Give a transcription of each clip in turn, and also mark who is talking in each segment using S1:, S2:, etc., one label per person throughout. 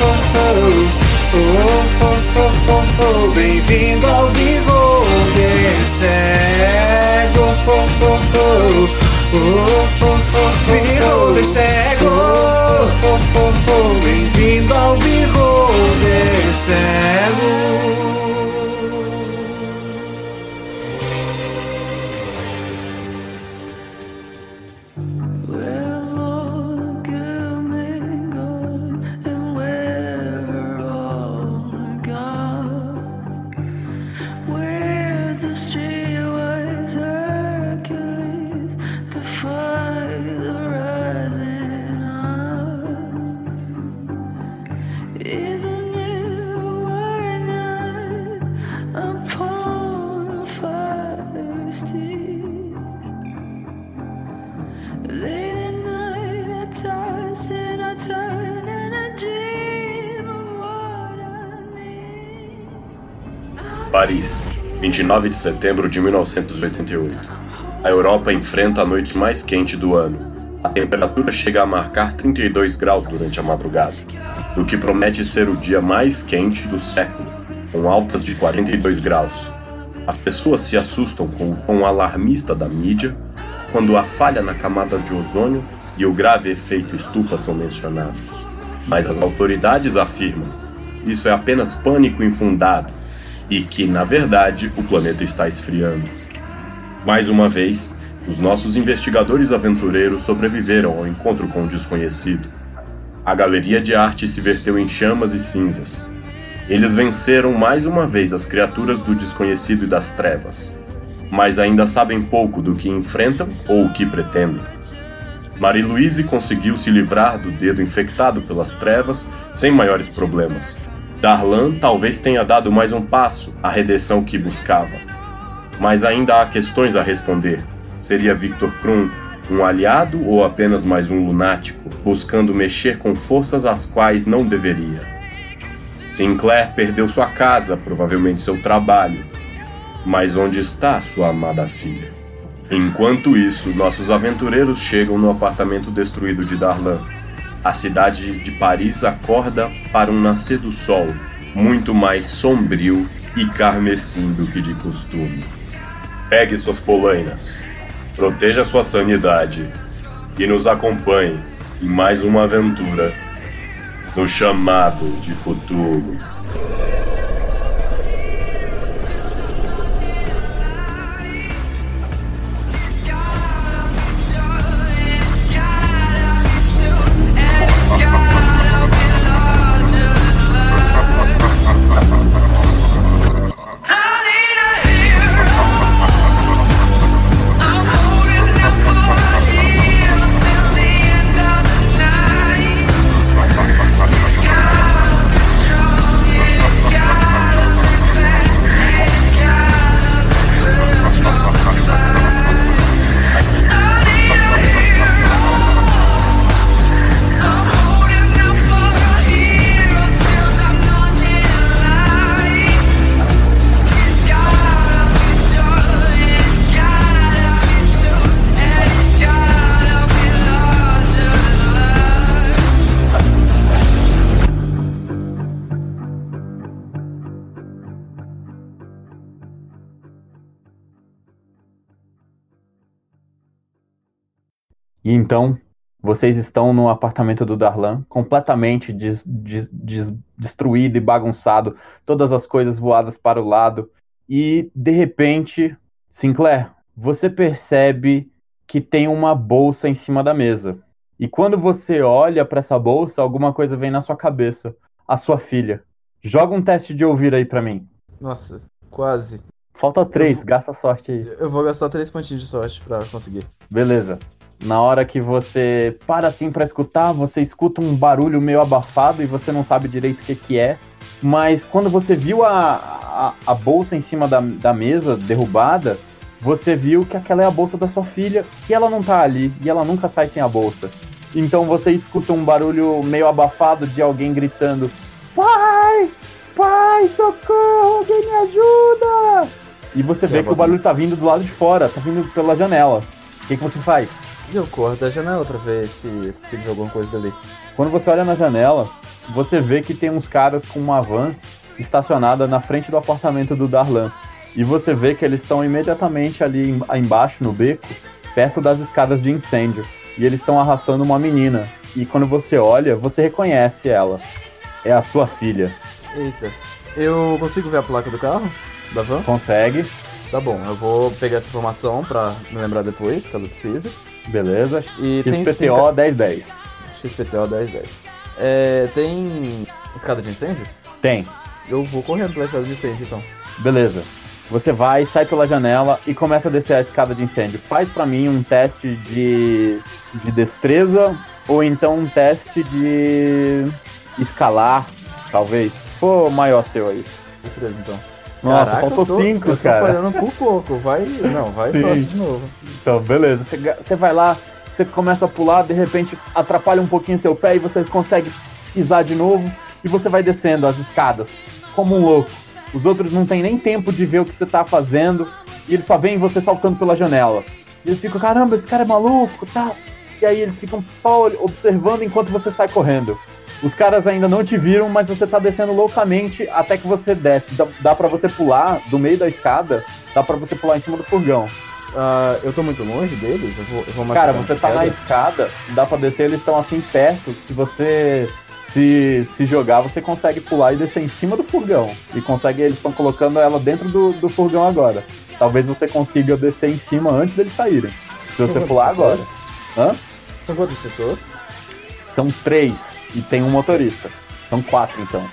S1: oh, oh, oh, oh, bem-vindo ao bigode cego, oh, oh, oh, oh, oh, bigode cego, oh, oh, oh, oh, oh bem-vindo ao bigode cego.
S2: Paris, 29 de setembro de 1988. A Europa enfrenta a noite mais quente do ano. A temperatura chega a marcar 32 graus durante a madrugada, o que promete ser o dia mais quente do século, com altas de 42 graus. As pessoas se assustam com o tom alarmista da mídia quando a falha na camada de ozônio e o grave efeito estufa são mencionados. Mas as autoridades afirmam: isso é apenas pânico infundado e que, na verdade, o planeta está esfriando. Mais uma vez, os nossos investigadores aventureiros sobreviveram ao encontro com o desconhecido. A galeria de arte se verteu em chamas e cinzas. Eles venceram mais uma vez as criaturas do desconhecido e das trevas, mas ainda sabem pouco do que enfrentam ou o que pretendem. Marie-Louise conseguiu se livrar do dedo infectado pelas trevas sem maiores problemas, Darlan talvez tenha dado mais um passo à redenção que buscava. Mas ainda há questões a responder. Seria Victor Krum um aliado ou apenas mais um lunático, buscando mexer com forças às quais não deveria? Sinclair perdeu sua casa, provavelmente seu trabalho. Mas onde está sua amada filha? Enquanto isso, nossos aventureiros chegam no apartamento destruído de Darlan a cidade de Paris acorda para um nascer do sol, muito mais sombrio e carmesim do que de costume. Pegue suas polainas, proteja sua sanidade e nos acompanhe em mais uma aventura
S3: no chamado de Cthulhu.
S4: Então, vocês estão no apartamento do Darlan, completamente des, des, des, destruído e bagunçado, todas as coisas voadas para o lado. E, de repente, Sinclair, você percebe que tem uma bolsa em cima da mesa. E quando você olha para essa bolsa, alguma coisa vem na sua cabeça. A sua filha. Joga um teste de ouvir aí para mim.
S5: Nossa, quase.
S4: Falta três, gasta sorte aí.
S5: Eu vou gastar três pontinhos de sorte pra conseguir.
S4: Beleza. Na hora que você para assim para escutar, você escuta um barulho meio abafado e você não sabe direito o que, que é. Mas quando você viu a, a, a bolsa em cima da, da mesa derrubada, você viu que aquela é a bolsa da sua filha e ela não tá ali e ela nunca sai sem a bolsa. Então você escuta um barulho meio abafado de alguém gritando: Pai! Pai, socorro! Alguém me ajuda! E você vê que o barulho tá vindo do lado de fora, tá vindo pela janela. O que, que você faz?
S5: Eu corro da janela pra ver se, se viu alguma coisa dali.
S4: Quando você olha na janela, você vê que tem uns caras com uma van estacionada na frente do apartamento do Darlan. E você vê que eles estão imediatamente ali em- embaixo no beco, perto das escadas de incêndio. E eles estão arrastando uma menina. E quando você olha, você reconhece ela. É a sua filha.
S5: Eita. Eu consigo ver a placa do carro? Da van?
S4: Consegue?
S5: Tá bom, eu vou pegar essa informação pra me lembrar depois, caso precise.
S4: Beleza.
S5: E tem, tem
S4: XPTO
S5: ca-
S4: 1010.
S5: XPTO 1010. É, tem escada de incêndio?
S4: Tem.
S5: Eu vou correndo pela escada de incêndio então.
S4: Beleza. Você vai, sai pela janela e começa a descer a escada de incêndio. Faz pra mim um teste de, de destreza ou então um teste de escalar, talvez. For maior seu aí.
S5: Destreza então.
S4: Nossa,
S5: Caraca,
S4: faltou
S5: eu tô-
S4: cinco,
S5: eu tô
S4: cara.
S5: falhando por pouco. Vai. Não, vai
S4: Sim.
S5: de novo.
S4: Então, beleza. Você, vai lá, você começa a pular, de repente atrapalha um pouquinho seu pé e você consegue pisar de novo e você vai descendo as escadas como um louco. Os outros não tem nem tempo de ver o que você tá fazendo e eles só veem você saltando pela janela. E eles ficam, caramba, esse cara é maluco, tá? E aí eles ficam só observando enquanto você sai correndo. Os caras ainda não te viram, mas você tá descendo loucamente até que você desce. Dá, dá para você pular do meio da escada, dá pra você pular em cima do furgão.
S5: Ah, eu tô muito longe deles? Eu vou, eu vou mais
S4: Cara, você tá na
S5: queda?
S4: escada, dá pra descer, eles estão assim perto. Se você se, se jogar, você consegue pular e descer em cima do furgão. E consegue, eles estão colocando ela dentro do, do furgão agora. Talvez você consiga descer em cima antes deles saírem. Se
S5: São
S4: você pular agora.
S5: pessoas?
S4: Hã?
S5: São quantas pessoas?
S4: São três e tem um motorista. São quatro então.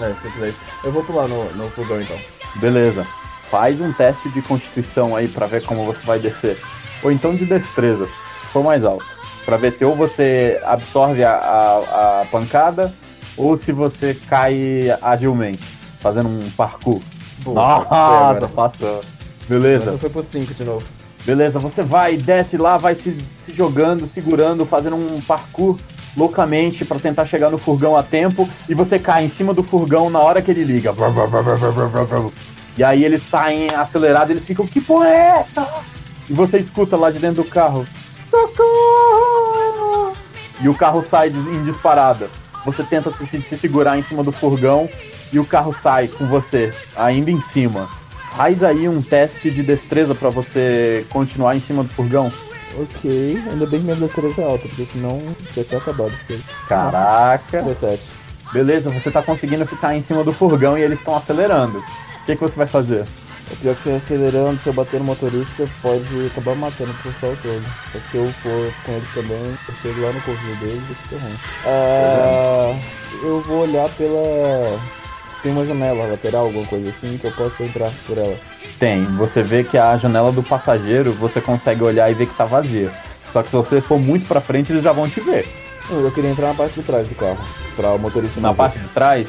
S5: É, se quiser. Eu vou pular no, no fogão então.
S4: Beleza. Faz um teste de constituição aí pra ver como você vai descer. Ou então de destreza, se for mais alto. Pra ver se ou você absorve a, a, a pancada ou se você cai agilmente, fazendo um parkour.
S5: Boa,
S4: Nossa,
S5: agora.
S4: passou. Beleza.
S5: Agora Foi pro 5 de novo.
S4: Beleza, você vai, desce lá, vai se, se jogando, segurando, fazendo um parkour loucamente pra tentar chegar no furgão a tempo e você cai em cima do furgão na hora que ele liga. E aí eles saem acelerados, eles ficam, que porra é essa? E você escuta lá de dentro do carro, socorro! E o carro sai em disparada. Você tenta se, se- se segurar em cima do furgão e o carro sai com você, ainda em cima. Faz aí um teste de destreza pra você continuar em cima do furgão.
S5: Ok, ainda bem que minha destreza é alta, porque senão já tinha acabado isso aqui.
S4: Caraca.
S5: 17.
S4: Beleza, você tá conseguindo ficar em cima do furgão e eles estão acelerando. O que, que você vai fazer?
S5: O pior é que você acelerando, se eu bater no motorista, pode acabar matando o pessoal todo. Só que se eu for com eles também, eu chego lá no correio deles e fica ruim. Ah, eu vou olhar pela. Tem uma janela lateral, alguma coisa assim, que eu possa entrar por ela.
S4: Tem, você vê que a janela do passageiro você consegue olhar e ver que tá vazia. Só que se você for muito pra frente, eles já vão te ver.
S5: Eu queria entrar na parte de trás do carro, pra o motorista
S4: Na
S5: não
S4: parte de trás,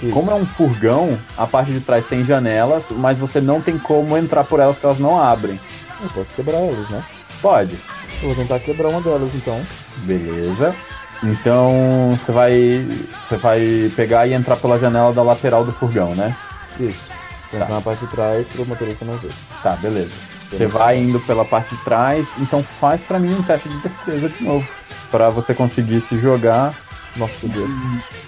S5: ver. Isso.
S4: como é um furgão, a parte de trás tem janelas, mas você não tem como entrar por elas porque elas não abrem.
S5: Eu posso quebrar elas, né?
S4: Pode.
S5: Eu vou tentar quebrar uma delas então.
S4: Beleza. Então você vai. Você vai pegar e entrar pela janela da lateral do furgão, né?
S5: Isso.
S4: Tá.
S5: entrar na parte de trás pro motorista não ver.
S4: Tá, beleza. Você vai indo pela parte de trás, então faz pra mim um teste de destreza de novo. Pra você conseguir se jogar
S5: Nossa Deus.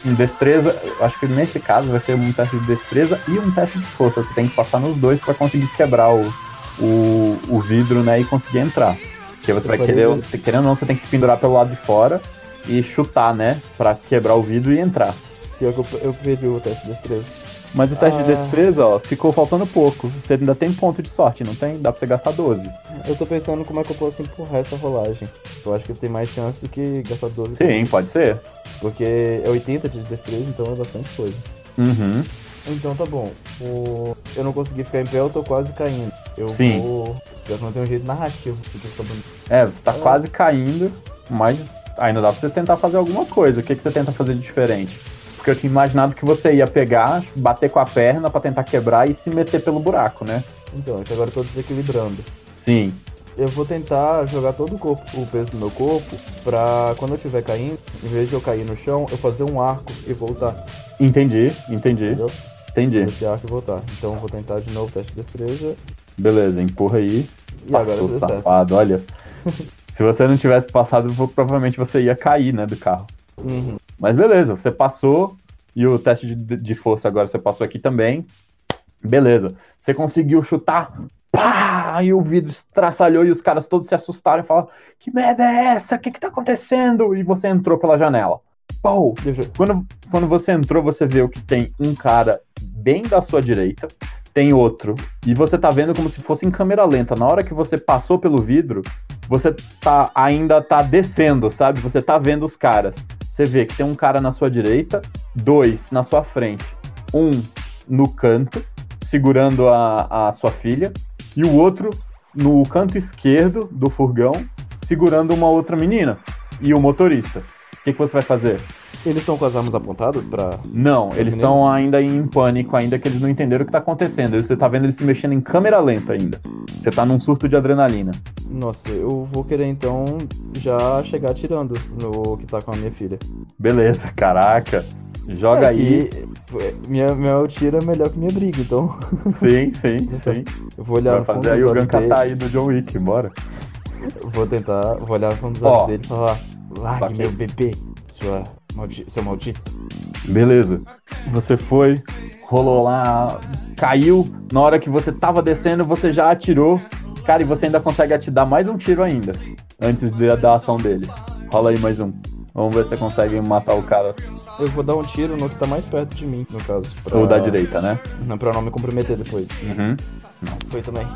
S4: em destreza. Acho que nesse caso vai ser um teste de destreza e um teste de força. Você tem que passar nos dois pra conseguir quebrar o, o, o vidro, né? E conseguir entrar. Porque você
S5: Eu
S4: vai querer, querendo ou não, você tem que se pendurar pelo lado de fora e chutar, né? Pra quebrar o vidro e entrar.
S5: Pior que eu, eu perdi o teste de destreza.
S4: Mas o teste de
S5: Ah.
S4: destreza, ó, ficou faltando pouco. Você ainda tem ponto de sorte, não tem? Dá pra você gastar 12.
S5: Eu tô pensando como é que eu posso empurrar essa rolagem. Eu acho que tem mais chance do que gastar 12
S4: Sim, pode ser.
S5: Porque é 80 de destreza, então é bastante coisa.
S4: Uhum.
S5: Então tá bom. O... Eu não consegui ficar em pé, eu tô quase caindo. Eu
S4: Sim.
S5: vou. Que não tem um jeito narrativo, porque fica bonito.
S4: É, você tá
S5: Ah.
S4: quase caindo, mas ainda dá pra você tentar fazer alguma coisa. O que, que você tenta fazer de diferente? Porque eu tinha imaginado que você ia pegar, bater com a perna pra tentar quebrar e se meter pelo buraco, né?
S5: Então, é que agora eu tô desequilibrando.
S4: Sim.
S5: Eu vou tentar jogar todo o, corpo, o peso do meu corpo pra quando eu estiver caindo, em vez de eu cair no chão, eu fazer um arco e voltar.
S4: Entendi, entendi,
S5: Entendeu?
S4: entendi.
S5: Fazer esse arco e voltar. Então eu vou tentar de novo teste de destreza.
S4: Beleza, empurra aí.
S5: E agora
S4: Passou,
S5: deu certo.
S4: safado, olha. Se você não tivesse passado, provavelmente você ia cair, né, do carro.
S5: Uhum.
S4: Mas beleza, você passou. E o teste de, de força agora você passou aqui também. Beleza. Você conseguiu chutar. Pá! E o vidro estraçalhou e os caras todos se assustaram e falaram: Que merda é essa? O que que tá acontecendo? E você entrou pela janela.
S5: Eu...
S4: Quando, quando você entrou, você viu que tem um cara bem da sua direita, tem outro, e você tá vendo como se fosse em câmera lenta. Na hora que você passou pelo vidro, você tá ainda tá descendo, sabe? Você tá vendo os caras. Você vê que tem um cara na sua direita, dois na sua frente, um no canto, segurando a, a sua filha, e o outro no canto esquerdo do furgão, segurando uma outra menina, e o motorista. O que, que você vai fazer?
S5: Eles estão com as armas apontadas pra.
S4: Não, eles estão ainda em pânico, ainda que eles não entenderam o que tá acontecendo. Você tá vendo eles se mexendo em câmera lenta ainda. Você tá num surto de adrenalina.
S5: Nossa, eu vou querer então já chegar atirando no que tá com a minha filha.
S4: Beleza, caraca. Joga
S5: É
S4: aí.
S5: que minha, meu tiro é melhor que minha briga, então
S4: Sim, sim,
S5: Então,
S4: sim.
S5: eu vou olhar
S4: Vai
S5: no fundo
S4: fazer aí
S5: dos
S4: o
S5: olhos dele.
S4: Gankata aí do John Wick, bora.
S5: Vou tentar, vou olhar no fundo dos
S4: Ó.
S5: olhos dele e falar: Largue meu bebê, sua maldi seu maldito.
S4: Beleza. Você foi, rolou lá, caiu. Na hora que você tava descendo, você já atirou. Cara, e você ainda consegue atirar mais um tiro ainda. Antes de- da ação deles. Rola aí mais um. Vamos ver se você consegue matar o cara.
S5: Eu vou dar um tiro no que tá mais perto de mim, no caso. Pra...
S4: Ou da direita, né?
S5: Não, pra não me comprometer depois.
S4: Uhum.
S5: Foi também.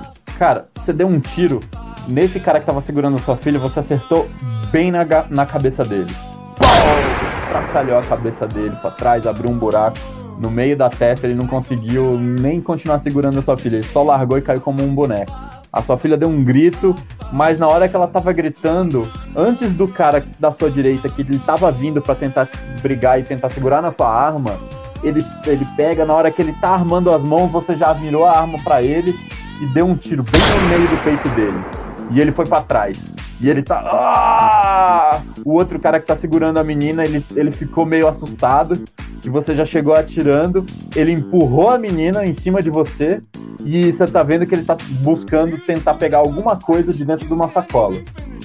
S4: Cara, você deu um tiro nesse cara que tava segurando sua filha, você acertou bem na, na cabeça dele. Pau! Estraçalhou a cabeça dele pra trás, abriu um buraco no meio da testa, ele não conseguiu nem continuar segurando a sua filha, ele só largou e caiu como um boneco. A sua filha deu um grito, mas na hora que ela tava gritando, antes do cara da sua direita, que ele tava vindo pra tentar brigar e tentar segurar na sua arma, ele, ele pega, na hora que ele tá armando as mãos, você já virou a arma pra ele e deu um tiro bem no meio do peito dele. E ele foi pra trás. E ele tá. Ah! O outro cara que tá segurando a menina, ele, ele ficou meio assustado. E você já chegou atirando. Ele empurrou a menina em cima de você. E você tá vendo que ele tá buscando tentar pegar alguma coisa de dentro de uma sacola.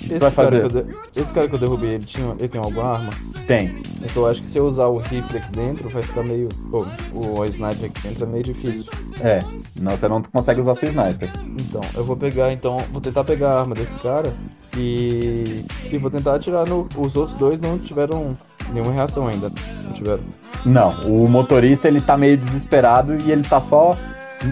S5: Esse
S4: vai
S5: cara,
S4: fazer?
S5: que eu esse cara que eu derrubei, ele, tinha... ele tem alguma arma?
S4: Tem.
S5: Então eu acho que se eu usar o rifle aqui dentro, vai ficar meio. Pô, o sniper aqui dentro é meio difícil.
S4: É, não, você não consegue usar seu sniper.
S5: Então, eu vou pegar, então, vou tentar pegar a arma desse cara e, e vou tentar atirar no. Os outros dois não tiveram nenhuma reação ainda. Não tiveram.
S4: Não, o motorista ele tá meio desesperado e ele tá só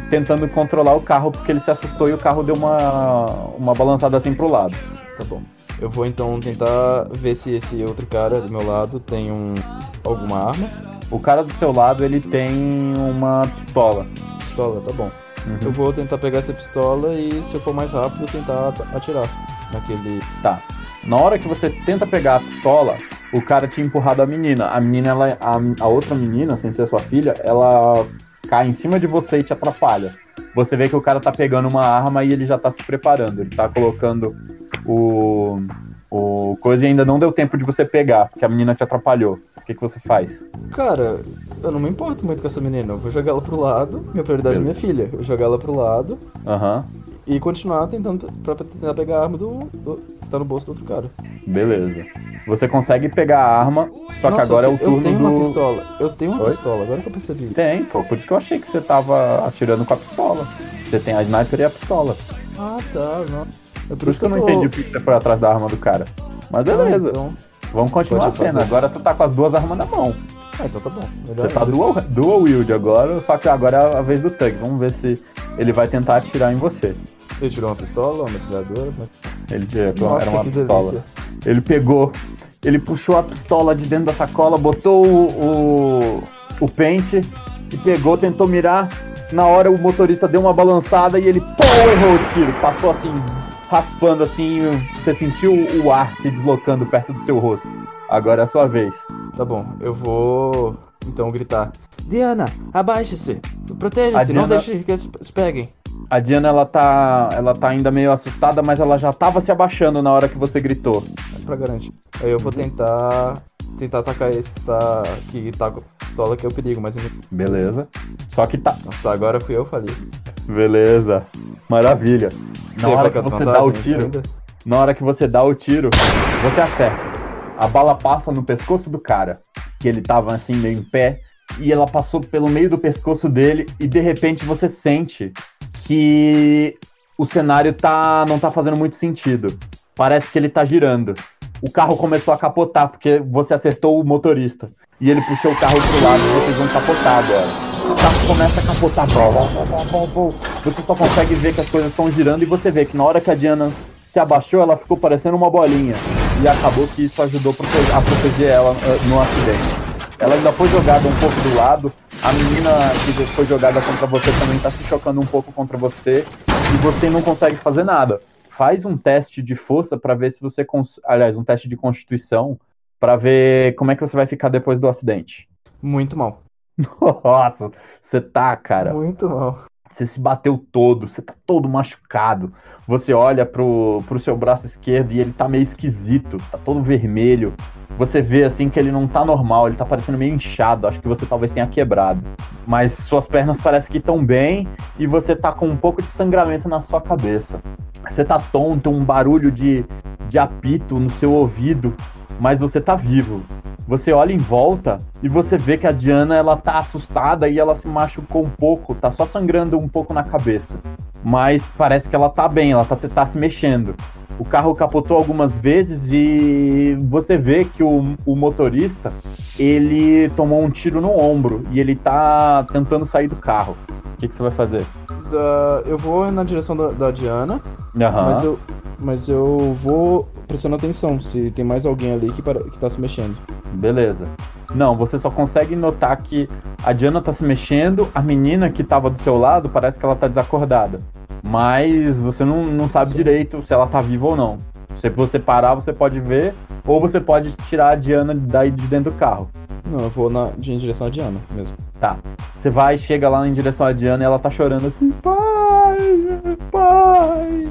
S4: tentando controlar o carro porque ele se assustou e o carro deu uma, uma balançada assim pro lado.
S5: Tá bom. Eu vou então tentar ver se esse outro cara do meu lado tem um alguma arma.
S4: O cara do seu lado ele tem uma pistola.
S5: Pistola, tá bom.
S4: Uhum.
S5: Eu vou tentar pegar essa pistola e se eu for mais rápido tentar at- atirar naquele.
S4: Tá. Na hora que você tenta pegar a pistola, o cara tinha empurrado a menina. A menina, ela, a, a outra menina, sem ser sua filha, ela cai em cima de você e te atrapalha. Você vê que o cara tá pegando uma arma e ele já tá se preparando. Ele tá colocando o, o coisa e ainda não deu tempo de você pegar, porque a menina te atrapalhou. O que, que você faz?
S5: Cara, eu não me importo muito com essa menina. Eu vou jogar ela pro lado. Minha prioridade é minha filha. Eu vou jogar ela pro lado
S4: Aham,
S5: e continuar tentando pra tentar pegar a arma do, do- que tá no bolso do outro cara.
S4: beleza. Você consegue pegar a arma, só que
S5: Nossa,
S4: agora é
S5: eu
S4: o
S5: te- eu
S4: turno
S5: tenho
S4: do.
S5: uma pistola. Eu tenho uma
S4: Oi?
S5: pistola, agora que eu percebi.
S4: Tem, pô, por isso que eu achei que você tava atirando com a pistola. Você tem a sniper e a pistola.
S5: Ah, tá. Não. É
S4: Por isso que eu não
S5: tô-
S4: entendi por que você foi atrás da arma do cara. Mas
S5: Ah,
S4: beleza,
S5: então...
S4: vamos continuar a cena. Agora tu tá com as duas armas na mão.
S5: Ah, então tá bom. Melhor
S4: Você tá dual, dual wield agora, só que agora é a vez do Tug. Vamos ver se ele vai tentar atirar em você.
S5: Ele tirou uma pistola, uma metralhadora. Mas...
S4: Ele tirou,
S5: Nossa,
S4: era uma pistola.
S5: delícia.
S4: Ele pegou, ele puxou a pistola de dentro da sacola, botou o, o, o pente e pegou, tentou mirar. Na hora o motorista deu uma balançada e ele pô, errou o tiro. Passou assim, raspando assim, você sentiu o ar se deslocando perto do seu rosto. Agora é a sua vez.
S5: Tá bom, eu vou então gritar. Diana, abaixe-se. Proteja-se,
S4: A
S5: não
S4: Diana-
S5: deixe que eles se peguem.
S4: A Diana, ela tá, ela tá ainda meio assustada, mas ela já tava se abaixando na hora que você gritou.
S5: Pra garantir. Aí eu vou tentar. Tentar atacar esse que tá. que tá com a pistola, que é o perigo, mas.
S4: Beleza. Só que tá.
S5: Nossa, agora fui eu falei.
S4: Beleza. Maravilha. Na
S5: Sei
S4: hora que
S5: é
S4: você dá o tiro,
S5: ainda.
S4: na hora que você dá o tiro, você acerta. A bala passa no pescoço do cara, que ele tava assim meio em pé, e ela passou pelo meio do pescoço dele e de repente você sente que o cenário tá não tá fazendo muito sentido. Parece que ele tá girando. O carro começou a capotar porque você acertou o motorista. E ele puxou o carro pro lado e vocês vão capotar agora. O carro começa a capotar. Você só consegue ver que as coisas estão girando e você vê que na hora que a Diana se abaixou, ela ficou parecendo uma bolinha. E acabou que isso ajudou a proteger ela eh, no acidente. Ela ainda foi jogada um pouco do lado. A menina que foi jogada contra você também tá se chocando um pouco contra você. E você não consegue fazer nada. Faz um teste de força pra ver se você. Cons... Aliás, um teste de constituição pra ver como é que você vai ficar depois do acidente.
S5: Muito mal.
S4: Nossa, você tá, cara.
S5: Muito mal.
S4: Você se bateu todo, você tá todo machucado. Você olha pro, pro seu braço esquerdo e ele tá meio esquisito, tá todo vermelho. Você vê assim que ele não tá normal, ele tá parecendo meio inchado. Acho que você talvez tenha quebrado. Mas suas pernas parecem que estão bem e você tá com um pouco de sangramento na sua cabeça. Você tá tonto, um barulho de, de apito no seu ouvido, mas você tá vivo. Você olha em volta e você vê que a Diana ela tá assustada e ela se machucou um pouco, tá só sangrando um pouco na cabeça. Mas parece que ela tá bem, ela tá, tá se mexendo. O carro capotou algumas vezes e você vê que o, o motorista ele tomou um tiro no ombro e ele tá tentando sair do carro. O que, que você vai fazer?
S5: Da- eu vou na direção da, da Diana,
S4: Aham.
S5: mas, eu, mas eu vou prestando atenção se tem mais alguém ali que, para, que tá se mexendo.
S4: Beleza. Não, você só consegue notar que a Diana tá se mexendo, a menina que tava do seu lado parece que ela tá desacordada. Mas você não, não sabe
S5: Sim.
S4: direito se ela tá viva ou não. Se você parar, você pode ver, ou você pode tirar a Diana daí de dentro do carro.
S5: Não, eu vou na, em direção à Diana mesmo.
S4: Você vai, chega lá em direção à Diana e ela tá chorando assim, pai,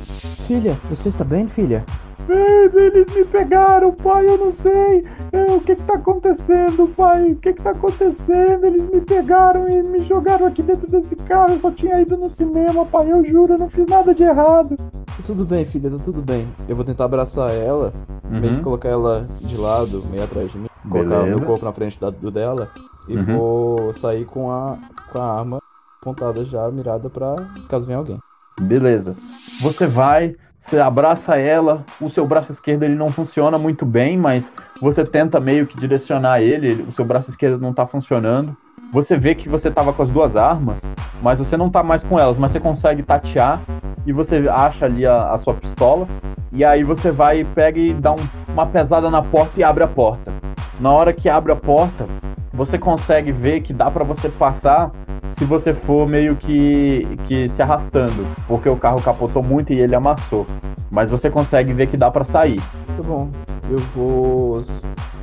S5: Filha, você está bem, filha?
S4: eles me pegaram, pai, eu não sei, É, o que que tá acontecendo, pai, o que que tá acontecendo, eles me pegaram e me jogaram aqui dentro desse carro, eu só tinha ido no cinema, pai, eu juro, eu não fiz nada de errado.
S5: Tá tudo bem, filha, tá tudo bem. Eu vou tentar abraçar ela, meio que colocar ela de lado, meio atrás de mim. Colocar o
S4: Beleza.
S5: meu corpo na frente da- do dela. E
S4: Uhum.
S5: vou sair com a, com a arma apontada já, mirada pra caso venha alguém.
S4: Beleza. Você vai, você abraça ela, o seu braço esquerdo ele não funciona muito bem, mas você tenta meio que direcionar ele, o seu braço esquerdo não tá funcionando. Você vê que você tava com as duas armas, mas você não tá mais com elas, mas você consegue tatear e você acha ali a, a sua pistola. E aí você vai, pega e dá um- uma pesada na porta e abre a porta. Na hora que abre a porta, você consegue ver que dá pra você passar se você for meio que, que se arrastando, porque o carro capotou muito e ele amassou. Mas você consegue ver que dá pra sair.
S5: Tá bom. Eu vou.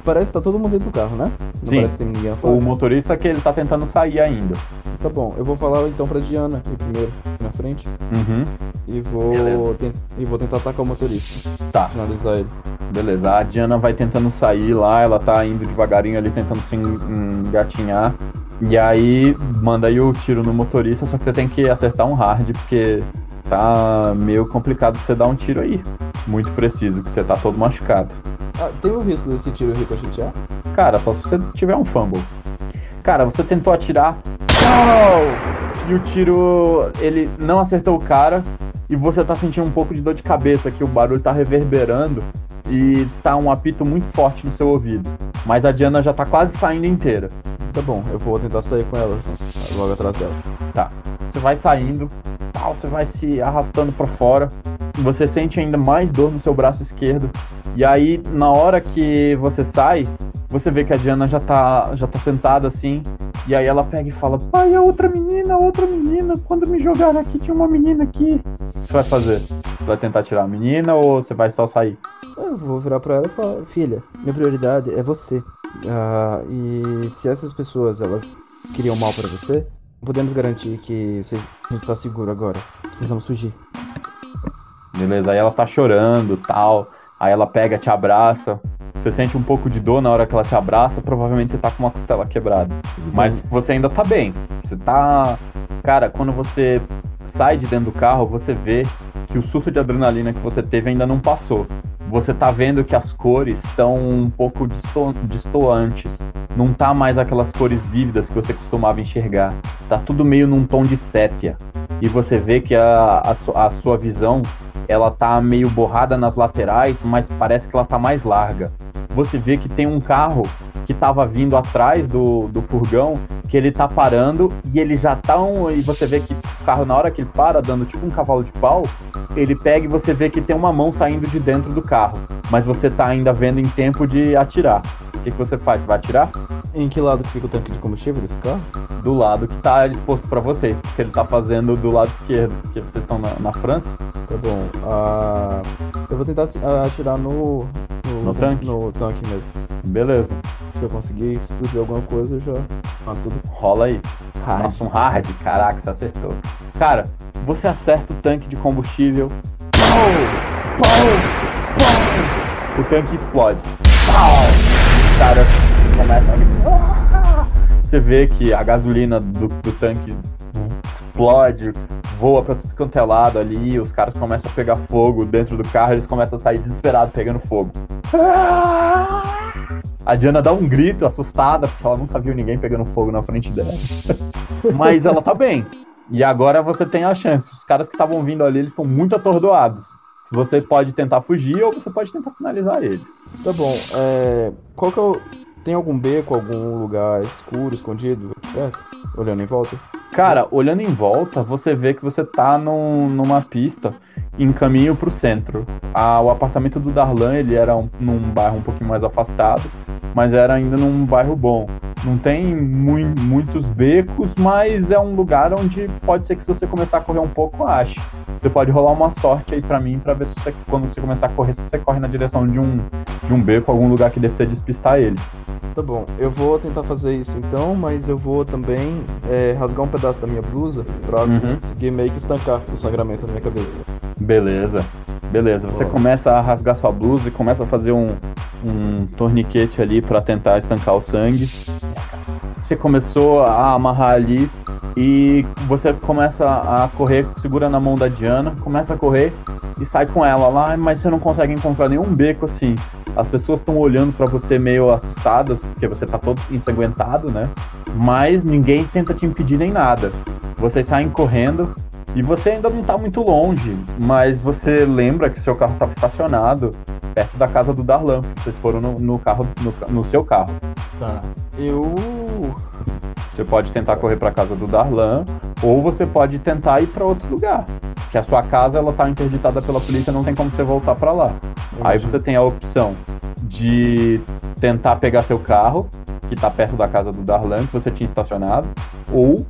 S5: Parece que tá todo mundo dentro do carro, né? Não
S4: Sim.
S5: parece que tem ninguém.
S4: O motorista que ele tá tentando sair ainda.
S5: Tá bom, eu vou falar então pra Diana ir primeiro na frente
S4: Uhum.
S5: e vou, e vou tentar atacar o motorista.
S4: Tá.
S5: Finalizar ele.
S4: Beleza, a Diana vai tentando sair lá, ela tá indo devagarinho ali, tentando se en- engatinhar. E aí, manda aí o tiro no motorista, só que você tem que acertar um hard, porque tá meio complicado você dar um tiro aí. Muito preciso, que você tá todo machucado.
S5: Ah, tem o risco desse tiro ricochetear?
S4: Cara, só se você tiver um fumble. Cara, você tentou atirar. E o tiro, ele não acertou o cara. E você tá sentindo um pouco de dor de cabeça, que o barulho tá reverberando. E tá um apito muito forte no seu ouvido. Mas a Diana já tá quase saindo inteira.
S5: Tá bom, eu vou tentar sair com ela logo atrás dela.
S4: Você vai saindo, tal, você vai se arrastando pra fora. Você sente ainda mais dor no seu braço esquerdo. E aí, na hora que você sai, você vê que a Diana já tá, já tá sentada assim. E aí ela pega e fala: Pai, a outra menina, a outra menina. Quando me jogaram aqui, tinha uma menina aqui. O que você vai fazer? Você vai tentar tirar a menina ou você vai só sair?
S5: Eu vou virar pra ela e falar, filha, minha prioridade é você. Ah, e se essas pessoas, elas queriam mal pra você, podemos garantir que você está seguro agora. Precisamos fugir.
S4: Beleza, aí ela tá chorando tal. Aí ela pega, te abraça. Você sente um pouco de dor na hora que ela te abraça. Provavelmente você tá com uma costela quebrada. Mas você ainda tá bem. Você tá. Cara, quando você sai de dentro do carro, você vê que o surto de adrenalina que você teve ainda não passou. Você tá vendo que as cores estão um pouco disto- distoantes. Não tá mais aquelas cores vívidas que você costumava enxergar. Tá tudo meio num tom de sépia. E você vê que a, a, a sua visão ela tá meio borrada nas laterais, mas parece que ela tá mais larga. Você vê que tem um carro que tava vindo atrás do, do furgão, que ele tá parando e ele já tá um, e você vê que o carro na hora que ele para dando tipo um cavalo de pau, ele pega e você vê que tem uma mão saindo de dentro do carro, mas você tá ainda vendo em tempo de atirar. O que, que você faz? Você vai atirar?
S5: Em que lado que fica o tanque de combustível desse carro?
S4: Do lado que tá disposto pra vocês, porque ele tá fazendo do lado esquerdo, porque vocês estão na, na França.
S5: Tá bom. Ah, eu vou tentar ah, atirar no.
S4: No tanque?
S5: No tanque mesmo.
S4: Beleza,
S5: Se eu conseguir explodir alguma coisa, eu já. Ah, tudo
S4: rola aí.
S5: hard.
S4: Nossa, um hard, caraca, você acertou. Cara, você acerta o tanque de combustível. Pau! Pau! O tanque explode. Os caras começam a... Você vê que a gasolina do, do tanque explode, voa pra tudo quanto é lado ali, os caras começam a pegar fogo dentro do carro, eles começam a sair desesperados pegando fogo. A Diana dá um grito assustada, porque ela nunca viu ninguém pegando fogo na frente dela. Mas ela tá bem. E agora você tem a chance. Os caras que estavam vindo ali, eles estão muito atordoados. Você pode tentar fugir ou você pode tentar finalizar eles.
S5: Tá bom. É. Qual que é o. Tem algum beco, algum lugar escuro, escondido perto? Olhando em volta?
S4: Cara, olhando em volta, você vê que você tá num- numa pista em caminho pro centro. Ah, o apartamento do Darlan, ele era um- num bairro um pouquinho mais afastado, mas era ainda num bairro bom. Não tem mui- muitos becos, mas é um lugar onde pode ser que se você começar a correr um pouco, ache. Você pode rolar uma sorte aí pra mim pra ver se você, quando você começar a correr, se você corre na direção de um, de um beco, algum lugar que pra você despistar eles.
S5: Tá bom, eu vou tentar fazer isso então, mas eu vou também é, rasgar um pedaço da minha blusa pra
S4: Uhum.
S5: conseguir meio que estancar o sangramento na minha cabeça.
S4: Beleza, beleza. Você
S5: Boa.
S4: começa a rasgar sua blusa e começa a fazer um, um torniquete ali pra tentar estancar o sangue. Você começou a amarrar ali e você começa a correr, segura na mão da Diana, começa a correr e sai com ela lá, mas você não consegue encontrar nenhum beco assim. As pessoas estão olhando pra você meio assustadas, porque você tá todo ensanguentado, né? Mas ninguém tenta te impedir nem nada. Vocês saem correndo e você ainda não tá muito longe, mas você lembra que seu carro estava estacionado perto da casa do Darlan. Vocês foram no, no carro, no, no, seu carro.
S5: Tá. Eu.
S4: Você pode tentar correr para casa do Darlan, ou você pode tentar ir para outro lugar. Que a sua casa ela tá interditada pela polícia, não tem como você voltar para lá. Aí você tem a opção de tentar pegar seu carro, que tá perto da casa do Darlan, que você tinha estacionado, ou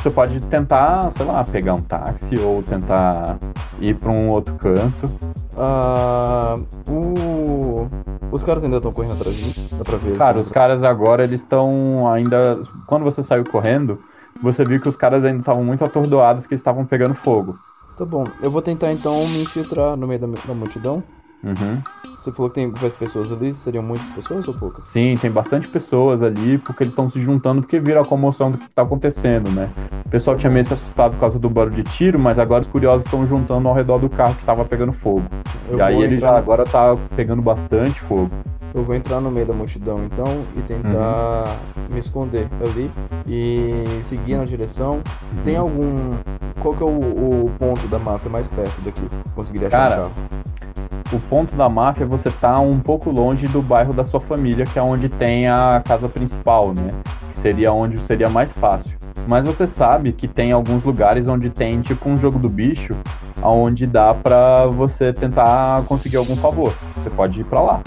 S4: você pode tentar, sei lá, pegar um táxi ou tentar ir para um outro canto.
S5: Uh, o... Os caras ainda estão correndo atrás de mim? Dá pra ver?
S4: Cara, os caras agora, eles estão ainda. Quando você saiu correndo, você viu que os caras ainda estavam muito atordoados, que estavam pegando fogo.
S5: Tá bom, eu vou tentar então me infiltrar no meio da, da multidão.
S4: Uhum.
S5: Você falou que tem várias pessoas ali, seriam muitas pessoas ou poucas?
S4: Sim, tem bastante pessoas ali, porque eles estão se juntando porque viram a comoção do que está acontecendo, né? O pessoal tinha meio se assustado por causa do barulho de tiro, mas agora os curiosos estão juntando ao redor do carro que estava pegando fogo. Eu e aí ele já agora tá pegando bastante fogo.
S5: Eu vou entrar no meio da multidão então e tentar uhum. me esconder ali e seguir na direção. Tem algum. Qual que é o, o, ponto da máfia mais perto daqui? Conseguiria achar
S4: Cara, o ponto da máfia você tá um pouco longe do bairro da sua família, que é onde tem a casa principal, né? Que seria onde seria mais fácil. Mas você sabe que tem alguns lugares onde tem tipo um jogo do bicho, aonde dá para você tentar conseguir algum favor. Você pode ir para lá.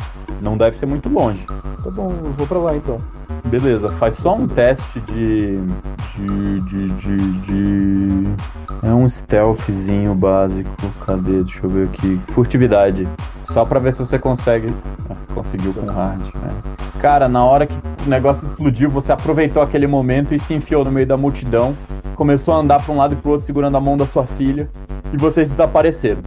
S4: Não deve ser muito longe.
S5: Tá bom, eu vou para lá então.
S4: Beleza, faz só um teste de. de. de. de. de... É um stealthzinho básico. Cadê? Deixa eu ver aqui. Furtividade. Só pra ver se você consegue. Ah, conseguiu com hard, né? Cara, na hora que o negócio explodiu, você aproveitou aquele momento e se enfiou no meio da multidão. Começou a andar pra um lado e pro outro segurando a mão da sua filha. E vocês desapareceram.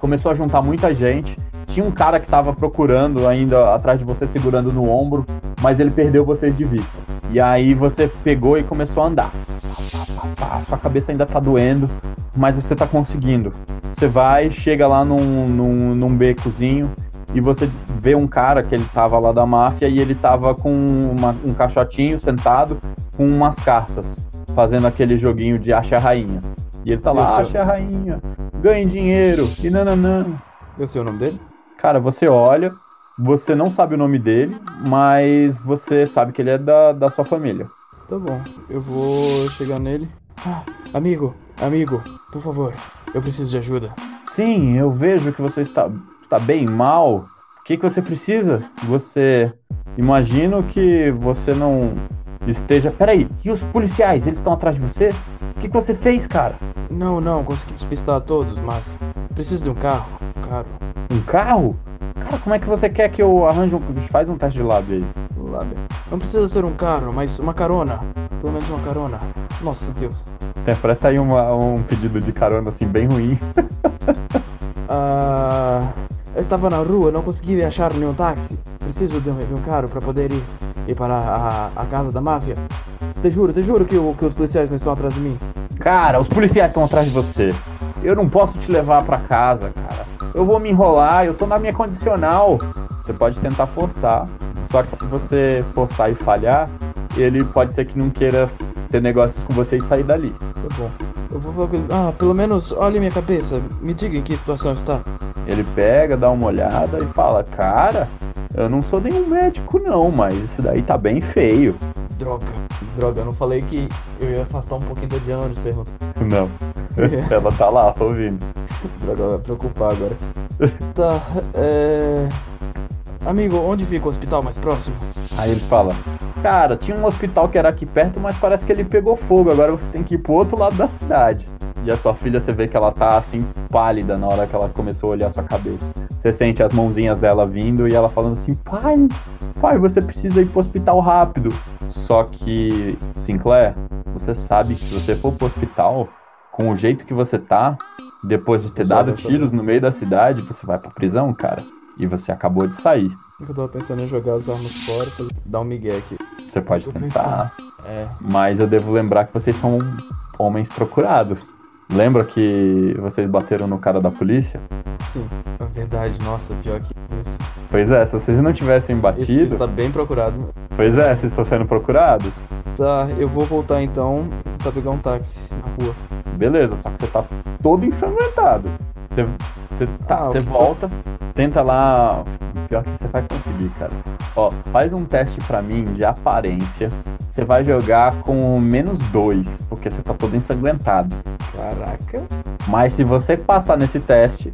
S4: Começou a juntar muita gente tinha um cara que tava procurando ainda atrás de você, segurando no ombro, mas ele perdeu vocês de vista. E aí você pegou e começou a andar. A sua cabeça ainda tá doendo, mas você tá conseguindo. Você vai, chega lá num, num, num becozinho e você vê um cara que ele tava lá da máfia e ele tava com uma, um caixotinho sentado com umas cartas, fazendo aquele joguinho de acha a rainha. E ele tá lá, acha a rainha, ganhe dinheiro e nananã.
S5: Eu sei o nome dele?
S4: Cara, você olha, você não sabe o nome dele, mas você sabe que ele é da, da sua família.
S5: Tá bom, eu vou chegar nele. Ah, amigo, amigo, por favor, eu preciso de ajuda.
S4: Sim, eu vejo que você está, está bem mal. O que, que você precisa? Você. Imagino que você não esteja. Peraí, e os policiais? Eles estão atrás de você? O que, que você fez, cara?
S5: Não, não, consegui despistar todos, mas preciso de um carro. Caro.
S4: Um carro? Cara, como é que você quer que eu arranje um. Faz um teste de lábio aí.
S5: Lábio. Não precisa ser um carro, mas uma carona. Pelo menos uma carona. Nossa Deus.
S4: Interpreta aí uma, um pedido de carona assim, bem ruim.
S5: uh, eu estava na rua, não consegui achar nenhum táxi. Preciso de um, de um carro para poder ir, ir para a, a, casa da máfia. Te juro, te juro que, que os policiais não estão atrás de mim.
S4: Cara, os policiais estão atrás de você. Eu não posso te levar para casa, cara eu vou me enrolar, eu tô na minha condicional. Você pode tentar forçar, só que se você forçar e falhar, ele pode ser que não queira ter negócios com você e sair dali.
S5: Tá bom. Eu vou Ah, pelo menos olhe minha cabeça. Me diga em que situação está.
S4: Ele pega, dá uma olhada e fala: Cara, eu não sou nenhum médico, não, mas isso daí tá bem feio.
S5: Droga, droga, eu não falei que eu ia afastar um pouquinho da Diana de pergunta.
S4: Não. Ela tá lá, ouvindo.
S5: Droga, vai preocupar agora. tá, é. Amigo, onde fica o hospital mais próximo?
S4: Aí ele fala: Cara, tinha um hospital que era aqui perto, mas parece que ele pegou fogo. Agora você tem que ir pro outro lado da cidade. E a sua filha, você vê que ela tá assim, pálida na hora que ela começou a olhar a sua cabeça. Você sente as mãozinhas dela vindo e ela falando assim: Pai, pai, você precisa ir pro hospital rápido. Só que, Sinclair, você sabe que se você for pro hospital, com o jeito que você tá, depois de ter dado tiros no meio da cidade, você vai pra prisão, cara. E você acabou de sair.
S5: Eu tava pensando em jogar as armas fora e dar um migué aqui.
S4: Você pode tentar. É. Mas eu devo lembrar que vocês são homens procurados. Lembra que vocês bateram no cara da polícia?
S5: Sim, é verdade. Nossa, pior que isso.
S4: Pois é, se vocês não tivessem batido. Isso
S5: está bem procurado.
S4: Pois é, vocês estão sendo procurados.
S5: Tá, eu vou voltar então tentar pegar um táxi na rua.
S4: Beleza, só que você tá todo ensanguentado. Você, você, tá,
S5: Ah,
S4: você volta, tenta lá. Pior que você vai conseguir, cara. Ó, faz um teste pra mim de aparência. Você vai jogar com menos dois, porque você tá todo ensanguentado.
S5: Caraca.
S4: Mas se você passar nesse teste.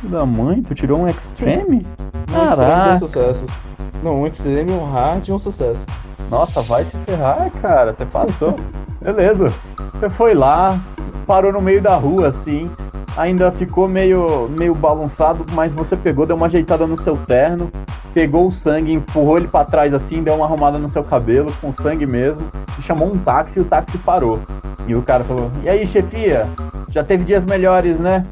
S4: Filho da mãe, tu tirou um extreme?
S5: Um
S4: Caraca.
S5: dois sucessos. Não, um extreme, um hard e um sucesso.
S4: Nossa, vai se ferrar, cara. Você passou. Beleza. Você foi lá, parou no meio da rua, assim. Ainda ficou meio, meio balançado, mas você pegou, deu uma ajeitada no seu terno, pegou o sangue, empurrou ele pra trás assim, deu uma arrumada no seu cabelo, com sangue mesmo, e chamou um táxi e o táxi parou. E o cara falou: E aí, chefia? Já teve dias melhores, né?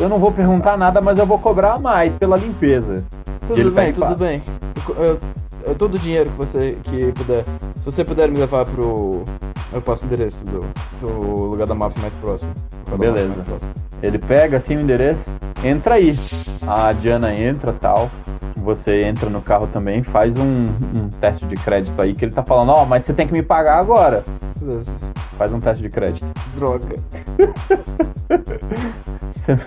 S4: Eu não vou perguntar nada, mas eu vou cobrar mais pela limpeza.
S5: Tudo bem,
S4: tá em
S5: tudo bem. Eu, eu- eu- todo o dinheiro que você que puder. Se você puder me levar pro. Eu passo o endereço do, do lugar da máfia mais próximo.
S4: Beleza.
S5: mais próximo.
S4: Ele pega assim o endereço, entra aí. A Diana entra tal. Você entra no carro também, faz um, um teste de crédito aí, que ele tá falando, ó, mas você tem que me pagar agora.
S5: Beleza.
S4: Faz um teste de crédito.
S5: Droga.
S4: Você,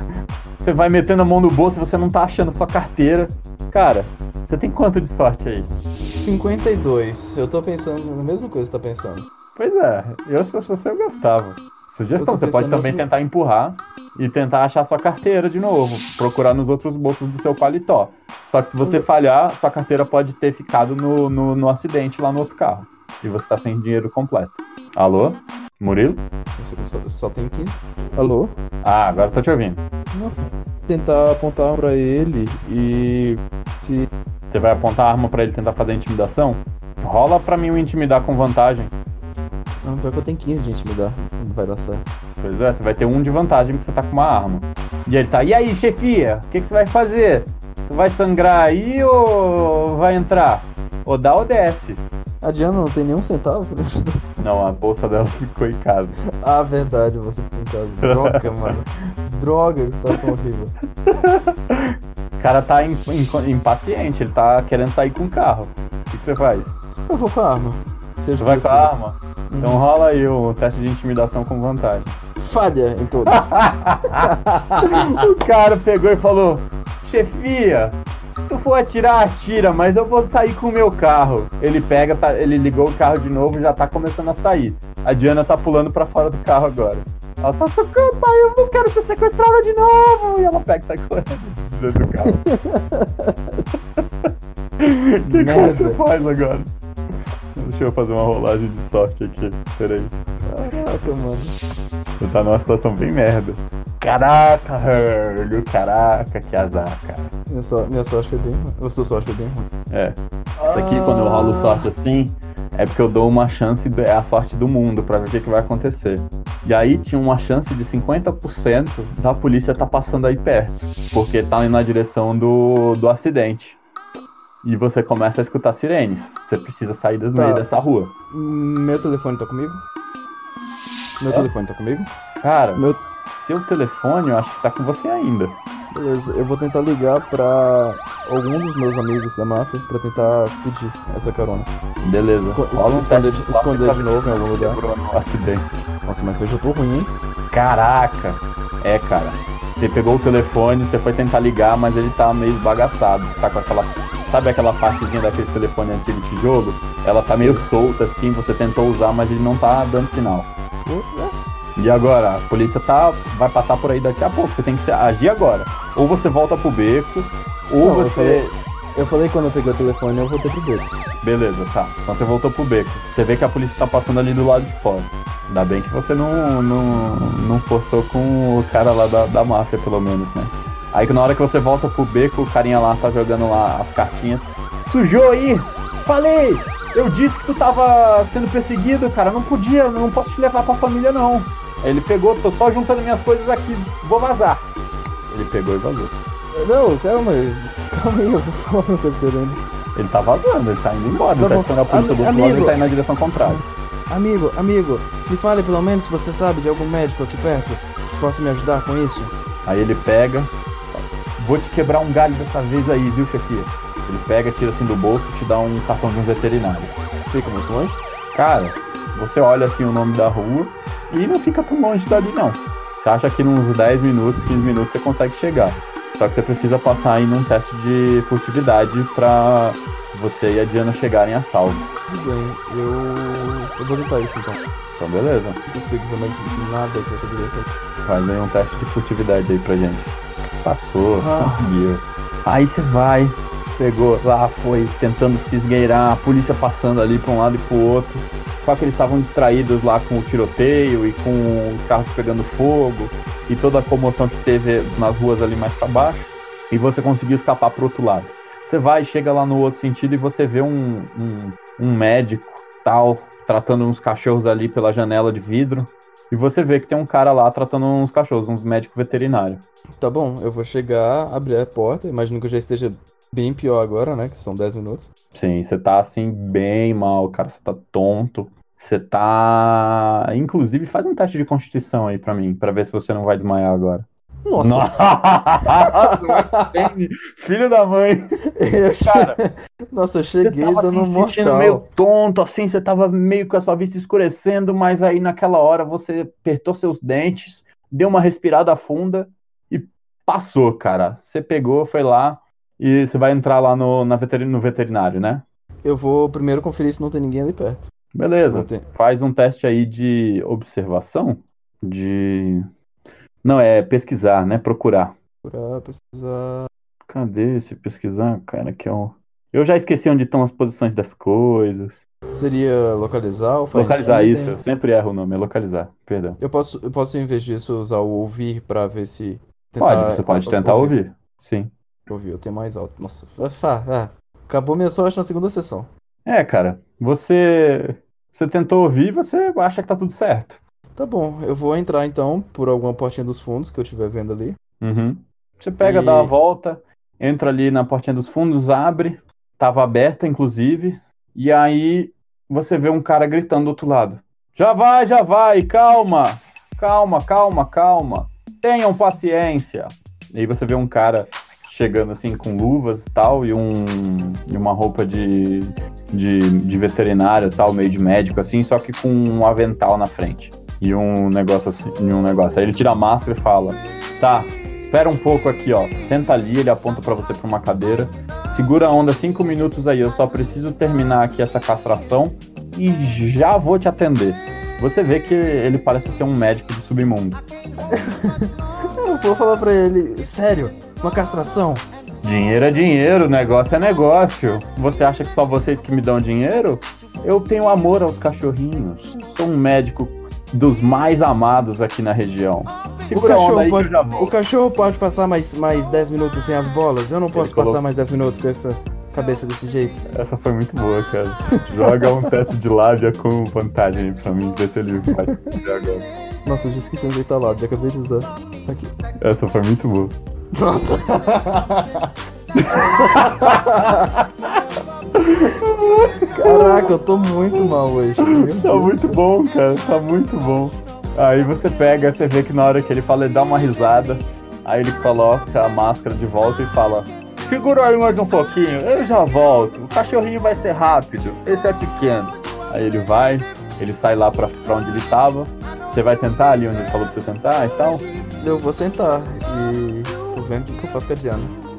S4: você vai metendo a mão no bolso e você não tá achando sua carteira. Cara, você tem quanto de sorte aí?
S5: 52. Eu tô pensando na mesma coisa que você tá pensando.
S4: Pois é, eu se fosse você eu gastava. Sugestão,
S5: Eu
S4: você pode também
S5: outro-
S4: tentar empurrar e tentar achar sua carteira de novo, procurar nos outros bolsos do seu paletó. Só que se você falhar, sua carteira pode ter ficado no, no, no acidente lá no outro carro. E você tá sem dinheiro completo. Alô? Murilo?
S5: Você só, só tem 15. Alô?
S4: Ah, agora eu tô te ouvindo.
S5: Nossa. Tentar apontar pra ele e. Se.
S4: Você vai apontar a arma pra ele tentar fazer intimidação? Rola pra mim o intimidar com vantagem.
S5: Não, pior que eu tenho 15 de intimidar. Não vai dar certo.
S4: Pois é, você vai ter um de vantagem porque você tá com uma arma. E ele tá, e aí, chefia? O que, que você vai fazer? Você vai sangrar aí ou vai entrar? Ou dá ou desce?
S5: A Diana não tem nenhum centavo pra ajudar.
S4: Não, a bolsa dela ficou em casa.
S5: Ah, verdade, você ficou em casa. Droga, mano. Droga, que situação horrível.
S4: O cara tá im- im- impaciente, ele tá querendo sair com o carro. O que, que você faz?
S5: Eu vou com a arma.
S4: Você vai com a arma? Então rola aí o teste de intimidação com vantagem.
S5: Falha em todas.
S4: o cara pegou e falou: Chefia, se tu for atirar, atira, mas eu vou sair com o meu carro. Ele pega, tá- ele ligou o carro de novo e já tá começando a sair. A Diana tá pulando pra fora do carro agora. Ela tá socorro, pai, eu não quero ser sequestrada de novo. E ela pega e sai correndo dentro do carro. O que, que você faz agora? Deixa eu fazer uma rolagem de sorte aqui. Peraí.
S5: Caraca, mano.
S4: Você tá numa situação bem merda. Caraca, Hurley, caraca, que azar, cara.
S5: Minha, so- minha sorte foi bem ruim. A sua sorte foi bem ruim.
S4: É. Isso aqui, quando eu rolo sorte assim, é porque eu dou uma chance, é a sorte do mundo, pra ver o que, que vai acontecer. E aí tinha uma chance de 50% da polícia tá passando aí perto, porque tá indo na direção do, do acidente. E você começa a escutar sirenes. Você precisa sair do
S5: Tá.
S4: meio dessa rua.
S5: Meu telefone tá comigo? Meu
S4: É?
S5: telefone tá comigo?
S4: Cara,
S5: Meu.
S4: seu telefone eu acho que tá com você ainda.
S5: Beleza, eu vou tentar ligar pra algum dos meus amigos da máfia pra tentar pedir essa carona.
S4: Beleza.
S5: Esco-
S4: Rola um
S5: esconder de- esconder de novo em algum lugar.
S4: no acidente.
S5: Nossa, mas hoje eu tô ruim, hein?
S4: Caraca! É, cara. Você pegou o telefone, você foi tentar ligar, mas ele tá meio esbagaçado. Tá com aquela. Sabe aquela partezinha daquele telefone antigo tijolo? Ela tá
S5: Sim.
S4: meio solta assim, você tentou usar, mas ele não tá dando sinal. E agora? A polícia tá. vai passar por aí daqui a pouco. Você tem que agir agora. Ou você volta pro beco, ou
S5: Não, eu
S4: você.
S5: falei- Eu falei que quando eu peguei o telefone eu voltei pro beco.
S4: Beleza, tá. Então você voltou pro beco. Você vê que a polícia tá passando ali do lado de fora. Ainda bem que você não, não, não forçou com o cara lá da, da máfia, pelo menos, né? Aí que na hora que você volta pro beco, o carinha lá tá jogando lá as cartinhas. Sujou aí! Falei! Eu disse que tu tava sendo perseguido, cara. Não podia, não posso te levar pra família, não. Aí ele pegou, tô só juntando minhas coisas aqui, vou vazar. Ele pegou e vazou.
S5: Não, calma aí. Calma aí, eu vou falar uma coisa pra ele.
S4: Tá vazando, ele tá indo embora, ele
S5: Tá
S4: tá esperando a polícia do outro lado e tá indo na direção contrária.
S5: Amigo, amigo, me fale pelo menos se você sabe de algum médico aqui perto que possa me ajudar com isso.
S4: Aí ele pega, vou te quebrar um galho dessa vez aí, viu, chefia? Ele pega, tira assim do bolso e te dá um cartão de um veterinário.
S5: Fica muito longe?
S4: Cara, você olha assim o nome da rua, e não fica tão longe dali não. Você acha que nos 10 minutos, 15 minutos você consegue chegar. Só que você precisa passar aí num teste de furtividade pra você e a Diana chegarem a salvo.
S5: Tudo bem, eu. Eu vou tentar isso então.
S4: Então beleza.
S5: Não consigo ver mais nada que eu poderia ter.
S4: Faz aí um teste de furtividade aí pra gente. Passou,
S5: Ah.
S4: conseguiu. Aí você vai, pegou lá, foi tentando se esgueirar, a polícia passando ali pra um lado e pro outro. Só que eles estavam distraídos lá com o tiroteio e com os carros pegando fogo e toda a comoção que teve nas ruas ali mais pra baixo. E você conseguiu escapar pro outro lado. Você vai, chega lá no outro sentido e você vê um, um, um médico tal, tratando uns cachorros ali pela janela de vidro. E você vê que tem um cara lá tratando uns cachorros, um médico veterinário.
S5: Tá bom, eu vou chegar, abrir a porta. Imagino que eu já esteja bem pior agora, né? Que são 10 minutos.
S4: Sim, você tá assim bem mal, cara. Você tá tonto. Você tá. Inclusive, faz um teste de constituição aí pra mim, pra ver se você não vai desmaiar agora.
S5: Nossa,
S4: Nossa! Filho da mãe!
S5: eu che-
S4: Cara,
S5: Nossa, eu
S4: você
S5: cheguei
S4: tava
S5: dando
S4: assim,
S5: um
S4: sentindo
S5: mortal.
S4: meio tonto, assim, você tava meio com a sua vista escurecendo, mas aí naquela hora você apertou seus dentes, deu uma respirada funda e passou, cara. Você pegou, foi lá e você vai entrar lá no, na veterin- no veterinário, né?
S5: Eu vou primeiro conferir se não tem ninguém ali perto.
S4: Beleza. Faz um teste aí de observação. De. Não, é pesquisar, né? Procurar.
S5: Procurar, pesquisar.
S4: Cadê esse pesquisar, cara? Que é o. Eu já esqueci onde estão as posições das coisas.
S5: Seria localizar ou find
S4: Localizar isso, eu sempre erro o nome, é localizar, perdão.
S5: Eu posso, eu posso, em vez disso, usar o ouvir pra ver se.
S4: Pode, você pode tentar ouvir. Sim.
S5: Ouvir, eu tenho mais alto. Nossa, ah, acabou minha sorte na segunda sessão.
S4: É, cara, você. Você tentou ouvir e você acha que tá tudo certo.
S5: Tá bom, eu vou entrar então por alguma portinha dos fundos que eu estiver vendo ali.
S4: Uhum. Você pega,
S5: E-
S4: dá a volta, entra ali na portinha dos fundos, abre, tava aberta, inclusive, e aí você vê um cara gritando do outro lado. Já vai, já vai, calma, calma, calma, calma, tenham paciência. E aí você vê um cara chegando assim com luvas e tal, e, um, e uma roupa de, de, de veterinário tal, meio de médico assim, só que com um avental na frente. E um negócio assim, e um negócio. Aí ele tira a máscara e fala: Tá, espera um pouco aqui, ó. Senta ali, ele aponta pra você pra uma cadeira. Segura a onda cinco minutos aí, eu só preciso terminar aqui essa castração e já vou te atender. Você vê que ele parece ser um médico do submundo.
S5: Eu vou falar pra ele, sério, uma castração?
S4: Dinheiro é dinheiro, negócio é negócio. Você acha que só vocês que me dão dinheiro? Eu tenho amor aos cachorrinhos. Sou um médico dos mais amados aqui na região.
S5: O
S4: Segura
S5: cachorro,
S4: aí
S5: pode, o cachorro pode passar mais, mais 10 minutos sem as bolas? Eu não posso
S4: colocou-
S5: passar mais 10 minutos com essa cabeça desse jeito.
S4: Essa foi muito boa, cara. Joga um teste de lábia com vantagem aí pra mim, ver se ele fazer agora.
S5: Nossa, eu já esqueci onde ele tá lá, já acabei de usar. Aqui.
S4: Essa foi muito boa.
S5: Nossa! Caraca, eu tô muito mal hoje.
S4: Tá muito bom, cara. Tá muito bom. Aí você pega, você vê que na hora que ele fala, ele dá uma risada. Aí ele coloca a máscara de volta e fala: Segura aí mais um pouquinho, eu já volto. O cachorrinho vai ser rápido, esse é pequeno. Aí ele vai, ele sai lá pra, pra onde ele tava. Você vai sentar ali onde ele falou pra você sentar e tal.
S5: Eu vou sentar e tô vendo o que eu faço com a Diana.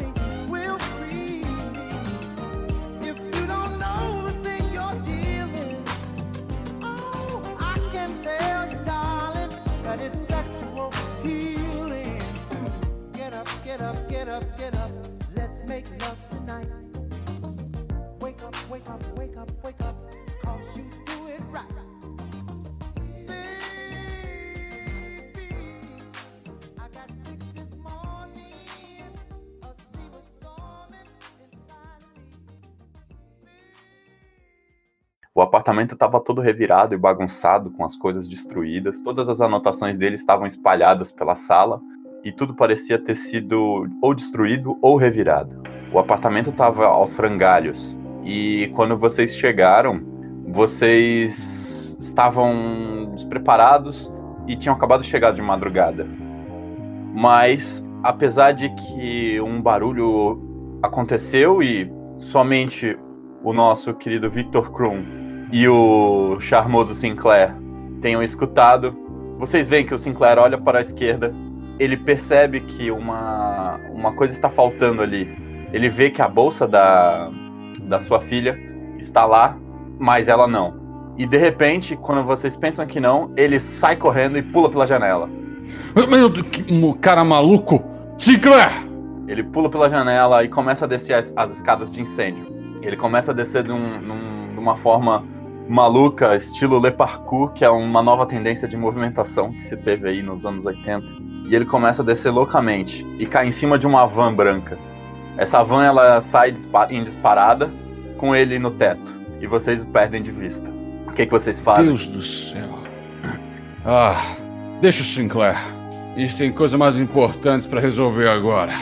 S4: Apartamento estava todo revirado e bagunçado, com as coisas destruídas. Todas as anotações dele estavam espalhadas pela sala e tudo parecia ter sido ou destruído ou revirado. O apartamento estava aos frangalhos e quando vocês chegaram, vocês estavam despreparados e tinham acabado de chegar de madrugada. Mas, apesar de que um barulho aconteceu e somente o nosso querido Victor Krum e o charmoso Sinclair tenham escutado,
S6: Vocês veem que o Sinclair olha para a esquerda, ele percebe que uma, uma coisa está faltando ali. Ele vê que a bolsa da, da sua filha está lá, mas ela não. E de repente, quando vocês pensam que não, ele sai correndo e pula pela janela.
S7: Meu Deus, cara maluco! Sinclair!
S6: Ele pula pela janela e começa a descer as, as escadas de incêndio. Ele começa a descer de, um- num- de uma forma maluca, estilo Le Parkour, que é uma nova tendência de movimentação que se teve aí nos anos 80. E ele começa a descer loucamente e cai em cima de uma van branca. Essa van ela sai em disparada com ele no teto e vocês o perdem de vista. O que, que vocês fazem?
S7: Deus do céu. Ah, deixa o Sinclair. A gente tem coisa mais importantes pra resolver agora.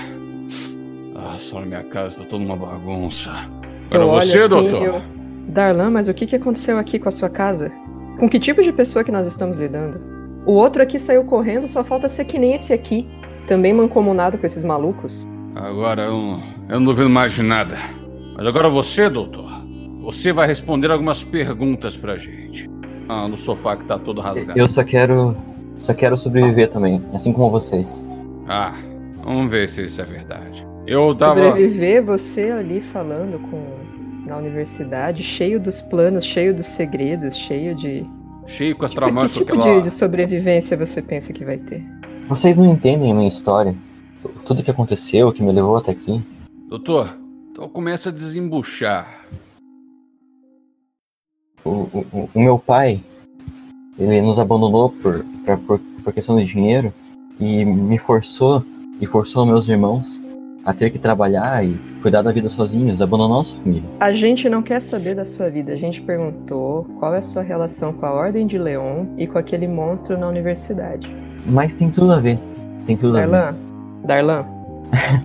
S7: Ah, só na minha casa tá toda uma bagunça. Agora
S8: Eu olho
S7: você,
S8: assim,
S7: doutor?
S8: eu- Darlan, mas o que, que aconteceu aqui com a sua casa? Com que tipo de pessoa que nós estamos lidando? O outro aqui saiu correndo, só falta ser que nem esse aqui. Também mancomunado com esses malucos.
S7: Agora eu não, eu não duvido mais de nada. Mas agora você, doutor. Você vai responder algumas perguntas pra gente. Ah, no sofá que tá todo rasgado.
S9: Eu só quero. Só quero sobreviver também, assim como vocês.
S7: Ah, vamos ver se isso é verdade. Eu tava.
S8: Sobreviver você ali falando com na universidade, cheio dos planos, cheio dos segredos, cheio de.
S7: Cheio com as tramas
S8: que tipo
S7: aquela.
S8: de, de sobrevivência você pensa que vai ter?
S9: Vocês não entendem a minha história. Tudo que aconteceu, o que me levou até aqui.
S7: Doutor, então começa a desembuchar.
S9: O, o, o- o meu pai, ele nos abandonou por, pra- por, por questão de dinheiro e me forçou e forçou meus irmãos a ter que trabalhar e cuidar da vida sozinhos, abandonou nossa família.
S8: A gente não quer saber da sua vida. A gente perguntou qual é a sua relação com a Ordem de Leon e com aquele monstro na universidade.
S9: Mas tem tudo a ver. Tem tudo a ver.
S8: Darlan. Darlan.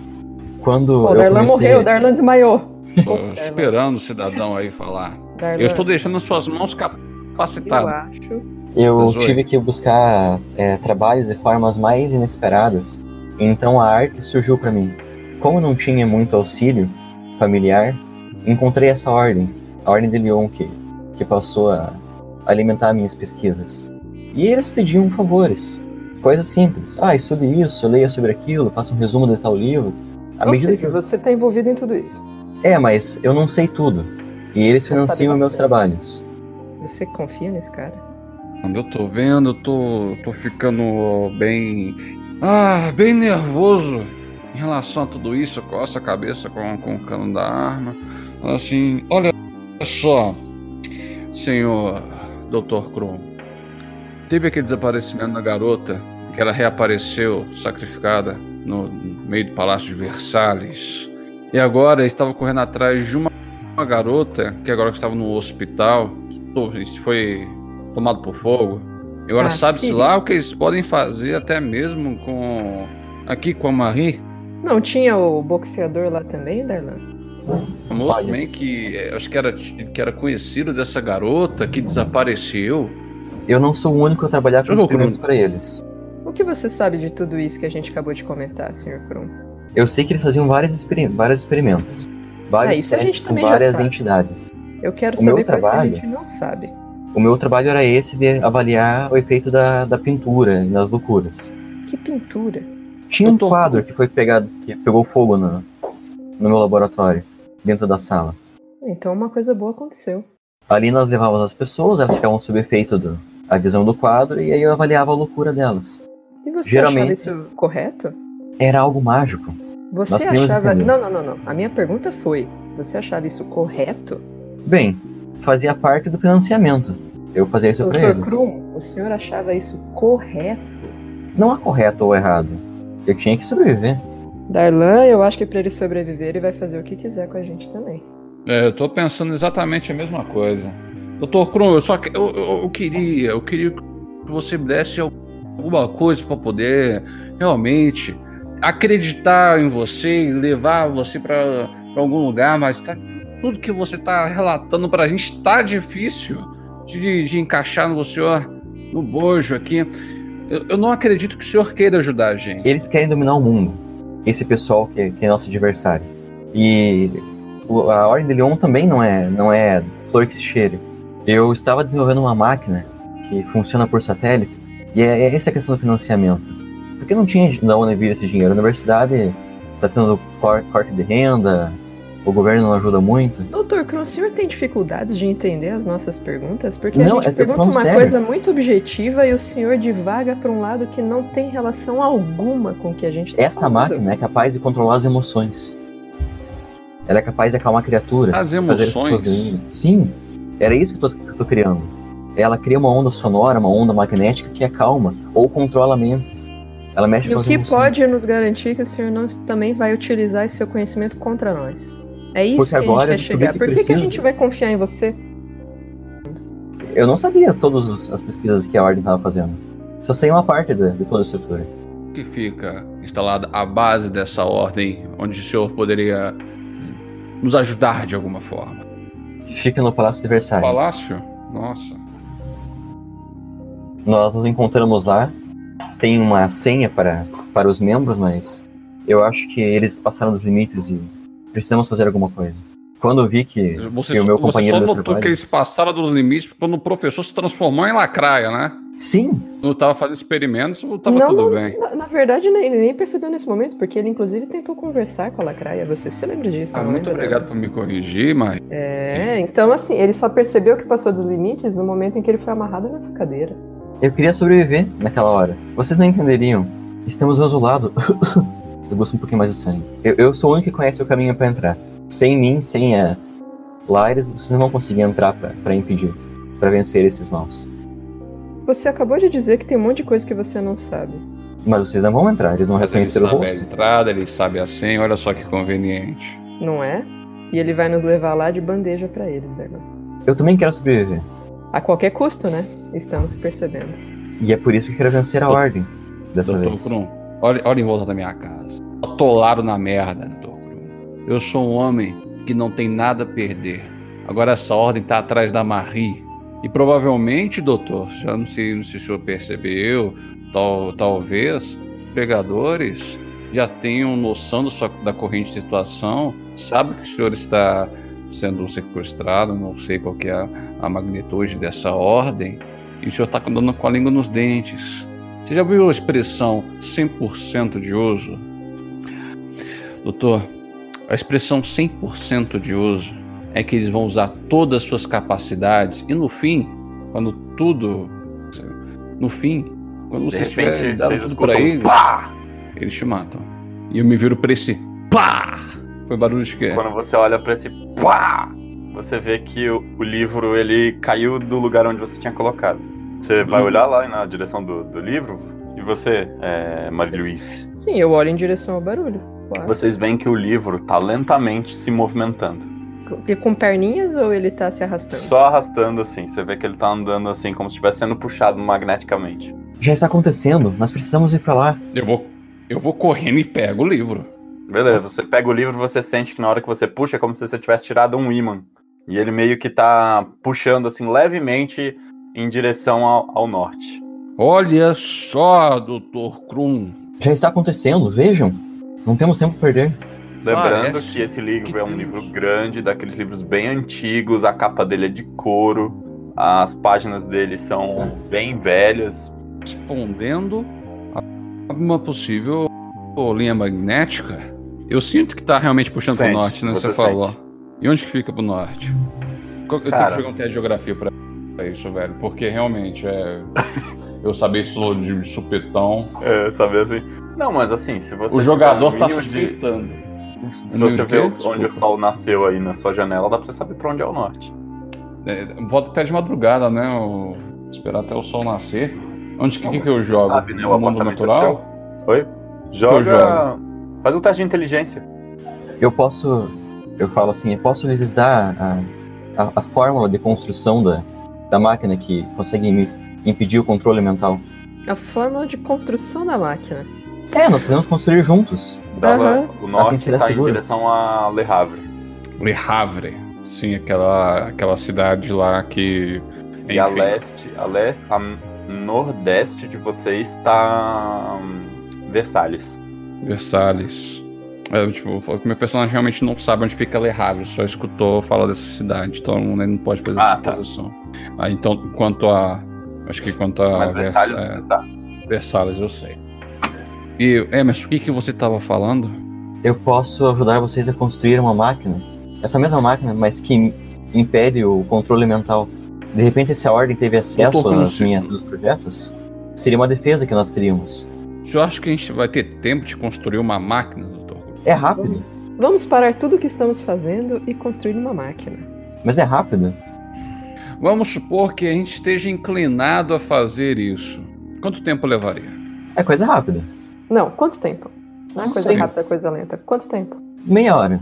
S9: Quando
S8: Pô,
S9: eu
S8: Darlan
S9: comecei...
S8: morreu, Darlan desmaiou.
S7: Tô esperando o cidadão aí falar.
S8: Darlan,
S7: Eu estou deixando suas mãos
S8: eu
S7: capacitadas.
S8: acho.
S9: Eu
S7: Mas, oi.
S9: tive que buscar é, trabalhos de formas mais inesperadas. Então a arte surgiu para mim. Como não tinha muito auxílio familiar, encontrei essa ordem, a Ordem de Leon, que, que passou a alimentar minhas pesquisas. E eles pediam favores, coisas simples. Ah, estude isso, leia sobre aquilo, faça um resumo de tal livro. À
S8: Ou
S9: medida
S8: seja,
S9: que...
S8: você tá envolvido em tudo isso.
S9: É, mas eu não sei tudo. E eles financiam meus trabalhos.
S8: Você confia nesse cara?
S7: Quando eu tô vendo, eu tô, tô ficando bem. Ah, bem nervoso em relação a tudo isso. Coça a cabeça com, com o cano da arma. Assim, olha só, senhor Dr. Krum. Teve aquele desaparecimento da garota, que ela reapareceu sacrificada no meio do Palácio de Versalhes. E agora estava correndo atrás de uma, uma garota que agora estava no hospital, que foi tomado por fogo. E agora
S8: Ah,
S7: sabe-se lá o que eles podem fazer até mesmo com. Aqui com a Marie.
S8: Não, tinha o boxeador lá também, Darlan?
S7: Famoso também que eh, acho que era, que era conhecido dessa garota que desapareceu.
S9: Eu não sou o único a trabalhar com experimentos para eles.
S8: O que você sabe de tudo isso que a gente acabou de comentar, Sr. Krum?
S9: Eu sei que eles faziam vários, experi vários experimentos. Vários
S8: Ah,
S9: testes com várias entidades.
S8: Eu quero
S9: O meu
S8: saber coisas que a
S9: trabalho-
S8: gente não sabe.
S9: O meu trabalho era esse de avaliar o efeito da, da pintura e das loucuras.
S8: Que pintura.
S9: Tinha um quadro que foi pegado, que pegou fogo no, no meu laboratório, dentro da sala.
S8: Então uma coisa boa aconteceu.
S9: Ali nós levávamos as pessoas, elas ficavam sob efeito da visão do quadro e aí eu avaliava a loucura delas.
S8: E você
S9: Geralmente-
S8: achava isso correto?
S9: Era algo mágico.
S8: Você achava.
S9: entender.
S8: Não, não, não, não. A minha pergunta foi: você achava isso correto?
S9: Bem, fazia parte do financiamento. Eu fazia isso para
S8: Dr.
S9: eles.
S8: Krum, o senhor achava isso correto?
S9: Não há correto ou errado. Eu tinha que sobreviver.
S8: Darlan, eu acho que pra ele sobreviver, ele vai fazer o que quiser com a gente também.
S7: É, eu tô pensando exatamente a mesma coisa. Doutor Krum, eu só que, eu, eu, eu queria, eu queria que você me desse alguma coisa para poder realmente acreditar em você e levar você para algum lugar, mas tá, tudo que você tá relatando pra gente tá difícil de, de encaixar no senhor no bojo aqui. Eu, eu não acredito que o senhor queira ajudar a gente.
S9: Eles querem dominar o mundo. Esse pessoal que, que é nosso adversário. E o- a Ordem de Leon também não é, não é flor que se cheire. Eu estava desenvolvendo uma máquina que funciona por satélite E é, é essa a questão do financiamento. Por que não tinha de onde vir esse dinheiro? A universidade tá tendo cor- corte de renda, o governo não ajuda muito.
S8: Doutor Kron, o senhor tem dificuldades de entender as nossas perguntas? Porque
S9: Não,
S8: a gente
S9: tô
S8: pergunta uma
S9: sério.
S8: coisa muito objetiva e o senhor divaga para um lado que não tem relação alguma com o que a gente tá
S9: Essa
S8: falando.
S9: máquina é capaz de controlar as emoções. Ela é capaz de acalmar criaturas.
S7: As
S9: fazer
S7: emoções?
S9: Sim, era isso que eu, tô, que eu tô criando. Ela cria uma onda sonora, uma onda magnética que acalma ou controla mentes. Ela mexe
S8: E
S9: com
S8: o
S9: as
S8: que
S9: emoções.
S8: pode nos garantir que o senhor não também vai utilizar esse seu conhecimento contra nós? É isso
S9: Porque
S8: que a
S9: agora eu
S8: gente quer
S9: descobri
S8: chegar.
S9: que
S8: Por que, que a gente vai confiar em você?
S9: Eu não sabia todas as pesquisas que a Ordem estava fazendo. Só sei uma parte da- de toda a estrutura.
S7: que fica instalada a base dessa ordem, onde o senhor poderia nos ajudar de alguma forma?
S9: Fica no Palácio de Versalhes.
S7: Palácio? Nossa.
S9: Nós nos encontramos lá. Tem uma senha para, para os membros, mas eu acho que eles passaram dos limites e precisamos fazer alguma coisa. Quando eu vi que,
S7: Você,
S9: que o
S7: só,
S9: meu
S7: você
S9: companheiro
S7: só
S9: de
S7: notou
S9: trabalho...
S7: que eles passaram dos limites quando o professor se transformou em lacraia, né?
S9: Sim,
S7: Não estava fazendo experimentos,
S8: não,
S7: tudo
S8: não,
S7: bem?
S8: Na, na verdade, nem, nem percebeu nesse momento, porque ele inclusive tentou conversar com a Lacraia. Você se lembra disso?
S7: Ah, muito
S8: lembra,
S7: obrigado por me corrigir, mas
S8: É, então assim, ele só percebeu que passou dos limites no momento em que ele foi amarrado nessa cadeira.
S9: eu queria sobreviver naquela hora. Vocês não entenderiam. Estamos do lado. eu busco um pouquinho mais de sangue. Eu, eu sou o único que conhece o caminho para entrar. Sem mim, sem a Lyres, vocês não vão conseguir entrar para impedir, para vencer esses maus.
S8: Você acabou de dizer que tem um monte de coisa que você não sabe.
S9: Mas vocês não vão entrar, eles não
S7: Mas ele
S9: reconheceram o
S7: sabe
S9: rosto.
S7: a entrada, ele sabe a senha, olha só que conveniente.
S8: Não é? E ele vai nos levar lá de bandeja pra ele, Bergman.
S9: Eu também quero sobreviver.
S8: A qualquer custo, né? Estamos percebendo.
S9: E é por isso que quero vencer a ordem. Dessa
S7: Doutor
S9: vez.
S7: Krum, olha, olha em volta da minha casa. Atolado na merda, Krum. Eu sou um homem que não tem nada a perder. Agora essa ordem tá atrás da Marie. E provavelmente, doutor, já não sei se o senhor percebeu, tal, talvez, pregadores já tenham noção da, sua, da corrente situação, sabe que o senhor está sendo sequestrado, não sei qual que é a, a magnitude dessa ordem, e o senhor está andando com a língua nos dentes. Você já viu a expressão 100% de uso? Doutor, a expressão 100% de uso é que eles vão usar todas as suas capacidades e no fim, quando tudo. No fim, quando você estiver dado
S4: vocês
S7: tudo pra eles,
S4: pá!
S7: eles te matam. E eu me viro pra esse pá! Foi barulho de quê?
S4: Quando você olha pra esse pá, você vê que o, o livro ele caiu do lugar onde você tinha colocado. Você vai
S7: Uhum.
S4: olhar lá na direção do, do livro e você, é, Marie-Louise,
S8: Sim, eu olho em direção ao barulho. Claro.
S4: vocês veem que o livro tá lentamente se movimentando.
S8: E com perninhas ou ele tá se arrastando?
S4: Só arrastando assim. Você vê que ele tá andando assim, como se estivesse sendo puxado magneticamente.
S9: Já está acontecendo, nós precisamos ir pra lá.
S7: Eu vou, eu vou correndo e pego o livro.
S4: Beleza, você pega o livro você sente que na hora que você puxa é como se você tivesse tirado um ímã. E ele meio que tá puxando assim levemente em direção ao, ao norte.
S7: Olha só, Dr. Krum.
S9: Já está acontecendo, vejam. Não temos tempo a perder.
S4: Lembrando
S7: Parece
S4: que esse livro
S7: que
S4: é um
S7: temos.
S4: livro grande, daqueles livros bem antigos, a capa dele é de couro, as páginas dele são bem velhas.
S7: Respondendo a uma possível linha magnética, eu sinto que tá realmente puxando
S4: Sente,
S7: pro norte, né? Você,
S4: você
S7: falou.
S4: sente.
S7: E onde que fica pro norte? Eu tenho
S4: Cara.
S7: que perguntar a geografia pra pra isso, velho. Porque realmente é. Eu saber isso de supetão.
S4: É, sabe assim? Não, mas assim, se você
S7: o jogador tá
S4: mínimo de-
S7: suspeitando.
S4: Se você vê onde
S7: Desculpa.
S4: o sol nasceu aí na sua janela, dá pra você saber pra onde é o norte.
S7: É, volta até de madrugada, né? o- Esperar até o sol nascer. Onde que,
S4: Não,
S7: que, que eu jogo?
S4: sabe, né? O
S7: No mundo
S4: é
S7: natural?
S4: Oi? Joga.
S7: jogo?
S4: Faz um teste de inteligência.
S9: Eu posso. Eu falo assim, eu posso lhes dar a, a, a fórmula de construção da, da máquina que consegue me impedir o controle mental.
S8: A fórmula de construção da máquina.
S9: É, nós podemos construir juntos.
S4: Dava,
S8: Aham.
S4: O norte
S9: Assim
S4: tá em direção a Le Havre.
S7: Le Havre. Sim, aquela, aquela cidade lá que.
S4: E a leste, a leste, a nordeste de vocês está Versalhes.
S7: Versalhes. É, tipo, meu personagem realmente não sabe onde fica Le Havre, só escutou falar dessa cidade, então ele não pode fazer
S4: Ah,
S7: essa
S4: tá.
S7: posição. Ah, então, quanto a, Acho que quanto a
S4: Mas
S7: Vers-
S4: Versalhes,
S7: é,
S4: Versalhes.
S7: Eu sei. E, Emerson, o que, que você tava falando?
S9: Eu posso ajudar vocês a construir uma máquina. Essa mesma máquina, mas que impede o controle mental. De repente, se a Ordem teve acesso às minhas dos projetos, seria uma defesa que nós teríamos.
S7: O senhor acha que a gente vai ter tempo de construir uma máquina, doutor?
S9: É rápido,
S8: Vamos parar tudo o que estamos fazendo e construir uma máquina.
S9: mas é rápido.
S7: Vamos supor que a gente esteja inclinado a fazer isso. Quanto tempo levaria?
S9: É coisa rápida.
S8: Não, quanto tempo? Não é
S9: Não
S8: coisa
S9: sei.
S8: rápida, é coisa lenta. Quanto tempo?
S9: Meia hora.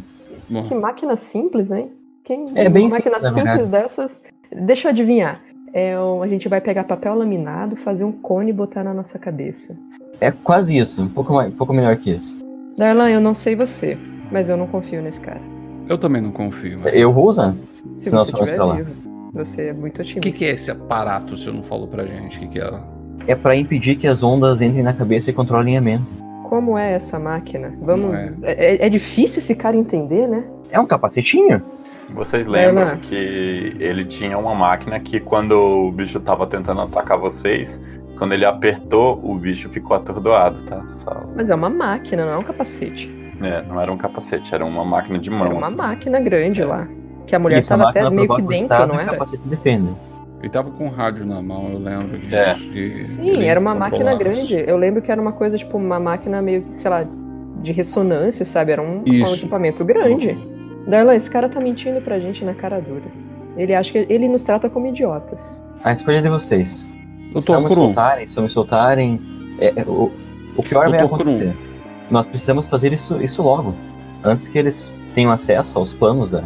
S7: Bom,
S8: Que máquina simples, hein? Quem
S9: É bem
S8: uma máquina
S9: simples,
S8: simples dessas. Deixa eu adivinhar. É, um- a gente vai pegar papel laminado, fazer um cone e botar na nossa cabeça.
S9: É quase isso, um pouco, mais, um pouco melhor que isso.
S8: Darlan, eu não sei você, mas eu não confio nesse cara.
S7: eu também não confio. mas-
S9: Eu vou usar.
S8: Se
S9: Se nós
S8: você
S9: formos
S8: estiver
S9: pra lá.
S8: Você é muito
S7: O
S8: otimista.
S7: que, que é esse aparato, se eu não falou pra gente? O que, que é?
S9: É pra impedir que as ondas entrem na cabeça e controlem a mente.
S8: Como é essa máquina? Vamos.
S7: Como é?
S8: É, é difícil esse cara entender, né?
S9: É um capacetinho?
S4: Vocês lembram
S8: Darlan.
S4: que ele tinha uma máquina que quando o bicho tava tentando atacar vocês, quando ele apertou, o bicho ficou atordoado, tá? Só-
S8: Mas é uma máquina, não é um capacete.
S4: É, não era um capacete, era uma máquina de mão.
S8: Era uma
S4: assim.
S8: máquina grande lá. Que a mulher
S9: Isso, a
S8: estava até meio que dentro, não
S9: o
S8: era?
S9: capacete defende.
S7: Ele tava com o rádio na mão, eu lembro disso.
S4: É.
S7: e
S8: Sim, era uma máquina grande. Eu lembro que era uma coisa, tipo, uma máquina meio que, sei lá, de ressonância, sabe? Era um, um equipamento grande. Darlan, esse cara tá mentindo pra gente na cara dura. Ele acha que ele nos trata como idiotas.
S9: A escolha é de vocês. Se não me soltarem, se não me soltarem, é- é- o, o pior vai acontecer. Nós precisamos fazer isso, isso logo. Antes que eles tenham acesso aos planos da,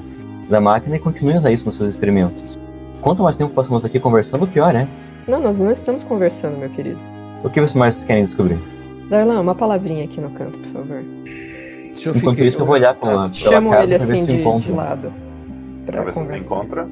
S9: da máquina e continuem a usar isso nos seus experimentos. Quanto mais tempo passamos aqui conversando, pior, né?
S8: Não, nós não estamos conversando, meu querido.
S9: O que vocês mais querem descobrir?
S8: Darlan, uma palavrinha aqui no canto, por favor.
S7: se eu
S9: Enquanto
S7: fiquei-
S9: isso, eu vou olhar pela, pela
S8: Chamo
S9: casa
S8: ele
S9: pra ver
S8: assim
S9: se eu
S8: de,
S9: encontro
S8: de lado.
S4: Pra
S8: Pra
S4: ver se você
S8: conversar.
S4: encontra.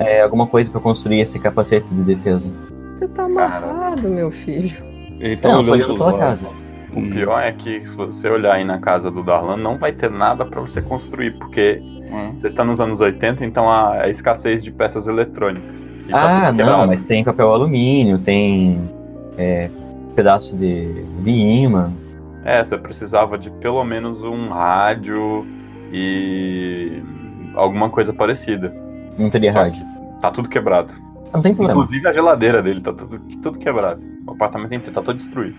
S9: é, alguma coisa pra construir esse capacete de defesa.
S8: Você tá amarrado, meu filho.
S7: Ele tá
S9: Não, tô
S7: olhando
S9: pela
S7: lados.
S9: casa.
S4: O
S7: Hum,
S4: pior é que se você olhar aí na casa do Darlan, não vai ter nada pra você construir, porque
S7: hum.
S4: você tá nos anos 80, então há a escassez de peças eletrônicas. E tá
S9: Ah,
S4: tudo
S9: não,
S4: quebrado.
S9: mas tem papel alumínio, tem é, pedaço de, de imã.
S4: É, você precisava de pelo menos um rádio e alguma coisa parecida.
S9: Não teria rádio.
S4: tá tudo quebrado.
S9: Não tem problema.
S4: Inclusive a geladeira dele tá tudo, tudo quebrado. O apartamento inteiro tá todo destruído.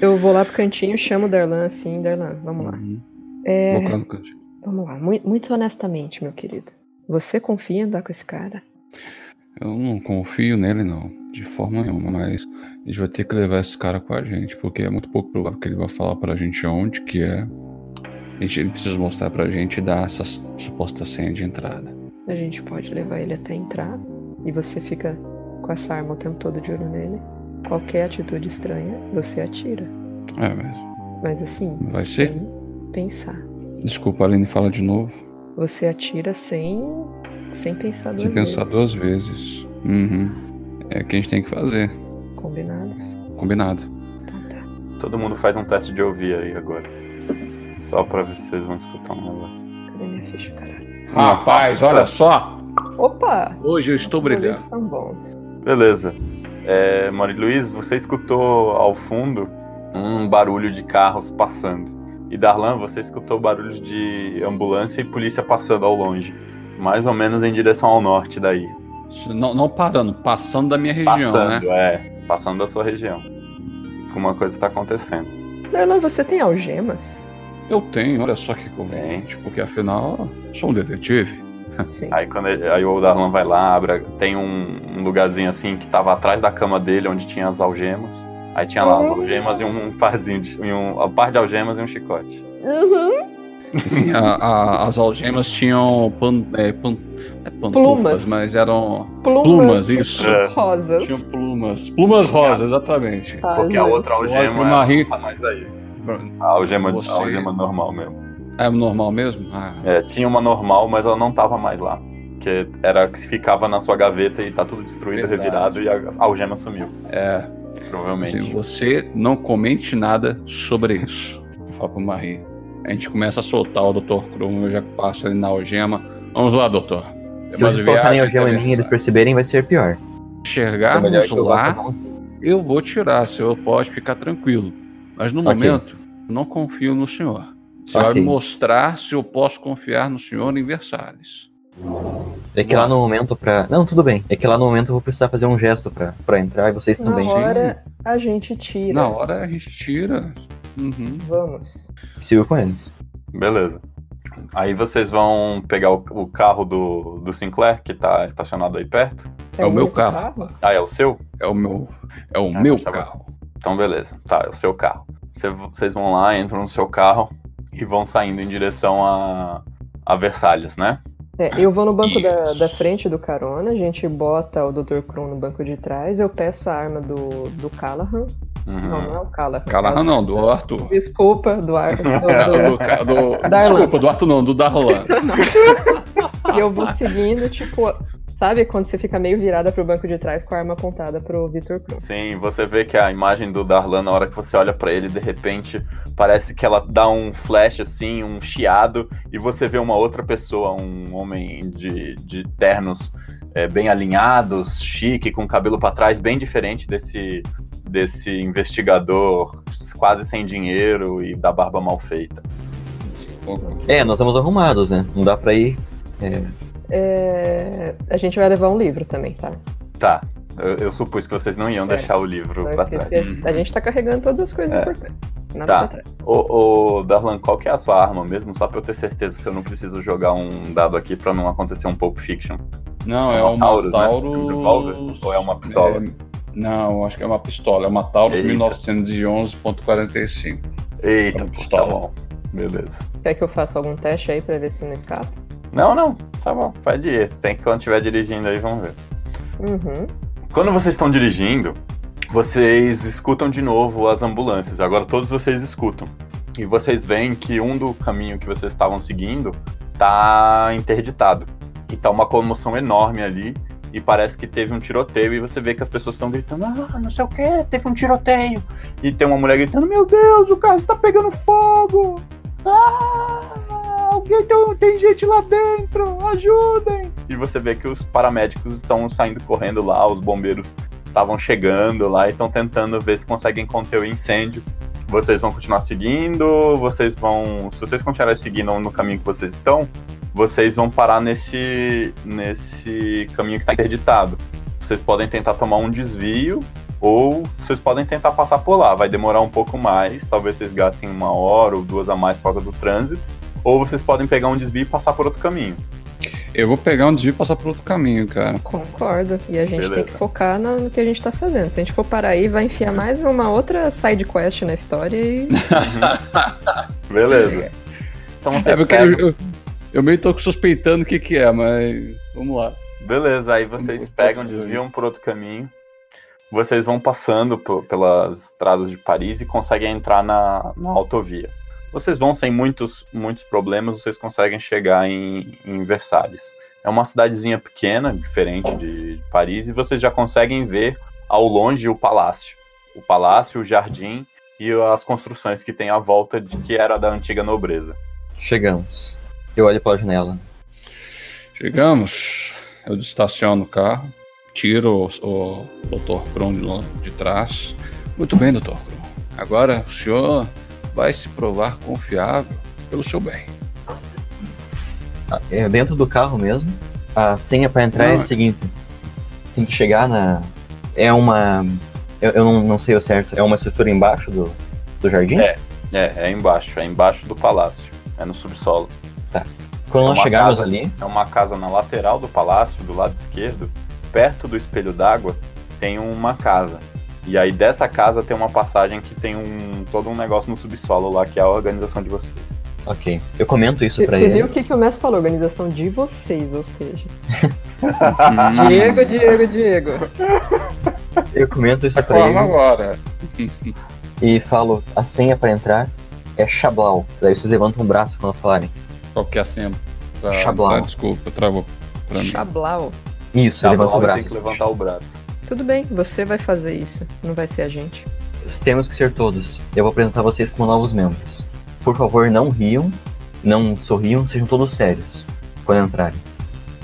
S8: Eu vou lá pro cantinho, chamo o Darlan assim, Darlan, vamos lá.
S7: Uhum.
S8: É,
S7: Vou no cantinho.
S8: vamos lá, mui- muito honestamente, meu querido. Você confia em andar com esse cara?
S7: Eu não confio nele, não. De forma nenhuma, mas a gente vai ter que levar esse cara com a gente, porque é muito pouco provável que ele vai falar pra gente onde que é. A gente ele precisa mostrar pra gente e dar essa suposta senha de entrada.
S8: A gente pode levar ele até entrar e você fica com essa arma o tempo todo de olho nele. Qualquer atitude estranha, você atira.
S7: É, mas
S8: Mas assim,
S7: vai ser?
S8: sem pensar.
S7: Desculpa, Aline, fala de novo.
S8: Você atira sem, sem pensar duas
S7: Sem pensar
S8: vezes.
S7: duas vezes. Uhum. É o que a gente tem que fazer.
S8: Combinados?
S7: Combinado.
S8: Então tá.
S4: Todo mundo faz um teste de ouvir aí agora. Só pra ver se vocês vão escutar um negócio.
S8: Cadê minha ficha, caralho?
S7: Rapaz,
S4: Nossa.
S7: olha só!
S8: Opa!
S7: Hoje eu estou brilhando.
S8: Tão bons.
S4: Beleza. É, Mari Luiz, você escutou ao fundo um barulho de carros passando. E Darlan, você escutou barulhos de ambulância e polícia passando ao longe. Mais ou menos em direção ao norte daí.
S7: Não, não parando, passando da minha região,
S4: passando,
S7: né?
S4: é. Passando da sua região. Alguma coisa tá acontecendo.
S8: Darlan, você tem algemas?
S7: Eu tenho, olha só que conveniente, porque afinal eu sou um detetive.
S8: Sim.
S4: Aí quando ele- aí o Darlan vai lá, abre, tem um, um lugarzinho assim que tava atrás da cama dele, onde tinha as algemas. Aí tinha lá as algemas e um parzinho de, um, um par de algemas e um chicote.
S8: Uhum.
S7: Assim, a- a- as algemas tinham pan, é, pan, é pantufas,
S8: Plumas.
S7: mas eram
S8: Plumas,
S7: plumas, isso.
S4: É.
S8: rosas.
S7: Tinham plumas. Plumas rosas, exatamente.
S4: Porque a outra algema
S7: Uma
S4: tá mais aí. A algema,
S7: Você-
S4: a algema normal mesmo.
S7: É normal mesmo? Ah,
S4: É, tinha uma normal, mas ela não tava mais lá. Que era a que ficava na sua gaveta e tá tudo destruído,
S7: Verdade.
S4: revirado e a algema sumiu.
S7: é.
S4: Provavelmente.
S7: Assim, você não comente nada sobre isso. Fala pro Marie. A gente começa a soltar o Dr. Krum, eu já passo ali na algema. Vamos lá, doutor.
S9: Se vocês colocarem a algema em mim e eles perceberem, vai ser pior. É que eu
S7: lá, eu vou tirar, o senhor pode ficar tranquilo. Mas no
S9: Ok.
S7: momento, eu não confio no senhor. Você vai
S9: Ok.
S7: me mostrar se eu posso confiar no senhor em Versalhes.
S9: É que lá no momento pra. Não, tudo bem. É que lá no momento eu vou precisar fazer um gesto pra, pra entrar e vocês
S8: Na
S9: também.
S8: hora a gente tira.
S7: Na hora a gente tira. Uhum.
S8: Vamos.
S9: Sigo com eles.
S4: Beleza. Aí vocês vão pegar o, o carro do, do Sinclair, que tá estacionado aí perto.
S7: É o meu
S8: único
S7: carro.
S4: Ah, é o seu?
S7: É o meu, é o
S4: Ah,
S7: meu carro.
S4: Então, beleza. Tá, é o seu carro. Cê- Vocês vão lá, entram no seu carro e vão saindo em direção a, a Versalhes, né?
S8: É, eu vou no banco da, da frente do carona, a gente bota o Dr. Krum no banco de trás, eu peço a arma do, do Callahan.
S4: Uhum.
S8: Não, não é o Callahan.
S7: Calarra não, do Arthur.
S8: Desculpa, do ar. do- do-
S7: do, desculpa, do Arthur não, do Darlan.
S8: E eu vou seguindo, tipo, sabe quando você fica meio virada pro banco de trás com a arma apontada pro Victor Krum?
S4: Sim, você vê que a imagem do Darlan, na hora que você olha pra ele, de repente, parece que ela dá um flash, assim, um chiado, e você vê uma outra pessoa, um homem de, de ternos é, bem alinhados, chique, com o cabelo pra trás, bem diferente desse, desse investigador quase sem dinheiro e da barba mal feita.
S9: É, nós vamos arrumados, né? Não dá pra ir. É,
S8: É, a gente vai levar um livro também, tá?
S4: Tá, eu, eu supus que vocês não iam
S8: É,
S4: deixar o livro
S8: Não
S4: pra trás.
S8: A gente tá carregando todas as coisas
S4: É.
S8: importantes. Nada
S4: Tá.
S8: pra trás.
S4: Ô, ô, Darlan, qual que é a sua arma mesmo? Só pra eu ter certeza se eu não preciso jogar um dado aqui pra não acontecer um Pulp Fiction.
S7: Não,
S4: É
S7: é
S4: uma
S7: uma
S4: Taurus, né?
S7: Taurus.
S4: É um revólver? Ou é uma pistola?
S7: É, não, acho que é uma pistola. É uma Taurus
S4: Eita.
S7: 1911.45.
S4: Eita,
S7: Uma
S4: tá
S7: pistola.
S4: bom. Beleza.
S8: Quer que eu faça algum teste aí pra ver se não escapa?
S4: Não, não, tá bom, pode ir. Tem que quando estiver dirigindo aí, vamos ver.
S8: Uhum.
S4: Quando vocês estão dirigindo, vocês escutam de novo as ambulâncias. Agora todos vocês escutam. E vocês veem que um do caminho que vocês estavam seguindo tá interditado. E tá uma comoção enorme ali. E parece que teve um tiroteio. E você vê que as pessoas estão gritando: Ah, não sei o que, teve um tiroteio. E tem uma mulher gritando: Meu Deus, o carro está pegando fogo! Ah, tem, tem gente lá dentro, ajudem! E você vê que os paramédicos estão saindo correndo lá, os bombeiros estavam chegando lá e estão tentando ver se conseguem conter o incêndio. Vocês vão continuar seguindo, vocês vão. Se vocês continuarem seguindo no caminho que vocês estão, vocês vão parar nesse, nesse caminho que está interditado. Vocês podem tentar tomar um desvio ou vocês podem tentar passar por lá. Vai demorar um pouco mais, talvez vocês gastem uma hora ou duas a mais por causa do trânsito. Ou vocês podem pegar um desvio e passar por outro caminho.
S7: Eu vou pegar um desvio e passar por outro caminho, cara.
S8: Concordo. E a gente
S4: Beleza.
S8: tem que focar no, que a gente tá fazendo. Se a gente for parar aí, vai enfiar mais uma outra side quest na história e.
S4: Beleza. Então
S7: É
S4: vocês
S7: porque
S4: pegam...
S7: eu, eu, eu meio tô suspeitando o que que é, mas vamos lá.
S4: Beleza, aí vocês pegam, desviam por outro caminho. Vocês vão passando pelas estradas de Paris e conseguem entrar na, na autovia. Vocês vão sem muitos, muitos problemas, vocês conseguem chegar em, em Versalhes. É uma cidadezinha pequena, diferente de Paris, e vocês já conseguem ver ao longe o palácio. O palácio, o jardim e as construções que tem à volta de que era da antiga nobreza.
S9: chegamos. Eu olho pela janela.
S7: Chegamos, eu estaciono o carro, tiro o, o Dr. Kron de, trás. Muito bem, Dr. Kron. Agora o senhor vai se provar confiável pelo seu bem.
S9: É dentro do carro mesmo. A senha pra entrar é
S7: Não.
S9: a seguinte: tem que chegar na. É uma. Eu, eu não, não sei o certo. É uma estrutura embaixo do, do jardim?
S4: É. É, é embaixo, é embaixo do palácio. É no subsolo.
S9: Quando
S4: É
S9: nós chegarmos
S4: casa.
S9: ali,
S4: É uma casa na lateral do palácio, do lado esquerdo, perto do espelho d'água, tem uma casa. E aí dessa casa tem uma passagem que tem um todo um negócio no subsolo lá que é a organização de vocês.
S9: ok. Eu comento isso pra
S8: você viu o
S9: eles.
S8: que, que o Messi falou? Organização de vocês, ou seja. Diego, Diego, Diego.
S9: Eu comento isso
S7: Tá
S9: pra eles
S7: agora?
S9: e falo: a senha pra entrar é Chablau. Daí vocês levantam o braço quando falarem.
S7: Qual que é a senha? Pra,
S9: Chablau.
S7: pra- desculpa, travou pra mim.
S8: Chablau.
S9: Isso,
S4: Tá,
S9: eu levanto o
S4: tem
S9: braço.
S4: que levantar o braço.
S8: Tudo bem, você vai fazer isso. Não vai ser a gente.
S9: Temos que ser todos. Eu vou apresentar vocês como novos membros. Por favor, não riam, não sorriam, sejam todos sérios quando entrarem.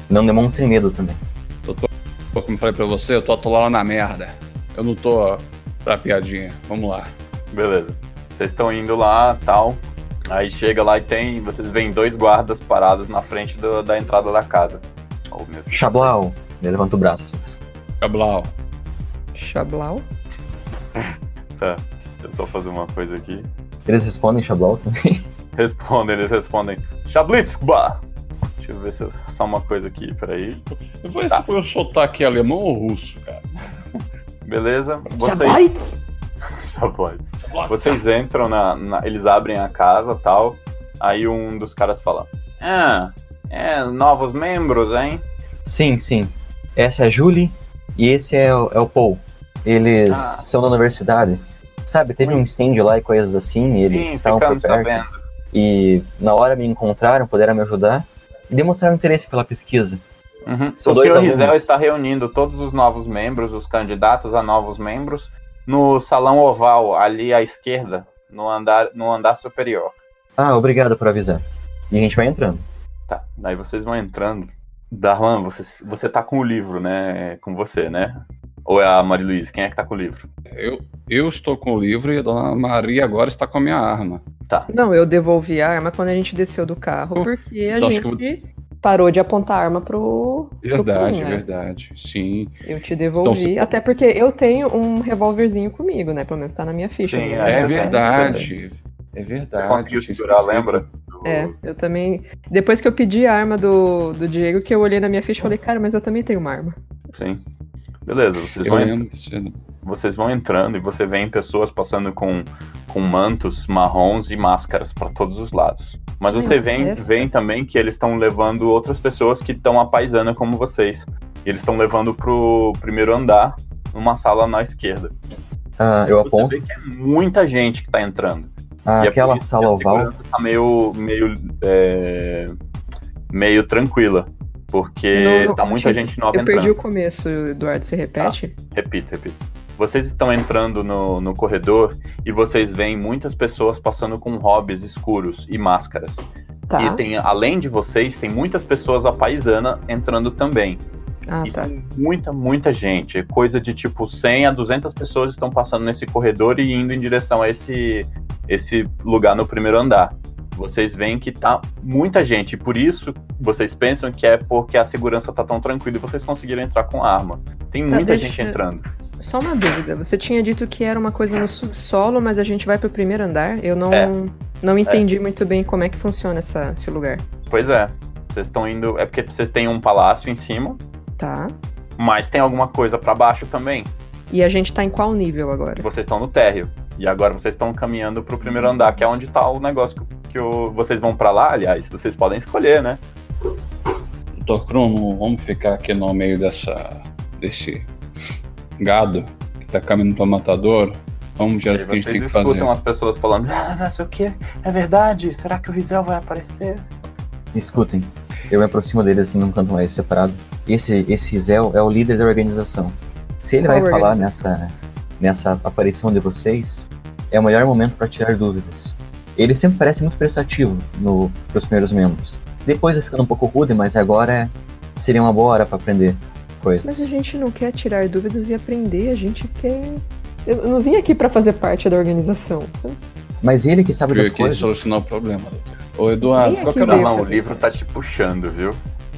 S9: Não demonstrem medo também.
S7: Pô, como eu falei pra você, eu tô atolado na merda. Eu não tô pra piadinha. Vamos lá.
S4: Beleza. Vocês estão indo lá, tal. Aí chega lá e tem. Vocês veem dois guardas parados na frente do- da entrada da casa. Oh, meu Deus.
S9: Chablau. Ele levanta o braço.
S7: Cablau.
S8: Chablau?
S4: Tá. Deixa eu só fazer uma coisa aqui.
S9: Eles respondem Chablau também.
S4: Respondem, eles respondem. Shablitzkba! Deixa eu ver se eu... Só uma coisa aqui, peraí.
S7: Eu vou tá. eu sotaque alemão ou russo, cara?
S4: Beleza? Vocês. Shablites. Vocês entram na, na- Eles abrem a casa tal. Aí um dos caras fala: Ah, é, novos membros, hein?
S9: Sim, sim. Essa é a Julie e esse é o, é o Paul. Eles
S4: Ah.
S9: são da universidade. Sabe, teve um incêndio lá e coisas assim, e eles
S4: Sim,
S9: estavam por perto.
S4: sabendo.
S9: E na hora me encontraram, puderam me ajudar e demonstraram interesse pela pesquisa.
S4: Uhum. O
S9: alunos.
S4: Rizel está reunindo todos os novos membros, os candidatos a novos membros, no salão oval, ali à esquerda, no andar, no andar superior.
S9: Ah, obrigado por avisar. E a gente vai entrando.
S4: Tá, daí vocês vão entrando. Darlan, você, você tá com o livro, né? Com você, né? Ou é a Maria Luiz? Quem é que tá com o livro?
S7: Eu, eu estou com o livro e a dona Maria agora está com a minha arma.
S4: Tá.
S8: Não, eu devolvi a arma quando a gente desceu do carro, porque a
S7: então
S8: gente
S7: que
S8: parou de apontar a arma pro. pro
S7: Verdade,
S8: Kuhn, né?
S7: verdade. Sim.
S8: Eu te devolvi,
S7: se-
S8: até porque eu tenho um revólverzinho comigo, né? Pelo menos tá na minha ficha.
S4: Sim,
S8: né?
S7: É
S4: tem,
S7: verdade. É verdade.
S4: Você conseguiu segurar, lembra?
S8: É, eu também. Depois que eu pedi a arma do, do Diego, que eu olhei na minha ficha e falei, cara, mas eu também tenho uma arma.
S4: Sim. Beleza, vocês
S7: Eu
S4: vão,
S7: lembro. você-
S4: vocês vão entrando e você vê pessoas passando com, com mantos marrons e máscaras para todos os lados. Mas você vê, vê também que eles estão levando outras pessoas que estão a paisana como vocês. E eles estão levando pro primeiro andar, numa sala na esquerda.
S9: Ah, eu
S4: Você
S9: aponto.
S4: vê que é muita gente que tá entrando.
S9: Ah, aquela sala
S4: a
S9: oval.
S4: segurança tá meio, meio, é, meio tranquila. Porque
S8: Não, não,
S4: tá muita
S8: tipo,
S4: gente nova
S8: Eu
S4: entrando.
S8: perdi o começo, Eduardo, você repete?
S4: Repito, repito. Vocês estão entrando no, no corredor e vocês veem muitas pessoas passando com hobbies escuros e máscaras.
S8: Tá.
S4: E tem, além de vocês, tem muitas pessoas à paisana entrando também.
S8: Ah, tá.
S4: é muita, muita gente. É Coisa de tipo 100 a 200 pessoas estão passando nesse corredor e indo em direção a esse, esse lugar no primeiro andar. Vocês veem que tá muita gente, e por isso vocês pensam que é porque a segurança tá tão tranquila e vocês conseguiram entrar com arma. Tem
S8: Tá,
S4: muita
S8: deixa-
S4: gente entrando.
S8: Só uma dúvida. Você tinha dito que era uma coisa no subsolo, mas a gente vai pro primeiro andar. Eu não,
S4: É.
S8: não entendi muito bem como é que funciona essa, esse lugar.
S4: Pois é. Vocês estão indo. É porque vocês têm um palácio em cima,
S8: Tá.
S4: mas tem alguma coisa pra baixo também.
S8: E a gente tá em qual nível agora?
S4: Vocês estão no térreo. E agora vocês estão caminhando pro primeiro andar, que é onde tá o negócio que, que o- vocês vão pra lá, aliás. Vocês podem escolher, né?
S7: Doutor Crono, vamos ficar aqui no meio dessa. desse gado que tá caminhando para matador. Vamos direto o que a gente
S4: vocês
S7: tem que fazer.
S4: escutam as pessoas falando, ah, não sei o que, é verdade, será que o Rizel vai aparecer?
S9: Escutem. Eu me aproximo deles assim num canto mais separado. Esse, esse Rizel é o líder da organização. Se ele
S8: Qual
S9: vai falar nessa, nessa aparição de vocês, é o melhor momento para tirar dúvidas. Ele sempre parece muito prestativo no, pros primeiros membros. Depois vai ficando um pouco rude, mas agora é- seria uma boa hora para aprender
S8: Mas a
S9: coisas.
S8: gente não quer tirar dúvidas e aprender, a gente quer. Eu não vim aqui pra fazer parte da organização. sabe?
S9: Mas ele que sabe
S7: Veio
S9: das coisas.
S7: solucionar o problema, doutor. Ô, Eduardo,
S8: é
S7: qual
S8: que
S7: era
S8: veio
S4: Não, o livro tá te puxando, viu?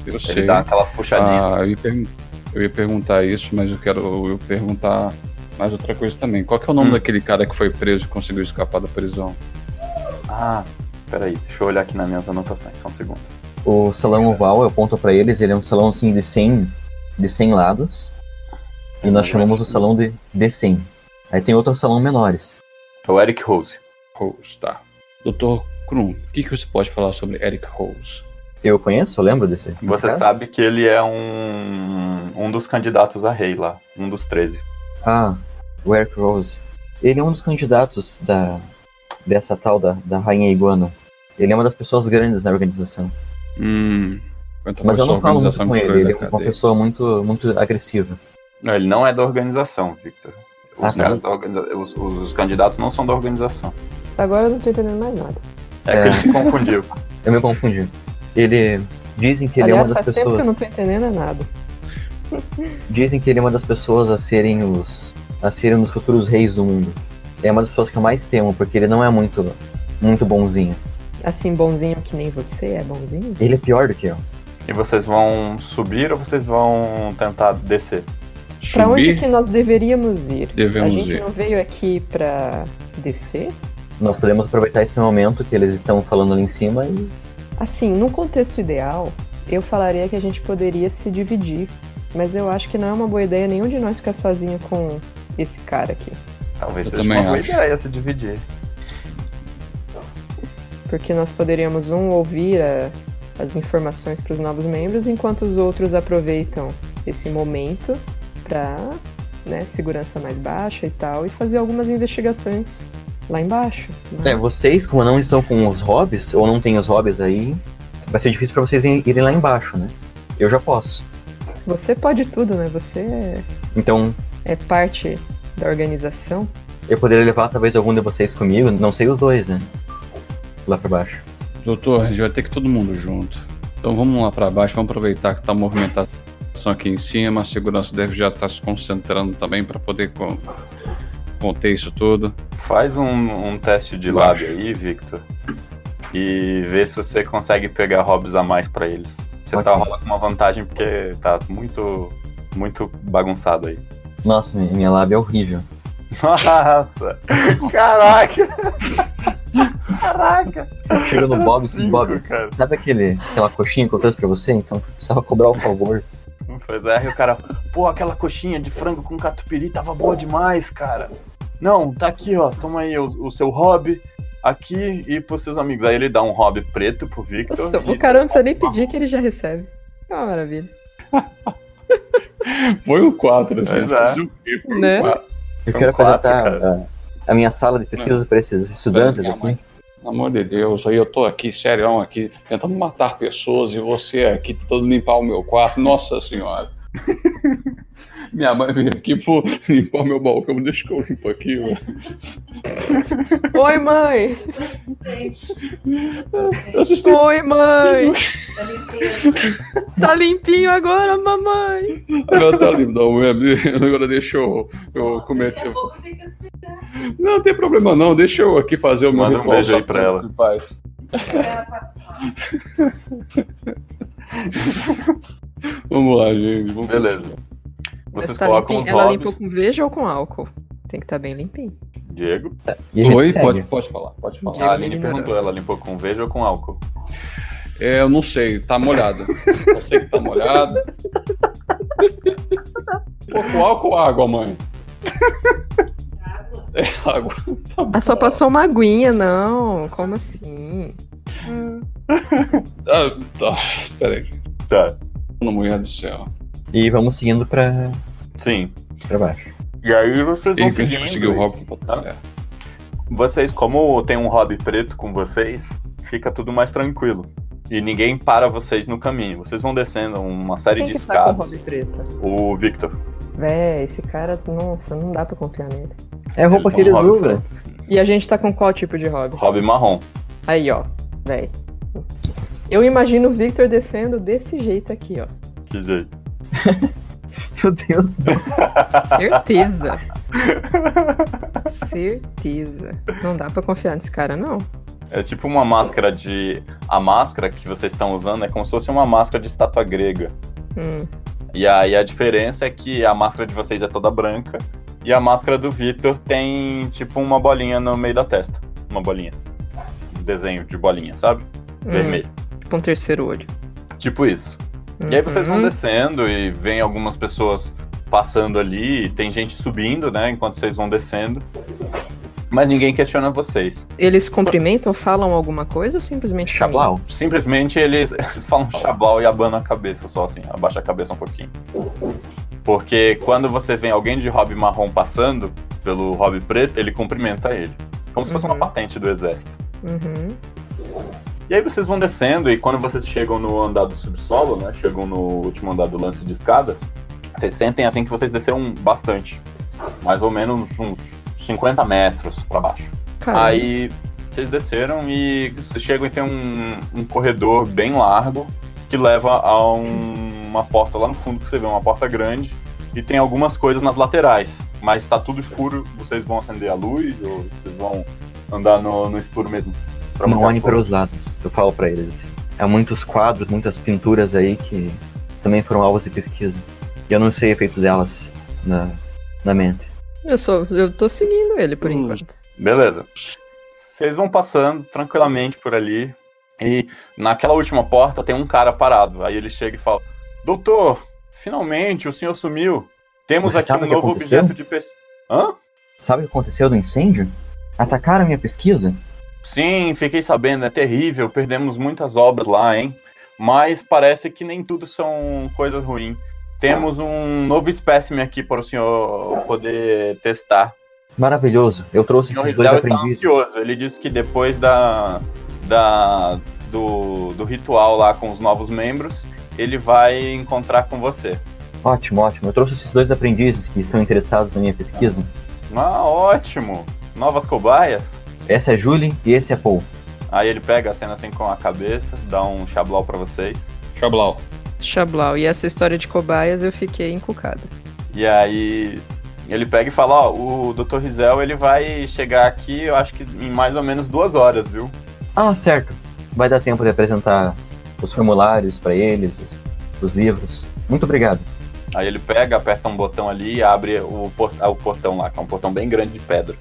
S7: Eu
S4: Ele
S7: sei.
S4: dá aquelas puxadinhas.
S7: Ah, eu ia, pergun- eu ia perguntar isso, mas eu quero eu perguntar mais outra coisa também. Qual que é o nome
S4: Hum.
S7: daquele cara que foi preso e conseguiu escapar da prisão?
S4: Ah, peraí, deixa eu olhar aqui nas minhas anotações, só um segundo.
S9: O salão oval, eu aponto para eles, ele é um salão assim de 100, de 100 lados. E nós chamamos o salão de D100. Aí tem outros salão menores.
S4: É o Eric Rose.
S7: Rose, tá. Doutor Krum, o que, que você pode falar sobre Eric Rose?
S9: Eu conheço, eu lembro desse. desse
S4: Você
S9: caso?
S4: sabe que ele é um, um dos candidatos a rei lá, um dos 13.
S9: Ah, o Eric Rose. Ele é um dos candidatos da dessa tal da, da Rainha Iguana. Ele é uma das pessoas grandes na organização.
S7: Hum.
S9: Mas eu não falo muito com ele. Ele é uma
S7: cadeia?
S9: pessoa muito, muito agressiva.
S4: Não, ele não é da organização, Victor. Os,
S9: Ah, tá.
S4: da organiza- os, os candidatos não são da organização.
S8: Agora eu não tô entendendo mais nada.
S4: É, que
S9: É.
S4: ele se confundiu.
S9: Eu me confundi. Ele dizem que ele
S8: Aliás,
S9: é uma das
S8: faz tempo que eu não
S9: pessoas.
S8: tô entendendo nada.
S9: Dizem que ele é uma das pessoas a serem os. a serem os futuros reis do mundo. É uma das pessoas que eu mais temo, porque ele não é muito. muito bonzinho.
S8: Assim, bonzinho que nem você é bonzinho?
S9: Ele é pior do que eu.
S4: E vocês vão subir ou vocês vão tentar descer?
S8: Pra onde que nós deveríamos ir?
S7: Devemos
S8: a gente
S7: ir.
S8: não veio aqui pra descer?
S9: Nós podemos aproveitar esse momento que eles estão falando ali em cima e.
S8: Assim, num contexto ideal, eu falaria que a gente poderia se dividir. Mas eu acho que não é uma boa ideia nenhum de nós ficar sozinho com esse cara aqui.
S4: Talvez
S7: Eu
S4: seja
S7: também
S4: uma boa
S7: acho.
S4: ideia se dividir.
S8: Porque nós poderíamos, um, ouvir a- as informações para os novos membros, enquanto os outros aproveitam esse momento para né, segurança mais baixa e tal, e fazer algumas investigações lá embaixo. né?
S9: É, vocês, como não estão com os hobbies, ou não têm os hobbies aí, vai ser difícil pra vocês ir- irem lá embaixo, né? Eu já posso.
S8: Você pode tudo, né? Você é,
S9: Então,
S8: é parte da organização.
S9: eu poderia levar talvez algum de vocês comigo, não sei os dois, né? Lá pra baixo.
S7: Doutor, a gente vai ter que todo mundo junto. Então vamos lá pra baixo, vamos aproveitar que tá a movimentação aqui em cima, a segurança deve já estar se concentrando também para poder con- conter isso tudo.
S4: Faz um, um teste de lábio aí, Victor. E vê se você consegue pegar hobbies a mais pra eles. Você tá
S9: Ok.
S4: rola com uma vantagem porque tá muito, muito bagunçado aí.
S9: Nossa, mi- minha lábia é horrível.
S4: Nossa! Caraca! Caraca!
S9: Chega no Bob diz, Bob,
S4: cara.
S9: sabe aquele, aquela coxinha que eu trouxe pra você? Então, precisava cobrar o favor.
S4: Pois é, e o cara, pô, aquela coxinha de frango com catupiry tava boa demais, cara. Não, tá aqui, ó, toma aí o, o seu hobby aqui e pros seus amigos. Aí ele dá um hobby preto pro Victor.
S8: Nossa,
S4: e-
S8: o cara não precisa nem pedir que ele já recebe. É uma maravilha.
S7: Foi um 4, gente.
S4: Pois é.
S7: O quê? Foi um
S8: Né?
S7: quatro.
S9: Eu quero
S4: quatro,
S9: apresentar a, a minha sala de pesquisa para esses estudantes aqui.
S7: Pelo amor de Deus, aí eu tô aqui, sério, aqui, tentando matar pessoas e você aqui tentando limpar o meu quarto. Nossa senhora. Minha mãe veio aqui por limpar meu balcão, deixa que eu limpo aqui, velho.
S8: Oi, mãe!
S7: Assistente,
S8: Oi, mãe! Tá limpinho agora, mamãe!
S7: agora tá limpo, não, agora deixa eu, eu cometer. Não, tem problema não, deixa eu aqui fazer o meu
S4: Manda um beijo aí pra ela.
S7: paz. Vamos lá, gente. Vamos
S4: Beleza. Vocês
S8: tá
S4: colocam
S8: limpinho.
S4: os
S8: Ela limpou com veja ou com álcool? Tem que estar bem limpinho.
S4: Diego.
S7: Oi, pode, pode falar, pode falar.
S8: Diego
S4: A Aline
S8: ignorou.
S4: perguntou, ela limpou com veja ou com álcool?
S7: É, eu não sei, tá molhado. Eu sei que tá molhado. Pô, com álcool ou água, mãe? É água. Tá.
S8: Ah, só passou uma aguinha, não. Como assim?
S7: Ah, tá. Peraí.
S4: Tá.
S7: Não, mulher do céu.
S9: E vamos seguindo pra,
S4: Sim.
S9: pra baixo.
S4: E aí vocês vão
S7: Enfim, a gente
S4: seguindo.
S7: conseguiu o Robin, tá
S4: Tá. Vocês, como tem um hobby preto com vocês, fica tudo mais tranquilo. E ninguém para vocês no caminho. Vocês vão descendo uma série
S8: Quem
S4: de
S8: que tá com o
S4: escadas.
S8: preto?
S4: O Victor.
S8: Véi, esse cara, nossa, não dá pra confiar nele.
S9: É a roupa que eles
S4: Hobby
S9: usam.
S8: E a gente tá com qual tipo de hobby?
S4: Hobby marrom.
S8: Aí, ó, véi. Eu imagino o Victor descendo desse jeito aqui, ó.
S4: Que jeito.
S9: Meu Deus, não.
S8: Certeza. Certeza. Não dá pra confiar nesse cara, não.
S4: É tipo uma máscara de. A máscara que vocês estão usando é como se fosse uma máscara de estátua grega.
S8: Hum.
S4: E aí a diferença é que a máscara de vocês é toda branca e a máscara do Victor tem tipo uma bolinha no meio da testa. Uma bolinha. Um desenho de bolinha, sabe?
S8: hum.
S4: Vermelho.
S8: Com um terceiro olho.
S4: Tipo isso. E aí vocês vão
S8: Uhum.
S4: descendo e vem algumas pessoas passando ali, e tem gente subindo, né, enquanto vocês vão descendo. Mas ninguém questiona vocês.
S8: Eles cumprimentam, falam alguma coisa ou simplesmente
S9: Chablau.
S4: Simplesmente eles, eles falam chablau e abanam a cabeça só assim, abaixa a cabeça um pouquinho. Porque quando você vem alguém de hobby marrom passando pelo hobby preto, ele cumprimenta ele. Como se fosse uma
S8: Uhum.
S4: patente do exército.
S8: Uhum.
S4: E aí vocês vão descendo e quando vocês chegam no andar do subsolo, né? Chegam no último andar do lance de escadas, vocês sentem assim que vocês desceram bastante. Mais ou menos uns 50 metros pra baixo.
S8: Caramba.
S4: Aí vocês desceram e vocês chegam e tem um, um corredor bem largo que leva a um- uma porta lá no fundo que você vê, uma porta grande, e tem algumas coisas nas laterais. Mas tá tudo escuro, vocês vão acender a luz ou vocês vão andar no, no escuro mesmo? Pra
S9: Não olhem para
S4: fogo?
S9: os lados. Eu falo para eles assim. Há muitos quadros, muitas pinturas aí que também foram alvos de pesquisa. E eu não sei o efeito delas na, na mente.
S8: Eu sou, eu tô seguindo ele por
S7: Hum.
S8: enquanto.
S4: Beleza. Vocês vão passando tranquilamente por ali. E naquela última porta tem um cara parado. Aí ele chega e fala: Doutor, finalmente o senhor sumiu. Temos
S9: Você
S4: aqui um novo
S9: aconteceu?
S4: objeto de pesquisa. Hã?
S9: Sabe o que aconteceu do incêndio? Atacaram a minha pesquisa?
S4: Sim, fiquei sabendo, é terrível. Perdemos muitas obras lá, hein? Mas parece que nem tudo são coisas ruins. Temos um novo espécime aqui para o senhor poder testar.
S9: Maravilhoso. Eu trouxe esses dois
S4: está
S9: aprendizes.
S4: ansioso. Ele disse que depois da, da do, do ritual lá com os novos membros, ele vai encontrar com você.
S9: Ótimo, ótimo. Eu trouxe esses dois aprendizes que estão interessados na minha pesquisa.
S4: Ah, ótimo! Novas cobaias.
S9: Essa é Julie e esse é Paul.
S4: Aí ele pega a cena assim com a cabeça, dá um chablau pra vocês.
S7: Chablau.
S8: Chablau. E essa história de cobaias eu fiquei encucada.
S4: E aí ele pega e fala, ó, o Dr. Rizel ele vai chegar aqui, eu acho que em mais ou menos duas horas, viu?
S9: Ah, certo. Vai dar tempo de apresentar os formulários para eles, os- os livros. Muito obrigado.
S4: Aí ele pega, aperta um botão ali e abre o portão lá, que é um portão bem grande de pedra.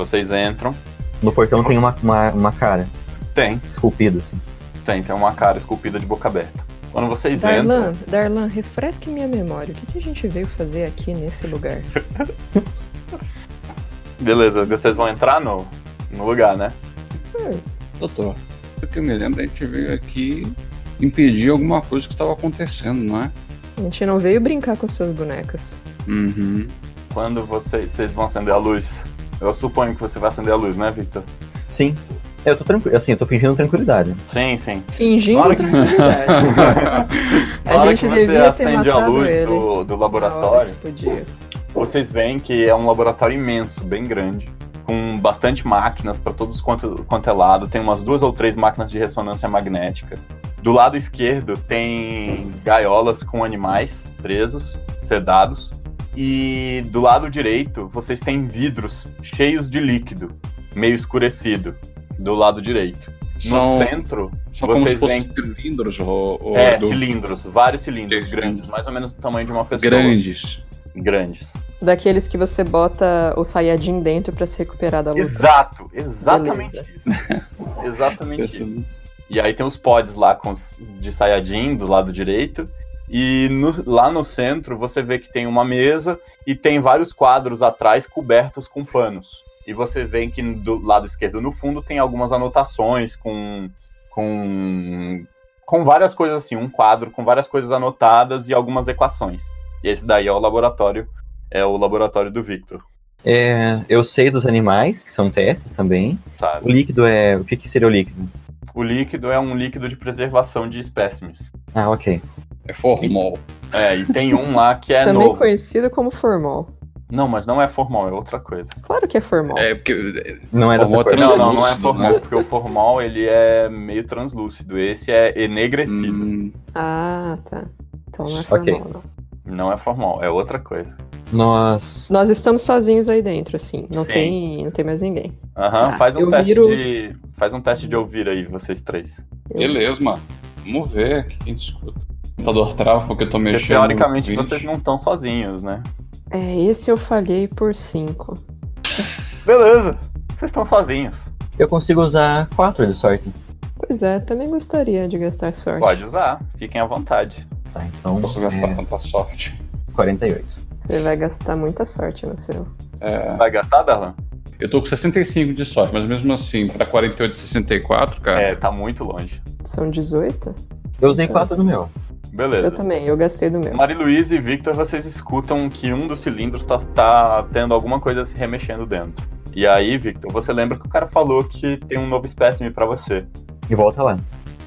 S4: Vocês entram.
S9: No portão tem uma, uma, uma cara
S4: Tem,
S9: esculpida, assim.
S4: tem, tem uma cara esculpida de boca aberta. Quando vocês entram.
S8: Darlan, Darlan, refresque minha memória. O que, que a gente veio fazer aqui nesse lugar?
S4: Beleza, vocês vão entrar no, no lugar, né?
S7: Doutor, o que eu me lembro, a gente veio aqui impedir alguma coisa que estava acontecendo, não é?
S8: A gente não veio brincar com suas bonecas.
S7: Uhum.
S4: Quando vocês, vocês vão acender a luz. Eu suponho que você vai acender a luz, né, Victor?
S9: Sim. Eu tô tranquilo, assim, eu tô fingindo tranquilidade.
S4: Sim, sim.
S8: Fingindo
S4: Na hora que-
S8: tranquilidade.
S4: Na hora
S8: a
S4: que
S8: gente
S4: você acende a luz
S8: ele.
S4: do, do laboratório, vocês veem que é um laboratório imenso, bem grande, com bastante máquinas para todos quanto, quanto é lado. Tem umas duas ou três máquinas de ressonância magnética. Do lado esquerdo tem gaiolas com animais presos, sedados. E do lado direito vocês têm vidros cheios de líquido, meio escurecido, do lado direito. No
S7: São,
S4: centro,
S7: são como se
S4: vocês veem
S7: cilindros, o, o,
S4: é,
S7: do-
S4: cilindros, vários cilindros
S7: Sim.
S4: grandes, mais ou menos do tamanho de uma pessoa.
S7: grandes.
S4: Grandes.
S8: Daqueles que você bota o Sayajin dentro pra se recuperar da luta.
S4: Exato, exatamente
S8: Beleza.
S4: isso. exatamente isso. E aí tem os pods lá com os de Sayajin do lado direito. E no- lá no centro você vê que tem uma mesa e tem vários quadros atrás cobertos com panos. E você vê que do lado esquerdo no fundo tem algumas anotações com com com várias coisas assim, um quadro com várias coisas anotadas e algumas equações. E esse daí é o laboratório, é o laboratório do Victor,
S9: É, eu sei dos animais, que são testes também.
S4: sabe?
S9: O líquido é. O que, que seria o líquido?
S4: O líquido é um líquido de preservação de espécimes.
S9: Ah, ok.
S7: É formol.
S4: É, e tem um lá que é
S8: Também
S4: novo.
S8: conhecido como formol.
S4: Não, mas não é formal, é outra coisa.
S8: Claro que é formal.
S7: É, porque.
S9: Não é cor.
S4: Não, não, não é formal,
S7: né?
S4: porque o formal ele é meio translúcido. Esse é enegrecido.
S7: Hum,
S8: Ah, tá. Então não é formal, não.
S4: Não é formal, é outra coisa.
S9: Nós.
S8: Nós estamos sozinhos aí dentro, assim. Não,
S4: Sim.
S8: tem, não tem mais ninguém.
S4: Aham,
S8: Tá,
S4: faz um teste
S8: viro-
S4: de. Faz um teste de ouvir aí, vocês três.
S7: beleza, mano. Vamos ver quem escuta. Computador trava porque eu tô
S4: Porque
S7: mexendo.
S4: teoricamente
S7: no
S4: vocês não estão sozinhos, né?
S8: É, esse eu falhei por 5.
S4: Beleza, vocês estão sozinhos.
S9: Eu consigo usar quatro de sorte.
S8: Pois é, também gostaria de gastar sorte.
S4: Pode usar, fiquem à vontade.
S9: Tá, então.
S7: Não posso gastar
S9: É,
S7: tanta sorte.
S9: 48.
S8: Você vai gastar muita sorte no seu.
S7: É,
S4: Vai gastar, Darlan?
S7: eu tô com 65 de sorte, mas mesmo assim, pra 48 e 64, cara.
S4: É, tá muito longe.
S8: São 18?
S9: Eu usei quatro no meu.
S4: Beleza.
S8: Eu também, eu gastei do meu.
S4: Maria Luísa e Victor, vocês escutam que um dos cilindros tá, tá tendo alguma coisa se remexendo dentro. E aí, Victor, você lembra que o cara falou que tem um novo espécime pra você.
S9: E volta lá.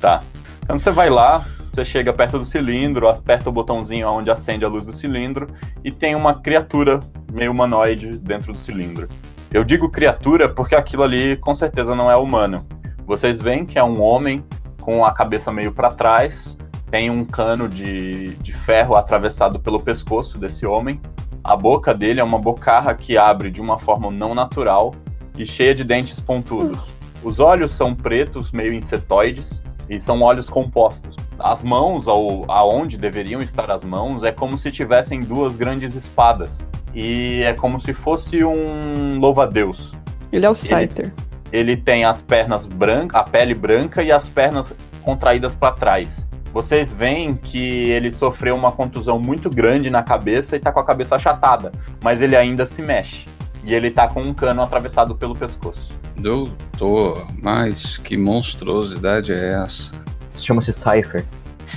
S4: Tá. Quando você vai lá, você chega perto do cilindro, aperta o botãozinho onde acende a luz do cilindro e tem uma criatura meio humanoide dentro do cilindro. Eu digo criatura porque aquilo ali com certeza não é humano. Vocês veem que é um homem com a cabeça meio pra trás, tem um cano de, de ferro atravessado pelo pescoço desse homem. A boca dele é uma bocarra que abre de uma forma não natural e cheia de dentes pontudos. Os olhos são pretos, meio insetoides, e são olhos compostos. As mãos, ou aonde deveriam estar as mãos, é como se tivessem duas grandes espadas. E é como se fosse um louva-a-Deus.
S8: Ele é o Scyther.
S4: Ele tem as pernas brancas, a pele branca e as pernas contraídas para trás. Vocês veem que ele sofreu uma contusão muito grande na cabeça e tá com a cabeça achatada, mas ele ainda se mexe. E ele tá com um cano atravessado pelo pescoço.
S7: Doutor, mas que monstruosidade é essa?
S9: Chama-se Cypher.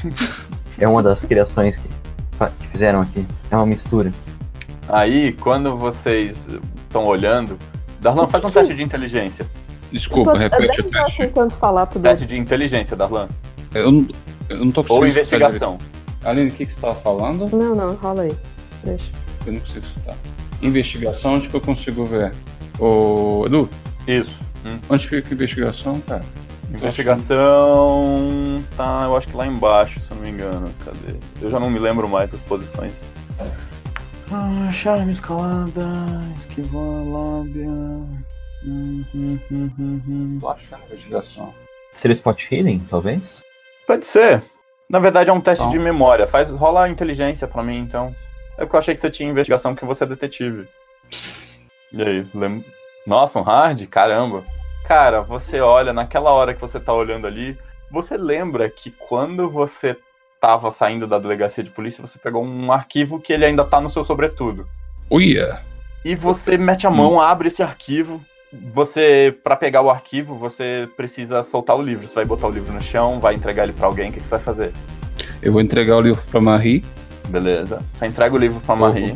S9: é uma das criações que, que fizeram aqui. É uma mistura.
S4: Aí, quando vocês estão olhando, Darlan, faz um teste de inteligência.
S7: Desculpa,
S8: tô,
S7: repete o teste.
S8: tentando falar
S4: Teste de inteligência, Darlan.
S7: Eu, não- eu não tô
S4: Ou investigação.
S7: Aline, o que, que você tava falando?
S8: Não, não, rola aí. Deixa.
S7: Eu não consigo escutar. Investigação, onde que eu consigo ver? Ô, Edu,
S4: Isso. Hum.
S7: onde fica a investigação, cara?
S4: Investigação. Tá, eu acho que lá embaixo, se eu não me engano. Cadê? Eu já não me lembro mais das posições. Ah, charme, escalada, esquivar, lábia. Hum, hum, hum, hum, hum.
S7: Tô achando investigação.
S9: Seria Spot Healing, talvez?
S4: Pode ser. Na verdade é um teste
S7: Então.
S4: de memória. Faz, rola a inteligência pra mim, então. É porque eu achei que você tinha investigação porque você é detetive. E aí, lem... Nossa, um hard? Caramba. Cara, você olha, naquela hora que você tá olhando ali, você lembra que quando você tava saindo da delegacia de polícia, você pegou um arquivo que ele ainda tá no seu sobretudo.
S7: Uia!
S4: E você mete a mão, abre esse arquivo. Você, pra pegar o arquivo, você precisa soltar o livro. Você vai botar o livro no chão, vai entregar ele pra alguém, o que, que você vai fazer?
S7: Eu vou entregar o livro pra Marie.
S4: Beleza. Você entrega o livro pra Marie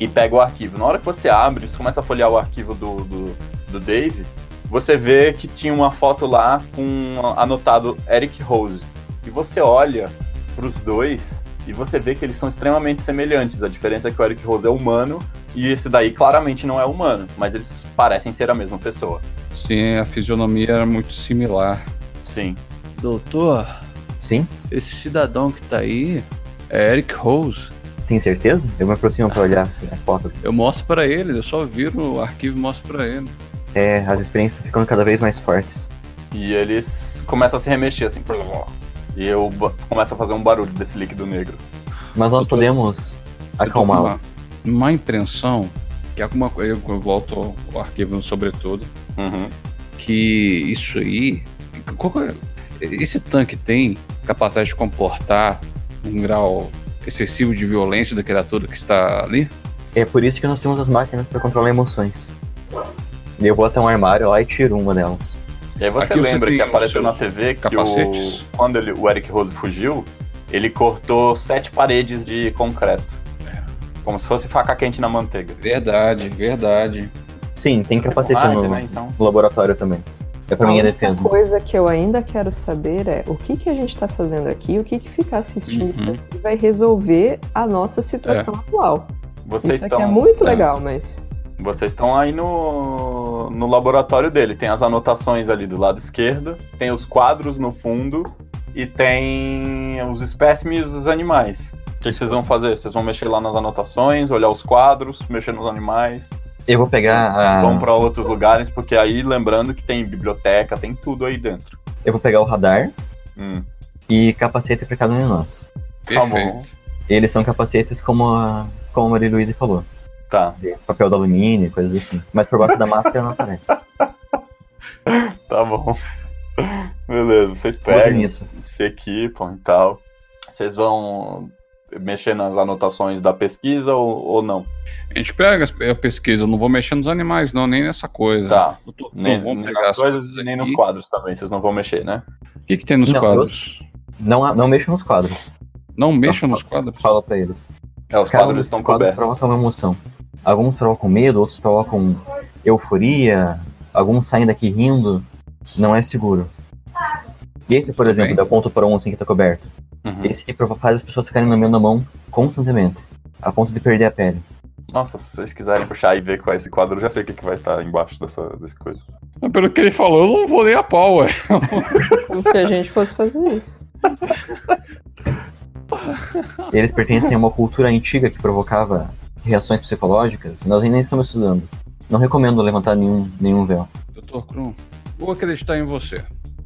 S4: e pega o arquivo. Na hora que você abre, você começa a folhear o arquivo do, do, do Dave, você vê que tinha uma foto lá com anotado Eric Rose. E você olha pros dois e você vê que eles são extremamente semelhantes. A diferença é que o Eric Rose é humano e esse daí claramente não é humano, mas eles parecem ser a mesma pessoa.
S7: Sim, a fisionomia era muito similar.
S4: Sim.
S7: Doutor,
S9: Sim?
S7: esse cidadão que tá aí é Eric Rose.
S9: Tem certeza? Eu me aproximo pra olhar assim, a foto.
S7: Eu mostro pra ele, eu só viro o arquivo e mostro pra ele.
S9: É, as experiências estão ficando cada vez mais fortes.
S4: E eles começam a se remexer assim. E eu começo a fazer um barulho desse líquido negro.
S9: Mas nós
S7: tô-
S9: podemos acalmá-lo.
S7: uma, impressão que alguma coisa. Eu volto o arquivo no sobretudo.
S4: Uhum.
S7: Que isso aí. é- esse tanque tem capacidade de comportar um grau excessivo de violência da criatura que está ali?
S9: É por isso que nós temos as máquinas pra controlar emoções. E eu vou até um armário lá e tiro uma delas.
S4: E aí você
S7: Aqui
S4: lembra que apareceu na TV que
S7: capacetes.
S4: o, quando ele- o Eric Rose fugiu, ele cortou sete paredes de concreto.
S7: É.
S4: Como se fosse faca quente na manteiga.
S7: Verdade, verdade.
S9: Sim, tem capacete
S4: Hard,
S9: no,
S4: né, então.
S9: no laboratório também. É pra
S8: a
S9: minha defesa.
S8: coisa que eu ainda quero saber é o que, que a gente tá fazendo aqui, o que, que ficar assistindo isso
S7: Uhum.
S8: aqui vai resolver a nossa situação atual.
S4: Vocês
S8: isso aqui é
S4: estão
S8: muito
S7: é.
S8: legal, mas.
S4: Vocês estão aí no, no laboratório dele. Tem as anotações ali do lado esquerdo, tem os quadros no fundo e tem os espécimes dos animais. O que que vocês vão fazer? Vocês vão mexer lá nas anotações, olhar os quadros, mexer nos animais.
S9: Eu vou pegar a.
S4: Vão pra outros lugares, porque aí lembrando que tem biblioteca, tem tudo aí dentro.
S9: Eu vou pegar o radar
S4: Hum,
S9: e capacete pra cada um de nós.
S4: Tá bom.
S7: Perfeito.
S9: Eles são capacetes como a, como a Maria Luísa falou.
S4: Tá,
S9: De papel de alumínio, coisas assim. Mas por baixo da máscara não aparece.
S4: tá bom. Beleza, vocês pegam,
S9: nisso.
S4: se equipam e tal. Vocês vão mexer nas anotações da pesquisa ou, ou não?
S7: A gente pega a pesquisa, eu não vou mexer nos animais, não, nem nessa coisa.
S4: Tá. Nem,
S7: vamos
S4: nem
S7: pegar
S4: nas
S7: as
S4: coisas e nem nos quadros também, vocês não vão mexer, né?
S7: O que, que tem nos
S9: Não,
S7: quadros?
S9: Não, não mexam nos quadros.
S7: Não mexam nos quadros.
S9: Fala pra eles.
S4: É, os
S9: Cada
S4: quadros
S9: desses
S4: estão
S9: quadros
S4: cobertos.
S9: provocam uma emoção. Alguns provocam medo, outros provocam euforia, alguns saem daqui rindo. Não é seguro. E esse, por exemplo,
S7: bem.
S9: da ponto para um assim que tá coberto.
S4: Uhum.
S9: Esse que faz as pessoas ficarem lambendo a mão constantemente. A ponto de perder a pele.
S4: Nossa, se vocês quiserem puxar e ver qual é esse quadro, eu já sei o que, que vai estar embaixo dessa, desse coisa.
S7: Pelo que ele falou, eu não vou nem a pau, ué.
S8: Como se a gente fosse fazer isso.
S9: Eles pertencem a uma cultura antiga que provocava reações psicológicas. Nós ainda estamos estudando. Não recomendo levantar nenhum, nenhum véu.
S7: Dr. Krum, vou acreditar em você.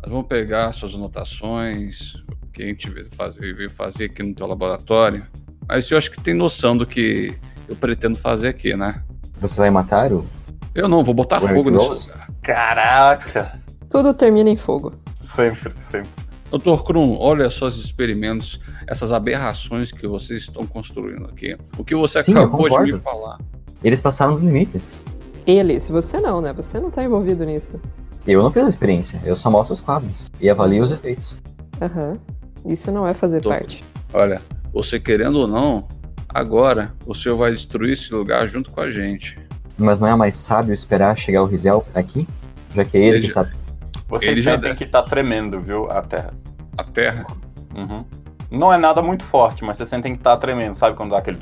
S7: Nós vamos pegar suas anotações, o que a gente veio fazer, veio fazer aqui no teu laboratório. Mas eu acho que tem noção do que eu pretendo fazer aqui, né?
S9: Você vai matar o.
S7: Eu não, vou botar
S9: O
S7: fogo nesse lugar.
S4: Caraca!
S8: Tudo termina em fogo.
S4: Sempre, sempre.
S7: Dr. Krum, olha só esses experimentos, essas aberrações que vocês estão construindo aqui. O que você
S9: Sim,
S7: acabou de me falar.
S9: Eles passaram dos limites.
S8: Eles, você não, né? Você não tá envolvido nisso.
S9: Eu não fiz a experiência, eu só mostro os quadros e avalio os efeitos.
S8: Aham. Isso não é fazer parte.
S7: Olha, você querendo ou não, agora o senhor vai destruir esse lugar junto com a gente.
S9: Mas não é mais sábio esperar chegar o Rizel aqui? Já que é ele,
S7: Ele
S9: que
S7: já-
S9: sabe.
S4: Vocês
S7: Ele já
S4: sentem
S7: deve-
S4: que tá tremendo, viu, a terra.
S7: A terra.
S4: Uhum. Não é nada muito forte, mas vocês sentem que tá tremendo, sabe? Quando dá aquele.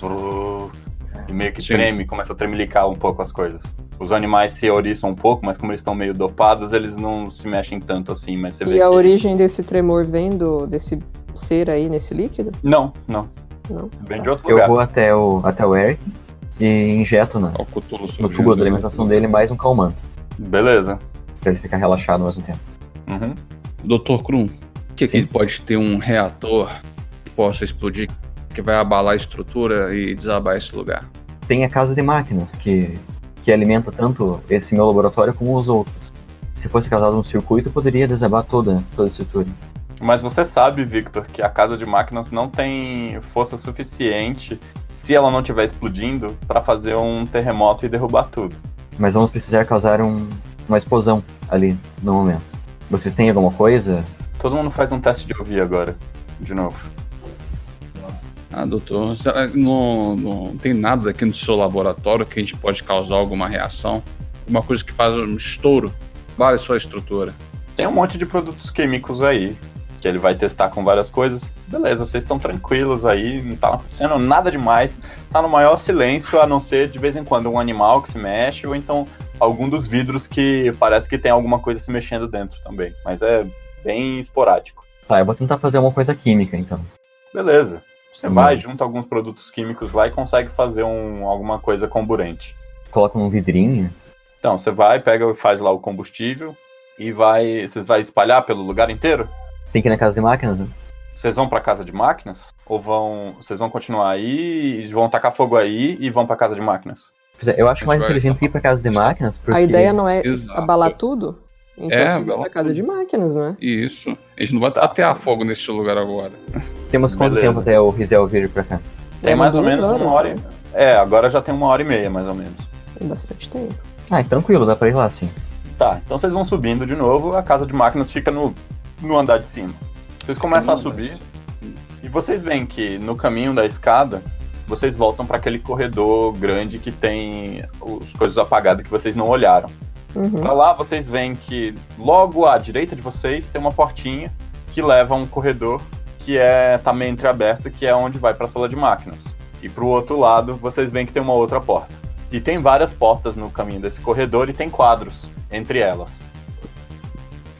S4: E meio que
S7: Sim.
S4: treme, começa a tremelicar um pouco as coisas. Os animais se oriçam um pouco, mas como eles estão meio dopados, eles não se mexem tanto assim, mas você vê
S8: E a
S4: que...
S8: origem desse tremor vem do, desse ser aí nesse líquido?
S4: Não, não.
S8: Não?
S4: Vem de outro
S9: Eu
S4: lugar.
S9: vou até o, até o Eric e injeto na, no tubo de alimentação dele mais um calmante.
S4: Beleza.
S9: Pra ele ficar relaxado ao mesmo tempo.
S4: Uhum.
S7: Dr. Krum, que
S9: Sim.
S7: aqui pode ter um reator que possa explodir, que vai abalar a estrutura e desabar esse lugar?
S9: Tem a casa de máquinas que, que alimenta tanto esse meu laboratório como os outros. Se fosse causado um circuito, poderia desabar toda, toda a estrutura.
S4: Mas você sabe, Victor, que a casa de máquinas não tem força suficiente, se ela não estiver explodindo, pra fazer um terremoto e derrubar tudo.
S9: Mas vamos precisar causar um- uma explosão ali no momento. Vocês têm alguma coisa?
S4: Todo mundo faz um teste de ouvir agora, de novo.
S7: Ah, doutor, será que não, não tem nada aqui no seu laboratório que a gente pode causar alguma reação? Alguma coisa que faz um estouro? Vale sua estrutura.
S4: Tem um monte de produtos químicos aí, que ele vai testar com várias coisas. Beleza, vocês estão tranquilos aí, não tá acontecendo nada demais. Tá no maior silêncio, a não ser de vez em quando um animal que se mexe, ou então algum dos vidros que parece que tem alguma coisa se mexendo dentro também. Mas é bem esporádico.
S9: Tá, eu vou tentar fazer uma coisa química então.
S4: Beleza. Você
S9: Hum.
S4: vai, junta alguns produtos químicos lá e consegue fazer um, alguma coisa comburente.
S9: Coloco num vidrinho.
S4: Então, você vai, pega e faz lá o combustível e vai. Vocês vai espalhar pelo lugar inteiro?
S9: Tem que ir na casa de máquinas, né?
S4: Vocês vão pra casa de máquinas? Ou vão. Vocês vão continuar aí e vão tacar fogo aí e vão pra casa de máquinas?
S9: Pois é, eu acho
S7: A
S9: mais
S7: gente vai-
S9: inteligente ir pra casa de máquinas, porque
S8: A ideia não é
S7: Exato.
S8: abalar tudo? Então
S7: É,
S8: seria
S7: abalar
S8: na casa de máquinas, não é?
S7: Isso. A gente não vai atear fogo nesse lugar agora.
S9: temos quanto
S4: Beleza.
S9: tempo até o Rizel vir pra cá?
S4: Tem
S8: É,
S4: mais ou menos
S8: horas,
S4: uma hora.
S8: né?
S4: e- É, agora já tem uma hora e meia, mais ou menos.
S8: Tem bastante tempo.
S9: Ah, é tranquilo, dá pra ir lá sim.
S4: Tá, então vocês vão subindo de novo, a casa de máquinas fica no, no andar de cima. Vocês começam a subir e vocês veem que no caminho da escada, vocês voltam para aquele corredor grande que tem as coisas apagadas que vocês não olharam.
S8: Uhum.
S4: Pra lá vocês veem que logo à direita de vocês tem uma portinha que leva a um corredor que é tá meio entreaberto, que é onde vai para a sala de máquinas. E pro outro lado vocês veem que tem uma outra porta. E tem várias portas no caminho desse corredor e tem quadros entre elas.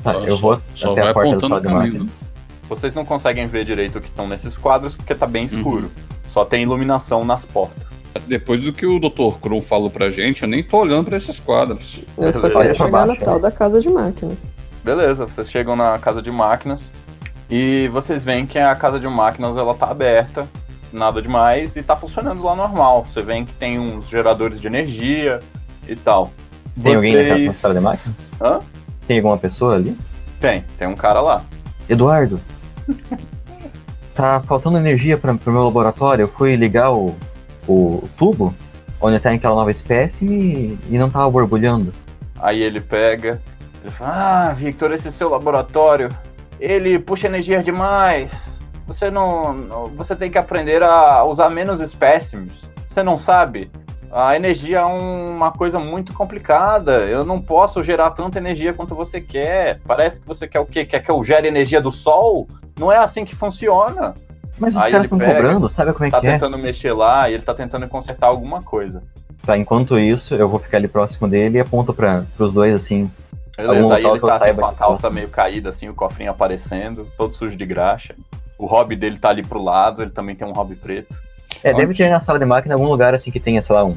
S9: Tá,
S7: Só-
S9: eu vou
S7: só
S9: até
S7: vai
S9: a porta da sala de
S7: o
S9: máquinas.
S4: Vocês não conseguem ver direito o que estão nesses quadros porque tá bem escuro. Só tem iluminação nas portas.
S7: Depois do que o Dr. Krum falou pra gente, eu nem tô olhando pra esses quadros.
S8: Eu só quero chegar na
S9: baixo,
S8: tal
S9: né?
S8: da casa de máquinas.
S4: Beleza, vocês chegam na casa de máquinas e vocês veem que a casa de máquinas ela tá aberta, nada demais, e tá funcionando lá normal. Você vê que tem uns geradores de energia e tal.
S9: Tem alguém na, casa- na
S4: Vocês-
S9: sala de máquinas?
S4: Hã?
S9: Tem alguma pessoa ali?
S4: Tem, tem um cara lá.
S9: Eduardo. tá faltando energia para pro meu laboratório. Eu fui ligar o, o tubo onde tá aquela nova espécime e não tava borbulhando.
S4: Aí ele pega, ele fala: Ah, Victor, esse seu laboratório, ele puxa energia demais. Você não, não- Você tem que aprender a usar menos espécimes. Você não sabe? A energia é uma coisa muito complicada. Eu não posso gerar tanta energia quanto você quer. Parece que você quer o quê? Quer que eu gere energia do sol? Não é assim que funciona.
S9: Mas os
S4: Aí
S9: caras estão cobrando, sabe como é
S4: Tá
S9: que é?
S4: tentando mexer lá e ele tá tentando consertar alguma coisa.
S9: Tá, enquanto isso, eu vou ficar ali próximo dele e aponto para pros dois assim.
S4: Beleza, aí ele tá assim, com a calça meio caída, assim, o cofrinho aparecendo, todo sujo de graxa. O hobby dele tá ali pro lado, ele também tem um hobby preto.
S9: É, deve ter na sala de máquina algum lugar assim que tenha, sei lá, um,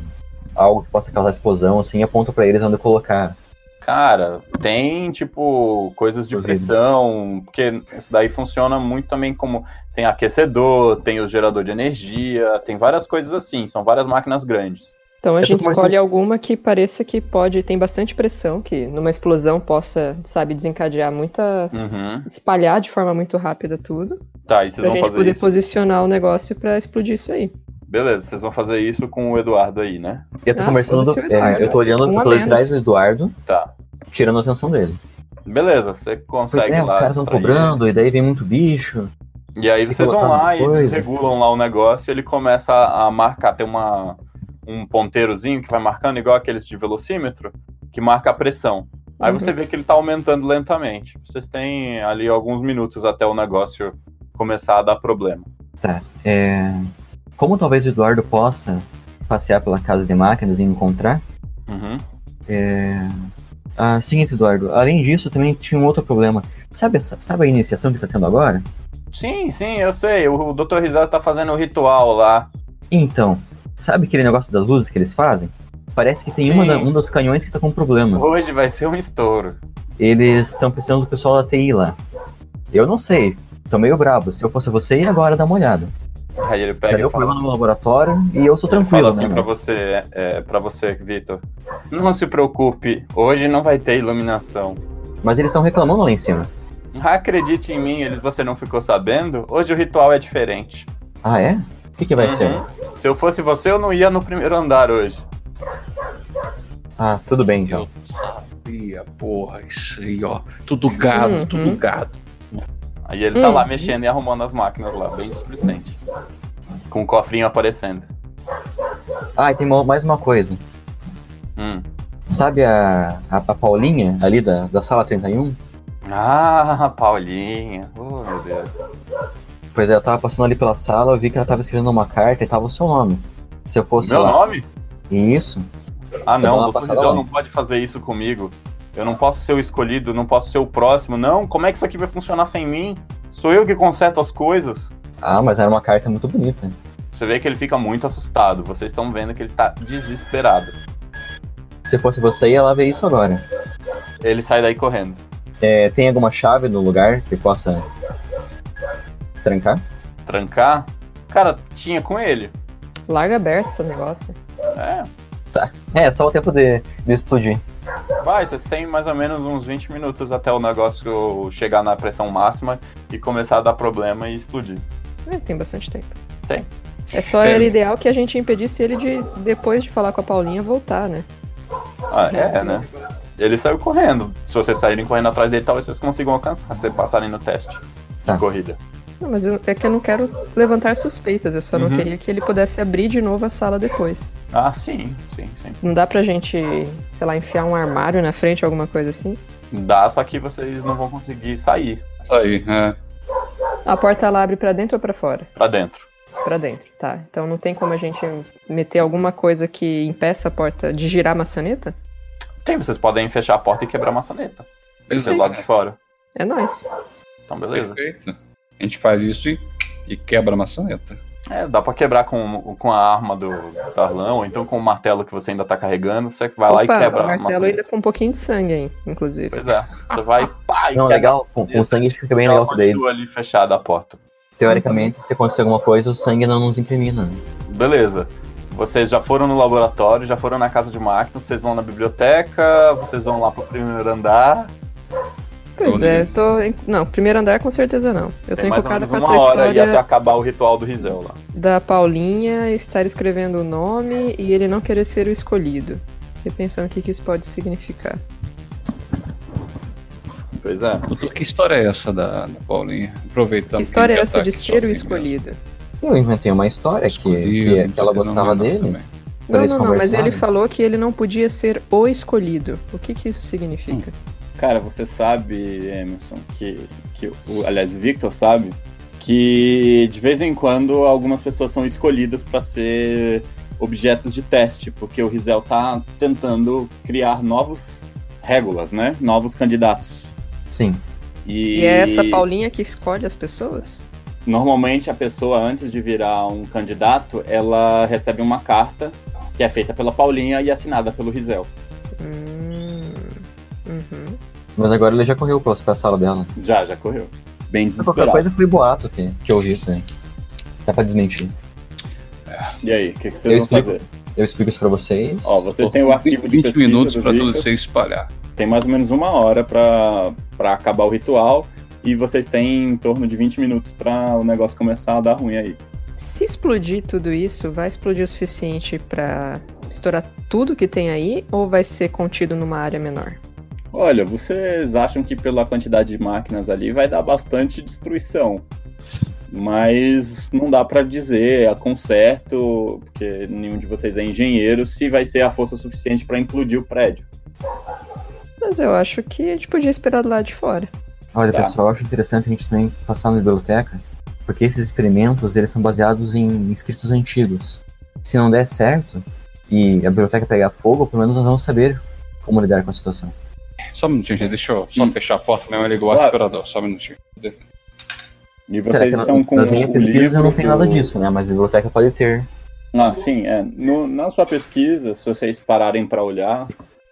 S9: algo que possa causar explosão, assim, e aponta pra eles onde colocar.
S4: Cara, tem tipo coisas de pressão, porque isso daí funciona muito também como tem aquecedor, tem o gerador de energia, tem várias coisas assim, são várias máquinas grandes.
S8: Então a gente escolhe alguma que pareça que pode, tem bastante pressão, que numa explosão possa, sabe, desencadear muita.
S4: Uhum.
S8: espalhar de forma muito rápida tudo.
S4: Tá, e vocês
S8: Pra
S4: vão
S8: gente
S4: fazer
S8: poder
S4: isso.
S8: posicionar o negócio pra explodir isso aí.
S4: Beleza, vocês vão fazer isso com o Eduardo aí, né?
S9: Eu tô
S8: Ah,
S9: conversando,
S8: foda-se o
S9: é,
S8: Eduardo.
S9: eu tô olhando
S8: Um a
S9: tô de
S8: menos.
S9: trás do Eduardo,
S4: Tá.
S9: tirando a atenção dele.
S4: Beleza, você
S9: Pois
S4: consegue
S9: é, os
S4: lá
S9: caras estão
S4: distrair
S9: cobrando, e daí vem muito bicho.
S4: ele. E aí
S9: Tem
S4: vocês vão lá e
S9: coisa.
S4: desregulam lá o negócio e ele começa a a marcar, tem uma, um ponteirozinho que vai marcando, igual aqueles de velocímetro, que marca a pressão. Aí
S8: Uhum.
S4: você vê que ele tá aumentando lentamente. Vocês têm ali alguns minutos até o negócio começar a dar problema.
S9: É, como talvez o Eduardo possa passear pela casa de máquinas e encontrar?
S4: Uhum.
S9: Ah, seguinte, Eduardo, além disso, também tinha um outro problema. Sabe, essa, sabe a iniciação que tá tendo agora?
S4: Sim, sim, eu sei. O, o Dr. Rizal tá fazendo o ritual lá.
S9: Então, sabe aquele negócio das luzes que eles fazem? Parece que tem uma um dos canhões que tá com problema.
S4: Hoje vai ser um estouro.
S9: Eles estão precisando do pessoal da TI lá. Eu não sei, tô meio brabo. Se eu fosse você, ia agora dar uma olhada.
S4: Aí ele
S9: Já
S4: pega
S9: deu
S4: e fala,
S9: problema no laboratório e eu sou
S4: ele
S9: tranquilo,
S4: fala assim
S9: né?
S4: pra
S9: mas-
S4: você, é, é, pra você, Vitor. Não se preocupe, hoje não vai ter iluminação.
S9: Mas eles estão reclamando lá em cima.
S4: Acredite em mim, ele, você não ficou sabendo? Hoje o ritual é diferente.
S9: Ah, é? O que, que vai ser?
S4: Uhum. Se eu fosse você, eu não ia no primeiro andar hoje.
S9: Ah, tudo bem, então.
S7: Eu sabia, porra, isso aí, ó. Tudo gado,
S8: Uhum.
S7: tudo gado.
S4: Aí ele tá
S8: Hum.
S4: lá mexendo e arrumando as máquinas lá, bem displicente. Com o cofrinho aparecendo.
S9: Ah, e tem mais uma coisa.
S4: Hum.
S9: Sabe a, a, a Paulinha ali da, da sala 31?
S4: Ah, Paulinha. Oh, meu Deus.
S9: Pois é, eu tava passando ali pela sala, eu vi que ela tava escrevendo uma carta e tava o seu nome. Se eu fosse
S4: Meu
S9: lá.
S4: nome?
S9: Isso.
S4: Ah, não, o não pode fazer isso comigo. Eu não posso ser o escolhido, não posso ser o próximo. Não, como é que isso aqui vai funcionar sem mim? Sou eu que conserto as coisas.
S9: Ah, mas era uma carta muito bonita.
S4: Você vê que ele fica muito assustado. Vocês estão vendo que ele tá desesperado.
S9: Se fosse você, ia lá ver isso agora.
S4: Ele sai daí correndo.
S9: É, tem alguma chave no lugar que possa trancar?
S4: Trancar? Cara, tinha com ele.
S8: Larga aberto esse negócio.
S4: É,
S9: É, só o tempo de, de explodir.
S4: vai, vocês têm mais ou menos uns 20 minutos até o negócio chegar na pressão máxima e começar a dar problema e explodir.
S8: É, tem bastante tempo.
S4: Tem.
S8: É só
S7: É.
S8: era ideal que a gente impedisse ele de, depois de falar com a Paulinha, voltar, né?
S4: Ah, é, né? Ele saiu correndo. Se vocês saírem correndo atrás dele, talvez vocês consigam alcançar se passarem no teste
S9: Tá.
S4: de corrida.
S8: Não, mas eu- é que eu não quero levantar suspeitas, eu só não
S4: Uhum.
S8: queria que ele pudesse abrir de novo a sala depois.
S4: Ah, sim, sim, sim.
S8: Não dá pra gente, sei lá, enfiar um armário na frente, alguma coisa assim?
S4: Dá, só que vocês não vão conseguir sair
S7: Isso aí, é.
S8: A porta ela abre pra dentro ou pra fora?
S4: pra dentro.
S8: Pra dentro, tá. Então não tem como a gente meter alguma coisa que impeça a porta de girar a maçaneta?
S4: Tem, vocês podem fechar a porta e quebrar a maçaneta. Do lado de fora.
S8: É nóis.
S4: Então, beleza.
S7: Perfeito. A gente faz isso e, e quebra a maçaneta.
S4: É, dá pra quebrar com, com a arma do Darlan, ou então com o martelo que você ainda tá carregando. Você vai lá e
S8: Opa,
S4: quebra
S8: o martelo ainda com um pouquinho de sangue aí, inclusive.
S4: Pois é. Você vai, pá, e
S9: Não, legal. Com, com sangue fica bem legal daí.
S4: ali fechada a porta.
S9: Teoricamente, se acontecer alguma coisa, o sangue não nos incrimina. né?
S4: Beleza. Vocês já foram no laboratório, já foram na casa de máquinas, vocês vão na biblioteca, vocês vão lá pro primeiro andar.
S8: Pois é, eu tô. em- Não, primeiro andar com certeza não. Eu tô
S4: Tem menos
S8: com essa
S4: hora e até
S8: história
S4: acabar o ritual do Rizel lá.
S8: da Paulinha estar escrevendo o nome e ele não querer ser o escolhido. Fiquei pensando o que, que isso pode significar.
S4: Pois é.
S7: Doutor, que história é essa da, da Paulinha? Aproveitando.
S8: que história é
S7: ele já
S8: essa
S7: tá
S8: de ser o escolhido?
S9: Eu inventei uma história que,
S7: Escolhido,
S9: que, que ela gostava
S7: não,
S9: dele.
S7: também.
S8: Não, não, não, mas ele falou que ele não podia ser o escolhido. O que, que isso significa?
S4: Cara, você sabe, Emerson, que, que o, aliás, o Victor sabe que de vez em quando algumas pessoas são escolhidas para ser objetos de teste, porque o Rizel tá tentando criar novos régulas, né? Novos candidatos.
S9: Sim.
S4: E,
S8: E é essa Paulinha que escolhe as pessoas?
S4: normalmente a pessoa, antes de virar um candidato, ela recebe uma carta que é feita pela Paulinha e assinada pelo Rizel.
S8: Hum, uhum.
S9: Mas agora ele já correu pra, pra sala dela.
S4: Já, já correu. Bem
S9: Mas qualquer
S4: desesperado.
S9: coisa foi boato que, que eu ouvi, né? Dá pra desmentir.
S4: E aí, o que, que
S9: Eu
S4: vocês vão
S9: explico.
S4: fazer?
S9: Eu explico isso pra vocês.
S4: Ó, vocês têm o arquivo de
S7: 20
S4: pesquisa
S7: minutos pra tudo se espalhar.
S4: Tem mais ou menos uma hora pra, pra acabar o ritual. E vocês têm em torno de 20 minutos pra o negócio começar a dar ruim aí.
S8: Se explodir tudo isso, vai explodir o suficiente pra estourar tudo que tem aí ou vai ser contido numa área menor?
S4: Olha, vocês acham que pela quantidade de máquinas ali vai dar bastante destruição. Mas não dá pra dizer a concerto, porque nenhum de vocês é engenheiro, se vai ser a força suficiente pra implodir o prédio.
S8: Mas eu acho que a gente podia esperar do lado de fora.
S9: Olha,
S4: Tá.
S9: pessoal, eu acho interessante a gente também passar na biblioteca, porque esses experimentos, eles são baseados em escritos antigos. Se não der certo e a biblioteca pegar fogo, pelo menos nós vamos saber como lidar com a situação.
S7: Só um minutinho, gente. Deixa eu só
S4: Hum.
S7: fechar a porta mesmo e ligar o aspirador. Só um minutinho.
S4: E
S9: Será
S4: vocês
S9: que na-
S4: estão com
S9: nas minhas pesquisas eu não tenho nada
S4: do-
S9: disso, né? Mas a biblioteca pode ter.
S4: Ah, sim, é. No- na sua pesquisa, se vocês pararem para olhar,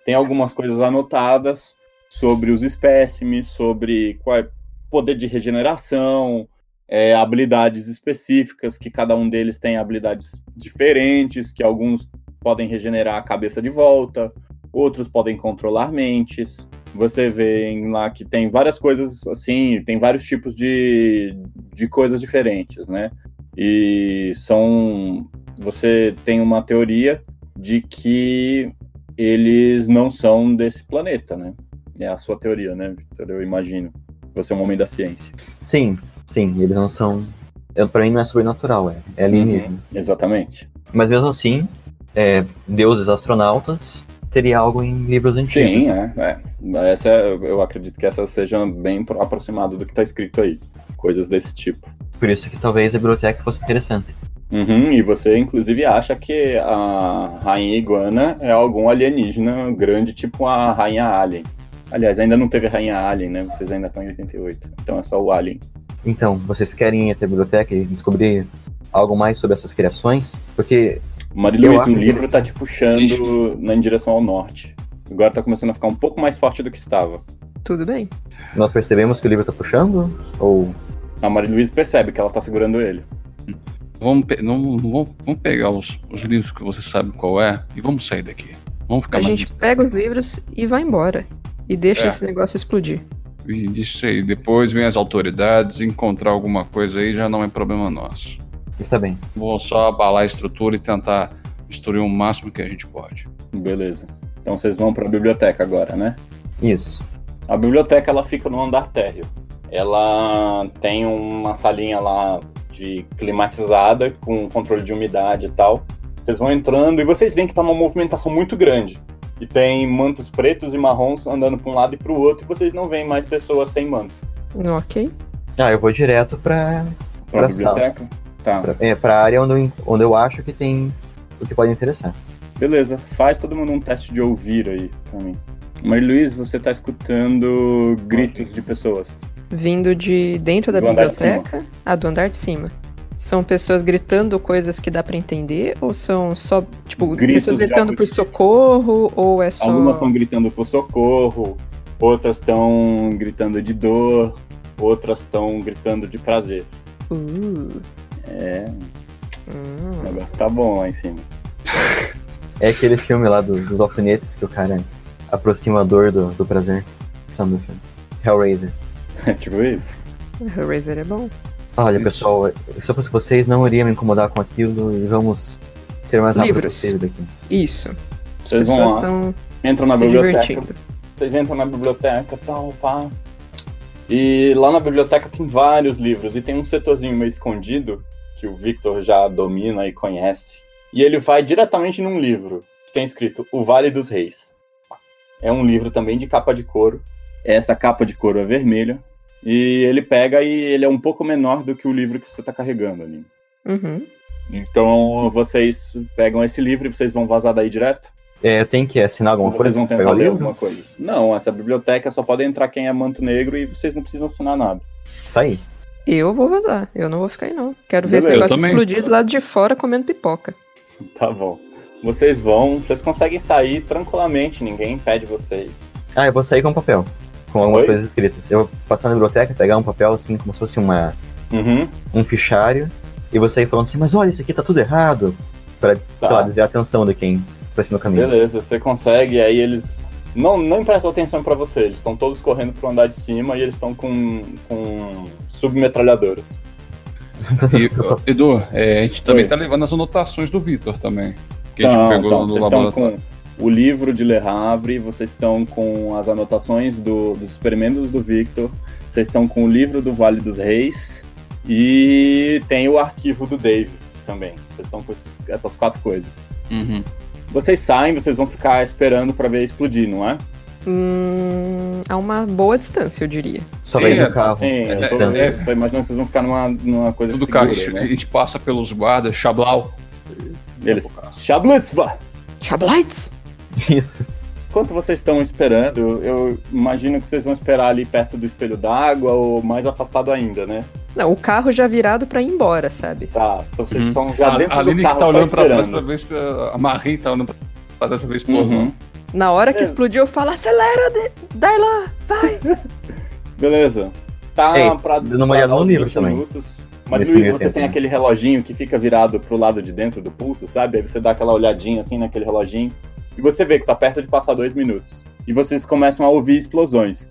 S4: tem algumas coisas anotadas sobre os espécimes, sobre qual é poder de regeneração, é, habilidades específicas, que cada um deles tem habilidades diferentes, que alguns podem regenerar a cabeça de volta, outros podem controlar mentes. Você vê lá que tem várias coisas assim, tem vários tipos de, de coisas diferentes, né? E são você tem uma teoria de que eles não são desse planeta, né? É a sua teoria, né, Victor? Eu imagino. Você é um homem da ciência.
S9: Sim, sim, eles não são. Eu, pra mim não é sobrenatural, é, é alienígena.
S4: Uhum, exatamente.
S9: Mas mesmo assim, é, deuses astronautas teria algo em livros antigos.
S4: Sim, é, é. Essa, eu acredito que essa seja bem pro- aproximado do que está escrito aí. Coisas desse tipo.
S9: Por isso que talvez a biblioteca fosse interessante.
S4: Uhum, e você, inclusive, acha que a Rainha Iguana é algum alienígena grande, tipo a Rainha Alien. Aliás, ainda não teve Rainha Alien, né? Vocês ainda estão em 88. Então é só o Alien.
S9: Então, vocês querem ir até a biblioteca e descobrir algo mais sobre essas criações? Porque
S4: Maria Luiz, o livro tá
S9: interessante.
S4: te puxando na em direção ao norte. Agora tá começando a ficar um pouco mais forte do que estava.
S8: Tudo bem.
S9: nós percebemos que o livro tá puxando? Ou.
S4: A Maria Luiz percebe que ela tá segurando ele.
S7: Vamos, pe- não, vamos, vamos pegar os, os livros que você sabe qual é e vamos sair daqui. Vamos ficar
S8: A
S7: mais
S8: gente pega os livros e vai embora. E deixa
S7: É.
S8: esse negócio explodir.
S7: E disso aí, depois vem as autoridades, encontrar alguma coisa aí já não é problema nosso.
S9: Está bem.
S7: Vou só abalar a estrutura e tentar destruir o máximo que a gente pode.
S4: Beleza. Então vocês vão pra biblioteca agora, né?
S9: Isso.
S4: A biblioteca ela fica no andar térreo. Ela tem uma salinha lá de climatizada com controle de umidade e tal. Vocês vão entrando e vocês veem que tá uma movimentação muito grande. E tem mantos pretos e marrons andando para um lado e para o outro e vocês não veem mais pessoas sem manto.
S8: Ok.
S9: Ah, eu vou direto pra.
S4: Pra,
S9: Pra sala.
S4: Biblioteca? Tá.
S9: pra, é, pra área onde eu, onde eu acho que tem o que pode interessar.
S4: Beleza, faz todo mundo um teste de ouvir aí pra mim. Maria Luiz, você tá escutando gritos de pessoas.
S8: Vindo de dentro da
S4: Do andar de
S8: biblioteca. Ah, do andar de cima. São pessoas gritando coisas que dá pra entender? Ou são só, tipo,
S4: Gritos
S8: pessoas gritando por socorro? Ou é só.
S4: Algumas estão gritando por socorro, outras estão gritando de dor, outras estão gritando de prazer.
S8: Uh,
S4: É, o
S8: hum.
S4: negócio tá bom lá em cima.
S9: É aquele filme lá do- dos alfinetes que o cara aproxima a dor do, do prazer. Do filme. Hellraiser.
S4: É tipo isso.
S8: Hellraiser é bom.
S9: Olha, pessoal, se eu fosse vocês, não iria me incomodar com aquilo e vamos ser o mais rápido
S8: Livros.
S9: possível daqui.
S8: Isso. As
S4: Vocês vão
S8: pessoas
S4: lá.
S8: estão
S4: Entram na
S8: se
S4: biblioteca.
S8: divertindo.
S4: Vocês entram na biblioteca, tal, pá. E lá na biblioteca tem vários livros e tem um setorzinho meio escondido que o Victor já domina e conhece. E ele vai diretamente num livro que tem escrito O Vale dos Reis. É um livro também de capa de couro. Essa capa de couro é vermelha. E ele pega e ele é um pouco menor do que o livro que você está carregando ali.
S8: Uhum.
S4: Então vocês pegam esse livro e vocês vão vazar daí direto?
S9: É, eu tenho que assinar alguma
S4: Ou
S9: coisa
S4: vocês vão tentar ler alguma coisa? Não, essa biblioteca só pode entrar quem é manto negro e vocês não precisam assinar nada.
S9: Sair.
S8: Eu vou vazar. Eu não vou ficar aí, não. Quero ver esse
S4: Beleza, eu
S8: negócio explodir do lado de fora comendo pipoca.
S4: Tá bom. Vocês vão, vocês conseguem sair tranquilamente, ninguém impede vocês.
S9: Ah, eu vou sair com um papel. Com algumas
S4: Oi?
S9: coisas escritas. Eu vou passar na biblioteca, pegar um papel assim, como se fosse uma,
S4: Uhum.
S9: um fichário. E vou sair falando assim, mas olha, isso aqui tá tudo errado. Pra,
S4: Tá.
S9: sei lá, desviar a atenção de quem tá no caminho.
S4: Beleza, você consegue, aí eles. Não, não prestam atenção pra você, eles estão todos correndo pro andar de cima e eles estão com, com submetralhadoras.
S7: E, ó, Edu, é, a gente também
S4: Oi.
S7: tá levando as anotações do Vitor também. Que a gente
S4: Então,
S7: pegou
S4: então,
S7: no
S4: vocês estão
S7: laboratório.
S4: com o livro de Le Havre, vocês estão com as anotações do- dos experimentos do Victor, vocês estão com o livro do Vale dos Reis e tem o arquivo do Dave também. Vocês estão com esses- essas quatro coisas.
S7: Uhum.
S4: Vocês saem, vocês vão ficar esperando pra ver explodir, não é?
S8: Hum, a uma boa distância, eu diria.
S9: Só
S7: Sim,
S9: vai
S7: é,
S9: no carro.
S4: Sim,
S7: É,
S4: eu tô,
S7: é-
S4: tô imaginando que vocês vão ficar numa, numa coisa
S7: Tudo
S4: segura,
S7: carro, a gente-
S4: né?
S7: a gente passa pelos guardas, Chablau.
S4: Eles, Shablutzva!
S8: Chablights!
S9: Isso.
S4: Enquanto vocês estão esperando, eu imagino que vocês vão esperar ali perto do espelho d'água ou mais afastado ainda, né?
S8: Não, o carro já virado pra ir embora, sabe?
S4: Tá, então vocês
S7: Uhum.
S4: estão já
S7: a,
S4: dentro
S7: a
S4: do
S7: Aline
S4: carro
S7: que tá
S4: só
S7: olhando pra trás
S4: esperando.
S7: pra ver se a Marie tá olhando pra trás pra ver a explosão.
S4: Uhum.
S8: Na hora que
S4: É.
S8: explodiu, eu falo, acelera, de- Darlan, vai!
S4: Beleza. Tá
S9: Ei,
S4: pra,
S9: dando uma olhada
S4: dar
S9: no livro
S4: 20
S9: também.
S4: minutos. Mas Luiz, você
S9: tempo,
S4: tem
S9: né?
S4: aquele reloginho que fica virado pro lado de dentro do pulso, sabe? Aí você dá aquela olhadinha assim naquele reloginho e você vê que tá perto de passar dois minutos. E vocês começam a ouvir explosões.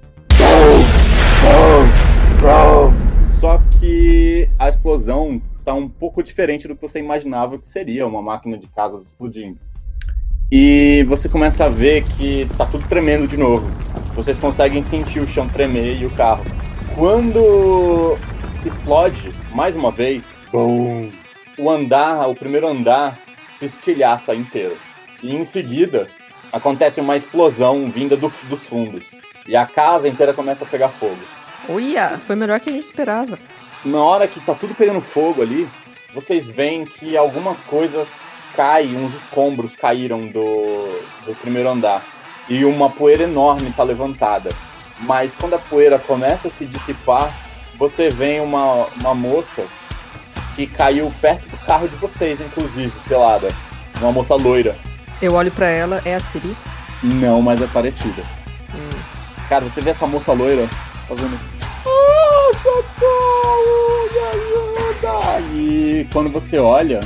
S4: Só que a explosão tá um pouco diferente do que você imaginava que seria uma máquina de casas explodindo. E você começa a ver que tá tudo tremendo de novo. Vocês conseguem sentir o chão tremer e o carro. Quando explode, mais uma vez, o andar, o primeiro andar, se estilhaça inteiro. E em seguida, acontece uma explosão vinda do- dos fundos. E a casa inteira começa a pegar fogo.
S8: Uia, foi melhor que a gente esperava.
S4: Na hora que tá tudo pegando fogo ali, vocês veem que alguma coisa cai, uns escombros caíram do, do primeiro andar. E uma poeira enorme tá levantada. Mas quando a poeira começa a se dissipar, você vê uma, uma moça que caiu perto do carro de vocês, inclusive, pelada. Uma moça loira.
S8: Eu olho pra ela, é a Siri?
S4: Não, mas é parecida.
S8: Hum.
S4: Cara, você vê essa moça loira fazendo. Ah, socorro! Me ajuda! E quando você olha,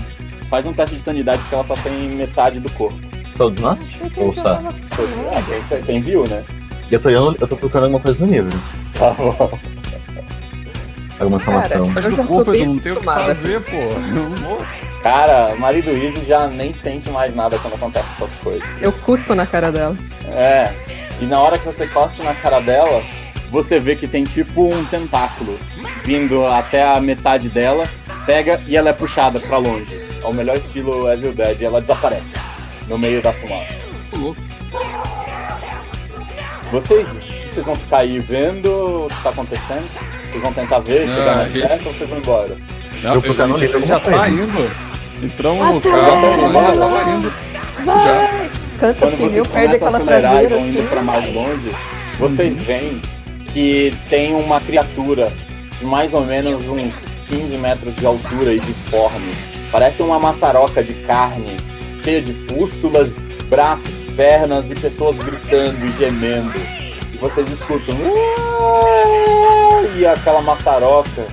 S4: faz um teste de sanidade porque ela tá sem metade do corpo.
S9: Todos nós? Ou só?
S4: Ah, quem, quem viu, né?
S9: E eu tô, olhando, eu tô procurando alguma coisa no livro.
S4: Tá bom.
S9: Alguma informação.
S8: Cara, Eu já tô bem
S7: eu não tenho o que fazer, pô. Eu não vou.
S4: Cara, marido Easy já nem sente mais nada quando acontece essas coisas.
S8: Eu cuspo na cara dela.
S4: É. E na hora que você costa na cara dela, você vê que tem tipo um tentáculo vindo até a metade dela, pega e ela é puxada pra longe. É o melhor estilo Evil Dead e ela desaparece no meio da fumaça. Vocês, vocês vão ficar aí vendo o que tá acontecendo? Vocês vão tentar ver, chegar
S7: Ah,
S4: mais perto ou vocês vão embora?
S7: Não,
S9: Eu livro
S7: ele já tá indo. Entramos no carro, tava indo. Já.
S8: Canta
S4: Quando
S8: pneu,
S4: vocês começam a
S8: aquela
S4: acelerar e vão indo
S8: assim.
S4: pra mais longe, vocês veem que tem uma criatura de mais ou menos uns 15 metros de altura e disforme. Parece uma maçaroca de carne, cheia de pústulas, braços, pernas e pessoas gritando e gemendo. E vocês escutam. E aquela maçaroca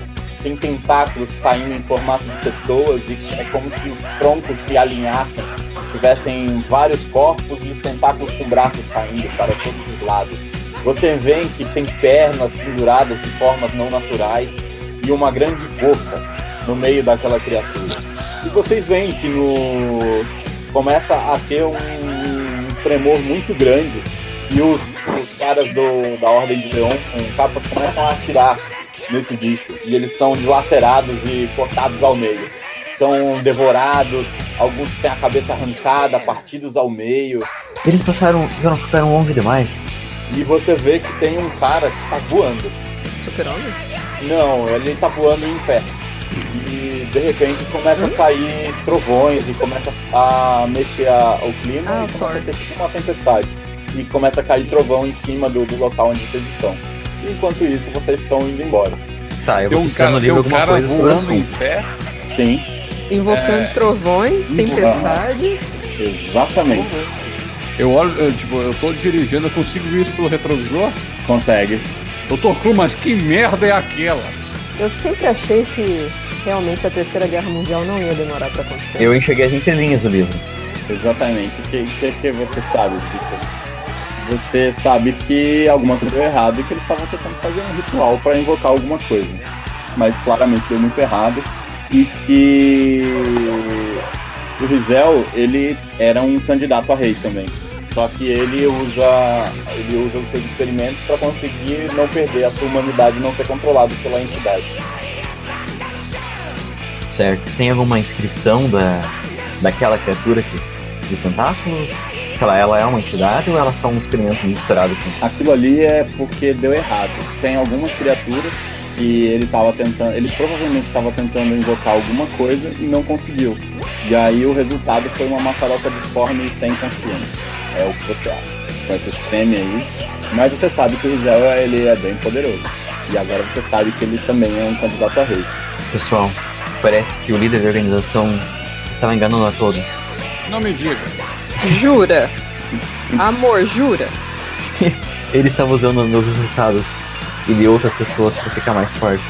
S4: tem tentáculos saindo em formato de pessoas e é como se os troncos se alinhassem tivessem vários corpos e os tentáculos com braços saindo para todos os lados. Você vê que tem pernas penduradas de formas não naturais e uma grande boca no meio daquela criatura. E vocês veem que no começa a ter um tremor muito grande e os, os caras do, da Ordem de Leão com capas começam a atirar nesse bicho e eles são dilacerados e cortados ao meio são devorados, alguns têm a cabeça arrancada, partidos ao meio.
S9: Eles passaram, não ficaram longe demais.
S4: E você vê que tem um cara que tá voando.
S8: Super-homem?
S4: Não, ele tá voando em pé. E de repente começa a sair trovões e começa a mexer a- o clima
S8: Ah,
S4: e começa a ter tipo uma tempestade. E começa a cair trovão em cima do, do local onde vocês estão. Enquanto isso, vocês estão indo embora.
S9: Tá, eu
S7: Tem
S9: vou
S7: um cara,
S9: livro
S7: um
S9: alguma
S7: cara
S9: coisa
S7: voando em pé.
S4: Sim,
S8: Invocando
S7: É.
S8: trovões, tempestades.
S4: exatamente.
S7: Eu olho, eu, tipo, eu tô dirigindo, eu consigo ver isso pelo retrovisor?
S4: Consegue.
S7: Doutor Cru, mas que merda é aquela?
S8: Eu sempre achei que realmente a Terceira Guerra Mundial não ia demorar pra acontecer.
S9: Eu enxerguei as entrelinhas do livro.
S4: Exatamente. O que, que, que você sabe, Victor? Você sabe que alguma coisa deu errado e que eles estavam tentando fazer um ritual para invocar alguma coisa. Mas claramente deu muito errado. E que o Rizel, ele era um candidato a rei também. Só que ele usa, ele usa os seus experimentos para conseguir não perder a sua humanidade e não ser controlado pela entidade.
S9: Certo. Tem alguma inscrição da, daquela criatura que, dos tentáculos? Ela, ela é uma entidade ou ela é só um experimento misturado com.
S4: Aquilo ali é porque deu errado. Tem algumas criaturas que ele estava tentando, ele provavelmente estava tentando invocar alguma coisa e não conseguiu. E aí o resultado foi uma maçaroca disforme e sem consciência. É o que você acha. Com esse treme aí. Mas você sabe que o Rizel ele é bem poderoso. E agora você sabe que ele também é um candidato a rei.
S9: Pessoal, parece que o líder da organização estava enganando a todos.
S7: Não me diga.
S8: Jura? Amor, jura?
S9: Ele estava usando meus resultados e de outras pessoas para ficar mais forte.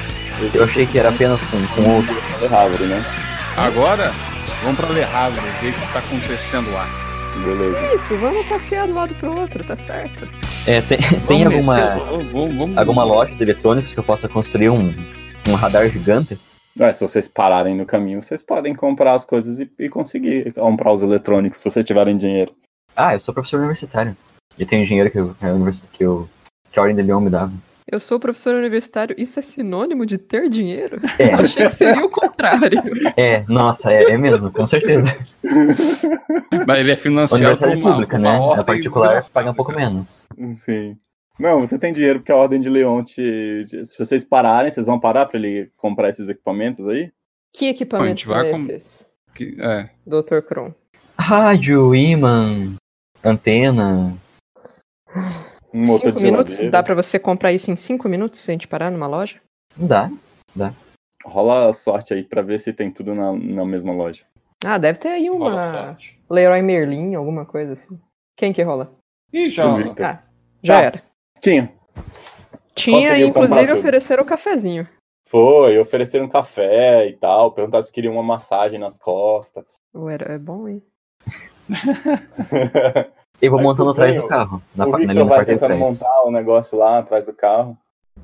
S9: Eu achei que era apenas com, com outros.
S4: Le Havre, né?
S7: Agora, vamos pra Le Havre, ver o que tá acontecendo lá.
S4: Beleza.
S8: Isso, vamos passear de um lado pro outro, tá certo.
S9: É, tem, tem
S7: Vamos
S9: alguma,
S7: meter- vamos- vamos-
S9: alguma loja de eletrônicos que eu possa construir um, um radar gigante?
S4: É, se vocês pararem no caminho, vocês podem comprar as coisas e, e conseguir comprar os eletrônicos se vocês tiverem dinheiro.
S9: Ah, eu sou professor universitário. E tenho dinheiro que, eu, que, eu, que a Ordem de Leão me dava.
S8: Eu sou professor universitário, isso é sinônimo de ter dinheiro?
S9: É.
S8: Eu achei que seria o contrário.
S9: É, nossa, é, é mesmo, com certeza.
S7: Mas ele é
S9: A
S7: financiado por
S9: universidade
S7: uma,
S9: pública,
S7: por uma
S9: né? A particular paga um pouco menos.
S4: Sim. Não, você tem dinheiro porque a Ordem de Leão te. Se vocês pararem, vocês vão parar pra ele comprar esses equipamentos aí?
S8: Que equipamentos
S7: Bom, a gente
S8: são
S7: com-
S8: esses,
S7: Que- é.
S8: Dr. Kron?
S9: Rádio, imã, antena.
S4: Um motor
S8: Cinco
S4: de
S8: minutos? Dá pra você comprar isso em cinco minutos se a gente parar numa loja?
S9: Não dá.
S4: Rola a sorte aí pra ver se tem tudo na, na mesma loja.
S8: Ah, deve ter aí uma. Leroy Merlin, alguma coisa assim. Quem que rola?
S7: Ih, já.
S8: Ah, já
S4: Tá.
S8: era.
S4: Tinha.
S8: Tinha, inclusive, ofereceram o cafezinho.
S4: Foi, ofereceram um café e tal, perguntaram se queriam uma massagem nas costas.
S8: Ué, era- é bom, hein?
S9: Eu vou
S4: Aí
S9: montando atrás do carro. Na,
S4: o
S9: na
S4: Victor
S9: da
S4: vai tentando montar o negócio lá atrás do carro.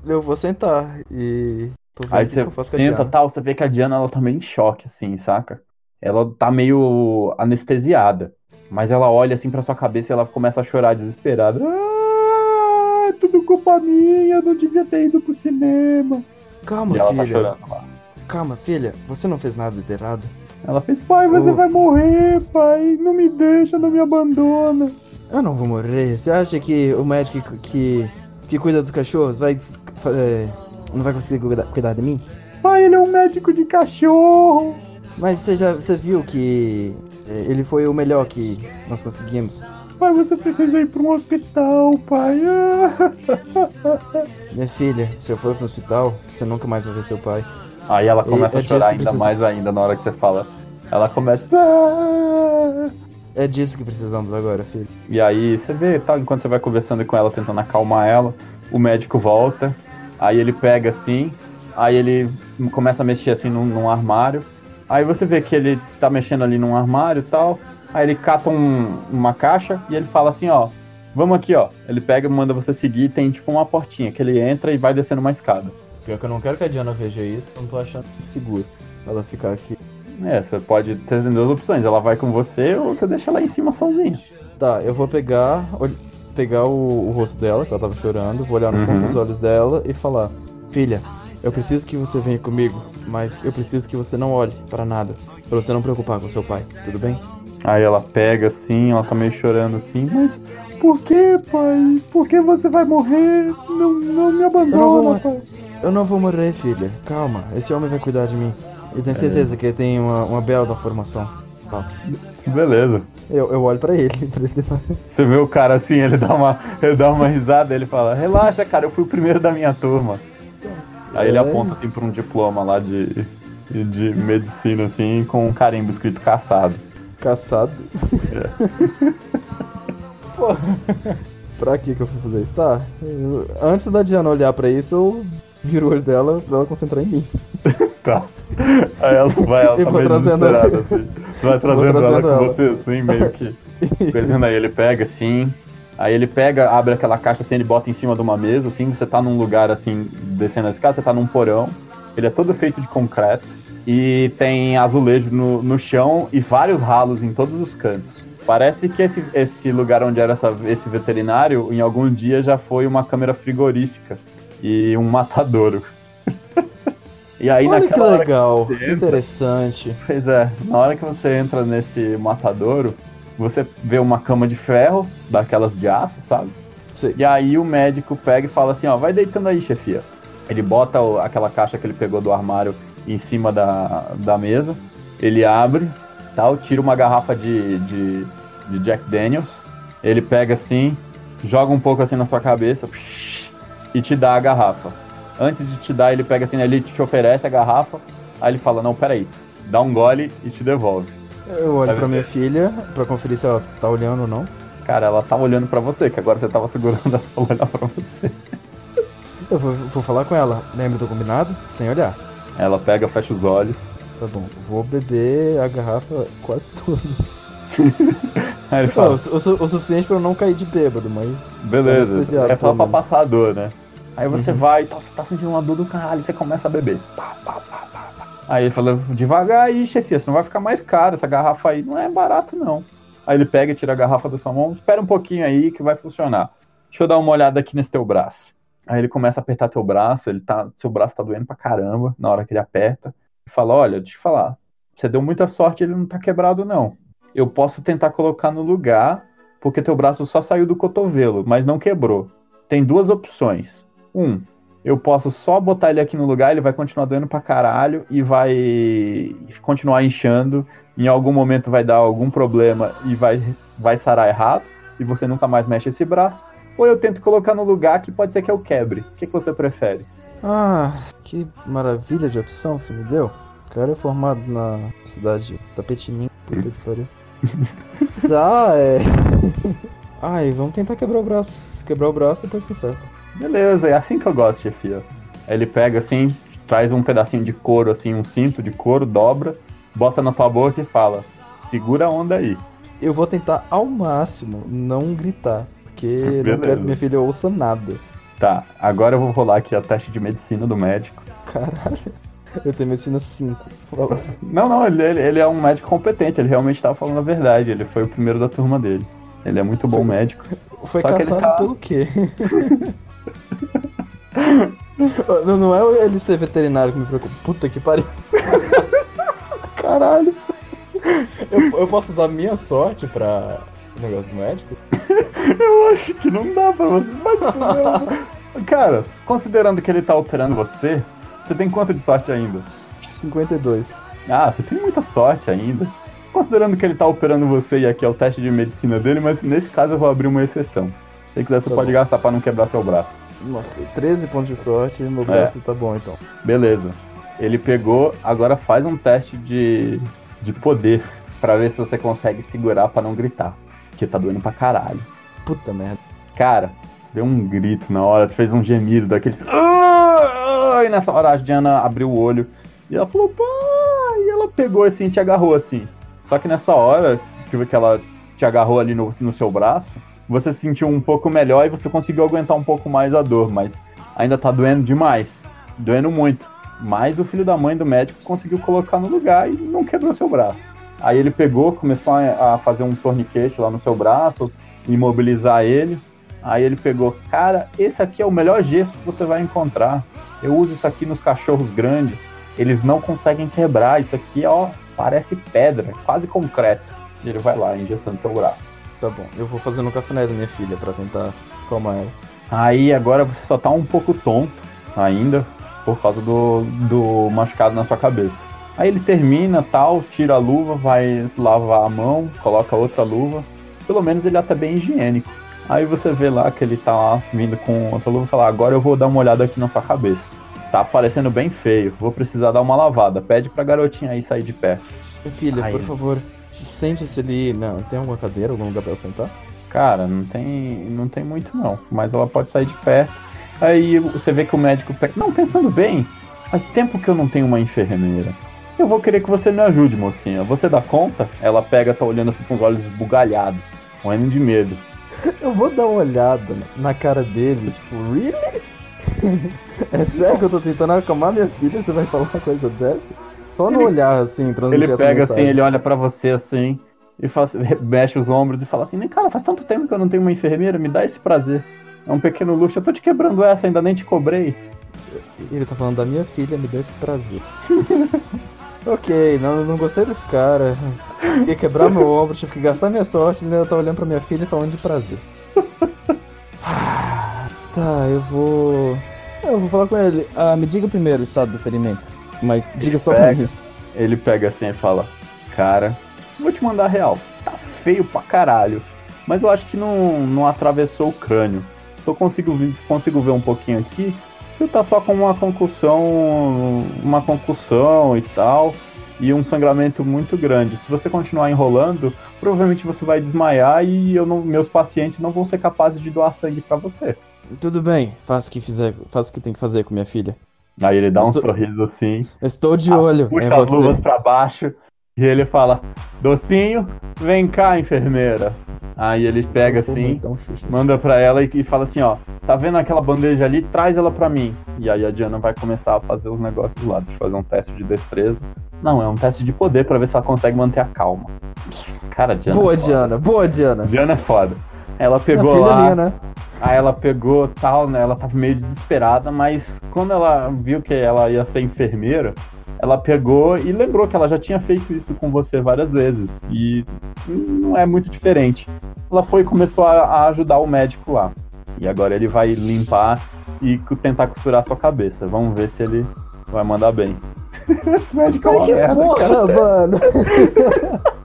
S5: Eu vou sentar e. Tô vendo
S6: Aí você
S5: que eu faço com a
S6: senta tal, você vê que a Diana ela tá meio em choque, assim, saca? Ela tá meio anestesiada. Mas ela olha assim pra sua cabeça e ela começa a chorar desesperada. Culpa minha, eu não devia ter ido pro cinema.
S5: Calma,
S4: tá
S5: filha.
S4: chorando lá.
S5: Calma, filha. Você não fez nada de errado.
S6: Ela fez, pai, você
S5: Oh.
S6: vai morrer, pai. Não me deixa, não me abandona.
S5: Eu não vou morrer. Você acha que o médico que, que, que cuida dos cachorros vai. é, não vai conseguir cuidar, cuidar de mim?
S6: Pai, ele é um médico de cachorro.
S5: Mas você já você viu que é, ele foi o melhor que nós conseguimos.
S6: Pai, você precisa ir pra um hospital, pai.
S5: Minha filha, se eu for pro hospital, você nunca mais vai ver seu pai.
S6: Aí ela começa
S5: É- é
S6: a chorar ainda
S5: precisa-
S6: mais ainda na hora que você fala. Ela começa.
S5: É disso que precisamos agora, filho.
S6: E aí você vê, tá, enquanto você vai conversando com ela, tentando acalmar ela, o médico volta, aí ele pega assim, aí ele começa a mexer assim num, num armário. Aí você vê que ele tá mexendo ali num armário e tal. Aí ele cata um- uma caixa e ele fala assim, ó, vamos aqui, ó. Ele pega e manda você seguir, tem tipo uma portinha que ele entra e vai descendo uma escada.
S5: Pior que eu não quero que a Diana veja isso, eu não tô achando seguro ela ficar aqui.
S6: É, você pode ter duas opções, ela vai com você ou você deixa ela em cima sozinha.
S5: Tá, eu vou pegar, pegar o, o rosto dela, que ela tava chorando, vou olhar no fundo
S6: Uhum.
S5: dos olhos dela e falar: Filha, eu preciso que você venha comigo, mas eu preciso que você não olhe para nada, pra você não preocupar com seu pai, tudo bem?
S6: Aí ela pega assim, ela tá meio chorando assim, mas por que, pai? Por que você vai morrer? Não, não me
S5: Eu não
S6: abandona, pai.
S5: Eu não vou morrer, filha. Calma, esse homem vai cuidar de mim. E tenho certeza que ele tem uma, uma bela da formação. Tá.
S6: Beleza.
S5: Eu, eu olho pra ele, pra ele
S6: Você vê o cara assim, ele dá uma, ele dá uma risada, ele fala, relaxa, cara, eu fui o primeiro da minha turma.
S4: Aí ele
S5: É.
S4: aponta assim pra um diploma lá de, de medicina, assim, com um carimbo escrito caçado.
S5: Caçado. Pô, pra que que eu fui fazer isso? Tá, eu- antes da Diana olhar pra isso, eu viro o olho dela pra ela concentrar em mim.
S4: Tá. Aí ela vai, ela
S5: Eu
S4: tá meio
S5: trazendo
S4: desesperada,
S5: ela.
S4: assim. Você vai trazendo, ela
S5: trazendo
S4: com
S5: ela.
S4: você, assim, meio que. Coisando aí, ele pega assim. Aí ele pega, abre aquela caixa assim, ele bota em cima de uma mesa, assim, você tá num lugar assim, descendo a escada, você tá num porão. Ele é todo feito de concreto. E tem azulejo no, no chão e vários ralos em todos os cantos. Parece que esse, esse lugar onde era essa- esse veterinário, em algum dia já foi uma câmera frigorífica e um matadouro. e aí
S5: Olha que
S4: naquela hora
S5: legal, que
S4: entra-
S5: interessante.
S4: Pois é, na hora que você entra nesse matadouro, você vê uma cama de ferro, daquelas de aço, sabe?
S5: Sei.
S4: E aí o médico pega e fala assim, ó, vai deitando aí, chefia. Ele bota aquela caixa que ele pegou do armário em cima da, da mesa, ele abre, tal, tira uma garrafa de, de, de Jack Daniels, ele pega assim, joga um pouco assim na sua cabeça e te dá a garrafa. Antes de te dar, ele pega assim, ele te oferece a garrafa, aí ele fala, não, peraí, dá um gole e te devolve.
S5: Eu olho pra minha filha pra conferir se ela tá olhando ou não.
S4: Cara, ela tá olhando pra você, que agora você tava segurando ela pra olhar pra você.
S5: Eu vou, vou falar com ela. Lembra do combinado? Sem olhar.
S4: Ela pega, fecha os olhos.
S5: Tá bom. Vou beber a garrafa quase toda.
S4: Aí ele
S5: Não,
S4: fala,
S5: o, su- o suficiente pra eu não cair de bêbado, mas.
S4: beleza, é só pra passar a dor, né? Aí você
S5: Uhum.
S4: vai, tá, você tá sentindo uma dor do caralho, você começa a beber. Pá, pá, pá. Aí ele fala, devagar aí, chefia, senão vai ficar mais caro, essa garrafa aí não é barato não. Aí ele pega e tira a garrafa da sua mão, espera um pouquinho aí que vai funcionar. Deixa eu dar uma olhada aqui nesse teu braço. Aí ele começa a apertar teu braço, ele tá, seu braço tá doendo pra caramba na hora que ele aperta. E fala, olha, deixa eu falar, você deu muita sorte, ele não tá quebrado não. Eu posso tentar colocar no lugar, porque teu braço só saiu do cotovelo, mas não quebrou. Tem duas opções. Um, eu posso só botar ele aqui no lugar, ele vai continuar doendo pra caralho e vai continuar inchando. Em algum momento vai dar algum problema e vai, vai sarar errado, e você nunca mais mexe esse braço. Ou eu tento colocar no lugar que pode ser que eu quebre. O que, que você prefere?
S5: Ah, que maravilha de opção que você me deu. O cara é formado na cidade de Tapetininho. Puta que pariu. tá, é. Ai, vamos tentar quebrar o braço. Se quebrar o braço, depois conserta.
S4: Beleza, é assim que eu gosto, chefia. Aí ele pega assim, traz um pedacinho de couro, assim, um cinto de couro, dobra, bota na tua boca e fala: segura a onda aí.
S5: Eu vou tentar ao máximo não gritar. Porque eu não
S4: Beleza.
S5: quero que minha filha ouça nada.
S4: Tá, agora eu vou rolar aqui a teste de medicina do médico.
S5: Caralho. Eu tenho medicina 5. Fala.
S4: Não, não, ele, ele, é um médico competente, ele realmente tava falando a verdade, ele foi o primeiro da turma dele. Ele é muito bom
S5: Foi-
S4: médico.
S5: Foi
S4: Só
S5: caçado
S4: tá-
S5: pelo quê? não, não é ele ser veterinário que me preocupa. Puta que pariu.
S4: Caralho.
S5: Eu, eu posso usar minha sorte pra o negócio do médico?
S4: Eu acho que não dá pra você. Mas. Cara, considerando que ele tá operando você, você tem quanto de sorte ainda?
S5: 52.
S4: Ah, você tem muita sorte ainda. Considerando que ele tá operando você e aqui é o teste de medicina dele, mas nesse caso eu vou abrir uma exceção. Se você quiser, você
S5: Tá
S4: pode
S5: bom.
S4: gastar pra não quebrar seu braço.
S5: Nossa, 13 pontos de sorte, meu
S4: É.
S5: braço tá bom então.
S4: Beleza. Ele pegou, agora faz um teste de, de poder pra ver se você consegue segurar pra não gritar. Porque tá doendo pra caralho.
S5: Puta merda.
S4: Cara, deu um grito na hora, fez um gemido daqueles. "Ah!" E nessa hora a Diana abriu o olho e ela falou, pai! E ela pegou assim e te agarrou assim. Só que nessa hora que que ela te agarrou ali no, no seu braço, você se sentiu um pouco melhor e você conseguiu aguentar um pouco mais a dor, mas ainda tá doendo demais. Doendo muito. Mas o filho da mãe do médico conseguiu colocar no lugar e não quebrou seu braço. Aí ele pegou, começou a fazer um torniquete lá no seu braço, imobilizar ele. Aí ele pegou, cara, esse aqui é o melhor gesso que você vai encontrar. Eu uso isso aqui nos cachorros grandes. Eles não conseguem quebrar. Isso aqui, ó, parece pedra, quase concreto. E ele vai lá, engessando teu braço.
S5: Tá bom, eu vou fazer no cafuné da minha filha pra tentar acalmar ela.
S4: Aí agora você só tá um pouco tonto ainda, por causa do, do machucado na sua cabeça. Aí ele termina, tal, tira a luva, vai lavar a mão, coloca outra luva. Pelo menos ele é até bem higiênico. Aí você vê lá que ele tá lá vindo com outra luva e fala, agora eu vou dar uma olhada aqui na sua cabeça. Tá parecendo bem feio. Vou precisar dar uma lavada. Pede pra garotinha aí sair de.
S5: Minha filha,
S4: Ai.
S5: por favor, sente-se ali. Não, tem alguma cadeira, algum lugar pra sentar?
S4: Cara, não tem, não tem muito não, mas ela pode sair de perto. Aí você vê que o médico pega. Não, pensando bem, faz tempo que eu não tenho uma enfermeira. Eu vou querer que você me ajude, mocinha. Você dá conta? Ela pega, tá olhando assim com os olhos esbugalhados, morrendo de medo.
S5: Eu vou dar uma olhada na cara dele, tipo, really? é sério que eu tô tentando acalmar minha filha? Você vai falar uma coisa dessa? Só no
S4: Ele-
S5: olhar, assim, transmitir
S4: Ele pega assim, ele olha pra você assim e faz, mexe os ombros e fala assim: "Nem cara, faz tanto tempo que eu não tenho uma enfermeira, me dá esse prazer. É um pequeno luxo. Eu tô te quebrando essa, ainda nem te cobrei."
S5: Ele tá falando da minha filha, me deu esse prazer. ok, não, não gostei desse cara. Ia quebrar meu ombro, tive que gastar minha sorte, ele ainda tá olhando pra minha filha e falando de prazer. Ah, tá, eu vou. Eu vou falar com ele. Ah, me diga primeiro o estado do ferimento. Mas diga só pra
S4: pega.
S5: mim.
S4: Ele pega assim e fala: Cara, vou te mandar real. Tá feio pra caralho. Mas eu acho que não, não atravessou o crânio. Eu consigo, ver- consigo ver um pouquinho aqui. Você tá só com uma concussão. Uma concussão e tal. E um sangramento muito grande. Se você continuar enrolando, provavelmente você vai desmaiar e eu não- meus pacientes não vão ser capazes de doar sangue pra você.
S5: Tudo bem, faça o que fizer, faça o que tem que fazer com minha filha.
S4: Aí ele dá um
S5: Estou-
S4: sorriso assim.
S5: Estou de olho
S4: puxa
S5: em
S4: as
S5: você.
S4: luvas pra baixo e ele fala: Docinho, vem cá, enfermeira. Aí ele pega assim,
S5: um nesse
S4: manda pra ela e, e fala assim: Ó, tá vendo aquela bandeja ali? Traz ela pra mim. E aí a Diana vai começar a fazer os negócios lá, deixa eu fazer um teste de destreza. Não, é um teste de poder pra ver se ela consegue manter a calma. Cara, Diana.
S5: Boa,
S4: é.
S5: Diana, boa, Diana.
S4: Diana é foda. Ela pegou
S5: filha
S4: lá.
S5: minha, né?
S4: Aí ela pegou tal, né? Ela tava meio desesperada, mas quando ela viu que ela ia ser enfermeira, ela pegou e lembrou que ela já tinha feito isso com você várias vezes. E não é muito diferente. Ela foi e começou a, ajudar o médico lá. E agora ele vai limpar e tentar costurar a sua cabeça. Vamos ver se ele vai mandar bem. Esse médico é uma
S5: que
S4: merda,
S5: porra,
S4: cara.
S5: mano.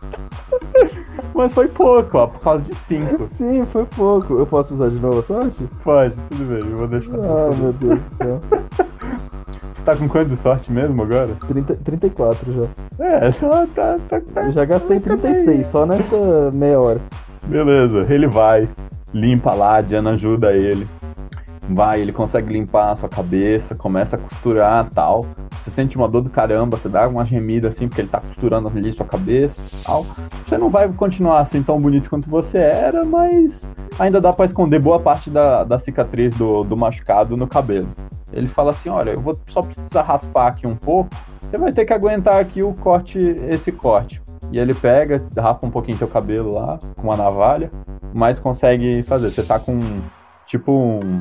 S4: Mas foi pouco, ó, por causa de 5.
S5: Sim, foi pouco. Eu posso usar de novo a sorte?
S4: Pode, tudo bem, eu vou deixar.
S5: Ah, meu Deus do céu.
S4: Você tá com quanto de sorte mesmo agora?
S5: 30, 34 já.
S4: É, já tá, tá, tá.
S5: Eu já gastei 36, só nessa meia hora.
S4: Beleza, ele vai, limpa lá, a Diana ajuda ele. Vai, ele consegue limpar a sua cabeça, começa a costurar tal. Você sente uma dor do caramba, você dá uma gemida assim, porque ele tá costurando ali sua cabeça tal. Você não vai continuar assim tão bonito quanto você era, mas ainda dá pra esconder boa parte da, da cicatriz do, do machucado no cabelo. Ele fala assim: olha, eu vou só precisar raspar aqui um pouco. Você vai ter que aguentar aqui o corte, esse corte. E ele pega, raspa um pouquinho teu cabelo lá, com uma navalha, mas consegue fazer. Você tá com, tipo, um,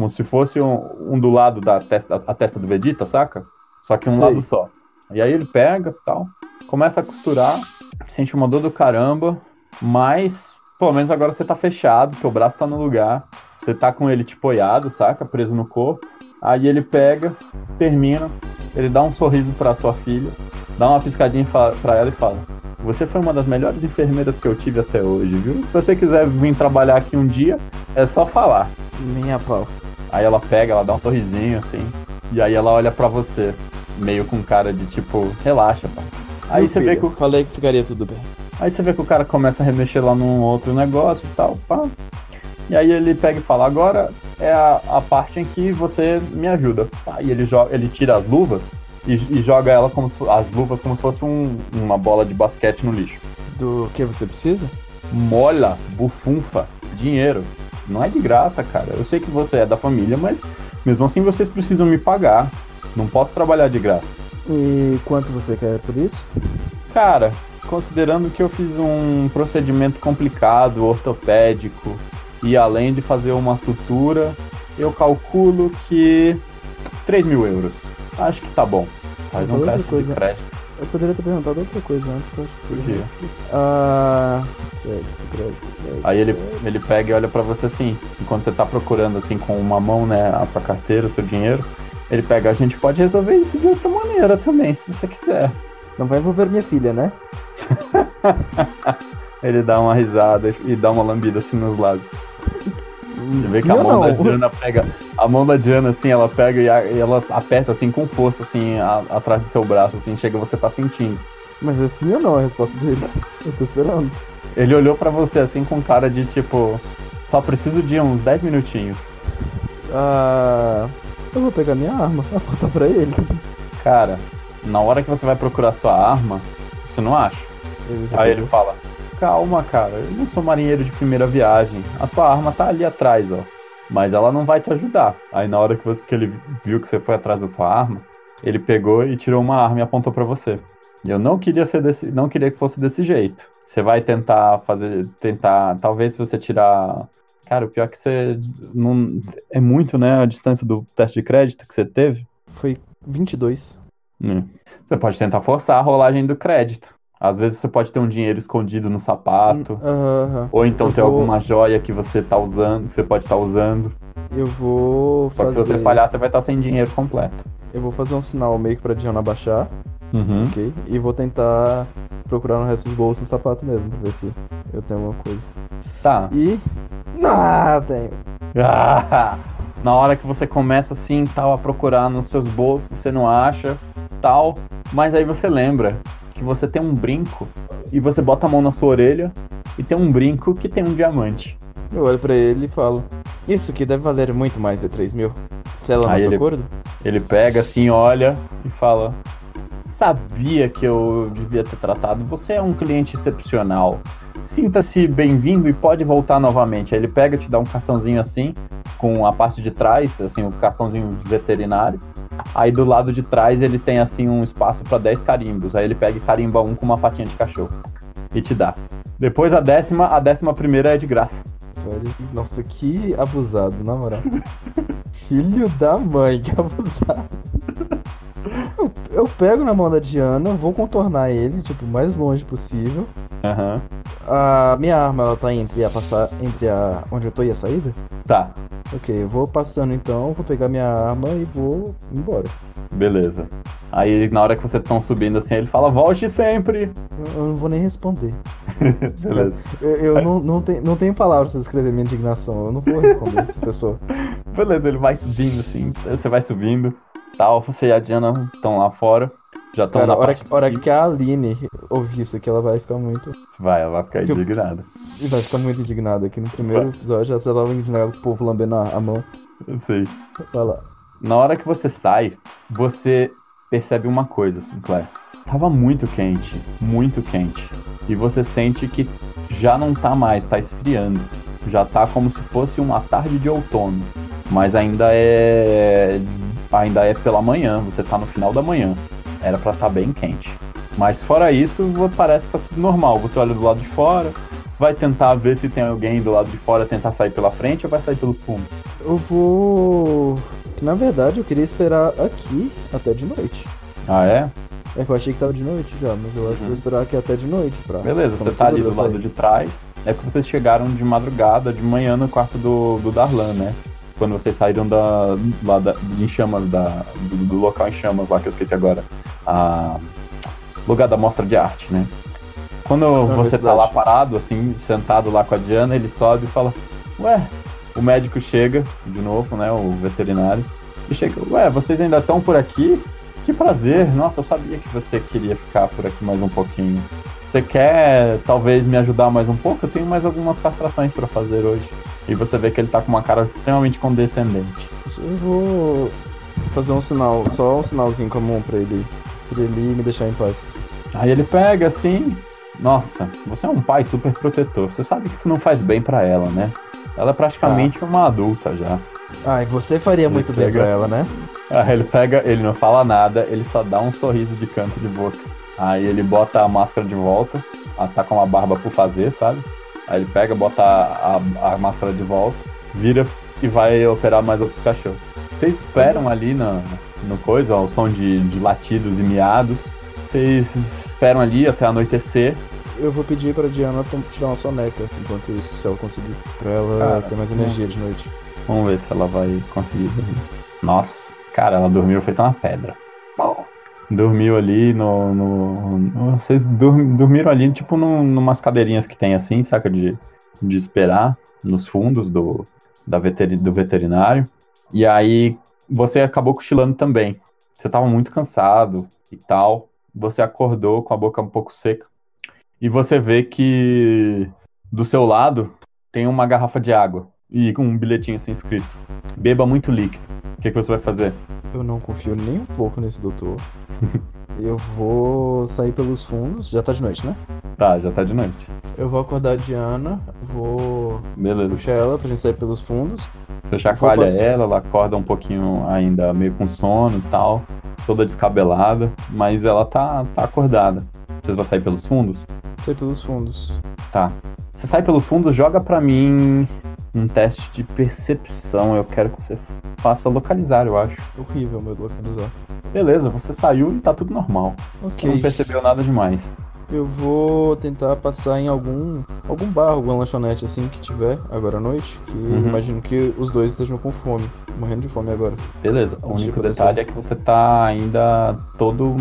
S4: como se fosse um, um do lado da testa, a testa do Vegeta, saca? Só que um
S5: Sei.
S4: lado só. E aí ele pega tal, começa a costurar, sente uma dor do caramba, mas pelo menos agora você tá fechado, teu braço tá no lugar, você tá com ele tipo olhado, saca? Preso no corpo. Aí ele pega, termina, ele dá um sorriso pra sua filha, dá uma piscadinha pra ela e fala: Você foi uma das melhores enfermeiras que eu tive até hoje, viu? Se você quiser vir trabalhar aqui um dia, é só falar.
S5: Minha pau.
S4: Aí ela pega, ela dá um sorrisinho assim, e aí ela olha pra você, meio com cara de tipo, relaxa, pá. Aí você vê que o
S5: Falei que ficaria tudo bem.
S4: Aí você vê que o cara começa a remexer lá num outro negócio e tal, pá. E aí ele pega e fala, agora é a, a parte em que você me ajuda. Pá, e ele, joga, ele tira as luvas e, e joga ela como as luvas como se fosse um- uma bola de basquete no lixo.
S5: Do que você precisa?
S4: Mola, bufunfa, dinheiro. Não é de graça, cara. Eu sei que você é da família, mas mesmo assim vocês precisam me pagar. Não posso trabalhar de graça.
S5: E quanto você quer por isso?
S4: Cara, considerando que eu fiz um procedimento complicado, ortopédico, e além de fazer uma sutura, eu calculo que 3 mil euros. Acho que tá bom. Faz um teste
S5: coisa.
S4: de crédito.
S5: Eu poderia ter perguntado outra coisa antes que eu acho que seria. Ah. Crédito, crédito, crédito.
S4: Aí ele, ele pega e olha pra você assim, enquanto você tá procurando assim com uma mão, né, a sua carteira, o seu dinheiro, ele pega, a gente pode resolver isso de outra maneira também, se você quiser.
S5: Não vai envolver minha filha, né?
S4: Ele dá uma risada e dá uma lambida assim nos lábios. Você vê
S5: Sim
S4: que a mão da? Diana pega. A mão da Diana, assim, ela pega e, a- e ela aperta assim com força, assim, a- atrás do seu braço, assim, chega você tá sentindo.
S5: Mas é sim ou não a resposta dele? Eu tô esperando.
S4: Ele olhou pra você assim com cara de tipo. Só preciso de uns 10 minutinhos.
S5: Ah. Eu vou pegar minha arma, apontar pra ele.
S4: Cara, na hora que você vai procurar sua arma, você não acha.
S5: Ele
S4: Aí
S5: pegou.
S4: ele fala: Calma, cara, eu não sou marinheiro de primeira viagem. A sua arma tá ali atrás, ó. Mas ela não vai te ajudar. Aí na hora que, você, que ele viu que você foi atrás da sua arma, ele pegou e tirou uma arma e apontou pra você. E eu não queria ser desse, não queria que fosse desse jeito. Você vai tentar fazer, tentar, talvez se você tirar, cara, o pior é que você não é muito, né, a distância do teste de crédito que você teve.
S5: Foi 22.
S4: Hum. Você pode tentar forçar a rolagem do crédito. Às vezes você pode ter um dinheiro escondido no sapato.
S5: Aham.
S4: Ou então
S5: Eu
S4: ter
S5: vou-
S4: alguma joia que você tá usando, que você pode estar usando.
S5: Eu vou
S4: Só que
S5: fazer.
S4: se você falhar, você vai estar sem dinheiro completo.
S5: Eu vou fazer um sinal meio que pra Diana abaixar,
S4: Uhum.
S5: ok? E vou tentar procurar no resto dos bolsos no sapato mesmo, pra ver se eu tenho alguma coisa.
S4: Tá.
S5: E. Ah, tenho.
S4: Ah, na hora que você começa assim, tal, a procurar nos seus bolsos, você não acha, tal. Mas aí você lembra que você tem um brinco e você bota a mão na sua orelha e tem um brinco que tem um diamante.
S5: Eu olho pra ele e falo: Isso aqui deve valer muito mais de 3 mil. Sela nosso
S4: ele-
S5: acordo?
S4: Ele pega assim, olha e fala: Sabia que eu devia ter tratado. Você é um cliente excepcional. Sinta-se bem-vindo e pode voltar novamente. Aí ele pega, te dá um cartãozinho assim, com a parte de trás, assim, o cartãozinho veterinário. Aí do lado de trás ele tem assim um espaço para 10 carimbos. Aí ele pega e carimba um com uma patinha de cachorro e te dá. Depois a décima, a décima primeira é de graça.
S5: Nossa, que abusado, na moral. Filho da mãe, que abusado. Eu, eu pego na mão da Diana, vou contornar ele, tipo, o mais longe possível.
S4: Aham.
S5: A minha arma, ela tá entre a passar entre a onde eu tô e a saída?
S4: Tá,
S5: Ok, eu vou passando então, vou pegar minha arma e vou embora.
S4: beleza. Aí na hora que vocês estão subindo assim, ele fala: Volte sempre.
S5: Eu, eu não vou nem responder.
S4: Beleza.
S5: Eu, eu não, não, tenho, não tenho palavras pra descrever minha indignação. Eu não vou responder essa pessoa.
S4: Beleza, ele vai subindo assim, você vai subindo, tal, você e a Diana estão lá fora, já estão na
S5: hora,
S4: parte
S5: hora que a Aline ouvir isso aqui, ela vai ficar muito.
S4: Vai, ela vai ficar
S5: que eu-
S4: indignada.
S5: E vai ficar muito indignada. Aqui no primeiro episódio ela já tava indignada com o povo lambendo a, a mão.
S4: Eu sei.
S5: Vai lá.
S4: Na hora que você sai, você percebe uma coisa, Sinclair. Tava muito quente, muito quente. E você sente que já não tá mais, tá esfriando. Já tá como se fosse uma tarde de outono. Mas ainda é. Ainda é pela manhã, você tá no final da manhã. Era pra estar bem quente. Mas fora isso, parece que tá tudo normal. Você olha do lado de fora, você vai tentar ver se tem alguém do lado de fora tentar sair pela frente ou vai sair pelos fundos.
S5: Eu vou. Na verdade, eu queria esperar aqui até de noite.
S4: Ah, é?
S5: É que eu achei que tava de noite já, mas eu acho que eu vou esperar aqui até de noite pra.
S4: Beleza, você tá ali do lado de trás. É que vocês chegaram de madrugada, de manhã no quarto do, do Darlan, né? Quando vocês saíram da, lá da, em chamas, da, do, do local em chamas lá, que eu esqueci agora. A, lugar da mostra de arte, né? Quando você
S5: universidade.
S4: tá lá parado, assim, sentado lá com a Diana, ele sobe e fala: Ué, o médico chega, de novo, né? O veterinário. E chega: Ué, vocês ainda estão por aqui? Que prazer! Nossa, eu sabia que você queria ficar por aqui mais um pouquinho. Você quer talvez me ajudar mais um pouco? Eu tenho mais algumas castrações pra fazer hoje. E você vê que ele tá com uma cara extremamente condescendente.
S5: Eu vou fazer um sinal, só um sinalzinho com a mão pra ele. Pra ele me deixar em paz.
S4: Aí ele pega assim. Nossa, você é um pai super protetor. Você sabe que isso não faz bem pra ela, né? Ela é praticamente uma adulta já.
S5: Ai, você faria
S4: Ele
S5: muito bem
S4: pega-
S5: pra ela, né?
S4: Aí ele pega, ele não fala nada, ele só dá um sorriso de canto de boca. Aí ele bota a máscara de volta, ela tá com uma barba por fazer, sabe? Aí ele pega, bota a, a, a máscara de volta, vira e vai operar mais outros cachorros. Vocês esperam ali no, no coisa, ó, o som de, de latidos e miados. Vocês esperam ali até anoitecer.
S5: Eu vou pedir pra Diana tirar uma soneca enquanto isso, se ela conseguir. Pra ela
S4: Cara,
S5: ter mais energia de noite.
S4: Vamos ver se ela vai conseguir dormir. Nossa, cara, ela dormiu feita uma pedra. Dormiu ali no. no- no- vocês dormiram ali, tipo, num, numas cadeirinhas que tem assim, saca? De, de esperar, nos fundos do, da veteri- do veterinário. E aí você acabou cochilando também. Você tava muito cansado e tal. Você acordou com a boca um pouco seca. E você vê que do seu lado tem uma garrafa de água e com um bilhetinho assim escrito: Beba muito líquido. O que, que você vai fazer?
S5: Eu não confio nem um pouco nesse doutor. Eu vou sair pelos fundos. Já tá de noite, né?
S4: Tá, já tá de noite.
S5: Eu vou acordar a Diana, vou
S4: Beleza.
S5: puxar ela pra gente sair pelos fundos.
S4: Você chacoalha ela, ela acorda um pouquinho ainda meio com sono e tal, toda descabelada, mas ela tá, tá acordada. Vocês vão sair pelos fundos?
S5: Sair pelos fundos.
S4: Tá. Você sai pelos fundos, joga pra mim um teste de percepção. Eu quero que você faça localizar, eu acho.
S5: Horrível meu localizar.
S4: Beleza, você saiu e tá tudo normal. Você
S5: Ok.
S4: não percebeu nada demais.
S5: Eu vou tentar passar em algum algum bar, alguma lanchonete assim que tiver agora à noite. Que
S4: Uhum.
S5: imagino que os dois estejam com fome. Morrendo de fome agora.
S4: Beleza, o único detalhe é que você tá ainda todo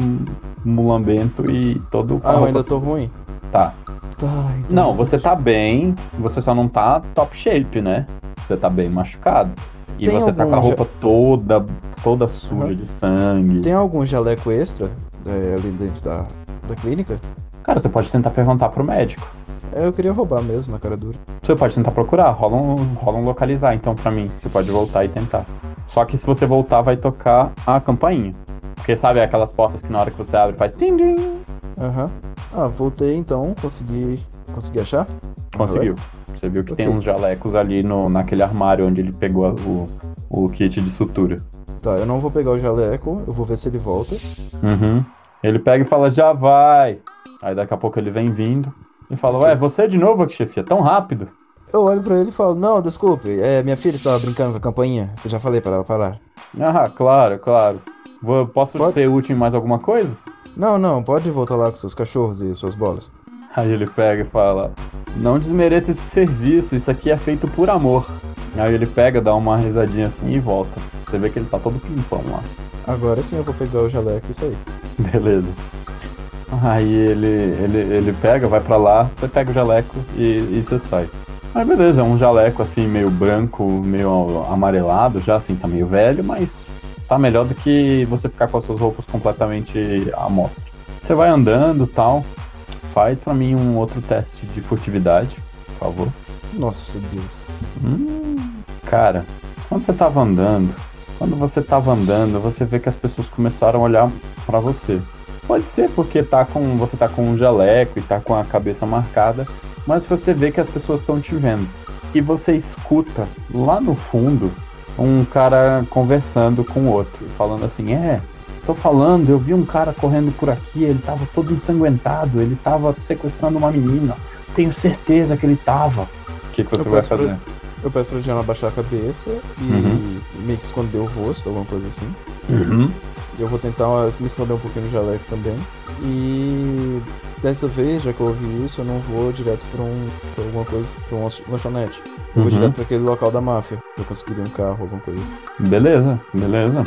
S4: mulambento e todo.
S5: Ah, eu ainda tô ruim?
S4: Tá.
S5: Tá, então.
S4: Não, você tá bem, você só não tá top shape, né? Você tá bem machucado. E
S5: Tem
S4: você tá com a roupa toda, toda suja
S5: Aham.
S4: de sangue.
S5: Tem algum jaleco extra é, ali dentro da, da clínica?
S4: Cara, você pode tentar perguntar pro médico.
S5: É, eu queria roubar mesmo, na cara dura.
S4: Você pode tentar procurar, rola um, rola um localizar então pra mim. Você pode voltar e tentar. Só que se você voltar, vai tocar a campainha. Porque sabe aquelas portas que na hora que você abre faz?
S5: Aham. Ah, voltei então, consegui. Consegui achar?
S4: Conseguiu. Você viu que tem
S5: Ok.
S4: uns jalecos ali no, naquele armário onde ele pegou o, o kit de sutura.
S5: Tá, eu não vou pegar o jaleco, eu vou ver se ele volta.
S4: Uhum. Ele pega e fala, já vai. Aí daqui a pouco ele vem vindo e fala, ué, você de novo aqui, chefia, tão rápido?
S5: Eu olho pra ele e falo, não, desculpe, é, minha filha estava brincando com a campainha. Eu já falei pra ela parar.
S4: Ah, claro, claro. Vou, posso
S5: Pode-
S4: ser útil em mais alguma coisa?
S5: Não, não, pode voltar lá com seus cachorros e suas bolas.
S4: Aí ele pega e fala, não desmereça esse serviço, isso aqui é feito por amor. Aí ele pega, dá uma risadinha assim e volta. Você vê que ele tá todo pimpão lá.
S5: Agora sim eu vou pegar o jaleco e sair.
S4: Beleza. Aí ele, ele, ele pega, vai pra lá, você pega o jaleco e, e você sai. Aí beleza, é um jaleco assim, meio branco, meio amarelado já, assim, tá meio velho, mas tá melhor do que você ficar com as suas roupas completamente à mostra. Você vai andando tal, faz pra mim um outro teste de furtividade, por favor.
S5: Nossa Deus.
S4: Hum, cara, quando você tava andando, quando você tava andando, você vê que as pessoas começaram a olhar pra você. Pode ser porque tá com, você tá com um jaleco e tá com a cabeça marcada, mas você vê que as pessoas estão te vendo. E você escuta lá no fundo um cara conversando com o outro, falando assim: É, tô falando, eu vi um cara correndo por aqui, ele tava todo ensanguentado, ele tava sequestrando uma menina. Tenho certeza que ele tava. O que, que você
S5: Eu
S4: vai
S5: pra-
S4: fazer?
S5: Eu peço pra Diana abaixar a cabeça e
S4: Uhum.
S5: meio que esconder o rosto, alguma coisa assim.
S4: Uhum.
S5: Eu vou tentar me esconder um pouquinho no jaleco também. E dessa vez, já que eu ouvi isso, eu não vou direto pra, um, pra alguma coisa, pra um lanchonete. Eu vou
S4: Uhum.
S5: direto pra aquele local da máfia. Pra eu conseguir um carro, alguma coisa assim.
S4: Beleza, beleza.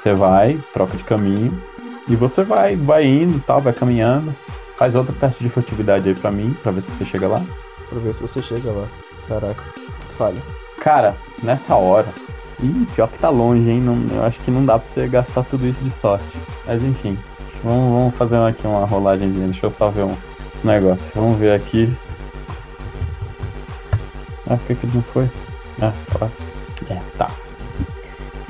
S4: Você vai, troca de caminho. E você vai, vai indo tal, vai caminhando. Faz outro teste de furtividade aí pra mim, pra ver se você chega lá.
S5: Pra ver se você chega lá. Caraca, falha.
S4: Cara, nessa hora. Ih, pior que tá longe, hein? Não, eu acho que não dá pra você gastar tudo isso de sorte. Mas enfim. Vamos, vamos fazer aqui uma rolagem. Deixa eu só ver um negócio. Vamos ver aqui. Ah, por que que não foi? Ah, tá. É, tá.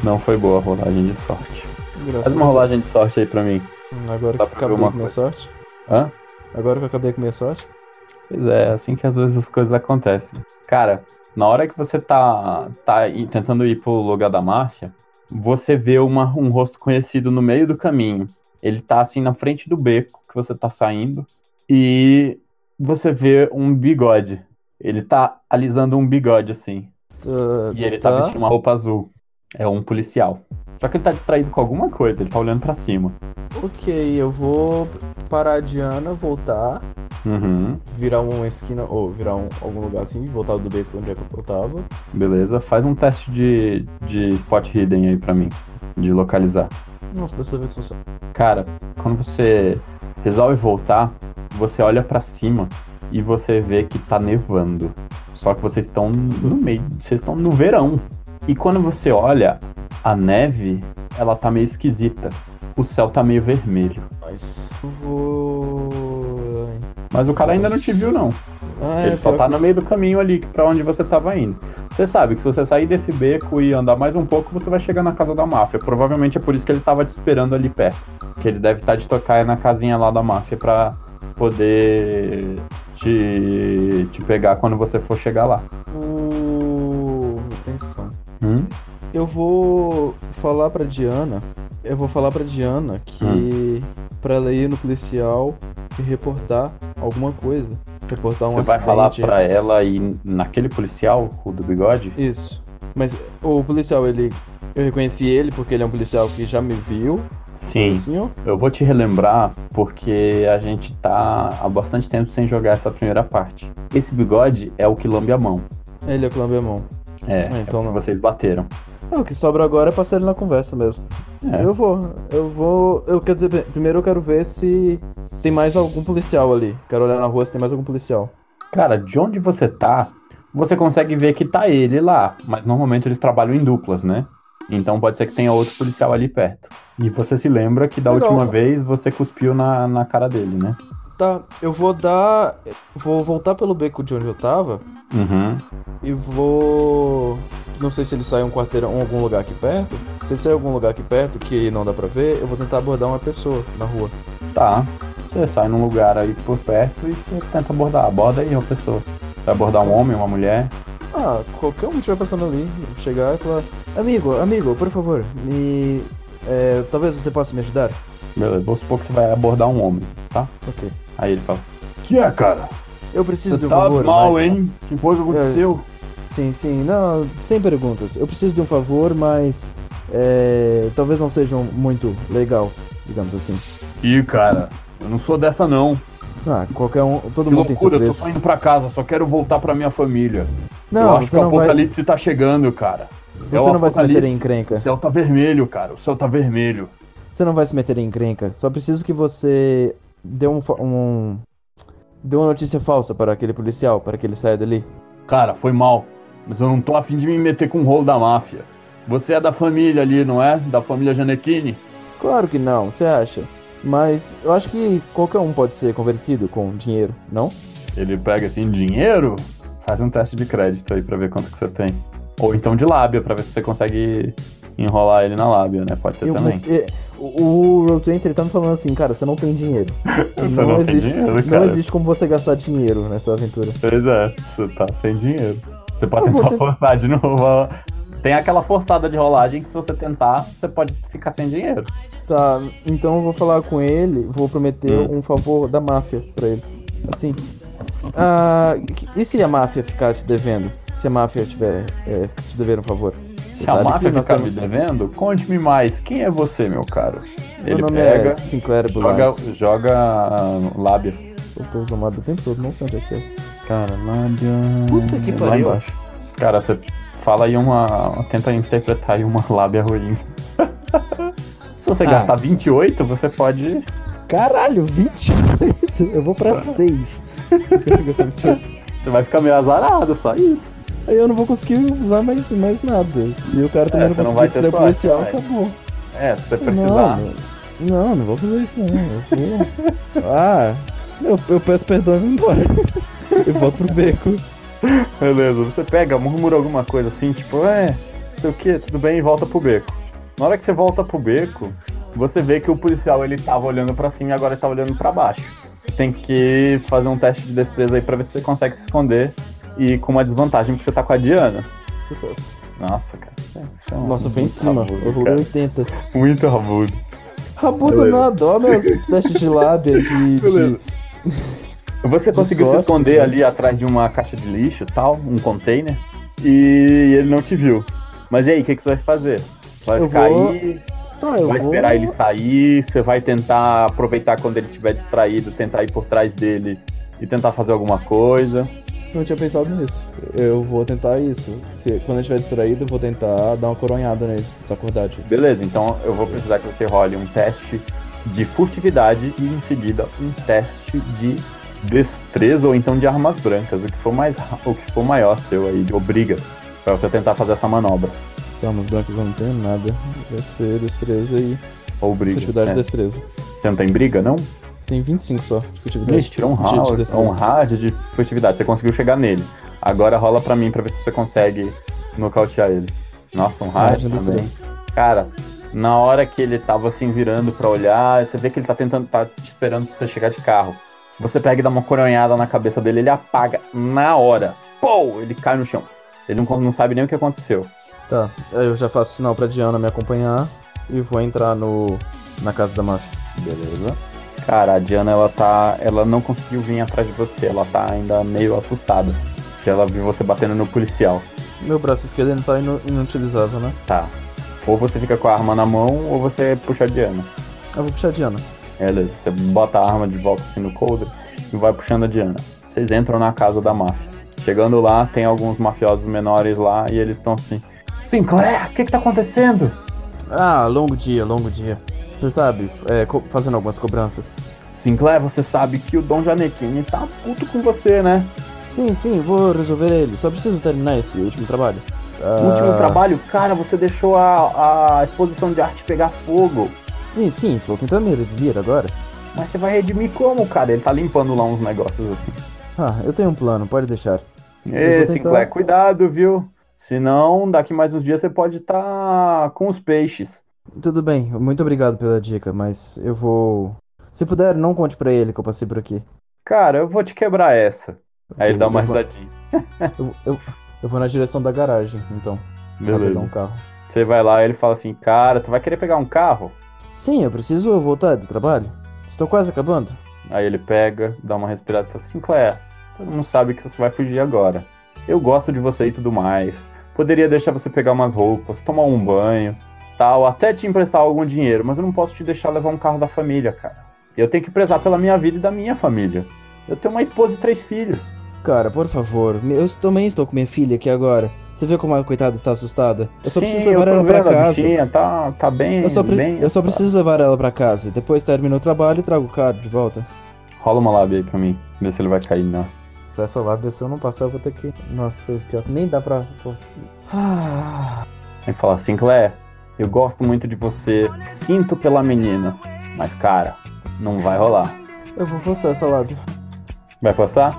S4: Não foi boa a rolagem de sorte.
S5: Graças
S4: Faz uma rolagem de sorte aí pra mim.
S5: Hum, Agora
S4: Dá
S5: que acabei com minha sorte.
S4: Hã?
S5: Agora que eu acabei com minha sorte.
S4: Pois é, assim que às vezes as coisas acontecem. Cara, na hora que você tá, tá tentando ir pro lugar da marcha, você vê uma, um rosto conhecido no meio do caminho. Ele tá assim na frente do beco que você tá saindo e você vê um bigode. Ele tá alisando um bigode assim.
S5: Tá,
S4: E ele tá
S5: tá.
S4: vestindo uma roupa azul. É um policial. Só que ele tá distraído com alguma coisa, ele tá olhando pra cima.
S5: Ok, eu vou parar a Diana, voltar,
S4: Uhum,
S5: virar uma esquina, ou virar um, algum lugar assim, voltar do beco onde é que eu tava.
S4: beleza. Faz um teste de, de spot hidden aí pra mim. De localizar.
S5: Nossa, dessa vez funciona.
S4: Cara, quando você resolve voltar, você olha pra cima e você vê que tá nevando. Só que vocês estão no meio, vocês estão no verão. E quando você olha, a neve, ela tá meio esquisita. O céu tá meio vermelho.
S5: Mas vou.
S4: Mas o cara ainda não te viu, não.
S5: Ah,
S4: Ele só
S5: pior
S4: tá no meio do caminho ali, pra onde você tava indo. Você sabe que se você sair desse beco e andar mais um pouco, você vai chegar na casa da máfia. Provavelmente é por isso que ele tava te esperando ali perto. Que ele deve estar de tocar na casinha lá da máfia pra poder te, te pegar quando você for chegar lá. Hum?
S5: Eu vou falar pra Diana. Eu vou falar pra Diana que pra ela ir no policial e reportar alguma coisa. Reportar um
S4: Você vai
S5: acidente.
S4: falar pra ela ir naquele policial, o do bigode?
S5: Isso. Mas o policial, ele. Eu reconheci ele porque ele é um policial que já me viu.
S4: Sim.
S5: Ó.
S4: Eu vou te relembrar porque a gente tá há bastante tempo sem jogar essa primeira parte. Esse bigode é o que lambe a mão.
S5: Ele é o Clamber Mão.
S4: É,
S5: Ah, então
S4: é
S5: não.
S4: vocês bateram.
S5: O que sobra agora é passar ele na conversa mesmo.
S4: É.
S5: Eu vou. Eu vou. Eu quero dizer, primeiro eu quero ver se tem mais algum policial ali. Quero olhar na rua se tem mais algum policial.
S4: Cara, de onde você tá, você consegue ver que tá ele lá, mas normalmente eles trabalham em duplas, né? Então pode ser que tenha outro policial ali perto. E você se lembra que da
S5: Legal.
S4: última vez você cuspiu na, na cara dele, né?
S5: Tá, eu vou dar. Vou voltar pelo beco de onde eu tava
S4: Uhum.
S5: e vou. Não sei se ele sai um quarteirão em algum lugar aqui perto. Se ele sair em algum lugar aqui perto que não dá pra ver, eu vou tentar abordar uma pessoa na rua.
S4: Tá. Você sai num lugar aí por perto e você tenta abordar. Aborda aí uma pessoa. Vai abordar um homem, uma mulher.
S5: Ah, qualquer um que estiver passando ali, chegar e falar: Amigo, amigo, por favor, me. é, talvez você possa me ajudar?
S4: Beleza, vou supor que você vai abordar um homem, tá?
S5: Ok.
S4: Aí ele fala: Que é, cara?
S5: Eu preciso de
S4: Você
S5: um
S4: tá
S5: favor.
S4: mal,
S5: mas-
S4: hein? Que foi que aconteceu?
S5: Sim, sim, não, sem perguntas. Eu preciso de um favor, mas. é, talvez não seja muito legal, digamos assim.
S4: Ih, cara, eu não sou dessa não.
S5: Ah, qualquer um. Todo
S4: Que
S5: mundo tem seu
S4: loucura, eu tô
S5: preço.
S4: indo pra casa, só quero voltar pra minha família. eu
S5: Não,
S4: acho
S5: você
S4: que o
S5: não vai.
S4: apocalipse tá chegando, cara. É
S5: Você
S4: o
S5: não vai se meter
S4: apocalipse.
S5: em encrenca.
S4: O céu tá vermelho, cara. O céu tá vermelho.
S5: Você não vai se meter em encrenca. Só preciso que você dê um. um dê uma notícia falsa para aquele policial, para que ele saia dali.
S4: Cara, foi mal. Mas eu não tô afim de me meter com o rolo da máfia. Você é da família ali, não é? Da família Janequini?
S5: Claro que não, você acha? Mas eu acho que qualquer um pode ser convertido com dinheiro, não?
S4: Ele pega assim, dinheiro? Faz um teste de crédito aí pra ver quanto que você tem. Ou então de lábia, pra ver se você consegue enrolar ele na lábia, né? Pode ser
S5: Eu-
S4: também.
S5: mas, é, o o Roll20 ele tá me falando assim, cara, você não tem dinheiro. Não,
S4: não
S5: existe,
S4: dinheiro,
S5: não
S4: cara.
S5: existe como você gastar dinheiro nessa aventura.
S4: Pois é, você tá sem dinheiro. Você pode
S5: Eu
S4: tentar
S5: tentar-
S4: forçar de novo. Tem aquela forçada de rolagem que se você tentar, você pode ficar sem dinheiro.
S5: Tá, então eu vou falar com ele, vou prometer
S4: Hum.
S5: um favor da máfia pra ele. Assim. Ah, e se a máfia ficar te devendo? Se a máfia tiver é, te dever um favor?
S4: Se a máfia
S5: que temos-
S4: me devendo, conte-me mais. Quem é você, meu caro?
S5: Meu
S4: Ele
S5: nome
S4: pega,
S5: é Sinclair
S4: joga,
S5: Bulaz.
S4: joga ah, lábia.
S5: Eu tô usando lábio o tempo todo, não sei onde é que é.
S4: Cara, lábia.
S5: Puta que
S4: lá
S5: pariu.
S4: embaixo. Cara, você fala aí uma. Tenta interpretar aí uma lábia ruim. Se você
S5: Ah,
S4: gastar
S5: sim.
S4: 28, você pode.
S5: Caralho, 28? Eu vou pra 6.
S4: Você vai ficar meio azarado, só isso.
S5: Eu não vou conseguir usar mais, mais nada. Se o cara também
S4: É,
S5: não conseguir
S4: sorte,
S5: policial,
S4: vai.
S5: acabou.
S4: É, se você precisar.
S5: Não, não, não vou fazer isso não. Eu vou... Ah, eu, eu peço perdão e vou embora. Eu volto pro beco.
S4: Beleza, você pega, murmura alguma coisa assim, tipo, é, sei o que, tudo bem, e volta pro beco. Na hora que você volta pro beco, você vê que o policial ele tava olhando pra cima e agora ele tá olhando pra baixo. Você tem que fazer um teste de destreza aí pra ver se você consegue se esconder e com uma desvantagem porque você tá com a Diana.
S5: Sucesso.
S4: Nossa, cara. é um
S5: Nossa, foi em cima.
S4: rabudo,
S5: Eu rolei
S4: cara.
S5: 80.
S4: Muito rabudo.
S5: Rabudo
S4: Beleza.
S5: nada, ó meus testes de lábia, de... de...
S4: Você
S5: De
S4: conseguiu se
S5: sorte,
S4: esconder
S5: né?
S4: ali atrás de uma caixa de lixo tal, um container, e ele não te viu. Mas e aí, o que, que você vai fazer? Vai
S5: Eu
S4: ficar
S5: vou-
S4: aí,
S5: Tá,
S4: vai
S5: vou...
S4: esperar ele sair, você vai tentar aproveitar quando ele estiver distraído, tentar ir por trás dele e tentar fazer alguma coisa.
S5: Não tinha pensado nisso. Eu vou tentar isso. Se, quando eu estiver distraído, eu vou tentar dar uma coronhada nele, desacordar, tipo.
S4: Beleza, então eu vou precisar que você role um teste de furtividade e em seguida um teste de destreza ou então de armas brancas, o que for mais o que for maior seu aí, de obriga, pra você tentar fazer essa manobra.
S5: Se armas brancas eu não tenho nada. Vai ser destreza e
S4: Ou briga.
S5: furtividade
S4: é.
S5: e destreza.
S4: Você não tem briga, não?
S5: Tem 25 só de furtividade.
S4: Ixi, tirou um
S5: De- de
S4: hard,
S5: destreza.
S4: um hard de furtividade. Você conseguiu chegar nele. Agora rola pra mim pra ver se você consegue nocautear ele. Nossa, um hard
S5: de
S4: também. Cara, na hora que ele tava assim virando pra olhar, você vê que ele tá tentando, tá te esperando pra você chegar de carro. Você pega e dá uma coronhada na cabeça dele, ele apaga na hora. Pô, ele cai no chão. Ele não, não sabe nem o que aconteceu.
S5: Tá, aí eu já faço sinal pra Diana me acompanhar e vou entrar no na casa da máfia.
S4: Beleza. Cara, a Diana, ela tá. Ela não conseguiu vir atrás de você. Ela tá ainda meio assustada. Que ela viu você batendo no policial.
S5: Meu braço esquerdo não tá inu- inutilizável, né?
S4: Tá. Ou você fica com a arma na mão, ou você puxa a Diana.
S5: Eu vou puxar a Diana.
S4: Beleza. Você bota a arma de volta assim no coldre e vai puxando a Diana. Vocês entram na casa da máfia. Chegando lá, tem alguns mafiosos menores lá e eles estão assim. Sinclair, o que que tá acontecendo?
S5: Ah, longo dia, longo dia. Você sabe, é, fazendo algumas cobranças.
S4: Sinclair, você sabe que o Dom Janequine tá puto com você, né?
S5: Sim, sim, vou resolver ele. Só preciso terminar esse último trabalho.
S4: O último
S5: Ah,
S4: trabalho, cara, você deixou a, a exposição de arte pegar fogo.
S5: Sim, sim, estou tentando me redimir agora.
S4: Mas você vai redimir como, cara? Ele tá limpando lá uns negócios assim.
S5: Ah, eu tenho um plano, pode deixar.
S4: Ê,
S5: tentar-
S4: Sinclair, cuidado, viu? Senão, daqui mais uns dias você pode estar com os peixes.
S5: Tudo bem, muito obrigado pela dica, mas eu vou. Se puder, não conte pra ele que eu passei por aqui.
S4: Cara, eu vou te quebrar essa. Aí ele dá uma
S5: eu vou-
S4: risadinha.
S5: Eu, eu, eu vou na direção da garagem, então.
S4: Beleza.
S5: pegar um carro.
S4: Você vai lá e ele fala assim, cara, tu vai querer pegar um carro?
S5: Sim, eu preciso voltar do trabalho. Estou quase acabando.
S4: Aí ele pega, dá uma respirada e fala assim, Sinclair, todo mundo sabe que você vai fugir agora. Eu gosto de você e tudo mais. Poderia deixar você pegar umas roupas, tomar um banho, tal, até te emprestar algum dinheiro, mas eu não posso te deixar levar um carro da família, cara. Eu tenho que prezar pela minha vida e da minha família. Eu tenho uma esposa e três filhos.
S5: Cara, por favor, eu também estou com minha filha aqui agora. Você vê como a coitada está assustada? Eu só
S4: Sim,
S5: preciso levar ela pra
S4: vendo, a
S5: casa.
S4: bichinha tá, tá bem,
S5: Eu só, pre-
S4: bem
S5: eu só preciso levar ela pra casa. Depois termino o trabalho e trago o carro de volta.
S4: Rola uma lábia aí pra mim, ver se ele vai cair, não.
S5: Se essa lábia se eu não passar, eu vou ter que. Nossa, pior que nem dá pra. Ah,
S4: Aí fala, Sinclair, eu gosto muito de você, sinto pela menina, mas cara, não vai rolar.
S5: eu vou forçar essa lábia.
S4: Vai forçar?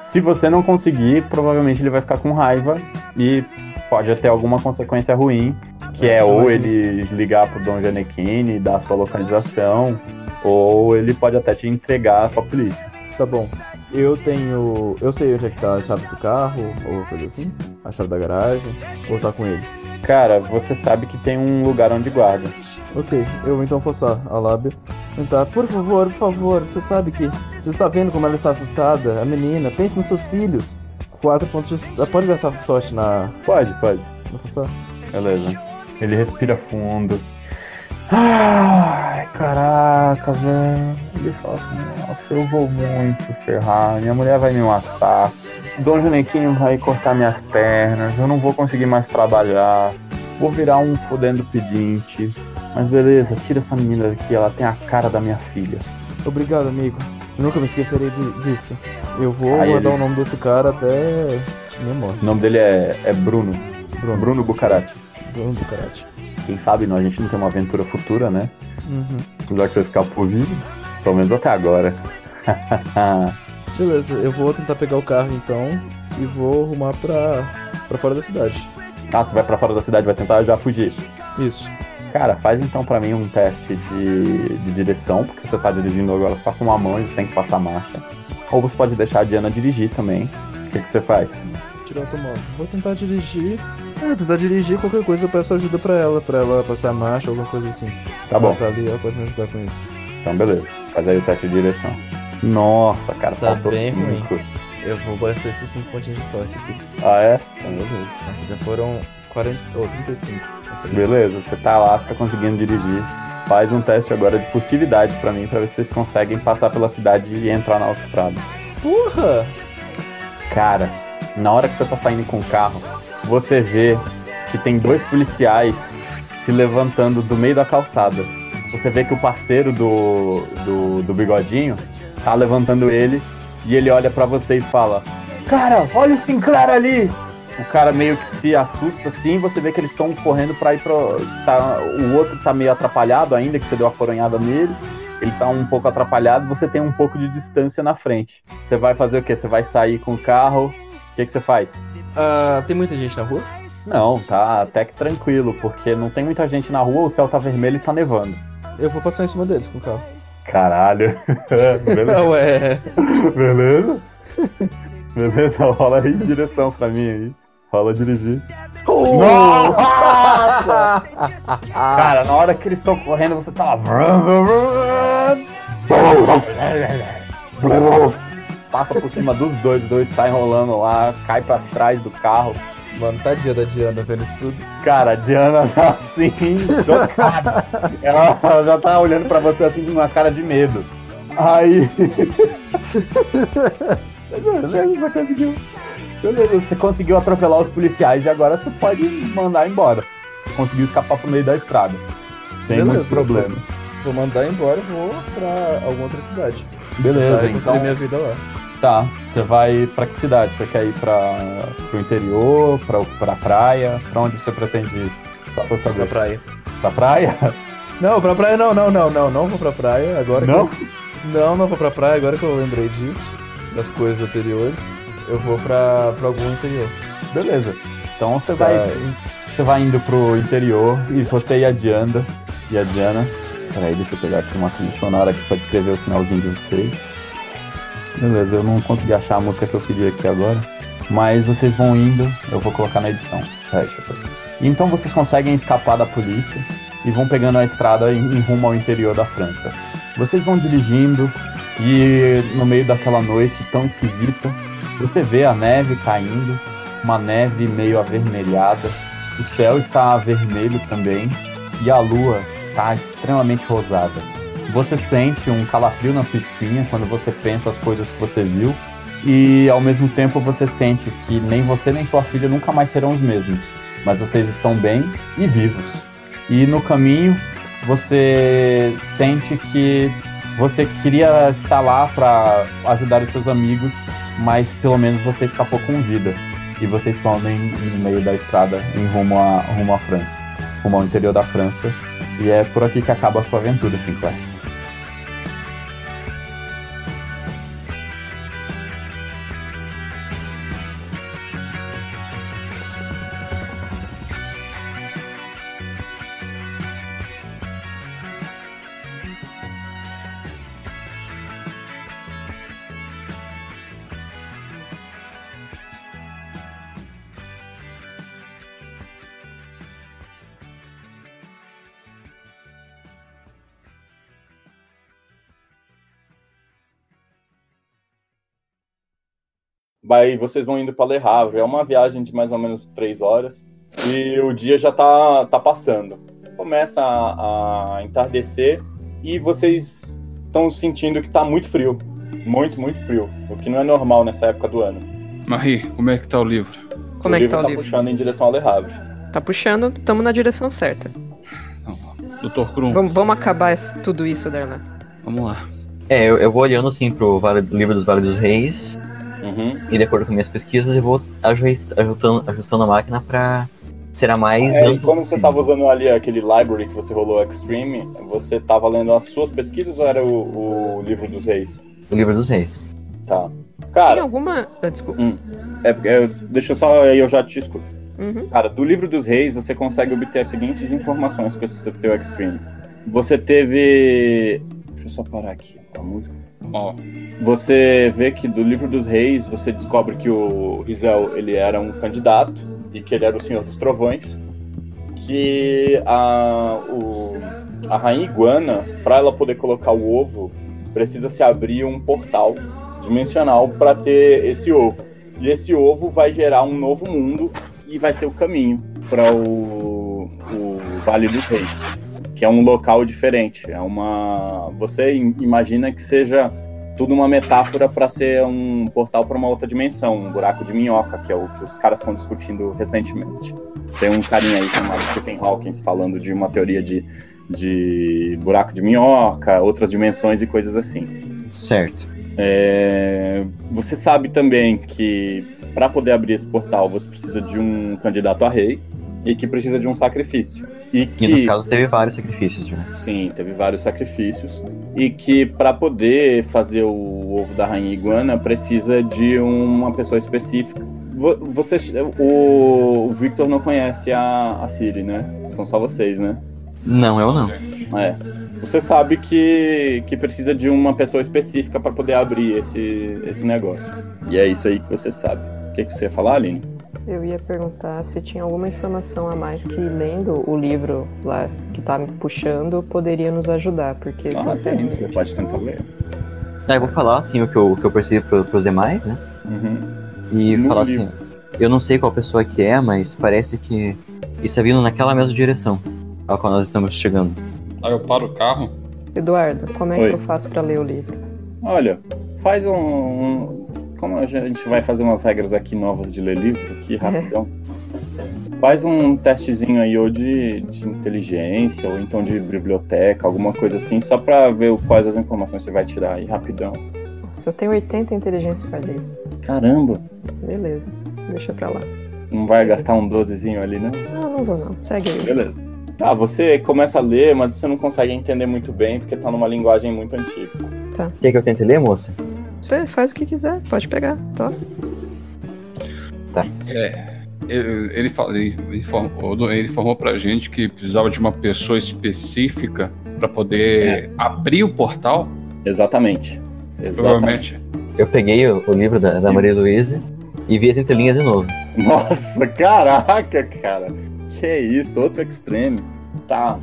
S4: Se você não conseguir, provavelmente ele vai ficar com raiva e pode ter alguma consequência ruim, que é ou ele ligar pro Dom Janequine e dar a sua localização, ou ele pode até te entregar pra polícia.
S5: Tá bom. Eu tenho. Eu sei onde é que tá a chave do carro, ou coisa assim. A chave da garagem. Ou tá com ele.
S4: Cara, você sabe que tem um lugar onde guarda.
S5: Ok, eu vou então forçar a lábia. Entrar. Por favor, por favor, você sabe que. Você está vendo como ela está assustada? A menina, pense nos seus filhos. Quatro pontos de. Pode gastar sorte na.
S4: Pode, pode.
S5: na forçar?
S4: Beleza. Ele respira fundo. Ai, caraca, velho. Ele fala assim, nossa, eu vou muito ferrar. Minha mulher vai me matar. Dom Janequinho vai cortar minhas pernas. Eu não vou conseguir mais trabalhar. Vou virar um fodendo pedinte. Mas beleza, tira essa menina daqui. Ela tem a cara da minha filha.
S5: Obrigado, amigo. Eu nunca me esquecerei disso. Eu vou
S4: Aí
S5: guardar
S4: ele-
S5: o nome desse cara até minha morte.
S4: O nome dele é, é Bruno.
S5: Bruno.
S4: Bruno Bucarati.
S5: Bruno do Karate.
S4: Quem sabe nós, a gente não tem uma aventura futura, né?
S5: Uhum.
S4: Já que você escapou vivo. Pelo menos até agora.
S5: Beleza, eu vou tentar pegar o carro então e vou arrumar pra, pra fora da cidade.
S4: Ah, você vai pra fora da cidade, vai tentar já fugir.
S5: Isso.
S4: Cara, faz então pra mim um teste de, de direção, porque você tá dirigindo agora só com uma mão e você tem que passar a marcha. Ou você pode deixar a Diana dirigir também. O que, que você faz?
S5: Tirar o automóvel. Vou tentar dirigir. É, tentar dirigir qualquer coisa eu peço ajuda pra ela, pra ela passar marcha, alguma coisa assim.
S4: Tá bom.
S5: Ela tá ali, ela pode me ajudar com isso.
S4: Então, beleza. Faz aí o teste de direção. Nossa, cara,
S5: Tá
S4: faltou
S5: bem
S4: cinco.
S5: Eu vou gastar esses 5 pontinhos de sorte aqui.
S4: Ah, é? Então, beleza.
S5: Nossa, já foram 40. ou 35. Essa daí.
S4: Beleza, você tá lá, tá conseguindo dirigir. Faz um teste agora de furtividade pra mim, pra ver se vocês conseguem passar pela cidade e entrar na autoestrada.
S5: Porra!
S4: Cara, na hora que você tá saindo com o carro, você vê que tem dois policiais se levantando do meio da calçada. Você vê que o parceiro do, do, do bigodinho tá levantando eles e ele olha pra você e fala: Cara, olha o Sinclair ali! O cara meio que se assusta assim, você vê que eles estão correndo pra ir pro. Tá, o outro tá meio atrapalhado ainda, que você deu a coronhada nele. Ele tá um pouco atrapalhado, você tem um pouco de distância na frente. Você vai fazer o quê? Você vai sair com o carro. O que, que você faz?
S5: Ah, tem muita gente na rua?
S4: Não, tá até que tranquilo, porque não tem muita gente na rua, o céu tá vermelho e tá nevando.
S5: Eu vou passar em cima deles com o carro.
S4: Caralho. Beleza?
S5: Ué.
S4: Beleza? Beleza, rola aí em direção pra mim aí. Rola dirigir. Nossa! Cara, na hora que eles estão correndo, você tá lá. Passa por cima dos dois, os dois saem rolando lá, cai pra trás do carro.
S5: Mano, tadinha da Diana vendo isso tudo.
S4: Cara, a Diana tá assim, chocada. Ela ela já tá olhando pra você assim com uma cara de medo. Aí. Você conseguiu. Beleza, você conseguiu atropelar os policiais e agora você pode mandar embora. Você conseguiu escapar pro meio da estrada. Sem
S5: Beleza,
S4: muitos problemas.
S5: Vou mandar embora e vou pra alguma outra cidade.
S4: Beleza,
S5: reconstruir
S4: então.
S5: minha vida lá.
S4: Tá, você vai pra que cidade? Você quer ir pra, pro interior, pra, pra praia? Pra onde você pretende ir? Só pra saber.
S5: Pra praia.
S4: Pra praia?
S5: Não, pra praia não, não, não, não, não vou pra praia agora.
S4: Não?
S5: Que eu... Não, não vou pra praia agora que eu lembrei disso, das coisas anteriores. Eu vou pra, pra algum interior.
S4: Beleza. Então você
S5: Tá.
S4: vai. Você vai indo pro interior e você e a Diana. E a Diana. Peraí, deixa eu pegar aqui uma trilha sonora aqui pra descrever o finalzinho de vocês. Beleza, eu não consegui achar a música que eu queria aqui agora. Mas vocês vão indo, eu vou colocar na edição. Pegar. Então vocês conseguem escapar da polícia e vão pegando a estrada em, em rumo ao interior da França. Vocês vão dirigindo e no meio daquela noite tão esquisita, você vê a neve caindo, uma neve meio avermelhada. O céu está vermelho também e a lua está extremamente rosada. Você sente um calafrio na sua espinha quando você pensa as coisas que você viu e ao mesmo tempo você sente que nem você nem sua filha nunca mais serão os mesmos, mas vocês estão bem e vivos. E no caminho você sente que você queria estar lá para ajudar os seus amigos, mas pelo menos você escapou com vida. E vocês somem no meio da estrada em rumo, a, rumo à França, rumo ao interior da França. E é por aqui que acaba a sua aventura, Sinclair.
S10: Vai, vocês vão indo para Le Havre. É uma viagem de mais ou menos três horas e o dia já tá, tá passando. Começa a, a entardecer e vocês estão sentindo que tá muito frio. Muito, muito frio. O que não é normal nessa época do ano.
S7: Marie, como é que tá o livro?
S8: Como
S10: o
S8: é que
S10: livro
S8: tá o
S10: tá
S8: livro?
S10: puxando em direção a Le Havre.
S8: Tá puxando, estamos na direção certa.
S7: Doutor Krum,
S8: Vamos, vamos acabar esse- tudo isso, Darlan.
S7: vamos lá.
S9: É, eu, eu vou olhando assim pro vale, livro dos Vale dos Reis
S10: Uhum.
S9: e de acordo com minhas pesquisas eu vou ajust- ajustando, ajustando a máquina pra ser a mais
S10: É, e quando você
S9: possível.
S10: tava usando ali aquele library que você rolou Extreme, você tava lendo as suas pesquisas ou era o, o livro dos reis?
S9: O livro dos Reis.
S10: Tá.
S8: Tem
S10: Cara,
S8: alguma. Ah, desculpa.
S10: é porque eu- deixa eu só aí eu já te escuto.
S8: Uhum.
S10: Cara, do livro dos reis você consegue obter as seguintes informações com esse teu Extreme. Você teve. Deixa eu só parar aqui a música.
S7: Ó,
S10: Você vê que do livro dos reis você descobre que o Rizel ele era um candidato e que ele era o Senhor dos Trovões. Que a, o, a rainha iguana, para ela poder colocar o ovo, precisa se abrir um portal dimensional para ter esse ovo. E esse ovo vai gerar um novo mundo e vai ser o caminho para o, o Vale dos Reis, que é um local diferente. É uma, você im- imagina que seja tudo uma metáfora para ser um portal para uma outra dimensão, um buraco de minhoca, que é o que os caras estão discutindo recentemente. Tem um carinha aí chamado Stephen Hawking falando de uma teoria de, de buraco de minhoca, outras dimensões e coisas assim.
S9: Certo.
S4: É, Você sabe também que para poder abrir esse portal você precisa de um candidato a rei e que precisa de um sacrifício. E
S9: E
S4: que
S9: no caso teve vários sacrifícios já.
S4: Sim, teve vários sacrifícios. E que para poder fazer o ovo da rainha iguana precisa de uma pessoa específica. Vo- Você, o o Victor não conhece a, a Siri, né? São só vocês, né?
S9: Não, eu não.
S4: É. Você sabe que, que precisa de uma pessoa específica para poder abrir esse, esse negócio. E é isso aí que você sabe. O que, que você ia falar, Aline?
S8: Eu ia perguntar se tinha alguma informação a mais que lendo o livro lá que tá me puxando poderia nos ajudar, porque
S4: Ah, tem,
S8: sinceramente.
S4: você pode tentar ler.
S9: Ah, eu vou falar assim o que eu, o que eu percebi pro, pros demais, né?
S4: Uhum.
S9: E
S4: No
S9: falar
S4: livro.
S9: assim, eu não sei qual pessoa que é, mas parece que está vindo naquela mesma direção ao qual nós estamos chegando.
S7: Aí eu paro o carro.
S8: Eduardo, como é
S4: Oi.
S8: que eu faço pra ler o livro?
S4: Olha, faz um, um- Como a gente vai fazer umas regras aqui novas de ler livro, aqui rapidão. Faz um testezinho aí, ou de, de inteligência, ou então de biblioteca, alguma coisa assim, só pra ver o- quais as informações você vai tirar aí, rapidão.
S8: Nossa, eu tenho 80 em inteligência pra ler.
S4: Caramba,
S8: Beleza, deixa pra lá.
S4: não vai
S8: Sim.
S4: gastar um 12zinho ali, né?
S8: Não, não vou não. Segue aí.
S4: Beleza. Tá, você começa a ler, mas você não consegue entender muito bem, porque tá numa linguagem muito antiga.
S9: Quer que eu tente ler, moça?
S8: Faz o que quiser, pode pegar. Tô.
S7: É. Ele, ele, fala- ele, informou, ele informou pra gente que precisava de uma pessoa específica pra poder abrir o portal.
S4: Exatamente. Exatamente.
S7: Provavelmente.
S9: Eu peguei o, o livro da, da Maria Luísa e vi as entrelinhas de novo.
S4: Nossa, caraca, cara. Que isso, outro extreme. Tá.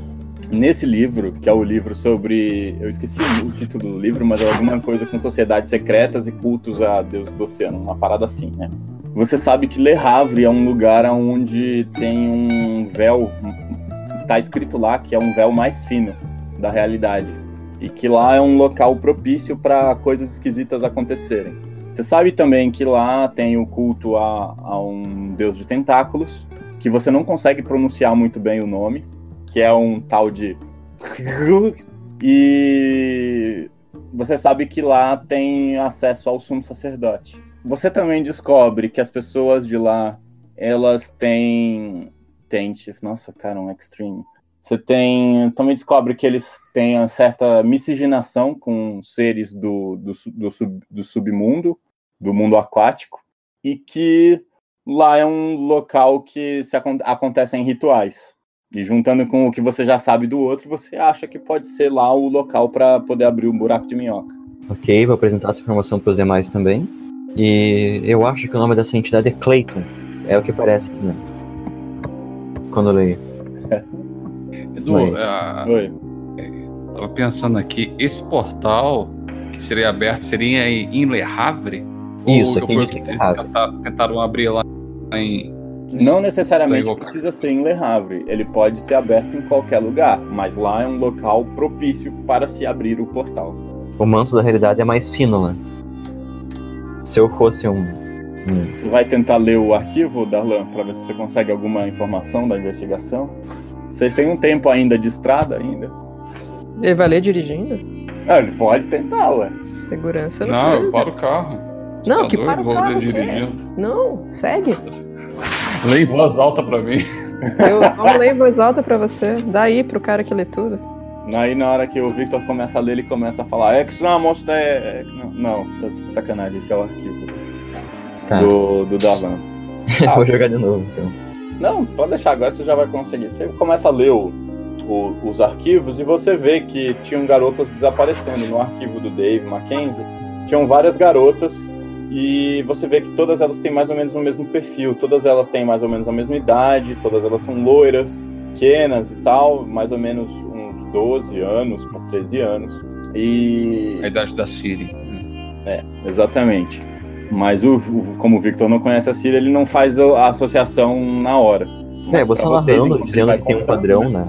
S4: Nesse livro, que é o livro sobre. Eu esqueci o título do livro, mas é alguma coisa com sociedades secretas e cultos a deuses do oceano, uma parada assim, né? Você sabe que Le Havre é um lugar onde tem um véu. Tá escrito lá que é um véu mais fino da realidade. E que lá é um local propício para coisas esquisitas acontecerem. Você sabe também que lá tem o culto a, a um deus de tentáculos, que você não consegue pronunciar muito bem o nome, que é um tal de. E você sabe que lá tem acesso ao sumo sacerdote. Você também descobre que as pessoas de lá, elas têm. têm nossa, cara, um extreme. Você tem. Também descobre que eles têm uma certa miscigenação com seres do, do, do, sub, do submundo, do mundo aquático, e que lá é um local que se acon- acontecem rituais. E juntando com o que você já sabe do outro, você acha que pode ser lá o local para poder abrir o buraco de minhoca.
S9: Ok, vou apresentar essa informação para os demais também. E eu acho que o nome dessa entidade é Clayton. É o que parece aqui, né? Quando eu leio.
S7: Edu,
S9: Mas-
S7: ah,
S4: Oi.
S7: tava pensando aqui, esse portal que seria aberto seria em em Le Havre?
S9: Isso,
S7: Ou
S9: aqui
S7: foi
S9: diz
S7: o que
S9: que é Le Havre.
S7: tenta- Tentaram abrir lá em.
S4: Não necessariamente
S7: Legal.
S4: precisa ser em Le Havre. Ele pode ser aberto em qualquer lugar, mas lá é um local propício para se abrir o portal.
S9: O manto da realidade é mais fino lá. Se eu fosse um. um-
S4: Você vai tentar ler o arquivo, Darlan, para ver se você consegue alguma informação da investigação? Vocês têm um tempo ainda de estrada ainda?
S8: Ele vai ler dirigindo?
S4: Ah, ele pode tentar, ué.
S8: Segurança no
S7: Não, eu
S8: trânsito.
S7: paro o carro. Você
S8: Não,
S7: tá
S8: que
S7: doido?
S8: para o
S7: Vou
S8: carro. Não, segue.
S7: Lê em voz alta pra mim.
S8: Eu vamos ler em voz alta pra você. Dá aí pro cara que lê tudo.
S4: Aí na hora que o Victor começa a ler, ele começa a falar Extra Monster. é- Não, não, tá sacanagem, esse é o arquivo
S9: Tá.
S4: do, do Darlan. Ah.
S9: vou jogar de novo, então.
S4: Não, pode deixar, agora você já vai conseguir. Você começa a ler o- o- os arquivos e você vê que tinham garotas desaparecendo. No arquivo do Dave Mackenzie, tinham várias garotas e você vê que todas elas têm mais ou menos o mesmo perfil. Todas elas têm mais ou menos a mesma idade, todas elas são loiras, pequenas e tal, mais ou menos uns 12 anos para 13 anos. E
S7: A idade da Siri.
S4: é, exatamente. Mas o, o- como o Victor não conhece a Siri, ele não faz a associação na hora.
S9: É,
S4: Mas
S9: você
S4: pra vocês,
S9: narrando, dizendo que tem um padrão,
S4: né?
S9: né?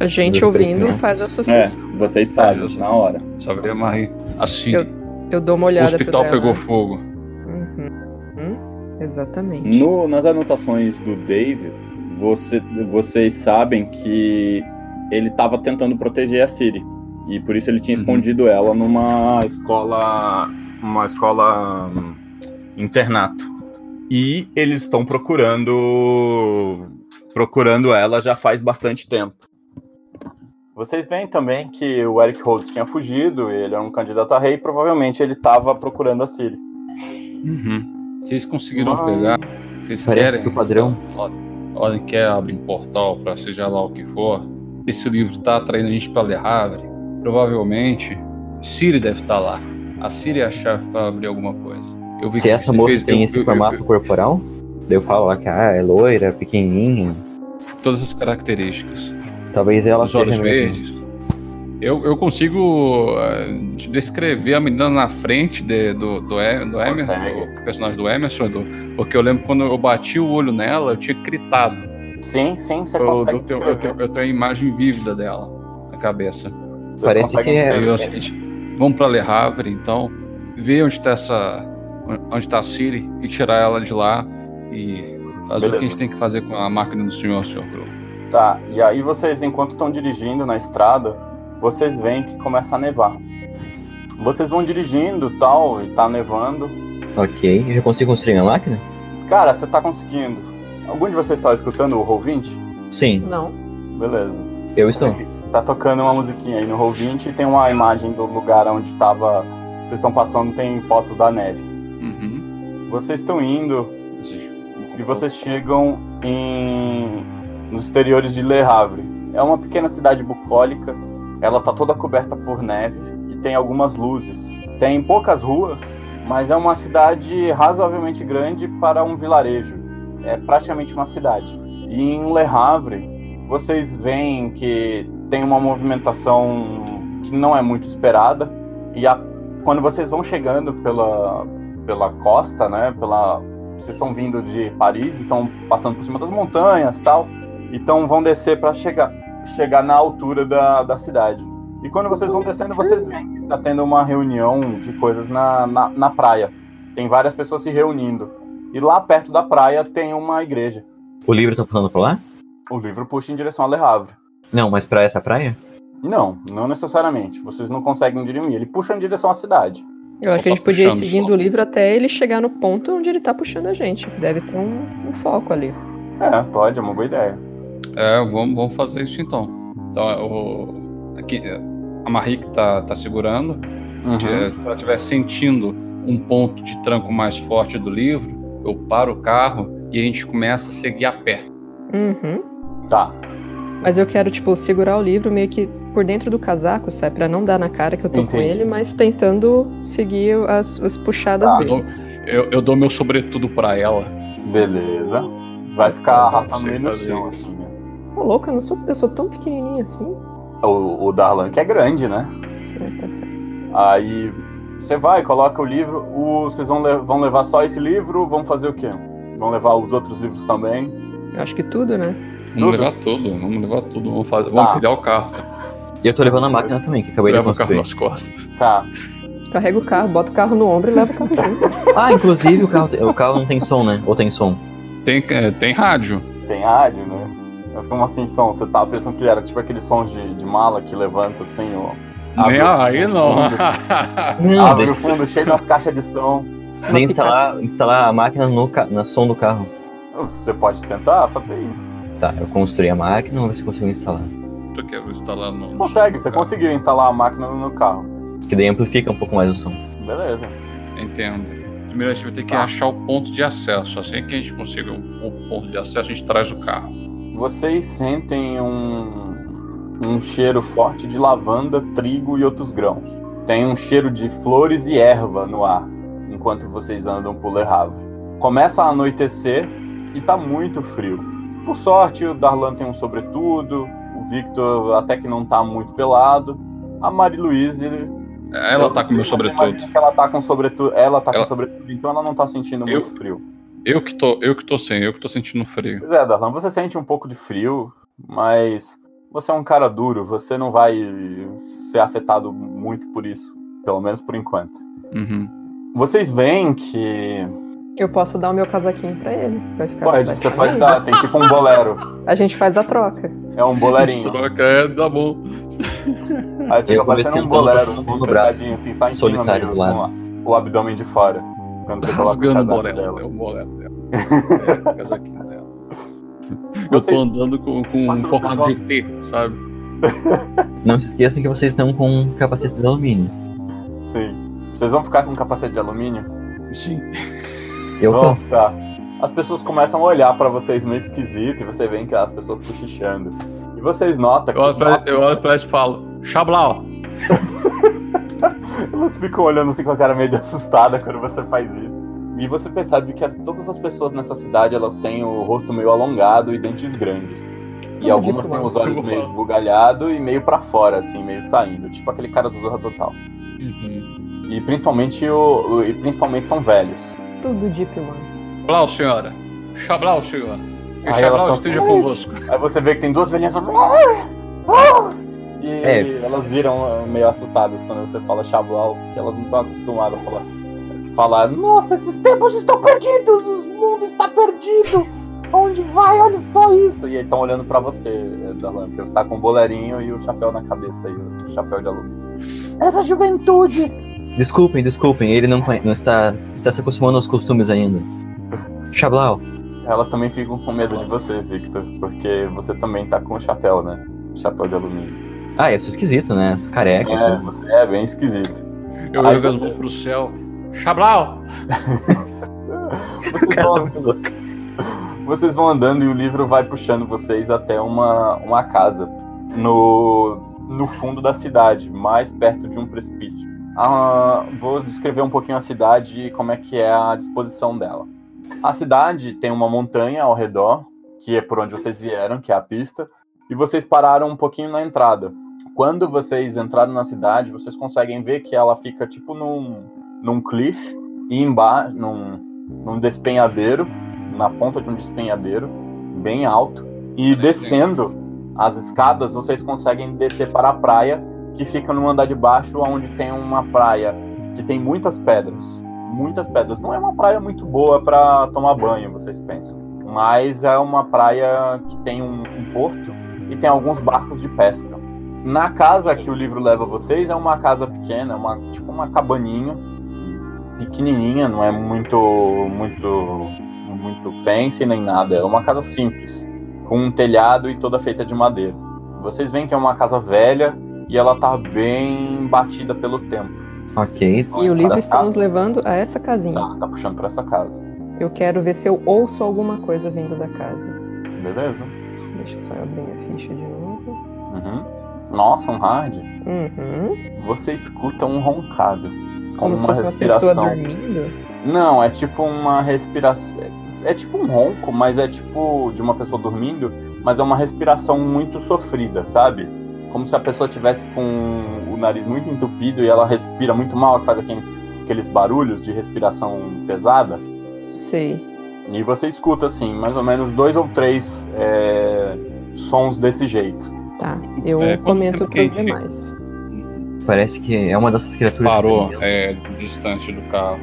S8: A gente
S9: Dos
S8: ouvindo
S9: né?
S8: faz a
S4: É,
S8: associação.
S4: vocês fazem na hora.
S7: Só veio Marie. Assim,
S8: Eu- Eu dou uma
S7: o
S8: olhada
S7: hospital
S8: pro dela.
S7: pegou fogo.
S8: Exatamente.
S4: No- nas anotações do Dave, você- vocês sabem que ele estava tentando proteger a Siri. E por isso ele tinha
S7: Uhum.
S4: escondido ela numa escola uma escola hum, internato. E eles estão procurando procurando ela já faz bastante tempo. Vocês veem também que o Eric Rose tinha fugido, ele é um candidato a rei, provavelmente ele estava procurando a Ciri.
S7: Uhum. Vocês conseguiram
S4: Mas-
S7: pegar? Vocês
S9: Parece
S7: querem?
S9: que o padrão.
S7: Olha, quer abrir um portal para seja lá o que for. Esse livro tá atraindo a gente para Le Havre. Provavelmente, Siri deve estar lá. A Siri é a chave para abrir alguma coisa. Eu vi
S9: Se
S7: que
S9: essa
S7: você
S9: moça
S7: fez-
S9: tem
S7: eu-
S9: esse
S7: eu-
S9: formato
S7: eu-
S9: corporal, daí eu falo lá que ah, é loira, pequenininha.
S7: todas as características.
S9: Talvez ela
S7: Os
S9: seja
S7: olhos
S9: mesmo.
S7: Eu, eu consigo eh, descrever a menina na frente de- do, do, E- do Emerson,
S4: Consegue.
S7: o personagem do Emerson, Edu, porque eu lembro quando eu bati o olho nela, eu tinha gritado.
S4: Sim, sim, você
S7: Eu,
S4: consegue
S7: eu, tenho, eu, tenho, eu tenho a imagem vívida dela na cabeça.
S4: Vocês
S9: Parece que é-
S7: o seguinte, vamos pra Le Havre, então, ver onde tá essa. onde tá a Siri e tirar ela de lá e fazer o que a gente
S4: Beleza.
S7: tem que fazer com a máquina do senhor, senhor Crow.
S4: Tá, e aí vocês, enquanto estão dirigindo na estrada, vocês veem que começa a nevar. Vocês vão dirigindo tal, e tá nevando.
S9: Ok, eu já consigo construir minha máquina?
S4: Cara, você tá conseguindo. Algum de vocês tá escutando o Roll20?
S9: Sim,
S8: Não.
S4: Beleza.
S9: eu estou.
S4: Tá tocando uma musiquinha aí no Roll20 e tem uma imagem do lugar onde tava. Vocês estão passando, tem fotos da neve.
S7: Uhum.
S4: Vocês estão indo e vocês chegam em nos exteriores de Le Havre. É uma pequena cidade bucólica. Ela tá toda coberta por neve e tem algumas luzes. Tem poucas ruas, mas é uma cidade razoavelmente grande para um vilarejo. É praticamente uma cidade. E em Le Havre, vocês veem que tem uma movimentação que não é muito esperada. E a- quando vocês vão chegando pela, pela costa, né? Pela, vocês estão vindo de Paris, estão passando por cima das montanhas, tal. Então vão descer para chegar chegar na altura da, da cidade. E quando vocês vão descendo, vocês veem que tá tendo uma reunião de coisas na, na, na praia. Tem várias pessoas se reunindo. E lá perto da praia tem uma igreja.
S9: O livro tá pulando pra lá?
S4: O livro puxa em direção a Le Havre.
S9: Não, mas pra essa praia?
S4: Não, não necessariamente. Vocês não conseguem dirimir. Ele puxa em direção à cidade.
S8: Eu acho que a gente podia ir seguindo o livro até ele chegar no ponto onde ele tá puxando a gente. Deve ter um, um foco ali.
S4: É, pode, é uma boa ideia.
S7: É, vamos, vamos fazer isso então. Então, o, aqui, a Marie que tá, tá segurando,
S4: Uhum.
S7: se ela estiver sentindo um ponto de tranco mais forte do livro, eu paro o carro e a gente começa a seguir a pé.
S8: Uhum.
S4: Tá.
S8: Mas eu quero, tipo, segurar o livro meio que por dentro do casaco, sabe? Pra não dar na cara que eu tô com
S4: Entendi.
S8: ele, mas tentando seguir as, as puxadas
S4: Tá.
S8: Dele.
S7: eu, eu dou meu sobretudo pra ela.
S4: Beleza. Vai ficar
S7: Eu
S4: arrastando ele no chão,
S7: isso.
S4: assim?
S8: Ô, louca, eu não sou, eu sou tão pequenininha assim.
S4: O, o Darlan, que é grande, né?
S8: É, tá certo.
S4: Aí você vai, coloca o livro. O, vocês vão, le- vão levar só esse livro? Vão fazer o quê? Vão levar os outros livros também?
S8: Eu acho que tudo, né?
S7: Vamos
S4: Tudo?
S7: levar tudo, vamos levar tudo. Vamos, fazer, vamos
S4: Tá.
S7: pegar o carro.
S9: E eu tô levando a máquina também, que acabei de
S7: Leva o carro
S9: construir.
S7: nas costas.
S4: Tá.
S8: Carrega o carro, bota o carro no ombro e leva o carro junto.
S9: Ah, inclusive o carro, o carro não tem som, né? Ou tem som?
S7: Tem, é, tem rádio.
S4: Tem rádio, né? Mas como assim som? Você tava pensando que era tipo aqueles sons de, de mala que levanta assim, ó.
S7: Nem aí não.
S9: Não,
S4: Abre o fundo cheio das caixas de som.
S9: nem instalar, instalar a máquina no, no som do carro.
S4: Você pode tentar fazer isso.
S9: Tá, eu construí a máquina, vamos ver se eu consigo instalar.
S7: Eu quero instalar no.
S4: Consegue, você
S7: carro.
S4: conseguiu instalar a máquina no carro.
S9: Que daí amplifica um pouco mais o som.
S4: Beleza.
S7: Entendo. Primeiro a gente vai ter que
S4: Tá.
S7: achar o ponto de acesso. Assim que a gente consiga o, o ponto de acesso, a gente traz o carro.
S4: Vocês sentem um, um cheiro forte de lavanda, trigo e outros grãos. Tem um cheiro de flores e erva no ar, enquanto vocês andam por Le Havre. Começa a anoitecer e tá muito frio. Por sorte, o Darlan tem um sobretudo, o Victor até que não tá muito pelado. A Marie-Louise...
S7: Ela tá com meu sobretudo.
S4: Ela tá com sobretudo, ela tá
S7: Ela-
S4: com sobretudo, então ela não tá sentindo
S7: Eu-
S4: muito frio.
S7: Eu que tô, eu que tô sem, eu que tô sentindo frio.
S4: Pois é, Darlan, você sente um pouco de frio, mas você é um cara duro, você não vai ser afetado muito por isso, pelo menos por enquanto.
S7: Uhum.
S4: Vocês veem que.
S8: Eu posso dar o meu casaquinho pra ele. Vai ficar
S4: Pode, você pode dar, tem tipo um bolero.
S8: A gente faz a troca.
S4: É um bolerinho.
S7: Troca é, dá bom.
S4: Aí fica parecendo um bolero,
S9: a
S4: assim,
S9: braço,
S4: assim, só em
S9: solitário
S4: cima mesmo, o abdômen de fora. Quando você
S7: Rasgando o boné.
S4: dela.
S7: É o boné dela. É, o casaquinho dela. Eu
S4: Vocês-
S7: tô andando com, com um formato de T, sabe?
S9: Não se esqueçam que vocês estão com capacete de alumínio.
S4: Sim. Vocês vão ficar com capacete de alumínio?
S7: Sim.
S9: Eu tô.
S4: Vão, tá. As pessoas começam a olhar pra vocês meio esquisito e você vê que as pessoas cochichando. E vocês notam que
S7: Eu olho pra, eu olho pra elas e falo, Xablau!
S4: elas ficam olhando assim com a cara meio de assustada quando você faz isso. E você percebe que as- todas as pessoas nessa cidade elas têm o rosto meio alongado e dentes grandes. E algumas têm os olhos meio
S7: falar.
S4: esbugalhados e meio pra fora, assim, meio saindo. Tipo aquele cara do Zorra Total.
S7: Uhum.
S4: E principalmente, o, o- e principalmente são velhos.
S8: Tudo Deep One.
S7: Xablau, senhora. Xablau, senhora. Que Xablau esteja
S4: assim,
S7: convosco.
S4: Aí você vê que tem duas velhinhas. E
S9: É.
S4: elas viram eh, meio assustadas quando você fala Xablau, que elas não estão acostumadas a falar. Falar, nossa, esses tempos estão perdidos, o mundo está perdido. Onde vai? Olha só isso. E aí estão olhando pra você, eh, Darlan, porque você tá com o boleirinho e o chapéu na cabeça aí, o chapéu de alumínio. Essa juventude!
S9: Desculpem, desculpem, ele não, não está, está se acostumando aos costumes ainda. Xablau,
S4: Elas também ficam com medo de você, Victor, porque você também tá com o chapéu, né? Chapéu de alumínio.
S9: Ah, eu sou esquisito, né? Sou careca.
S4: É,
S9: tudo.
S4: você é bem esquisito.
S7: Eu jogo as mãos pro céu. Xablau!
S4: Vocês vão, vocês vão andando e o livro vai puxando vocês até uma, uma casa no, no fundo da cidade, mais perto de um precipício. Ah, vou descrever um pouquinho a cidade e como é que é a disposição dela. A cidade tem uma montanha ao redor, que é por onde vocês vieram, que é a pista, e vocês pararam um pouquinho na entrada. Quando vocês entraram na cidade, vocês conseguem ver que ela fica tipo num, num cliff e embaixo, num, num despenhadeiro, na ponta de um despenhadeiro, bem alto. E descendo as escadas, vocês conseguem descer para a praia, que fica no andar de baixo, onde tem uma praia que tem muitas pedras. Muitas pedras. Não é uma praia muito boa para tomar banho, vocês pensam. Mas é uma praia que tem um, um porto e tem alguns barcos de pesca. Na casa que o livro leva vocês é uma casa pequena, uma, tipo uma cabaninha, pequenininha, não é muito, muito, muito fancy nem nada. É uma casa simples, com um telhado e toda feita de madeira. Vocês veem que é uma casa velha e ela tá bem batida pelo tempo.
S9: Ok.
S8: E o livro
S4: Tá-
S8: está nos levando a essa casinha.
S4: Tá, tá puxando pra essa casa.
S8: Eu quero ver se eu ouço alguma coisa vindo da casa.
S4: Beleza?
S8: Deixa só eu abrir minha ficha de novo.
S4: Uhum. Nossa, um hard.
S8: Uhum.
S4: Você escuta um roncado. Com
S8: Como se
S4: uma
S8: fosse uma pessoa dormindo.
S4: Não, é tipo uma respiração. É tipo um ronco, mas é tipo de uma pessoa dormindo, mas é uma respiração muito sofrida, sabe? Como se a pessoa tivesse com o nariz muito entupido e ela respira muito mal, que faz aquele- aqueles barulhos de respiração pesada.
S8: Sei.
S4: E você escuta, assim, mais ou menos dois ou três é, sons desse jeito.
S8: Tá. Eu
S7: É,
S8: comento
S7: gente fica?
S8: demais.
S9: Parece que é uma dessas criaturas.
S7: Parou é, distante do carro.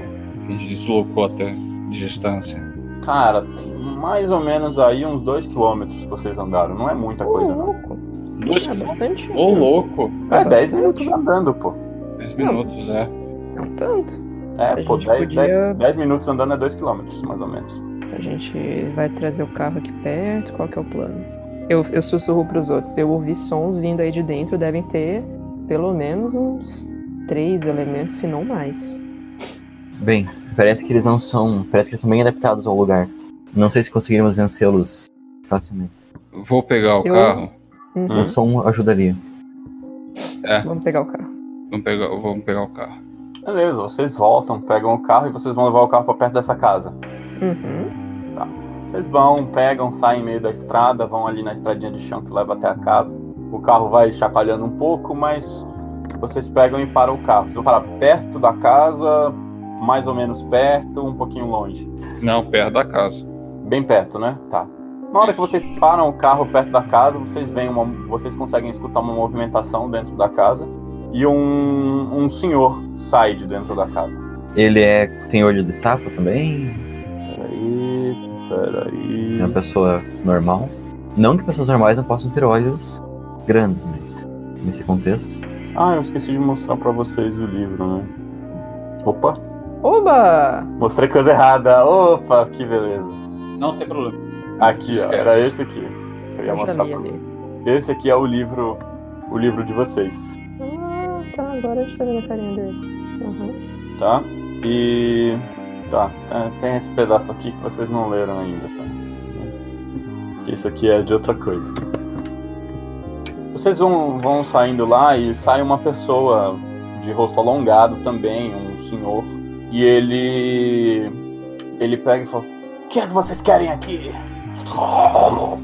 S7: A gente deslocou até distância.
S4: Cara, tem mais ou menos aí uns dois quilômetros que vocês andaram. Não é muita coisa, não.
S8: louco.
S7: Dois
S8: É bastante.
S7: Ô, louco!
S4: É,
S8: É
S4: 10
S8: bastante.
S4: minutos andando, pô.
S7: Dez minutos, é.
S8: Não tanto.
S4: É,
S8: A
S4: pô,
S8: gente
S4: 10,
S8: podia-
S4: 10 minutos andando é 2 quilômetros, mais ou menos.
S8: A gente vai trazer o carro aqui perto. Qual que é o plano? Eu, eu sussurro pros outros. Se eu ouvir sons vindo aí de dentro, devem ter pelo menos uns três elementos, se não mais.
S9: Bem, parece que eles não são. Parece que eles são bem adaptados ao lugar. Não sei se conseguiremos vencê-los facilmente.
S7: Vou pegar o
S8: Eu-
S7: carro.
S8: Uhum.
S9: O som ajudaria.
S8: Vamos pegar o carro.
S7: Vamos pegar, vamos pegar o carro.
S4: Beleza, vocês voltam, pegam o carro e vocês vão levar o carro pra perto dessa casa.
S8: Uhum.
S4: Vocês vão, pegam, saem meio da estrada, vão ali na estradinha de chão que leva até a casa. O carro vai chacoalhando um pouco, mas vocês pegam e param o carro. Vocês vão parar perto da casa, mais ou menos perto, um pouquinho longe.
S7: Não, perto da casa.
S4: Bem perto, né? Tá. Na hora que vocês param o carro perto da casa, vocês veem uma, vocês conseguem escutar uma movimentação dentro da casa e um, um senhor sai de dentro da casa.
S9: Ele é. tem olho de sapo também?
S4: Peraí, peraí.
S9: É uma pessoa normal? Não que pessoas normais não possam ter olhos grandes, mas nesse contexto.
S4: Ah, eu esqueci de mostrar pra vocês o livro, né? Opa,
S8: Oba!
S4: Mostrei coisa errada. Opa, que beleza.
S7: Não tem problema.
S4: Aqui, ó, era esse aqui. Que eu ia
S8: Eu
S4: mostrar pra vocês. Esse aqui é o livro, o livro de vocês,
S8: Ah, tá. Agora a gente tá vendo a carinha dele. Uhum.
S4: tá? E tá, é, tem esse pedaço aqui que vocês não leram ainda, tá? Isso aqui é de outra coisa. Vocês vão, vão saindo lá e sai uma pessoa de rosto alongado também, um senhor. E ele. Ele pega e fala: O que é que vocês querem aqui?
S7: Ô,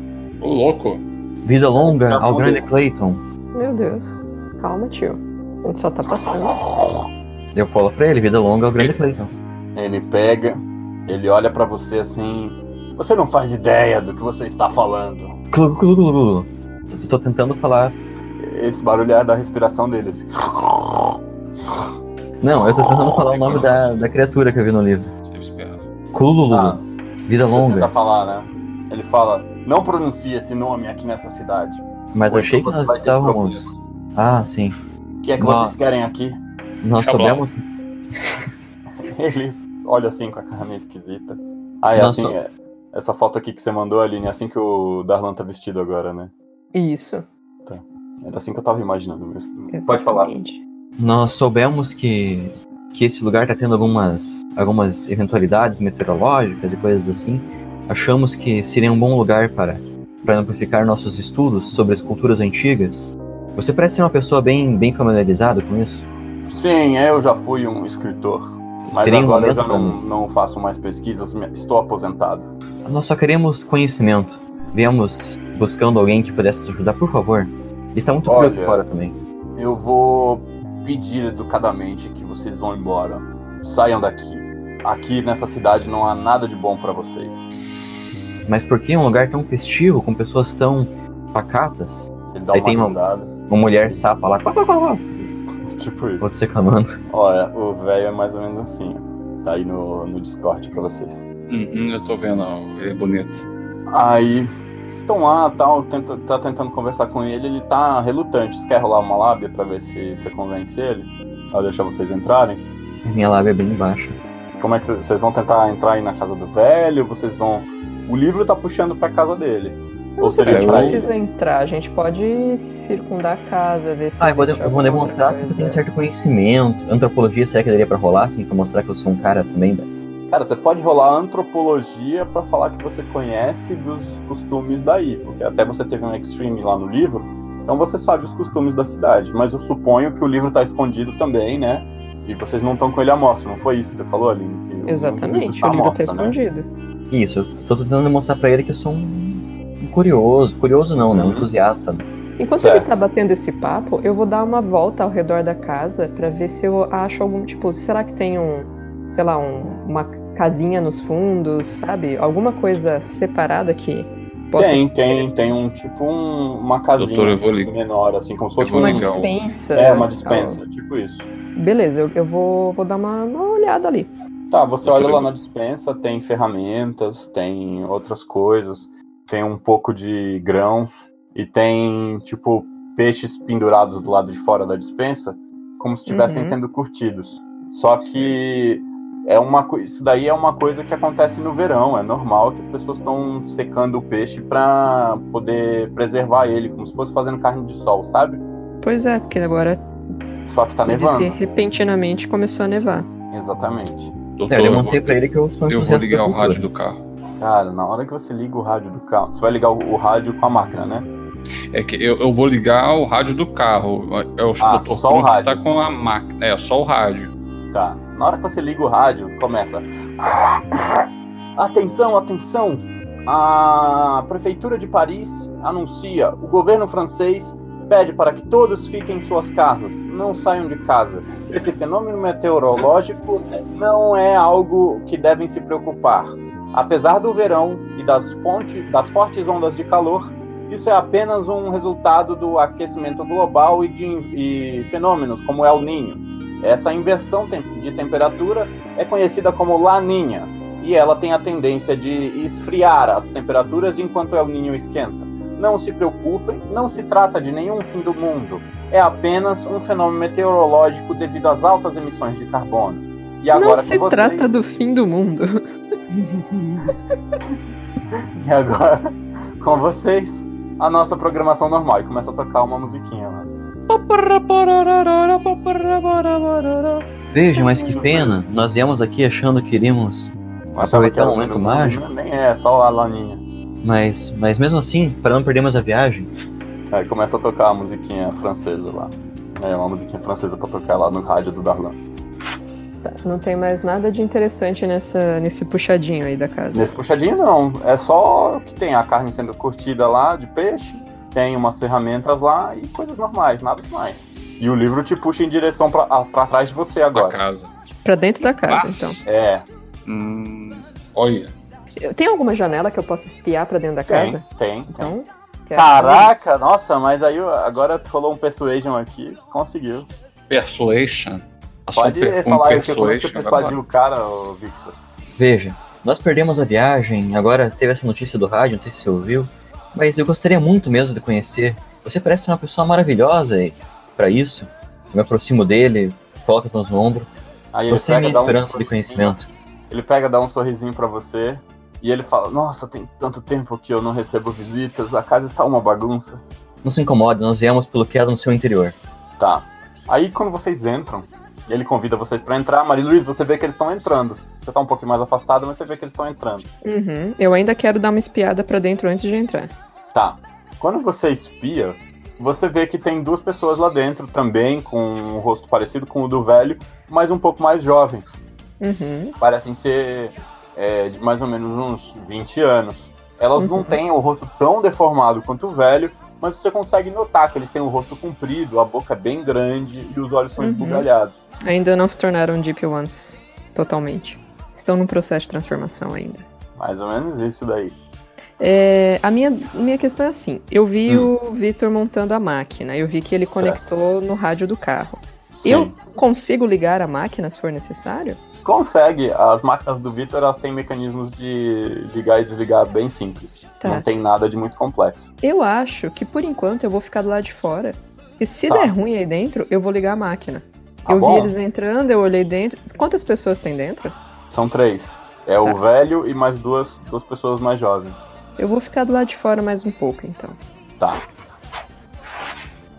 S7: louco.
S9: Vida longa
S4: Tá
S9: ao grande. Clayton.
S8: Meu Deus. Calma, tio. A gente só tá passando.
S9: Eu falo pra ele, vida longa ao grande Clayton.
S4: Ele pega, ele olha pra você assim. Você não faz ideia do que você está falando.
S9: Clu, clu, clu, clu. Tô- tentando falar.
S4: Esse barulho é da respiração dele. Assim.
S9: Não, eu tô tentando falar o nome da, da criatura que eu vi no livro. Kululu.
S4: Ah.
S9: Vida
S4: Você tenta
S9: longa.
S4: falar, né? Ele fala: Não pronuncie esse nome aqui nessa cidade.
S9: Mas
S4: Ou
S9: achei
S4: então
S9: que nós estávamos. Ah, sim.
S4: O que é que
S9: Não.
S4: vocês querem aqui?
S9: Nós
S7: bom.
S9: soubemos.
S4: Ele olha assim com a cara meio esquisita. Ah, é
S9: Nossa.
S4: assim, é- essa foto aqui que você mandou, Aline, é assim que o Darlan tá vestido agora, né?
S8: Isso.
S4: Era assim que eu tava imaginando mesmo. Pode falar.
S8: Exatamente.
S9: Nós soubemos que, que esse lugar tá tendo algumas, algumas eventualidades meteorológicas e coisas assim. Achamos que seria um bom lugar para, para amplificar nossos estudos sobre as culturas antigas. Você parece ser uma pessoa bem, bem familiarizada com isso.
S4: Sim, eu já fui um escritor. Mas
S9: Teria um
S4: agora eu já não, não faço mais pesquisas, estou aposentado.
S9: Nós só queremos conhecimento. Viemos buscando alguém que pudesse nos ajudar, por favor. Ele está muito
S4: Olha,
S9: preocupado também.
S4: Eu vou pedir educadamente que vocês vão embora. Saiam daqui. Aqui nessa cidade não há nada de bom pra vocês.
S9: Mas por que um lugar tão festivo, com pessoas tão pacatas?
S4: Ele dá
S9: Aí
S4: uma
S9: tem uma-. Uma mulher sapa lá,
S4: Tipo isso.
S9: outro reclamando.
S4: Olha, o velho é mais ou menos assim. ó. Tá aí no, no Discord pra vocês.
S7: Uhum, eu tô vendo, ó, ele é bonito.
S4: Aí, vocês estão lá, tal, tenta, tá tentando conversar com ele, ele tá relutante. Você quer rolar uma lábia pra ver se você convence ele? Pra deixar vocês entrarem?
S9: Minha lábia é bem baixa.
S4: Como é que vocês vocês vão tentar entrar aí na casa do velho? Vocês vão. O livro tá puxando pra casa dele. Ou
S8: Não sei se a
S4: seria
S8: gente precisa entrar. A gente pode circundar a casa, ver se.
S9: Ah, eu vou, de- eu vou demonstrar se eu tenho certo conhecimento. Antropologia, será que daria pra rolar, assim, pra mostrar que eu sou um cara também?
S4: Cara, você pode rolar antropologia pra falar que você conhece dos costumes daí, porque até você teve um extreme lá no livro, então você sabe os costumes da cidade. Mas eu suponho que o livro tá escondido também, né? E vocês não estão com ele à mostra, não foi isso que você falou, Aline? Que o-
S8: Exatamente,
S4: tá
S8: o livro tá
S4: né?
S8: escondido.
S9: Isso, eu tô tentando demonstrar pra ele que eu sou um um curioso. Curioso não, né? Um
S4: Uhum.
S9: entusiasta.
S8: Enquanto
S4: Certo.
S8: ele tá batendo esse papo, eu vou dar uma volta ao redor da casa pra ver se eu acho algum tipo. Será que tem um, sei lá, um- uma casinha nos fundos, sabe? Alguma coisa separada que possa
S4: Tem,
S8: ser
S4: tem, tem um tipo um- uma casinha
S7: Doutor, eu vou
S4: menor, assim, como se fosse um.
S8: uma
S7: o-
S8: dispensa.
S4: É, uma dispensa, tipo isso.
S8: Beleza, eu, eu vou, vou dar uma, uma olhada ali.
S4: Tá, você olha lá na dispensa, tem ferramentas, tem outras coisas, tem um pouco de grãos e tem, tipo, peixes pendurados do lado de fora da dispensa, como se estivessem
S8: Uhum.
S4: sendo curtidos. Só que é uma isso daí é uma coisa que acontece no verão, é normal que as pessoas estão secando o peixe para poder preservar ele, como se fosse fazendo carne de sol, sabe?
S8: Pois é, porque agora
S4: Só que tá nevando.
S8: que repentinamente começou a nevar.
S4: Exatamente.
S7: Doutor,
S9: É, eu
S7: eu
S9: pra ele que eu sou
S7: eu vou ligar o rádio do carro.
S4: Cara, na hora que você liga o rádio do carro, você vai ligar o, o rádio com a máquina, né?
S7: É que eu, eu vou ligar o rádio do carro. É o
S4: Ah,
S7: doutor
S4: só o rádio.
S7: tá com a máquina. É, só o rádio.
S4: Tá. Na hora que você liga o rádio, começa. Atenção, atenção! A Prefeitura de Paris anuncia: o governo francês pede para que todos fiquem em suas casas, não saiam de casa. Esse fenômeno meteorológico não é algo que devem se preocupar. Apesar do verão e das, fontes, das fortes ondas de calor, isso é apenas um resultado do aquecimento global e de e fenômenos como El Ninho. Essa inversão de temperatura é conhecida como laninha e ela tem a tendência de esfriar as temperaturas enquanto o El Ninho esquenta. Não se preocupem, não se trata de nenhum fim do mundo. É apenas um fenômeno meteorológico devido às altas emissões de carbono. E agora
S8: Não se
S4: vocês.
S8: trata do fim do mundo.
S4: E agora, com vocês, a nossa programação normal. E começa a tocar uma musiquinha lá.
S9: Veja, mas que pena. Nós viemos aqui achando que iríamos aproveitar um momento mágico,
S4: Nem é, só a laninha.
S9: mas, mas mesmo assim, para não perdermos a viagem,
S4: Aí começa a tocar a musiquinha francesa lá. É uma musiquinha francesa pra tocar lá no rádio do Darlan.
S8: Tá, Não tem mais nada de interessante nessa, nesse puxadinho aí da casa.
S4: Nesse puxadinho não, é só que tem a carne sendo curtida lá de peixe, tem umas ferramentas lá e coisas normais, nada demais. E o livro te puxa em direção pra, a- pra trás de você agora.
S7: casa.
S8: Pra dentro da casa, então.
S4: É,
S7: Hum, olha,
S8: Tem alguma janela que eu possa espiar pra dentro da
S4: tem,
S8: casa?
S4: tem, tem.
S8: Então. fazer
S4: Caraca, nossa, mas aí agora rolou um persuasion aqui, conseguiu.
S7: persuasion.
S4: Pode
S7: per-
S4: falar aí que como é que você
S7: persuasion,
S4: persuadiu o cara, Victor.
S9: veja, nós perdemos a viagem, agora teve essa notícia do rádio, não sei se você ouviu, mas eu gostaria muito mesmo de conhecer. Você parece ser uma pessoa maravilhosa e para isso, eu me aproximo dele, coloco as mãos no ombro.
S4: Aí ele
S9: Você é
S4: pega,
S9: minha
S4: dá um
S9: esperança de
S4: sorrisinho.
S9: conhecimento.
S4: Ele pega, dá um sorrisinho pra você e ele fala: Nossa, tem tanto tempo que eu não recebo visitas, a casa está uma bagunça.
S9: Não se incomode, nós viemos pelo que há no seu interior.
S4: Tá. Aí quando vocês entram, ele convida vocês pra entrar. Maria Luiz, você vê que eles estão entrando. Você tá um pouquinho mais afastado, mas você vê que eles estão entrando.
S8: Uhum. Eu ainda quero dar uma espiada pra dentro antes de entrar.
S4: Tá. Quando você espia, você vê que tem duas pessoas lá dentro também, com um rosto parecido com o do velho, mas um pouco mais jovens.
S8: Uhum.
S4: Parecem ser é, de mais ou menos uns 20 anos. Elas não
S8: Uhum.
S4: têm o rosto tão deformado quanto o velho, mas você consegue notar que eles têm o rosto comprido, a boca bem grande e os olhos são
S8: Uhum.
S4: esbugalhados.
S8: Ainda não se tornaram Deep Ones totalmente. Estão no processo de transformação ainda.
S4: Mais ou menos isso daí.
S8: É, a minha, minha questão é assim: eu vi o Victor montando a máquina, eu vi que ele conectou no rádio do carro. Eu
S4: Sim.
S8: consigo ligar a máquina se for necessário?
S4: Consegue. As máquinas do Victor elas têm mecanismos de ligar e desligar bem simples.
S8: Tá.
S4: Não tem nada de muito complexo.
S8: Eu acho que por enquanto eu vou ficar do lado de fora. E se
S4: Tá.
S8: der ruim aí dentro, eu vou ligar a máquina.
S4: Tá
S8: eu
S4: bom.
S8: vi eles entrando, eu olhei dentro. Quantas pessoas tem dentro?
S4: São três. É
S8: Tá.
S4: o velho e mais duas, duas pessoas mais jovens.
S8: Eu vou ficar do lado de fora mais um pouco, então.
S4: Tá.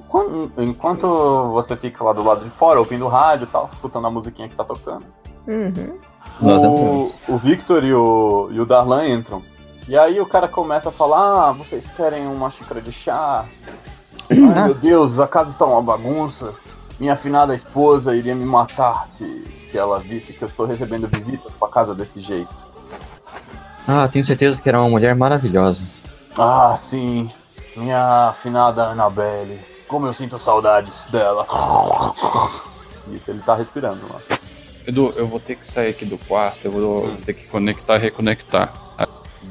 S4: Quan- Enquanto você fica lá do lado de fora, ouvindo o rádio e tal, escutando a musiquinha que tá tocando,
S8: Uhum.
S4: O, o Victor e o, e o Darlan entram. E aí o cara começa a falar: Ah, vocês querem uma xícara de chá? Ai meu Deus, a casa está uma bagunça. Minha afinada esposa iria me matar se, se ela visse que eu estou recebendo visitas pra casa desse jeito.
S9: Ah, tenho certeza que era uma mulher maravilhosa.
S4: Ah, sim. Minha afinada Annabelle. Como eu sinto saudades dela. Isso, ele tá respirando lá.
S7: Edu, eu vou ter que sair aqui do quarto, eu vou ter que conectar e reconectar.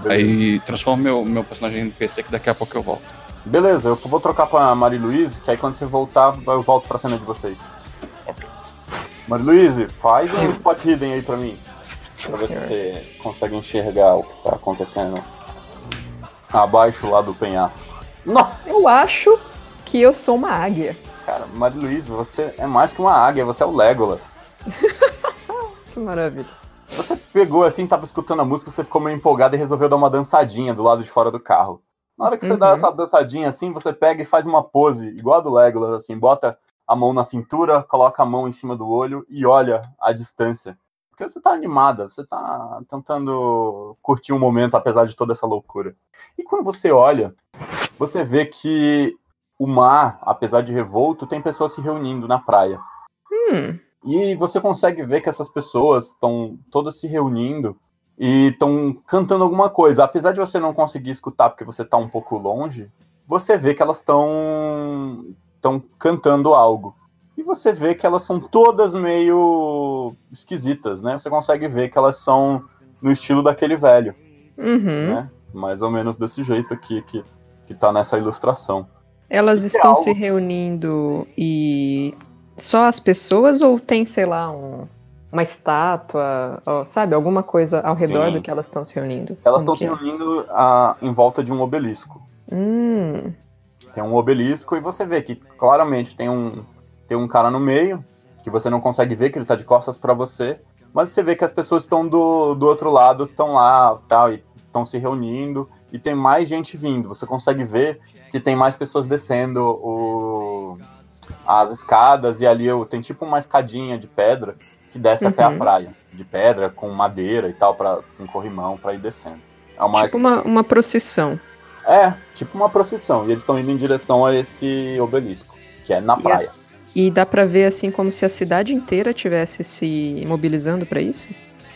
S7: Aí transforma meu, meu personagem no PC que daqui a pouco eu volto.
S4: Beleza, eu vou trocar pra Mari Luiz, que aí quando você voltar, eu volto pra cena de vocês. Mari Luiz, faz um spot hidden aí pra mim. Pra ver se você consegue enxergar o que tá acontecendo abaixo lá do penhasco. Não,
S8: Eu acho que eu sou uma águia.
S4: cara, Mari Luiz, você é mais que uma águia, você é o Legolas.
S8: Que maravilha.
S4: Você pegou assim, tava escutando a música, você ficou meio empolgado e resolveu dar uma dançadinha do lado de fora do carro. Na hora que você dá
S8: Uhum.
S4: essa dançadinha assim, você pega e faz uma pose igual a do Legolas, assim, bota a mão na cintura, coloca a mão em cima do olho e olha a distância. Porque você tá animada, você tá tentando curtir um momento apesar de toda essa loucura. E quando você olha, você vê que o mar, apesar de revolto, tem pessoas se reunindo na praia.
S8: Hum,
S4: E você consegue ver que essas pessoas estão todas se reunindo e estão cantando alguma coisa. Apesar de você não conseguir escutar porque você está um pouco longe, você vê que elas estão estão cantando algo. E você vê que elas são todas meio esquisitas, né? Você consegue ver que elas são no estilo daquele velho,
S8: uhum.
S4: né? Mais ou menos desse jeito aqui que, que tá nessa ilustração.
S8: Elas
S4: é
S8: estão
S4: algo-
S8: se reunindo e só as pessoas ou tem, sei lá, um- uma estátua, ó, sabe, alguma coisa ao redor
S4: Sim.
S8: do que elas estão se reunindo?
S4: Elas estão se
S8: é?
S4: reunindo ah, em volta de um obelisco.
S8: Hum,
S4: Tem um obelisco e você vê que claramente tem um, tem um cara no meio, que você não consegue ver, que ele tá de costas pra você, Mas você vê que as pessoas estão do, do outro lado, estão lá, tal, e estão se reunindo, e tem mais gente vindo. Você consegue ver que tem mais pessoas descendo o, as escadas, e ali tem tipo uma escadinha de pedra que desce até a
S8: Uhum.
S4: praia, de pedra, com madeira e tal, pra, com corrimão, para ir descendo. É uma,
S8: Tipo uma, uma procissão.
S4: é, tipo uma procissão. E eles estão indo em direção a esse obelisco, que é na
S8: E a-
S4: praia.
S8: E dá pra ver assim como se a cidade inteira tivesse se mobilizando pra isso?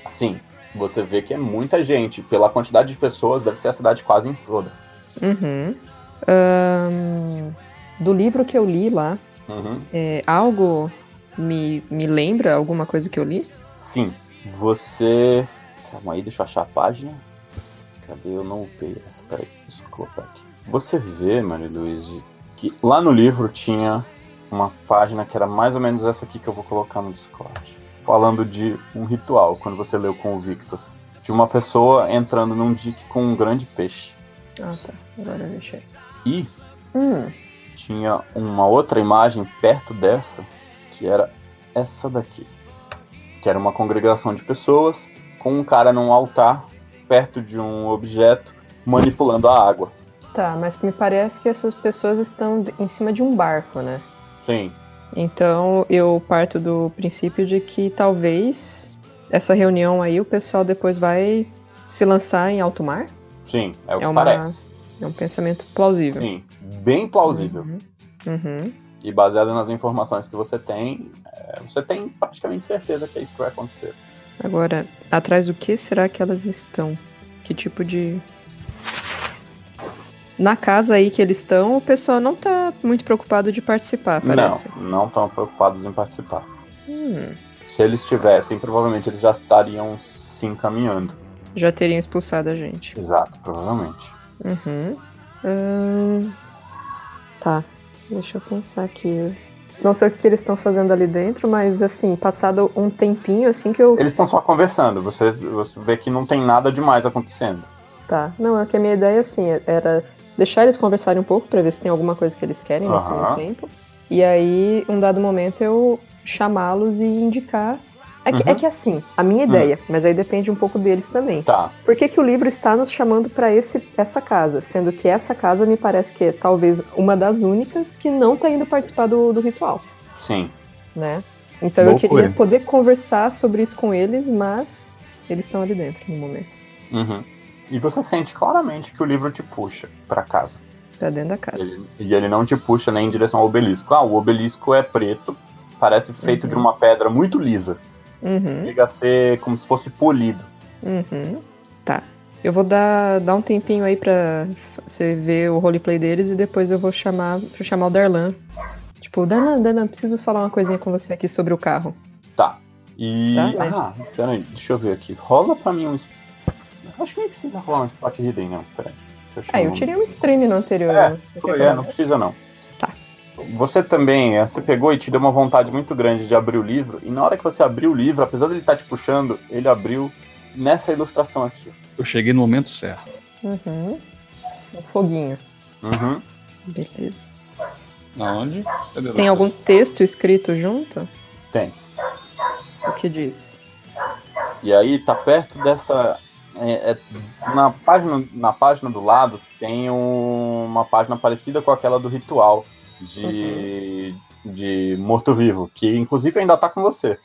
S4: Sim, você vê que é muita gente. Pela quantidade de pessoas, deve ser a cidade quase em toda.
S8: Uhum. Ahn, do livro que eu li lá,
S4: Uhum.
S8: é, algo me, me lembra alguma coisa que eu li?
S4: Sim, você. Calma aí, deixa eu achar a página. Cadê? Eu não upei essa. Peraí, deixa eu colocar aqui. Você vê, Maria Luísa, que lá no livro tinha uma página que era mais ou menos essa aqui que eu vou colocar no Discord. Falando de um ritual, quando você leu com o Victor. De uma pessoa entrando num dique com um grande peixe.
S8: Ah, tá. Agora eu deixei.
S4: E
S8: Hum,
S4: tinha uma outra imagem perto dessa, que era essa daqui. Que era uma congregação de pessoas com um cara num altar perto de um objeto manipulando a água.
S8: tá, mas me parece que essas pessoas estão em cima de um barco, né?
S4: Sim,
S8: Então eu parto do princípio de que talvez essa reunião aí o pessoal depois vai se lançar em alto mar.
S4: sim, é o
S8: É
S4: que
S8: uma-
S4: parece.
S8: É um pensamento plausível.
S4: Sim, bem plausível.
S8: Uhum. Uhum.
S4: E baseado nas informações que você tem, é, você tem praticamente certeza que é isso que vai acontecer.
S8: Agora, atrás do que será que elas estão? Que tipo de. Na casa aí que eles estão, o pessoal não tá muito preocupado de participar, parece.
S4: Não, não estão preocupados em participar.
S8: Hum,
S4: Se eles tivessem, provavelmente eles já estariam se encaminhando.
S8: já teriam expulsado a gente.
S4: Exato, provavelmente.
S8: Uhum. Ahn, Tá, deixa eu pensar aqui. Não sei o que eles estão fazendo ali dentro, mas assim, passado um tempinho, assim que eu.
S4: Eles estão só conversando, você, você vê que não tem nada demais acontecendo.
S8: Tá. Não, é que a minha ideia, assim, era deixar eles conversarem um pouco pra ver se tem alguma coisa que eles querem nesse meio tempo. E aí, um dado momento, eu chamá-los e indicar. É que,
S4: Uhum.
S8: é que assim, a minha ideia, mas aí depende um pouco deles também.
S4: Tá,
S8: Por que, que o livro está nos chamando pra esse essa casa? Sendo que essa casa me parece que é talvez uma das únicas que não tá indo participar do, do ritual,
S4: sim.
S8: né? Então eu
S4: Loucura.
S8: queria poder conversar sobre isso com eles, mas eles estão ali dentro no momento.
S4: Uhum. E você sente claramente que o livro te puxa pra casa.
S8: Pra dentro da casa.
S4: Ele- e ele não te puxa nem em direção ao obelisco. Ah, o obelisco é preto, parece feito
S8: Uhum.
S4: de uma pedra muito lisa.
S8: Uhum.
S4: Chega a ser como se fosse polido.
S8: Uhum. Tá. Eu vou dar, dar um tempinho aí pra você ver o roleplay deles e depois eu vou chamar, vou chamar o Darlan. Tipo, Darlan, Darlan, preciso falar uma coisinha com você aqui sobre o carro.
S4: Tá. E.
S8: Tá, mas-
S4: Ah, peraí, deixa eu ver aqui. Rola pra mim um. Acho que nem precisa rolar um spot hidden, não. Peraí. Achar
S8: Ah, eu tirei um stream no anterior.
S4: É?
S8: Você
S4: Foi, é, não precisa não.
S8: Tá.
S4: Você também, eh, você pegou e te deu uma vontade muito grande de abrir o livro, e na hora que você abriu o livro, apesar dele estar te puxando, ele abriu nessa ilustração aqui.
S7: Eu cheguei no momento certo.
S8: Uhum. Um foguinho.
S4: Uhum.
S8: Beleza.
S7: Aonde? Cadê
S8: Tem algum texto escrito junto?
S4: Tem.
S8: O que diz?
S4: E aí tá perto dessa. é- é- na, página, na página do lado tem um- uma página parecida com aquela do ritual de, de morto-vivo, que inclusive ainda tá com você.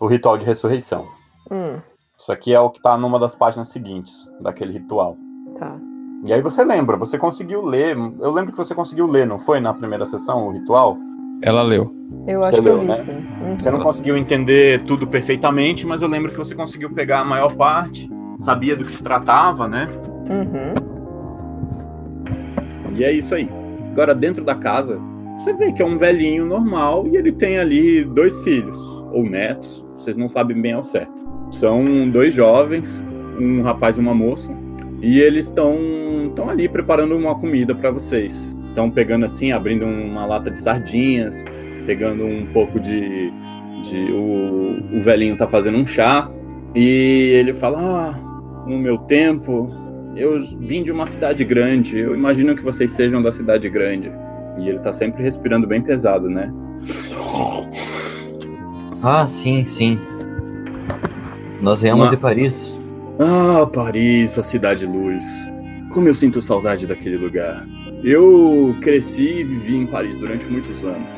S4: O ritual de ressurreição.
S8: Hum,
S4: Isso aqui é o que tá numa das páginas seguintes daquele ritual.
S8: tá.
S4: E aí você lembra, você conseguiu ler. Eu lembro que você conseguiu ler, não foi? Na primeira sessão, o ritual?
S7: Ela leu.
S8: Eu
S4: Você
S8: acho que eu
S4: leu,
S8: li
S4: né?
S8: sim. Uhum.
S4: Você não conseguiu entender tudo perfeitamente, mas eu lembro que você conseguiu pegar a maior parte, sabia do que se tratava, né?
S8: Uhum.
S4: E é isso aí. Agora, dentro da casa, você vê que é um velhinho normal e ele tem ali dois filhos, ou netos, vocês não sabem bem ao certo. São dois jovens, um rapaz e uma moça, e eles estão estão ali preparando uma comida para vocês. Estão pegando assim, abrindo uma lata de sardinhas, pegando um pouco de. de o, o velhinho tá fazendo um chá, e ele fala: Ah, no meu tempo, eu vim de uma cidade grande, eu imagino que vocês sejam da cidade grande. E ele tá sempre respirando bem pesado, né?
S9: Ah, sim, sim. Nós viemos
S4: Uma-
S9: de Paris.
S4: Ah, Paris, a cidade luz. Como eu sinto saudade daquele lugar. Eu cresci e vivi em Paris durante muitos anos.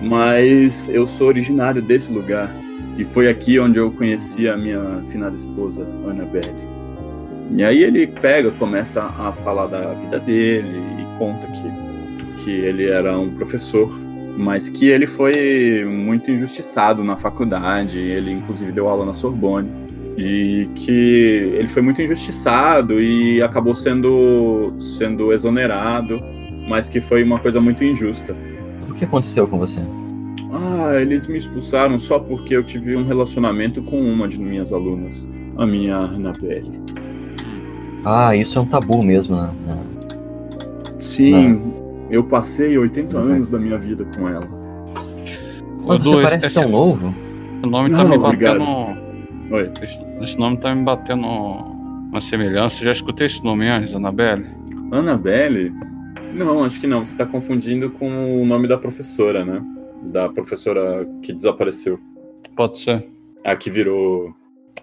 S4: Mas eu sou originário desse lugar. E foi aqui onde eu conheci a minha finada esposa, Annabelle. E aí ele pega, começa a falar da vida dele e conta que, que ele era um professor, mas que ele foi muito injustiçado na faculdade. Ele, inclusive, deu aula na Sorbonne e que ele foi muito injustiçado e acabou sendo sendo exonerado, mas que foi uma coisa muito injusta.
S9: O que aconteceu com você?
S4: Ah, eles me expulsaram só porque eu tive um relacionamento com uma de minhas alunas, a minha Annabelle.
S9: Ah, isso é um tabu mesmo, né? né?
S4: Sim, eu passei 80 anos da minha vida com ela.
S9: Mas você parece tão novo.
S7: O nome tá
S4: Não,
S7: me
S4: obrigado.
S7: batendo.
S4: Oi.
S7: Esse, esse nome tá me batendo uma semelhança. Já escutei esse nome antes, Annabelle?
S4: Annabelle? Não, acho que não. Você tá confundindo com o nome da professora, né? Da professora que desapareceu.
S7: Pode ser.
S4: A que virou.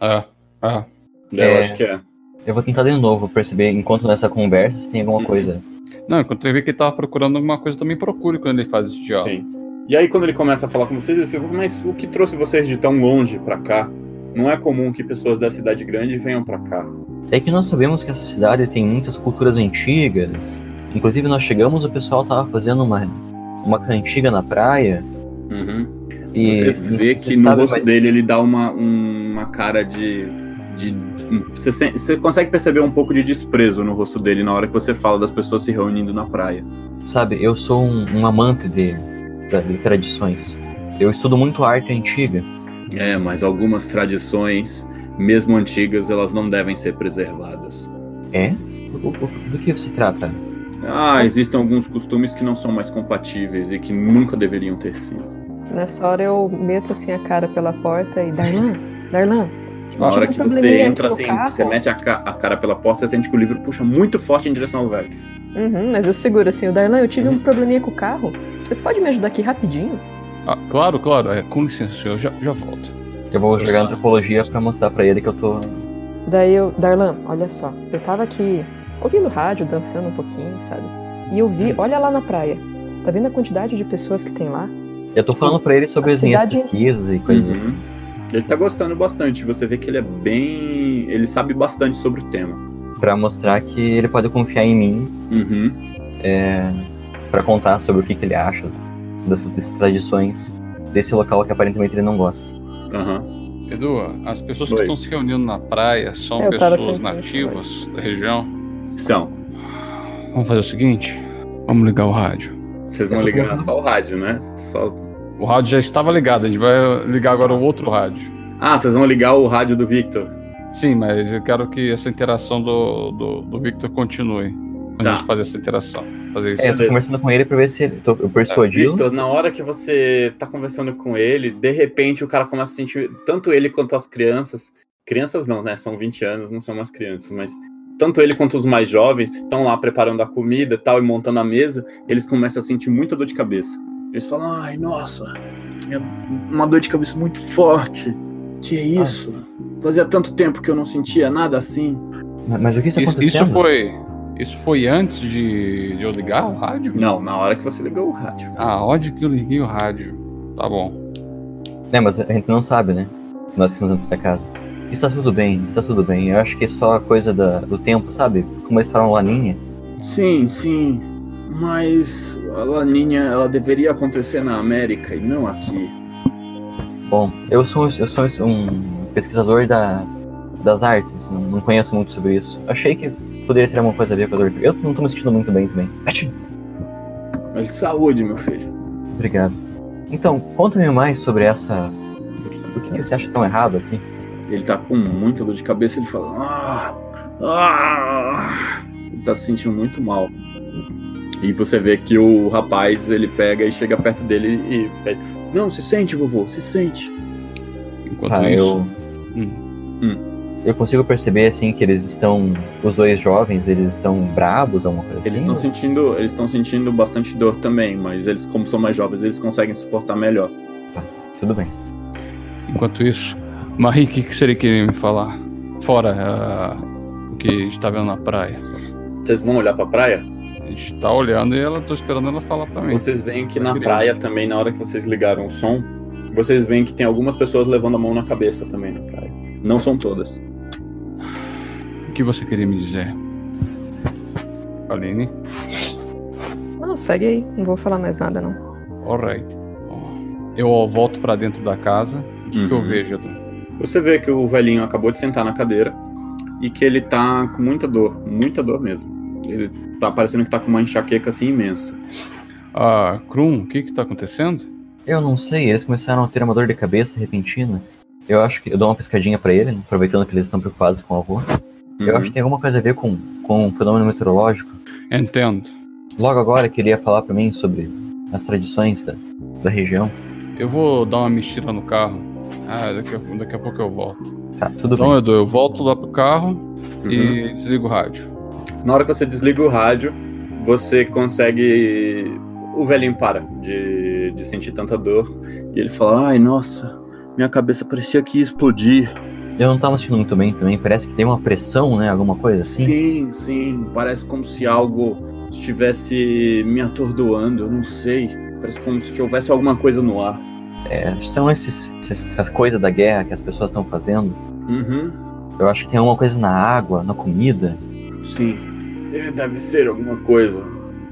S7: É, é.
S4: Eu
S9: É.
S4: acho que é.
S9: Eu vou tentar de novo perceber, enquanto nessa conversa, se tem alguma coisa.
S7: Não, enquanto eu vi que ele tava procurando alguma coisa, também procure quando ele faz esse diálogo.
S4: Sim. E aí, quando ele começa a falar com vocês, ele fica, mas o que trouxe vocês de tão longe pra cá? Não é comum que pessoas da cidade grande venham pra cá.
S9: É que nós sabemos que essa cidade tem muitas culturas antigas. Inclusive, nós chegamos, o pessoal tava fazendo uma, uma cantiga na praia. E
S4: Você vê que
S9: se
S4: no rosto
S9: mas-
S4: dele ele dá uma, um- uma cara de. de você, você consegue perceber um pouco de desprezo no rosto dele na hora que você fala das pessoas se reunindo na praia.
S9: Sabe, eu sou um, um amante de, de tradições. Eu estudo muito arte antiga.
S4: É, mas algumas tradições, mesmo antigas, elas não devem ser preservadas.
S9: É? O- o- Do que se trata?
S4: Ah, existem alguns costumes que não são mais compatíveis e que nunca deveriam ter sido.
S8: Nessa hora eu meto assim a cara pela porta e Darlan, Darlan.
S4: Na hora que você entra assim,
S8: carro.
S4: você mete a, ca- a cara pela porta, você sente que o livro puxa muito forte em direção ao velho.
S8: Uhum, mas eu seguro assim, o Darlan, eu tive
S4: Uhum.
S8: um probleminha com o carro. Você pode me ajudar aqui rapidinho?
S7: Ah, claro, claro. É, com licença, senhor, já, já volto.
S9: Eu vou jogar antropologia pra mostrar pra ele que eu tô.
S8: Daí eu, Darlan, olha só, eu tava aqui ouvindo rádio, dançando um pouquinho, sabe? E eu vi, olha lá na praia. Tá vendo a quantidade de pessoas que tem lá?
S9: Eu tô falando pra ele sobre
S8: A
S9: as minhas
S8: cidade-
S9: pesquisas e coisas assim.
S4: Uhum. Ele tá gostando bastante, você vê que ele é bem. Ele sabe bastante sobre o tema.
S9: Pra mostrar que ele pode confiar em mim
S4: Uhum.
S9: é, para contar sobre o que, que ele acha dessas, dessas tradições desse local que aparentemente ele não gosta.
S4: Aham.
S7: Edu, as pessoas que
S4: Oi.
S7: estão se reunindo na praia são
S8: Eu tava
S7: pessoas nativas da região.
S4: São.
S7: Vamos fazer o seguinte: vamos ligar o rádio.
S4: Vocês vão ligar só o rádio, né? Só...
S7: O rádio já estava ligado, a gente vai ligar agora o outro rádio.
S4: Ah, vocês vão ligar o rádio do Victor.
S7: Sim, mas eu quero que essa interação do, do, do Victor continue. A
S4: Tá.
S7: gente fazer essa interação. Fazer isso.
S9: É, eu tô conversando com ele pra ver se tô, eu persuadi-lo.
S4: Victor, na hora que você tá conversando com ele, de repente o cara começa a sentir, tanto ele quanto as crianças, crianças não, né, são 20 anos, não são mais crianças, mas tanto ele quanto os mais jovens que estão lá preparando a comida e tal e montando a mesa, eles começam a sentir muita dor de cabeça. Eles falam, ai, nossa, minha- uma dor de cabeça muito forte. Que é isso? Fazia tanto tempo que eu não sentia nada assim.
S9: Mas, mas o que está
S7: Isso,
S9: acontecendo?
S7: isso foi. Isso foi antes de, de eu ligar o rádio?
S4: Não, na hora que você ligou o rádio.
S7: Ah, onde que eu liguei o rádio? Tá bom.
S9: É, mas a gente não sabe, né? Nós que estamos dentro da casa. Está tudo bem, está tudo bem. Eu acho que é só coisa da- do tempo, sabe? Como eles falam laninha.
S4: Sim, sim. Mas a laninha, ela deveria acontecer na América e não aqui.
S9: Bom, eu sou, eu sou um pesquisador da, das artes, não, não conheço muito sobre isso. Achei que poderia ter alguma coisa a ver com a dor Eu não tô me sentindo muito bem também.
S4: Mas saúde, meu filho.
S9: Obrigado. Então, conta-me mais sobre essa. O que, o que você acha tão errado aqui?
S4: Ele tá com muita dor de cabeça, ele fala. Ah, ah. Ele tá se sentindo muito mal. E você vê que o rapaz, ele pega e chega perto dele e pede. Não, se sente, vovô, se sente.
S7: Enquanto
S9: Tá,
S7: isso.
S9: eu. Eu consigo perceber assim que eles estão. Os dois jovens, eles estão brabos, alguma coisa
S4: Eles
S9: assim?
S4: estão sentindo, eles estão sentindo bastante dor também, mas eles, como são mais jovens, eles conseguem suportar melhor.
S9: Tudo bem.
S7: Enquanto isso, Marie, o que, que seria querer me falar? Fora ah, o que está vendo na praia.
S4: Vocês vão olhar pra praia?
S7: A gente tá olhando e ela tô esperando ela falar pra mim.
S4: Vocês veem que na praia também, na hora que vocês ligaram o som, vocês veem que tem algumas pessoas levando a mão na cabeça também na praia. Não são todas.
S7: O que você queria me dizer? Aline?
S8: Não, segue aí. Não vou falar mais nada, não.
S7: Alright. Eu volto pra dentro da casa. O que, que eu
S4: Uhum.
S7: vejo, Edu?
S4: Você vê que o velhinho acabou de sentar na cadeira e que ele tá com muita dor, muita dor mesmo. Ele tá parecendo que tá com uma enxaqueca assim imensa.
S7: Ah, Krum, o que que tá acontecendo?
S9: Eu não sei, eles começaram a ter uma dor de cabeça repentina. Eu acho que eu dou uma pescadinha pra ele, aproveitando que eles estão preocupados com o avô. Eu
S4: Uhum.
S9: acho que tem alguma coisa a ver com, com um fenômeno meteorológico.
S7: Entendo.
S9: Logo agora, queria falar pra mim sobre as tradições da, da região.
S7: Eu vou dar uma mexida no carro. Ah, daqui a, daqui a pouco eu volto.
S9: Tá, tudo
S7: Então,
S9: bem.
S7: Edu, eu volto lá pro carro
S4: Uhum.
S7: e desligo o rádio.
S4: Na hora que você desliga o rádio, você consegue. O velhinho para de, de sentir tanta dor. E ele fala: Ai, nossa, minha cabeça parecia que ia explodir.
S9: Eu não tava sentindo muito bem também, parece que tem uma pressão, né? Alguma coisa assim.
S4: Sim, sim, parece como se algo estivesse me atordoando, eu não sei. Parece como se houvesse alguma coisa no ar.
S9: É, são esses, essa coisa da guerra que as pessoas estão fazendo.
S4: Uhum,
S9: Eu acho que tem alguma coisa na água, na comida.
S4: sim. É, Deve ser alguma coisa.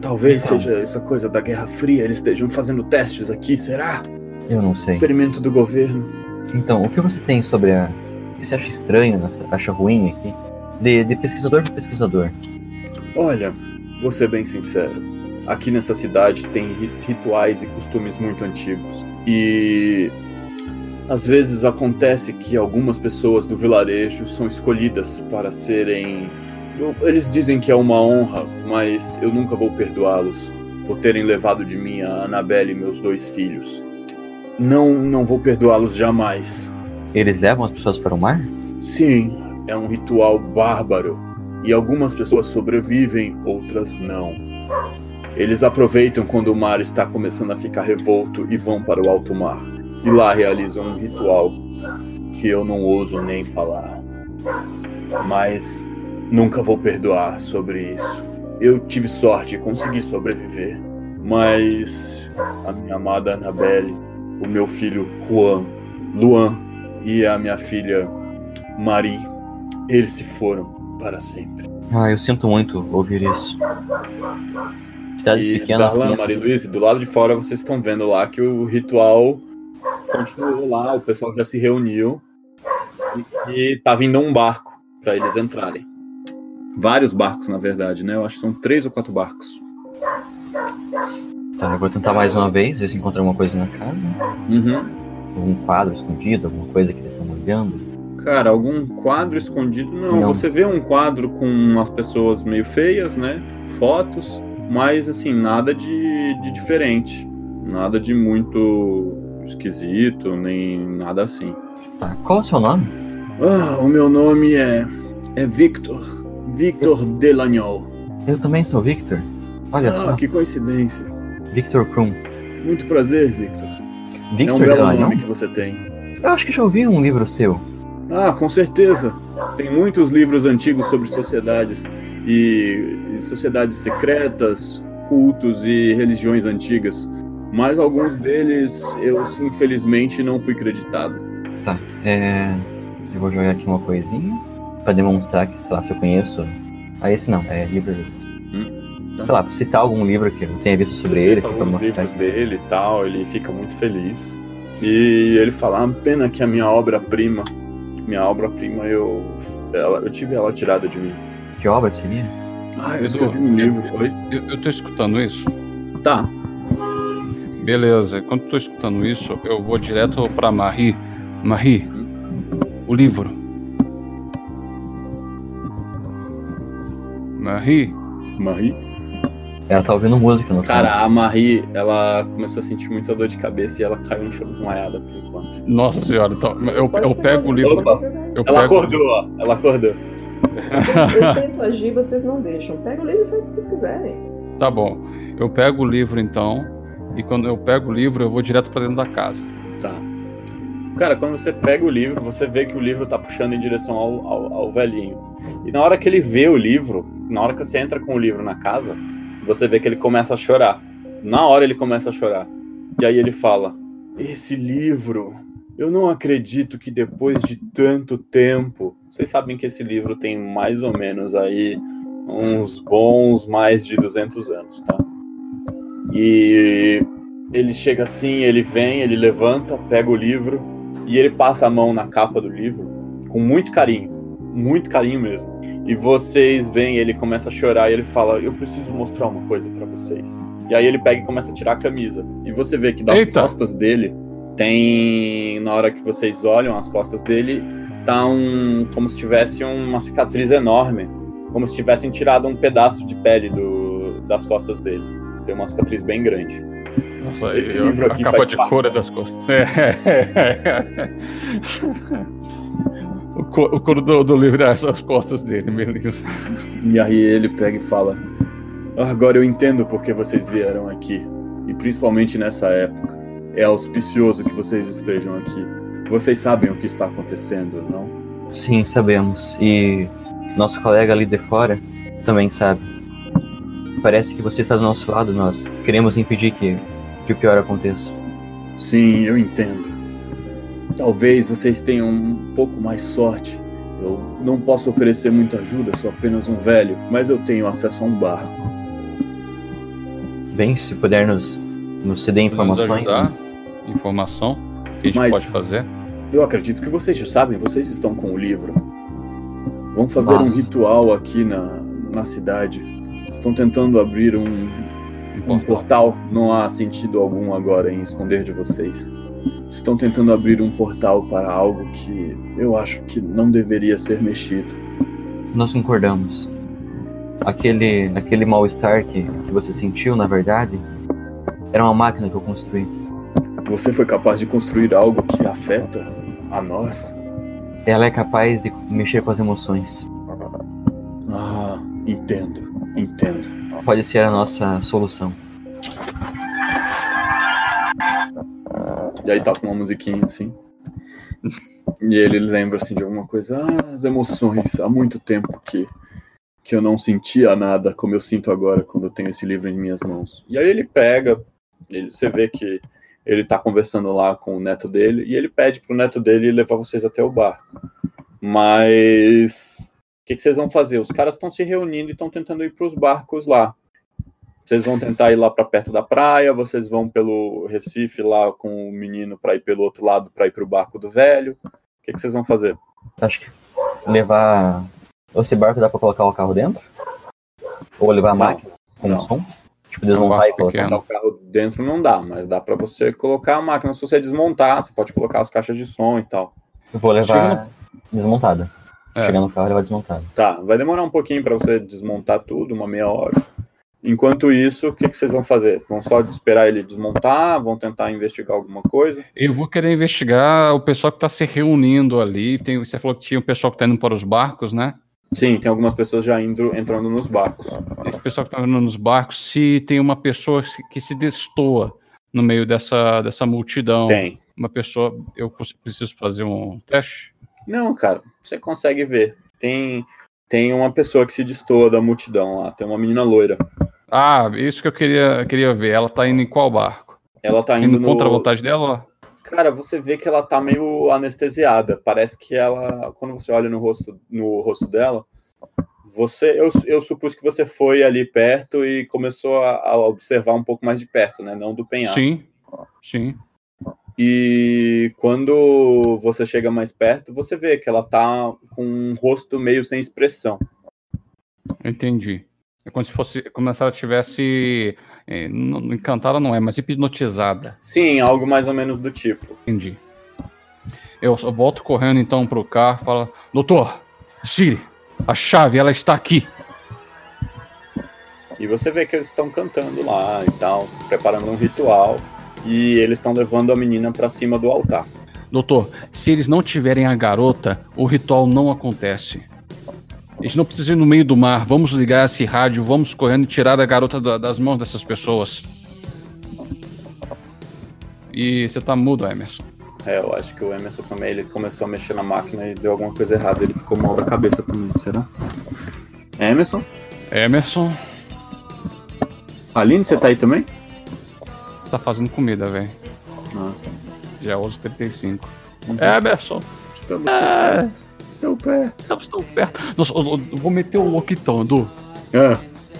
S4: Talvez
S9: Então.
S4: seja essa coisa da Guerra Fria, eles estejam fazendo testes aqui, será?
S9: Eu não sei.
S4: Experimento do governo.
S9: Então, o que você tem sobre a. O que você acha estranho, nessa- acha ruim aqui? De, de pesquisador para pesquisador.
S4: Olha, vou ser bem sincero. Aqui nessa cidade tem ri- rituais e costumes muito antigos. E às vezes acontece que algumas pessoas do vilarejo são escolhidas para serem. Eu- Eles dizem que é uma honra, mas eu nunca vou perdoá-los por terem levado de mim a Annabelle e meus dois filhos. Não, não vou perdoá-los jamais.
S9: Eles levam as pessoas para o mar?
S4: Sim, é um ritual bárbaro. E algumas pessoas sobrevivem, outras não. Eles aproveitam quando o mar está começando a ficar revolto e vão para o alto mar. E lá realizam um ritual que eu não ouso nem falar. Mas nunca vou perdoar sobre isso. Eu tive sorte e consegui sobreviver. Mas a minha amada Annabelle, o meu filho Juan, Luan e a minha filha Marie, eles se foram para sempre.
S9: Ah, eu sinto muito ouvir isso. Cidades
S4: e
S9: pequenas
S4: Darlan,
S9: essa-
S4: Maria Luiz, do lado de fora vocês estão vendo lá que o ritual continuou lá, o pessoal já se reuniu e, e tá vindo um barco para eles entrarem. Vários barcos, na verdade, né? Eu acho que são três ou quatro barcos.
S9: Tá, eu vou tentar mais uma vez, ver se encontro alguma coisa na casa.
S4: Uhum.
S9: Algum quadro escondido, alguma coisa que eles estão olhando.
S4: Cara, algum quadro escondido? Não,
S9: Não.
S4: você vê um quadro com umas pessoas meio feias, né? Fotos, mas assim, nada de, de diferente. Nada de muito esquisito, nem nada assim.
S9: Tá, qual é o seu nome?
S4: Ah, o meu nome é. é Victor. Victor Delagnon.
S9: Eu também sou Victor. Olha
S4: Ah,
S9: só,
S4: que coincidência.
S9: Victor Krum.
S4: Muito prazer, Victor.
S9: Victor
S4: é um belo
S9: Delagnon?
S4: nome que você tem.
S9: Eu acho que já ouvi um livro seu.
S4: Ah, com certeza. Tem muitos livros antigos sobre sociedades e, e sociedades secretas, cultos e religiões antigas. Mas alguns deles eu infelizmente não fui creditado.
S9: Tá, é. Eu vou jogar aqui uma coisinha pra demonstrar que, sei lá, se eu conheço. Ah, esse não, é livro.
S4: Hum, tá.
S9: Sei lá, citar algum livro que eu tenha visto sobre ele, assim, pra mostrar.
S4: livros dele e tal, ele fica muito feliz. E ele fala, ah, pena que a minha obra-prima, minha obra-prima eu, ela, eu tive ela tirada de mim.
S9: Que obra seria?
S4: Ah, eu escrevi um livro. Oi?
S7: Eu, eu tô escutando isso.
S4: Tá.
S7: Beleza, eu tô escutando isso, eu vou direto pra Marie. Marie, o livro. Marie,
S4: Marie?
S9: Ela tá ouvindo música no
S4: Cara, a Marie, ela começou a sentir muita dor de cabeça e ela caiu no chão desmaiada por enquanto.
S7: nossa senhora, então, eu, eu pego o livro.
S4: Opa,
S7: Eu
S4: ela
S7: pego,
S4: acordou, ó. Ela acordou.
S8: Eu tento agir, vocês não deixam. Pega o livro e faz o que vocês quiserem.
S7: Tá bom. Eu pego o livro então, e quando eu pego o livro, eu vou direto pra dentro da casa.
S4: Tá. Cara, quando você pega o livro, você vê que o livro tá puxando em direção ao, ao, ao velhinho. E na hora que ele vê o livro, na hora que você entra com o livro na casa, você vê que ele começa a chorar. Na hora ele começa a chorar. E aí ele fala: Esse livro, eu não acredito que depois de tanto tempo. Vocês sabem que esse livro tem mais ou menos aí uns bons mais de 200 anos, tá? E ele chega assim, ele vem, ele levanta, pega o livro e ele passa a mão na capa do livro com muito carinho, muito carinho mesmo. E vocês veem, ele começa a chorar e ele fala: Eu preciso mostrar uma coisa pra vocês. E aí ele pega e começa a tirar a camisa. E você vê que das
S7: Eita.
S4: costas dele tem. Na hora que vocês olham as costas dele, tá um. como se tivesse uma cicatriz enorme. Como se tivessem tirado um pedaço de pele do, das costas dele. Tem uma cicatriz bem grande.
S7: Nossa,
S4: Esse
S7: eu-
S4: livro aqui
S7: a capa
S4: faz
S7: de
S4: parte.
S7: cor é das costas. É. o, co- o couro do, do livro é as costas dele, beleza.
S4: E aí ele pega e fala: Agora eu entendo por que vocês vieram aqui. E principalmente nessa época. É auspicioso que vocês estejam aqui. Vocês sabem o que está acontecendo, não?
S9: Sim, sabemos. E nosso colega ali de fora também sabe. Parece que você está do nosso lado, nós queremos impedir que, que o pior aconteça.
S4: Sim, eu entendo. Talvez vocês tenham um pouco mais sorte. Eu não posso oferecer muita ajuda, sou apenas um velho, mas eu tenho acesso a um barco.
S9: Bem, se puder nos, nos ceder informações.
S7: ajudar?
S9: mas-
S7: Informação que a gente
S4: Mas-
S7: pode fazer.
S4: Eu acredito que vocês já sabem, vocês estão com o livro. Vão fazer
S9: Mas-
S4: um ritual aqui na, na cidade. Estão tentando abrir um, um
S7: Importa.
S4: portal. Não há sentido algum agora em esconder de vocês. Estão tentando abrir um portal para algo que eu acho que não deveria ser mexido.
S9: Nós concordamos. Aquele, aquele mal-estar que, que você sentiu, na verdade, era uma máquina que eu construí.
S4: Você foi capaz de construir algo que afeta a nós?
S9: Ela é capaz de mexer com as emoções.
S4: Ah, entendo, entendo.
S9: Pode ser a nossa solução.
S4: E aí toca uma musiquinha assim. E ele lembra assim de alguma coisa. Ah, as emoções. Há muito tempo que, que eu não sentia nada como eu sinto agora quando eu tenho esse livro em minhas mãos. E aí ele pega, ele, você vê que ele tá conversando lá com o neto dele e ele pede pro neto dele levar vocês até o barco. Mas que, que vocês vão fazer? Os caras estão se reunindo e estão tentando ir pros barcos lá. Vocês vão tentar ir lá para perto da praia, vocês vão pelo Recife lá com o menino para ir pelo outro lado para ir pro barco do velho. O que, que vocês vão fazer?
S9: Acho que levar. Esse barco dá pra colocar o carro dentro? Ou levar a
S4: Não,
S9: máquina com
S4: não.
S9: som? Tipo, desmontar
S7: barco
S9: e colocar.
S7: pequeno.
S4: O carro dentro não dá, mas dá para você colocar a máquina se você desmontar. Você pode colocar as caixas de som e tal.
S9: Eu vou levar
S7: Chega
S9: desmontada.
S7: É.
S9: Chegar no carro e levar desmontada.
S4: Tá, vai demorar um pouquinho para você desmontar tudo, uma meia hora. Enquanto isso, o que, que vocês vão fazer? Vão só esperar ele desmontar? Vão tentar investigar alguma coisa?
S7: Eu vou querer investigar o pessoal que está se reunindo ali. Tem, você falou que tinha um pessoal que está indo para os barcos, né?
S4: Sim, tem algumas pessoas já indo, entrando nos barcos.
S7: Esse pessoal que está indo nos barcos, se tem uma pessoa que se destoa no meio dessa, dessa multidão.
S4: Tem.
S7: Uma pessoa, eu preciso fazer um teste?
S4: Não, cara, você consegue ver. Tem, tem uma pessoa que se destoa da multidão lá. Tem uma menina loira.
S7: Ah, isso que eu queria, queria ver. Ela tá indo em qual barco?
S4: Ela tá
S7: Indo
S4: indo no...
S7: contra a vontade dela?
S4: Cara, você vê que ela tá meio anestesiada. Parece que ela, quando você olha no rosto, no rosto dela, você, eu, eu supus que você foi ali perto e começou a, a observar um pouco mais de perto, né? Não do penhasco.
S7: Sim, sim.
S4: E quando você chega mais perto, você vê que ela tá com um rosto meio sem expressão.
S7: Entendi. É como se fosse, como se ela tivesse é, não- encantada, não é, mas hipnotizada.
S4: Sim, algo mais ou menos do tipo.
S7: Entendi. Eu só volto correndo então pro carro, falo, doutor, Siri, a chave ela está aqui.
S4: E você vê que eles estão cantando lá e tal, preparando um ritual. E eles estão levando a menina pra cima do altar.
S7: Doutor, se eles não tiverem a garota, o ritual não acontece. Eles não precisam ir no meio do mar. Vamos ligar esse rádio, vamos correndo e tirar a garota da- das mãos dessas pessoas. E você tá mudo, Emerson.
S4: É, eu acho que o Emerson também, ele começou a mexer na máquina e deu alguma coisa errada. Ele ficou mal da cabeça também, será? Emerson?
S7: Emerson,
S4: Aline, você tá aí também?
S7: Tá fazendo comida, velho.
S4: Ah.
S7: Já é 11h35.
S4: Uhum.
S7: Emerson,
S4: Estamos
S7: É.
S4: tão perto.
S7: Estamos tão perto. Nossa, eu, eu- vou meter o louco então, Edu.
S4: Ah,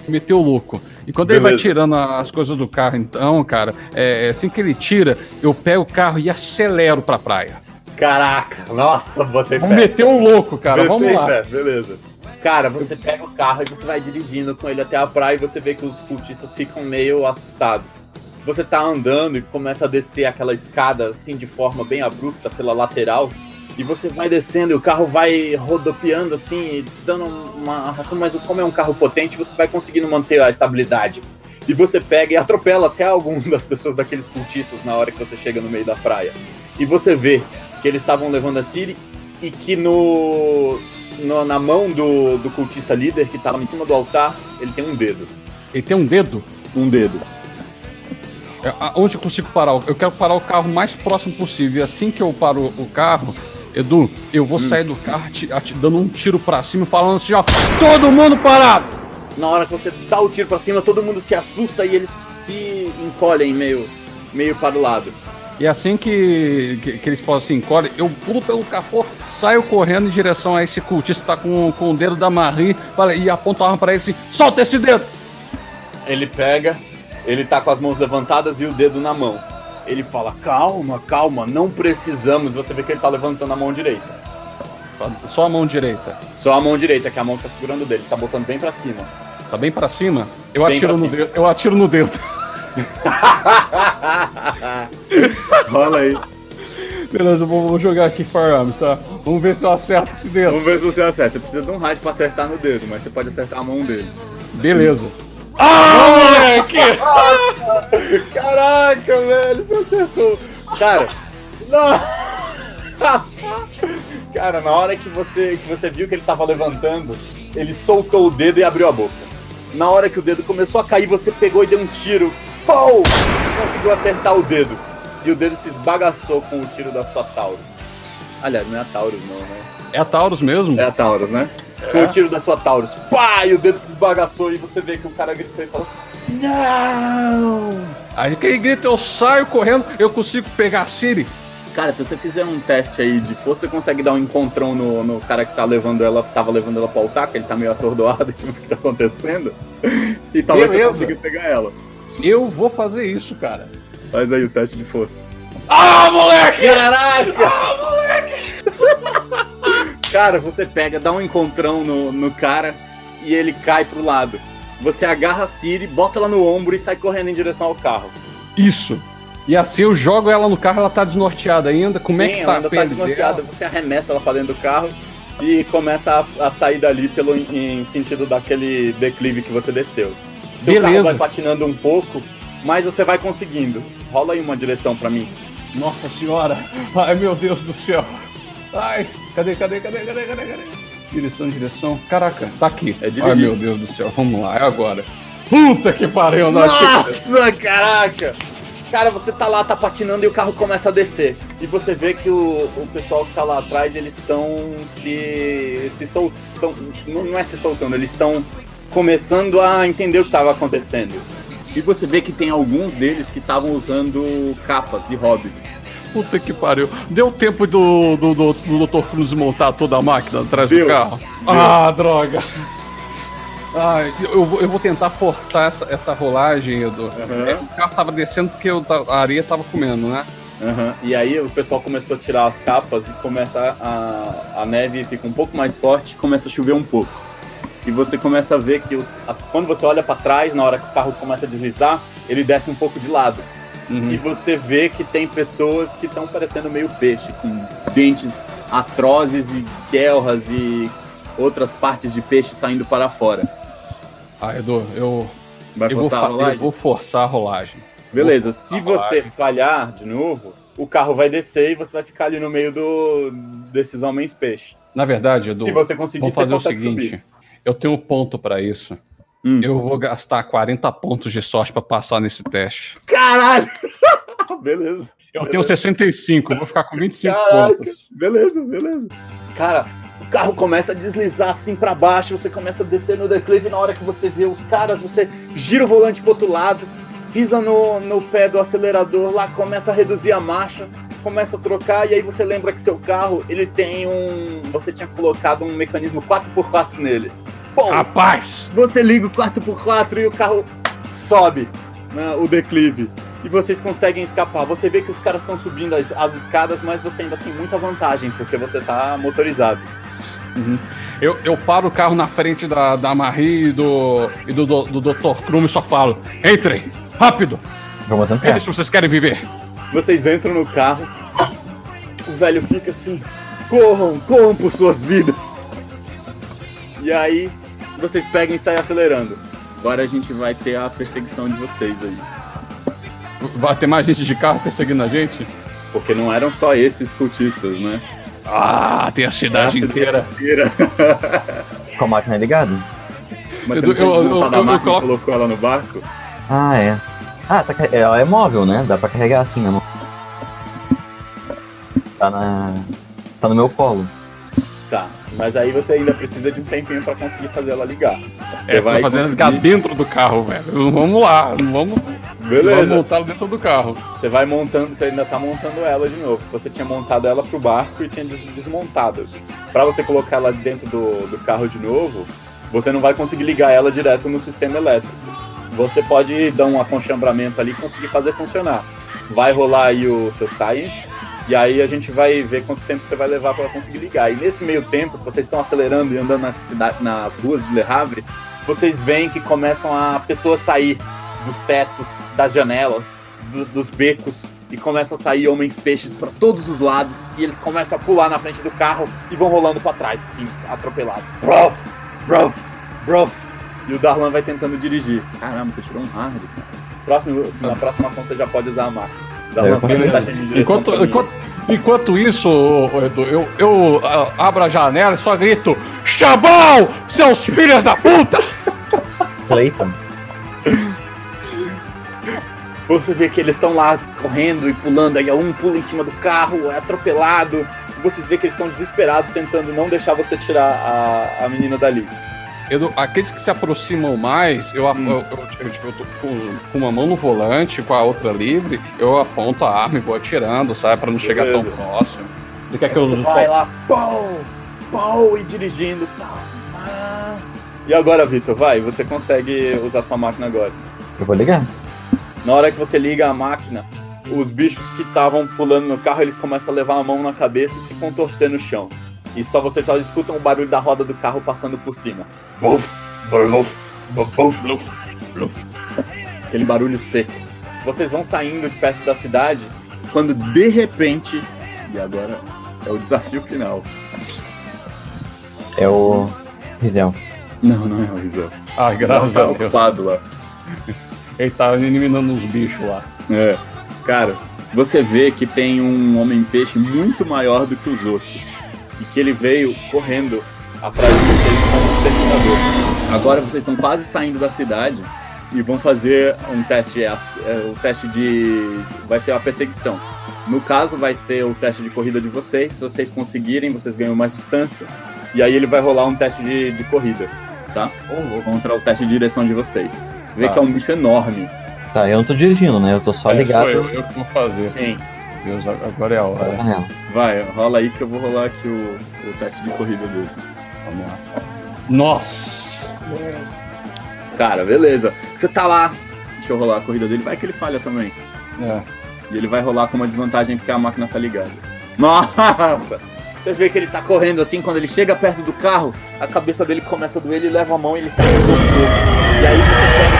S7: Meter o louco. E quando ele vai
S4: Beleza.
S7: tirando as coisas do carro, então, cara, é, assim que ele tira, eu pego o carro e acelero pra praia.
S4: caraca, nossa, botei
S7: Vamos meter o louco, cara. Vamos
S4: Botei
S7: lá.
S4: fé, beleza. Cara, você pega o carro e você vai dirigindo com ele até a praia e você vê que os cultistas ficam meio assustados. Você tá andando e começa a descer aquela escada assim de forma bem abrupta pela lateral. E você vai descendo e o carro vai rodopiando assim, e dando uma arrastão, mas como é um carro potente, você vai conseguindo manter a estabilidade. E você pega e atropela até algumas das pessoas daqueles cultistas na hora que você chega no meio da praia. E você vê que eles estavam levando a Siri e que no, no- na mão do, do cultista líder que estava em cima do altar, ele tem um dedo.
S7: Ele tem um dedo.
S4: Um dedo.
S7: É, Onde eu consigo parar? Eu quero parar o carro o mais próximo possível. E assim que eu paro o carro, Edu, eu vou sair do carro ati- ati- dando um tiro pra cima, falando assim, ó, todo mundo parado!
S4: Na hora que você dá o tiro pra cima, todo mundo se assusta e eles se encolhem meio, meio para o lado.
S7: E assim que, que, que eles possam se encolhem, eu pulo pelo capô, saio correndo em direção a esse cultista que tá com, com o dedo da Marie e aponto a arma pra ele assim, solta esse dedo!
S4: Ele pega, ele tá com as mãos levantadas e o dedo na mão. Ele fala: Calma, calma, não precisamos. Você vê que ele tá levantando a mão direita.
S7: Só a mão direita.
S4: Só a mão direita, que a mão tá segurando dele, tá botando bem pra cima.
S7: Tá bem pra cima? Eu
S4: Bem
S7: atiro no
S4: cima.
S7: dedo. Eu atiro no dedo.
S4: Rola aí.
S7: Beleza, eu vou, vou jogar aqui Firearms, tá? Vamos ver se eu acerto esse dedo.
S4: Vamos ver se você acerta. Você precisa de um rádio pra acertar no dedo, mas você pode acertar a mão dele.
S7: Beleza. Ah, moleque!
S4: Caraca, velho, você acertou. Cara, não. Cara, na hora que você, que você viu que ele tava levantando, ele soltou o dedo e abriu a boca. Na hora que o dedo começou a cair, você pegou e deu um tiro. Pou! Conseguiu acertar o dedo. E o dedo se esbagaçou com o tiro da sua Taurus. Aliás, não é a Taurus, não, né?
S7: É a Taurus mesmo?
S4: É a Taurus, né? Com o tiro da sua Taurus. Pá! E o dedo se esbagaçou e você vê que o cara gritou e falou: Não!
S7: Aí que ele grita, eu saio correndo, eu consigo pegar a Siri.
S4: Cara, se você fizer um teste aí de força, você consegue dar um encontrão no, no cara que tá levando ela, tava levando ela pro altar, que ele tá meio atordoado com o que tá acontecendo. E talvez
S7: Beleza.
S4: você consiga pegar ela.
S7: Eu vou fazer isso, cara.
S4: Faz aí o teste de força.
S7: Ah, moleque!
S4: Caraca! Cara, você pega, dá um encontrão no, no cara e ele cai pro lado. Você agarra a Siri, bota ela no ombro e sai correndo em direção ao carro.
S7: Isso. E assim eu jogo ela no carro, ela tá desnorteada ainda. Como é
S4: Sim,
S7: que
S4: ela
S7: tá a
S4: ainda tá desnorteada.
S7: dela?
S4: Você arremessa ela pra dentro do carro e começa a, a sair dali pelo, em sentido daquele declive que você desceu. Seu carro
S7: Beleza.
S4: vai patinando um pouco, mas você vai conseguindo. Rola aí uma direção pra mim.
S7: Nossa senhora! Ai, meu Deus do céu! Ai, cadê, cadê, cadê, cadê, cadê, cadê? Direção, direção. Caraca, tá aqui.
S4: É.
S7: Ai, meu Deus do céu, vamos lá, é agora. Puta que pariu, que-
S4: Nossa, caraca! Cara, você tá lá, tá patinando e o carro começa a descer. E você vê que o, o pessoal que tá lá atrás, eles estão se. se soltando. Não não é se soltando, eles estão começando a entender o que tava acontecendo. E você vê que tem alguns deles que estavam usando capas e hobbies.
S7: Puta que pariu. Deu tempo do, do, do, do Dr. Cruz montar toda a máquina atrás
S4: Deu.
S7: do carro? Ah, droga! Ai, eu, vou- eu vou tentar forçar essa, essa rolagem, Edu.
S4: Aham.
S7: É, o carro tava descendo porque eu a areia tava comendo, né?
S4: Aham. E aí o pessoal começou a tirar as capas e começa a, a neve fica um pouco mais forte e começa a chover um pouco. E você começa a ver que os- as- quando você olha pra trás, na hora que o carro começa a deslizar, ele desce um pouco de lado.
S7: Uhum.
S4: E você vê que tem pessoas que estão parecendo meio peixe, com dentes atrozes e guelras e outras partes de peixe saindo para fora.
S7: Ah, Edu, eu,
S4: Vai
S7: eu, vou,
S4: forçar a
S7: fa-
S4: rolagem?
S7: eu vou forçar a rolagem.
S4: Beleza,
S7: Vou
S4: se
S7: a
S4: você falhar de novo, o carro vai descer e você vai ficar ali no meio do desses homens peixe.
S7: Na verdade, Edu,
S4: Se você conseguir,
S7: vamos
S4: você
S7: fazer o
S4: consegue
S7: seguinte.
S4: subir.
S7: Eu tenho um ponto pra isso.
S4: Hum.
S7: Eu vou gastar 40 pontos de sorte pra passar nesse teste.
S4: Caralho! Beleza.
S7: Eu tenho 65, vou ficar com 25
S4: Caraca,
S7: pontos.
S4: beleza, beleza. Cara, o carro começa a deslizar assim pra baixo, você começa a descer no declive. Na hora que você vê os caras, você gira o volante pro outro lado, pisa no, no pé do acelerador, lá começa a reduzir a marcha, começa a trocar, e aí você lembra que seu carro ele tem um. Você tinha colocado um mecanismo 4x4 nele. Bom,
S7: Rapaz!
S4: você liga o 4x4 e o carro sobe né, o declive. E vocês conseguem escapar. Você vê que os caras estão subindo as, as escadas, mas você ainda tem muita vantagem, porque você tá motorizado.
S7: Eu, eu paro o carro na frente da, da Marie e do, e do, do, do Dr. Krum e só falo: entrem, rápido!
S9: Vamos entrar.
S7: Entrem se vocês querem viver.
S4: Vocês entram no carro, o velho fica assim: corram, corram por suas vidas. E aí, vocês pegam e saem acelerando. Agora a gente vai ter a perseguição de vocês aí.
S7: Vai ter mais gente de carro perseguindo a gente?
S4: Porque não eram só esses cultistas, né?
S7: Ah, tem a cidade
S4: É a
S7: inteira.
S4: inteira.
S9: Com a máquina ligada?
S4: Mas você
S7: Eu-
S4: não tinha
S7: eu- eu- eu-
S4: máquina e colocou ela no barco?
S9: Ah, é. Ah, tá, car- ela é móvel, né? Dá pra carregar assim na mão. Tá na. Tá no meu colo.
S4: Tá, mas aí você ainda precisa de um tempinho pra conseguir fazer ela ligar.
S7: É, você vai fazendo ligar dentro do carro, velho. Vamos lá, não vamos. Você vai
S4: Beleza.
S7: montar dentro do carro.
S4: Você vai montando, você ainda tá montando ela de novo. Você tinha montado ela pro barco e tinha des- desmontado. Pra você colocar ela dentro do, do carro de novo, você não vai conseguir ligar ela direto no sistema elétrico. Você pode dar um aconchambramento ali e conseguir fazer funcionar. Vai rolar aí o seu Science, e aí a gente vai ver quanto tempo você vai levar para conseguir ligar. E nesse meio tempo, vocês estão acelerando e andando nas, nas ruas de Le Havre, vocês veem que começam a pessoas sair dos tetos, das janelas, do- dos becos, e começam a sair homens peixes para todos os lados, e eles começam a pular na frente do carro e vão rolando para trás, assim, atropelados. Brof, brof, brof. E o Darlan vai tentando dirigir. Caramba, você tirou um hard, cara. Próximo, na próxima ação você já pode usar a marca. Direção
S7: Enquanto, enquanto, enquanto isso, Edu, eu, eu ah, abro a janela e só grito: Chabal, seus filhos da puta!
S9: Clayton.
S4: Você vê que eles estão lá correndo e pulando, aí um pula em cima do carro, é atropelado. Vocês vê que eles estão desesperados tentando não deixar você tirar a, a menina dali.
S7: Edu, aqueles que se aproximam mais, eu,
S4: Hum.
S7: eu, eu, eu, eu tô com, com uma mão no volante, com a outra livre, eu aponto a arma e vou atirando, sabe? Pra não chegar tão
S4: Beleza.
S7: próximo. Você quer que eu
S4: Você vai
S7: só-
S4: lá, pau, pau, e dirigindo. E agora, Vitor, vai, você consegue usar sua máquina agora.
S9: Eu vou ligar.
S4: Na hora que você liga a máquina, os bichos que estavam pulando no carro, eles começam a levar a mão na cabeça e se contorcer no chão. E só vocês só escutam o barulho da roda do carro passando por cima. Buf, buf, buf, buf, buf. Aquele barulho seco. Vocês vão saindo de perto da cidade quando de repente, e agora é o desafio final.
S9: É o. Rizel.
S4: Não, não é o Rizal.
S7: Ai, graças
S4: tá
S7: a Deus.
S4: ocupado lá.
S7: Ele tá eliminando uns bichos lá.
S4: É. Cara, você vê que tem um homem-peixe muito maior do que os outros. E que ele veio correndo atrás de vocês como um exterminador. Agora vocês estão quase saindo da cidade e vão fazer um teste. É, é, o teste de. Vai ser a perseguição. No caso, vai ser o teste de corrida de vocês. Se vocês conseguirem, vocês ganham mais distância. E aí ele vai rolar um teste de, de corrida, tá? Contra o teste de direção de vocês. Você vê
S7: Tá.
S4: que é um bicho enorme.
S9: Tá, eu não tô dirigindo, né? Eu tô só
S7: É,
S9: ligado.
S7: eu, eu que vou fazer.
S4: Sim.
S7: Deus, agora é a hora.
S9: na janela.
S4: Vai, rola aí que eu vou rolar aqui o, o teste de corrida dele.
S7: Vamos lá. Nossa!
S4: Cara, beleza. Você tá lá. Deixa eu rolar a corrida dele. Vai que ele falha também.
S7: É.
S4: E ele vai rolar com uma desvantagem porque a máquina tá ligada. Nossa! Você vê que ele tá correndo assim, quando ele chega perto do carro, a cabeça dele começa a doer, ele leva a mão e ele se pouco. E aí você pega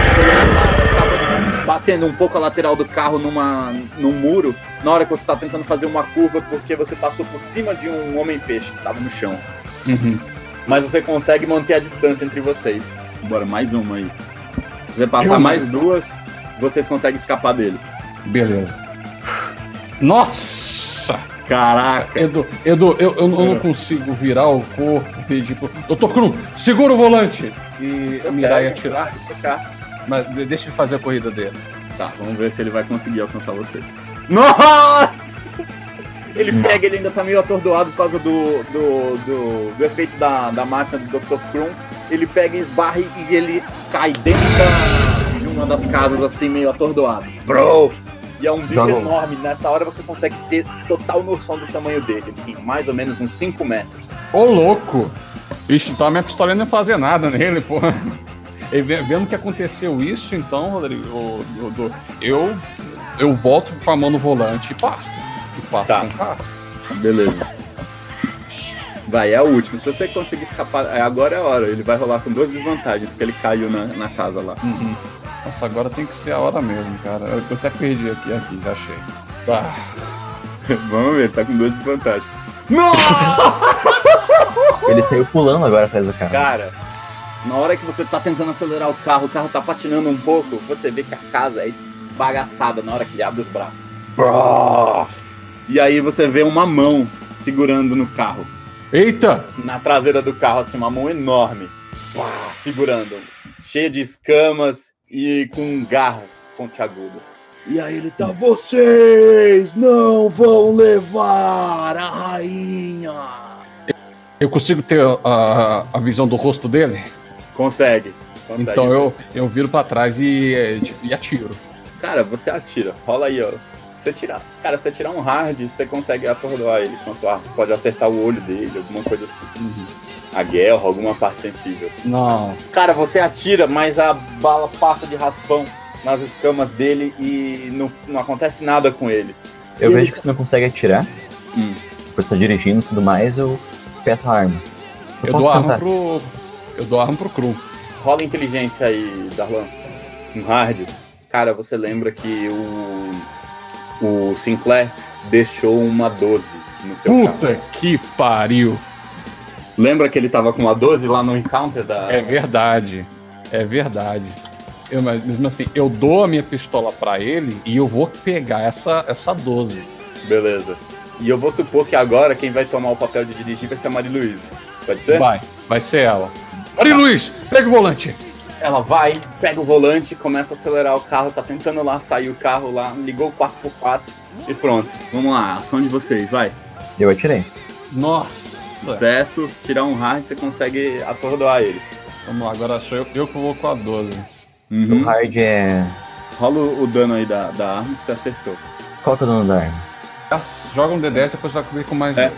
S4: batendo um pouco a lateral do carro numa, num muro, na hora que você tá tentando fazer uma curva, porque você passou por cima de um homem-peixe que tava no chão.
S7: Uhum.
S4: Mas você consegue manter a distância entre vocês. Bora, mais uma aí. Se você passar
S7: Uma.
S4: mais duas, vocês conseguem escapar dele.
S7: Beleza. Nossa!
S4: Caraca!
S7: Edu, Edu eu, eu, eu
S4: É.
S7: não consigo virar o corpo e pedir pro. Doutor Krum, segura o volante! E mirar e atirar. Mas de- deixa ele fazer a corrida dele.
S4: Tá, vamos ver se ele vai conseguir alcançar vocês. Nossa! Ele pega, ele ainda tá meio atordoado por causa do, do, do, do efeito da, da máquina do Dr. Krum. Ele pega e esbarra e ele cai dentro da, de uma das casas, assim, meio atordoado. Bro! E é um bicho enorme. Nessa hora você consegue ter total noção do tamanho dele. Ele tem mais ou menos uns 5 metros.
S7: Ô, louco! Ixi, então a minha pistolinha não ia fazer nada nele, pô. E ve- vendo que aconteceu isso, então, Rodrigo, o- o- do- eu, eu volto com a mão no volante e parto. E parto
S4: Tá.
S7: com o carro.
S4: Beleza. Vai, é o último. Se você conseguir escapar, é, agora é a hora. Ele vai rolar com duas desvantagens, porque ele caiu na, na casa lá.
S7: Nossa, agora tem que ser a hora mesmo, cara. Eu, eu até perdi aqui, aqui, já achei. Ah,
S4: Vamos ver, ele tá com duas desvantagens.
S9: Ele saiu pulando agora atrás do carro.
S4: Cara, na hora que você tá tentando acelerar o carro, o carro tá patinando um pouco, você vê que a casa é esbagaçada na hora que ele abre os braços. E aí você vê uma mão segurando no carro.
S7: Eita!
S4: Na traseira do carro, assim, uma mão enorme. Segurando. Cheia de escamas e com garras pontiagudas. E aí ele tá. Vocês não vão levar a rainha!
S7: Eu consigo ter a, a visão do rosto dele?
S4: Consegue. consegue.
S7: Então eu, eu viro pra trás e, é, e atiro.
S4: Cara, você atira. Rola aí, ó. Você tirar. Cara, você tirar um hard, você consegue atordoar ele com a sua arma. Você pode acertar o olho dele, alguma coisa assim. A guerra, alguma parte sensível.
S7: Não.
S4: Cara, você atira, mas a bala passa de raspão nas escamas dele e não, não acontece nada com ele.
S9: Eu
S4: E
S9: vejo
S4: ele-
S9: que você não consegue atirar.
S4: Hum.
S9: Você tá dirigindo e tudo mais, eu peço a arma. Eu,
S7: Eu
S9: posso
S7: dou arma
S9: tentar.
S7: pro. Eu dou arma pro Cru.
S4: Rola inteligência aí, Darlan. Um hard. Cara, você lembra que o, o Sinclair deixou uma 12 no seu carro.
S7: Puta que pariu!
S4: Lembra que ele tava com uma 12 lá no encounter da.
S7: É verdade. É verdade. Eu, mas mesmo assim, eu dou a minha pistola pra ele e eu vou pegar essa, essa 12.
S4: Beleza. E eu vou supor que agora quem vai tomar o papel de dirigir vai ser a Mari Luiz. Pode ser?
S7: Vai, vai ser ela. Mari Luiz, pega o volante.
S4: Ela vai, pega o volante, começa a acelerar o carro, tá tentando lá sair o carro lá, ligou o 4x4 e pronto. Vamos lá, ação de vocês, vai.
S9: Eu atirei.
S7: Nossa.
S4: Sucesso, tirar um hard, você consegue atordoar ele.
S7: Vamos lá, agora sou eu, eu que vou com a 12.
S4: Uhum.
S9: O hard é.
S4: Rola o o dano aí da, da arma que você acertou.
S9: Qual que é o dano da arma?
S7: Ah, Joga um D10, depois vai comer com mais
S4: É.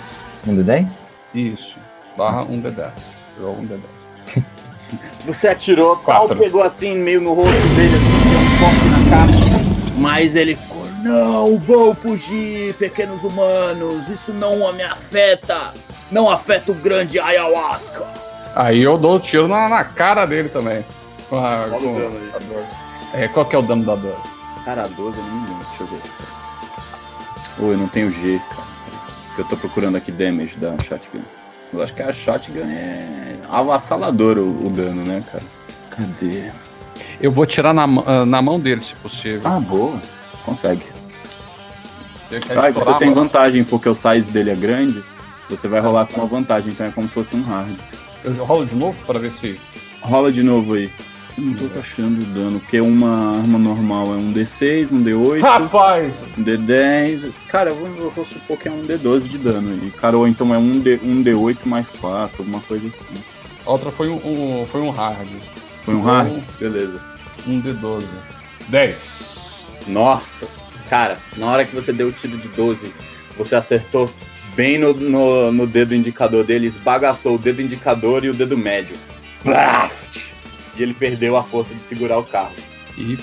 S9: Um de 10?
S7: Isso. Barra um D10. Joga um D10.
S4: Você atirou, tal,
S7: Quatro.
S4: pegou assim, meio no rosto dele, assim, deu um corte na cara. Mas ele ficou, não vou fugir, pequenos humanos, isso não me afeta. Não afeta o grande ayahuasca.
S7: Aí eu dou o tiro na, na cara dele também. Com a,
S4: o
S7: com
S4: dano aí.
S7: a 12. É, qual que é o dano da 12?
S4: Cara, a 12 eu não lembro, deixa eu ver. Oi, eu não tenho G, cara. Porque eu tô procurando aqui damage da shotgun. Eu acho que a shotgun é avassalador o, o dano, né, cara? Cadê?
S7: Eu vou tirar na, mão- ah, na mão dele, se possível.
S4: Ah, boa. Consegue. Ah, e você tem vantagem porque o size dele é grande. Você vai rolar com uma vantagem, então é como se fosse um hard.
S7: Eu rolo de novo para ver se.
S4: Rola de novo aí. Eu não tô achando o dano, porque uma arma normal é um D6, um D8,
S7: Rapaz!
S4: um D10. Cara, eu vou, eu vou supor que é um D12 de dano aí. Cara, ou então é um, D, um D8 mais 4, alguma coisa assim.
S7: A outra foi um, um- foi um hard.
S4: Foi um hard? Beleza.
S7: Um D12. 10.
S4: Nossa! Cara, na hora que você deu o tiro de 12, você acertou bem no, no, no dedo indicador dele, esbagaçou o dedo indicador e o dedo médio. Blaft! E ele perdeu a força de segurar o carro.
S7: E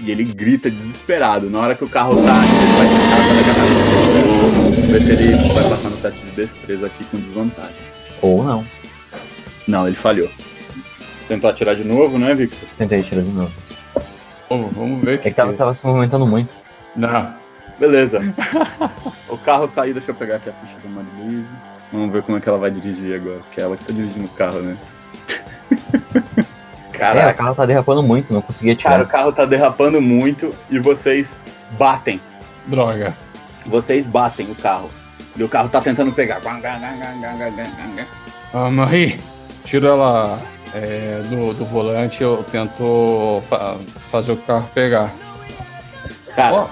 S4: E ele grita desesperado. Na hora que o carro tá, ele vai tentar você. Vamos ver se ele vai passar no teste de destreza aqui com desvantagem.
S9: Ou não.
S4: Não, ele falhou. Tentou atirar de novo, né, Victor?
S9: Tentei atirar de novo.
S7: Ô, vamos ver
S9: É que tava, tava se movimentando muito.
S7: Não.
S4: Beleza. o carro saiu, deixa eu pegar aqui a ficha da Maria Luísa. Vamos ver como é que ela vai dirigir agora, porque é ela que tá dirigindo o carro, né?
S9: É, o carro tá derrapando muito, não conseguia
S4: cara, o carro tá derrapando muito e vocês batem.
S7: Droga.
S4: Vocês batem o carro. E o carro tá tentando pegar.
S7: Ah, Marie, tiro ela é, do, do volante, eu tento fa- fazer o carro pegar.
S4: Cara,
S7: Ó,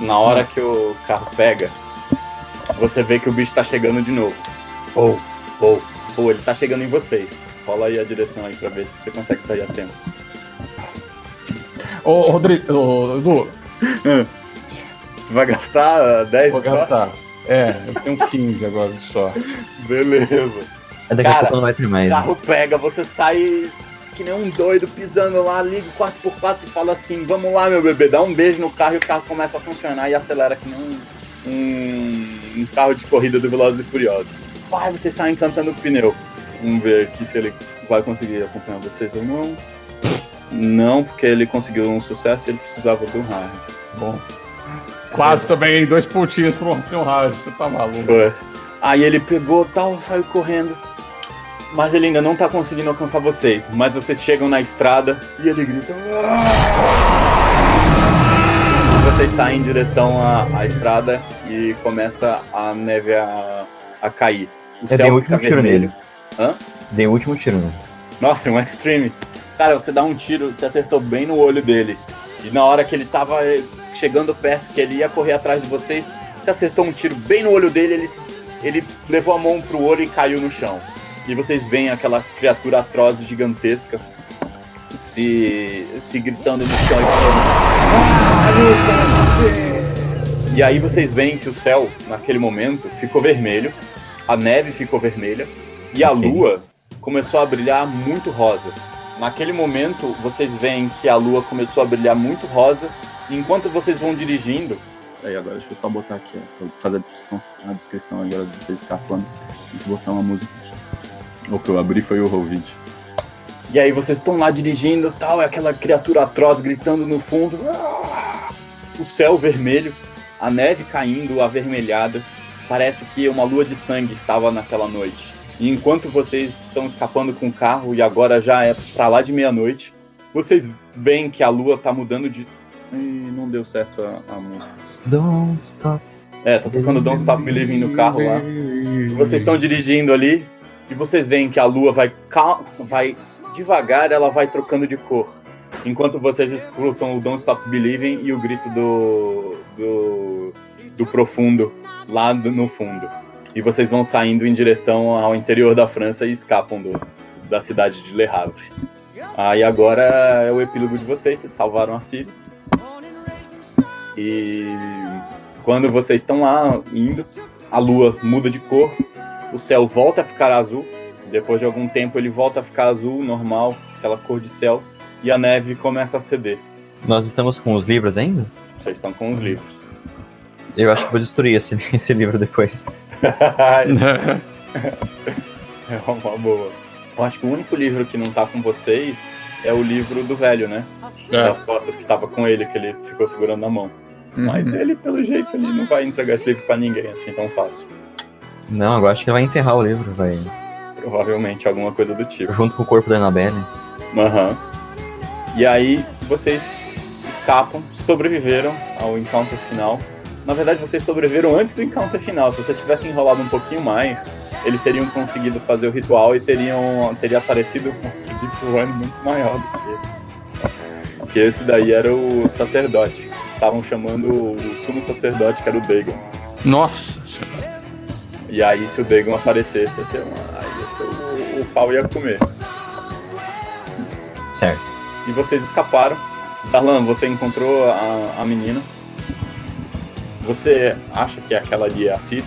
S4: Na hora que o carro pega, você vê que o bicho tá chegando de novo. Ou, ou, ou, ele tá chegando em vocês. Rola aí a direção aí pra ver se você consegue sair a tempo.
S7: Ô, Rodrigo, ô, Edu,
S4: Tu vai gastar ah, 10
S7: vou
S4: só?
S7: gastar. É, eu tenho 15 agora só.
S4: Beleza.
S9: Daqui a
S4: Cara,
S9: pouco não vai ter mais.
S4: O carro pega, você sai que nem um doido pisando lá, liga o 4x4 e fala assim: Vamos lá, meu bebê, dá um beijo no carro e o carro começa a funcionar e acelera que nem um, um, um carro de corrida do Velozes e Furiosos. Pai, vocês saem cantando o pneu. Vamos ver aqui se ele vai conseguir acompanhar vocês ou não. Não, porque ele conseguiu um sucesso e ele precisava do rádio.
S7: Bom. Quase também, dois pontinhos um seu rádio, você tá maluco.
S4: Foi. Aí ele pegou tal, saiu correndo. Mas ele ainda não tá conseguindo alcançar vocês. Mas vocês chegam na estrada e ele grita. "Ah!" E vocês saem em direção à, à estrada e começa a neve a, a cair. O
S9: dei o último
S4: fica
S9: tiro
S4: vermelho.
S9: nele.
S4: Hã?
S9: Dei o último tiro nele.
S4: Nossa, um extreme. Cara, você dá um tiro, você acertou bem no olho dele. E na hora que ele tava eh, chegando perto, que ele ia correr atrás de vocês, você acertou um tiro bem no olho dele, ele, ele levou a mão pro olho e caiu no chão. E vocês veem aquela criatura atroz e gigantesca se, se gritando no chão e falando. E aí vocês veem que o céu, naquele momento, ficou vermelho, a neve ficou vermelha e a lua começou a brilhar muito rosa. Naquele momento, vocês veem que a lua começou a brilhar muito rosa, enquanto vocês vão dirigindo. Aí agora, deixa eu só botar aqui, ó, pra fazer a descrição, a descrição agora de vocês escapando. Tem que botar uma música aqui. O que eu abri foi o Roll E aí vocês estão lá dirigindo tal, é aquela criatura atroz gritando no fundo. "Ah!" O céu vermelho, a neve caindo, avermelhada. Parece que uma lua de sangue estava naquela noite. E enquanto vocês estão escapando com o carro e agora já é pra lá de meia-noite, vocês veem que a lua tá mudando de. Ih, não deu certo a, a música.
S9: Don't stop.
S4: É, tá tocando Don't Stop Believing no carro lá. E vocês estão dirigindo ali e vocês veem que a lua vai, cal- vai devagar, ela vai trocando de cor. Enquanto vocês escutam o Don't Stop Believing e o grito do, do, do profundo lá do- no fundo. E vocês vão saindo em direção ao interior da França e escapam do, da cidade de Le Havre. Aí agora é o epílogo de vocês, vocês salvaram a Síria. E quando vocês estão lá indo, a lua muda de cor, o céu volta a ficar azul, depois de algum tempo ele volta a ficar azul, normal, aquela cor de céu, e a neve começa a ceder.
S9: Nós estamos com os livros ainda?
S4: Vocês estão com os livros.
S9: Eu acho que vou destruir esse, esse livro depois.
S4: é uma boa. Eu acho que o único livro que não tá com vocês é o livro do velho, né?
S7: É.
S4: Das costas que tava com ele, que ele ficou segurando na mão. Mas
S7: Uhum.
S4: ele, pelo jeito, ele não vai entregar esse livro pra ninguém assim tão fácil.
S9: Não, eu acho que vai enterrar o livro, vai.
S4: Provavelmente alguma coisa do tipo.
S9: Junto com o corpo da Annabelle.
S4: Aham. E aí vocês escapam, sobreviveram ao encounter final. Na verdade, vocês sobreviveram antes do encounter final. Se vocês tivessem enrolado um pouquinho mais, eles teriam conseguido fazer o ritual e teriam teria aparecido um Deep Run muito maior do que esse. Porque esse daí era o sacerdote. Estavam chamando o sumo sacerdote, que era o Dagon.
S7: Nossa.
S4: E aí, se o Dagon aparecesse, ia ser uma, aí o, o pau ia comer.
S9: Certo.
S4: E vocês escaparam. Darlan, você encontrou a, a menina. Você acha que aquela ali é a Siri.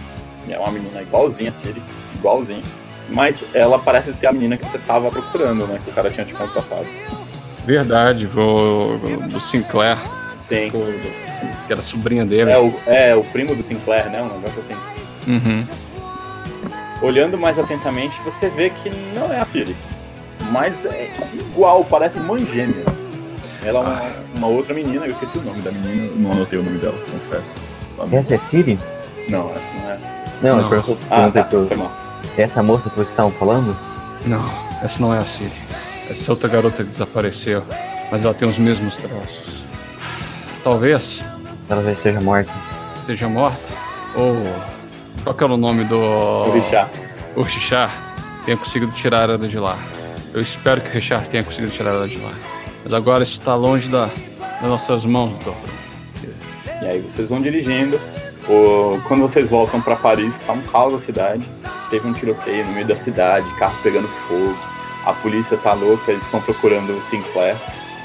S4: É uma menina igualzinha a Siri. Igualzinha. Mas ela parece ser a menina que você tava procurando, né? Que o cara tinha te contratado.
S7: Verdade, o, do Sinclair.
S4: Sim.
S7: que era sobrinha dele.
S4: É o, é o primo do Sinclair, né? Um negócio assim.
S7: Uhum.
S4: Olhando mais atentamente, você vê que não é a Siri. Mas é igual, parece mãe gêmea. Ela é uma, uma outra menina, eu esqueci o nome da menina, não anotei o nome dela, confesso.
S9: Essa é Siri?
S4: Não, essa não é essa.
S9: Não,
S7: Não.
S9: eu pergunto,
S4: Ah,
S9: perguntei
S4: tá,
S9: pro-
S4: foi mal.
S9: Essa moça que vocês estavam falando?
S7: Não, essa não é a Siri. Essa outra garota que desapareceu. Mas ela tem os mesmos traços. Talvez
S9: Ela já esteja morta.
S7: esteja morta. Ou. Qual que era o nome do.
S4: O Richard.
S7: O Richard tenha conseguido tirar ela de lá. Eu espero que o Richard tenha conseguido tirar ela de lá. Mas agora isso está longe da, das nossas mãos, doutor.
S4: E aí vocês vão dirigindo. O- Quando vocês voltam pra Paris, tá um caos a cidade. Teve um tiroteio no meio da cidade, carro pegando fogo. A polícia tá louca, eles estão procurando o Sinclair.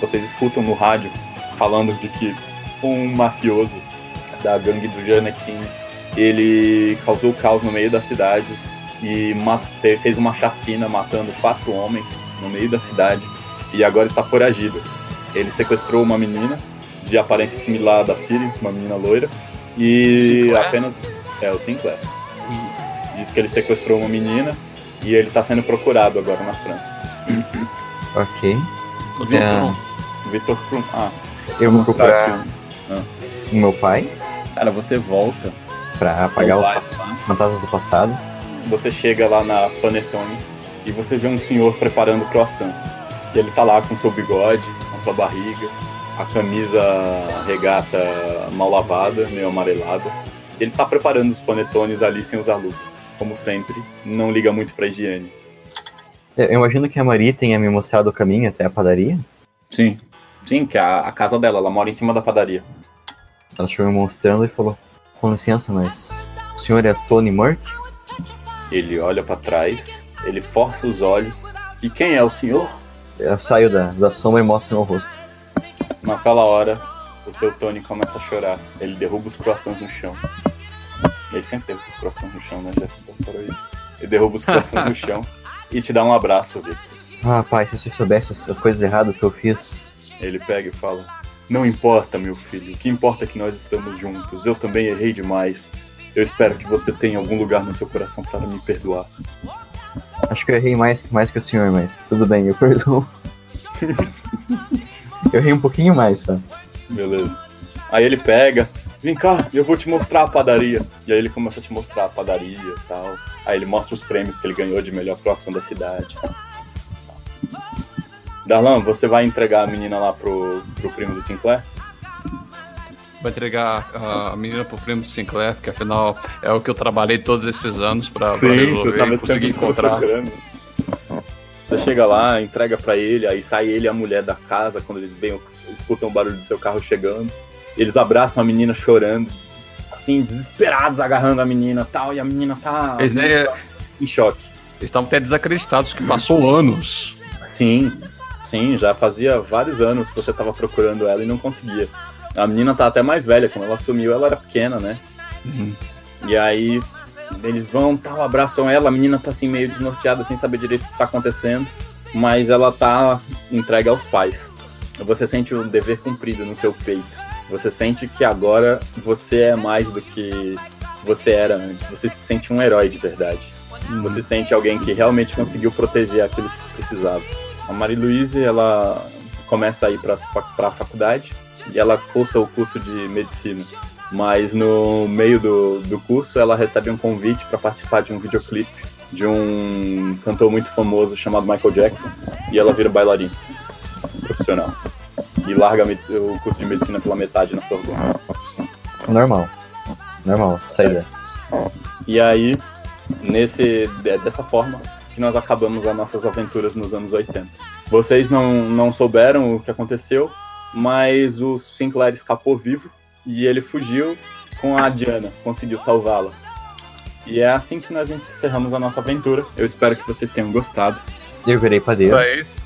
S4: Vocês escutam no rádio falando de que um mafioso da gangue do Janequim, ele causou caos no meio da cidade e fez uma chacina matando quatro homens no meio da cidade e agora está foragido. Ele sequestrou uma menina de aparência similar à da Siri, uma menina loira, e
S7: Sinclair?
S4: apenas. É, o Sinclair. Diz que ele sequestrou uma menina e ele está sendo procurado agora na França.
S9: Ok.
S7: O Vitor,
S9: É.
S4: Vitor Krum. Ah,
S9: Eu vou procurar
S4: um-
S9: o meu pai
S4: Cara, você volta.
S9: pra apagar os pass-
S4: tá?
S9: fantasmas do passado.
S4: Você chega lá na Panetone e você vê um senhor preparando croissants. E ele tá lá com seu bigode, com sua barriga, a camisa regata mal lavada, meio amarelada. Ele tá preparando os panetones ali sem usar luvas. Como sempre, não liga muito pra higiene.
S9: Eu eu imagino que a Maria tenha me mostrado o caminho até a padaria.
S4: Sim. Sim, que é a, a casa dela, ela mora em cima da padaria.
S9: Ela chegou me mostrando e falou: Com licença, mas o senhor é Tony Murk?
S4: Ele olha pra trás, ele força os olhos. E quem é o senhor?
S9: Eu saio da, da sombra e mostro meu rosto.
S4: Naquela hora, o seu Tony começa a chorar. Ele derruba os croissants no chão. Ele sempre derruba os croissants no chão, né? Já isso? Ele derruba os croissants no chão e te dá um abraço, Victor.
S9: Ah, pai, se você soubesse as, as coisas erradas que eu fiz.
S4: Ele pega e fala: Não importa, meu filho. O que importa é que nós estamos juntos. Eu também errei demais. Eu espero que você tenha algum lugar no seu coração para me perdoar.
S9: Acho que eu errei mais, mais que o senhor, mas tudo bem, eu perdoo. eu errei um pouquinho mais, só.
S4: Beleza. Aí ele pega, vem cá, eu vou te mostrar a padaria. E aí ele começa a te mostrar a padaria e tal. Aí ele mostra os prêmios que ele ganhou de melhor croação da cidade. Darlan, você vai entregar a menina lá pro, pro primo do Sinclair?
S7: vai entregar a menina pro primo do Sinclair, que afinal é o que eu trabalhei todos esses anos pra, pra resolver e conseguir encontrar.
S4: procurando. Você chega lá, entrega pra ele, aí sai ele e a mulher da casa quando eles veem, escutam o barulho do seu carro chegando. Eles abraçam a menina chorando, assim, desesperados, agarrando a menina tal, e a menina tá
S7: Eles, né,
S4: em choque.
S7: eles estavam até desacreditados que passou anos.
S4: Sim, sim, já fazia vários anos que você tava procurando ela e não conseguia. A menina tá até mais velha, quando ela sumiu, ela era pequena, né? E aí eles vão, tal, abraçam ela, a menina tá assim meio desnorteada, sem saber direito o que tá acontecendo, mas ela tá entregue aos pais. Você sente o dever cumprido no seu peito. Você sente que agora você é mais do que você era antes. Você se sente um herói de verdade. Você sente alguém que realmente conseguiu proteger aquilo que precisava. A Marie-Louise, ela começa a ir para a faculdade e ela cursa o curso de medicina. Mas no meio do, do curso, ela recebe um convite para participar de um videoclipe de um cantor muito famoso chamado Michael Jackson. E ela vira bailarina profissional. E larga o curso de medicina pela metade na Sorbonne.
S9: Normal. Normal, saída.
S4: E aí, nesse, de- dessa forma, que nós acabamos as nossas aventuras nos anos 80. Vocês não, não souberam o que aconteceu, mas o Sinclair escapou vivo e ele fugiu com a Diana, conseguiu salvá-la. E é assim que nós encerramos a nossa aventura. Eu espero que vocês tenham gostado.
S9: Eu virei padeiro.
S7: É isso.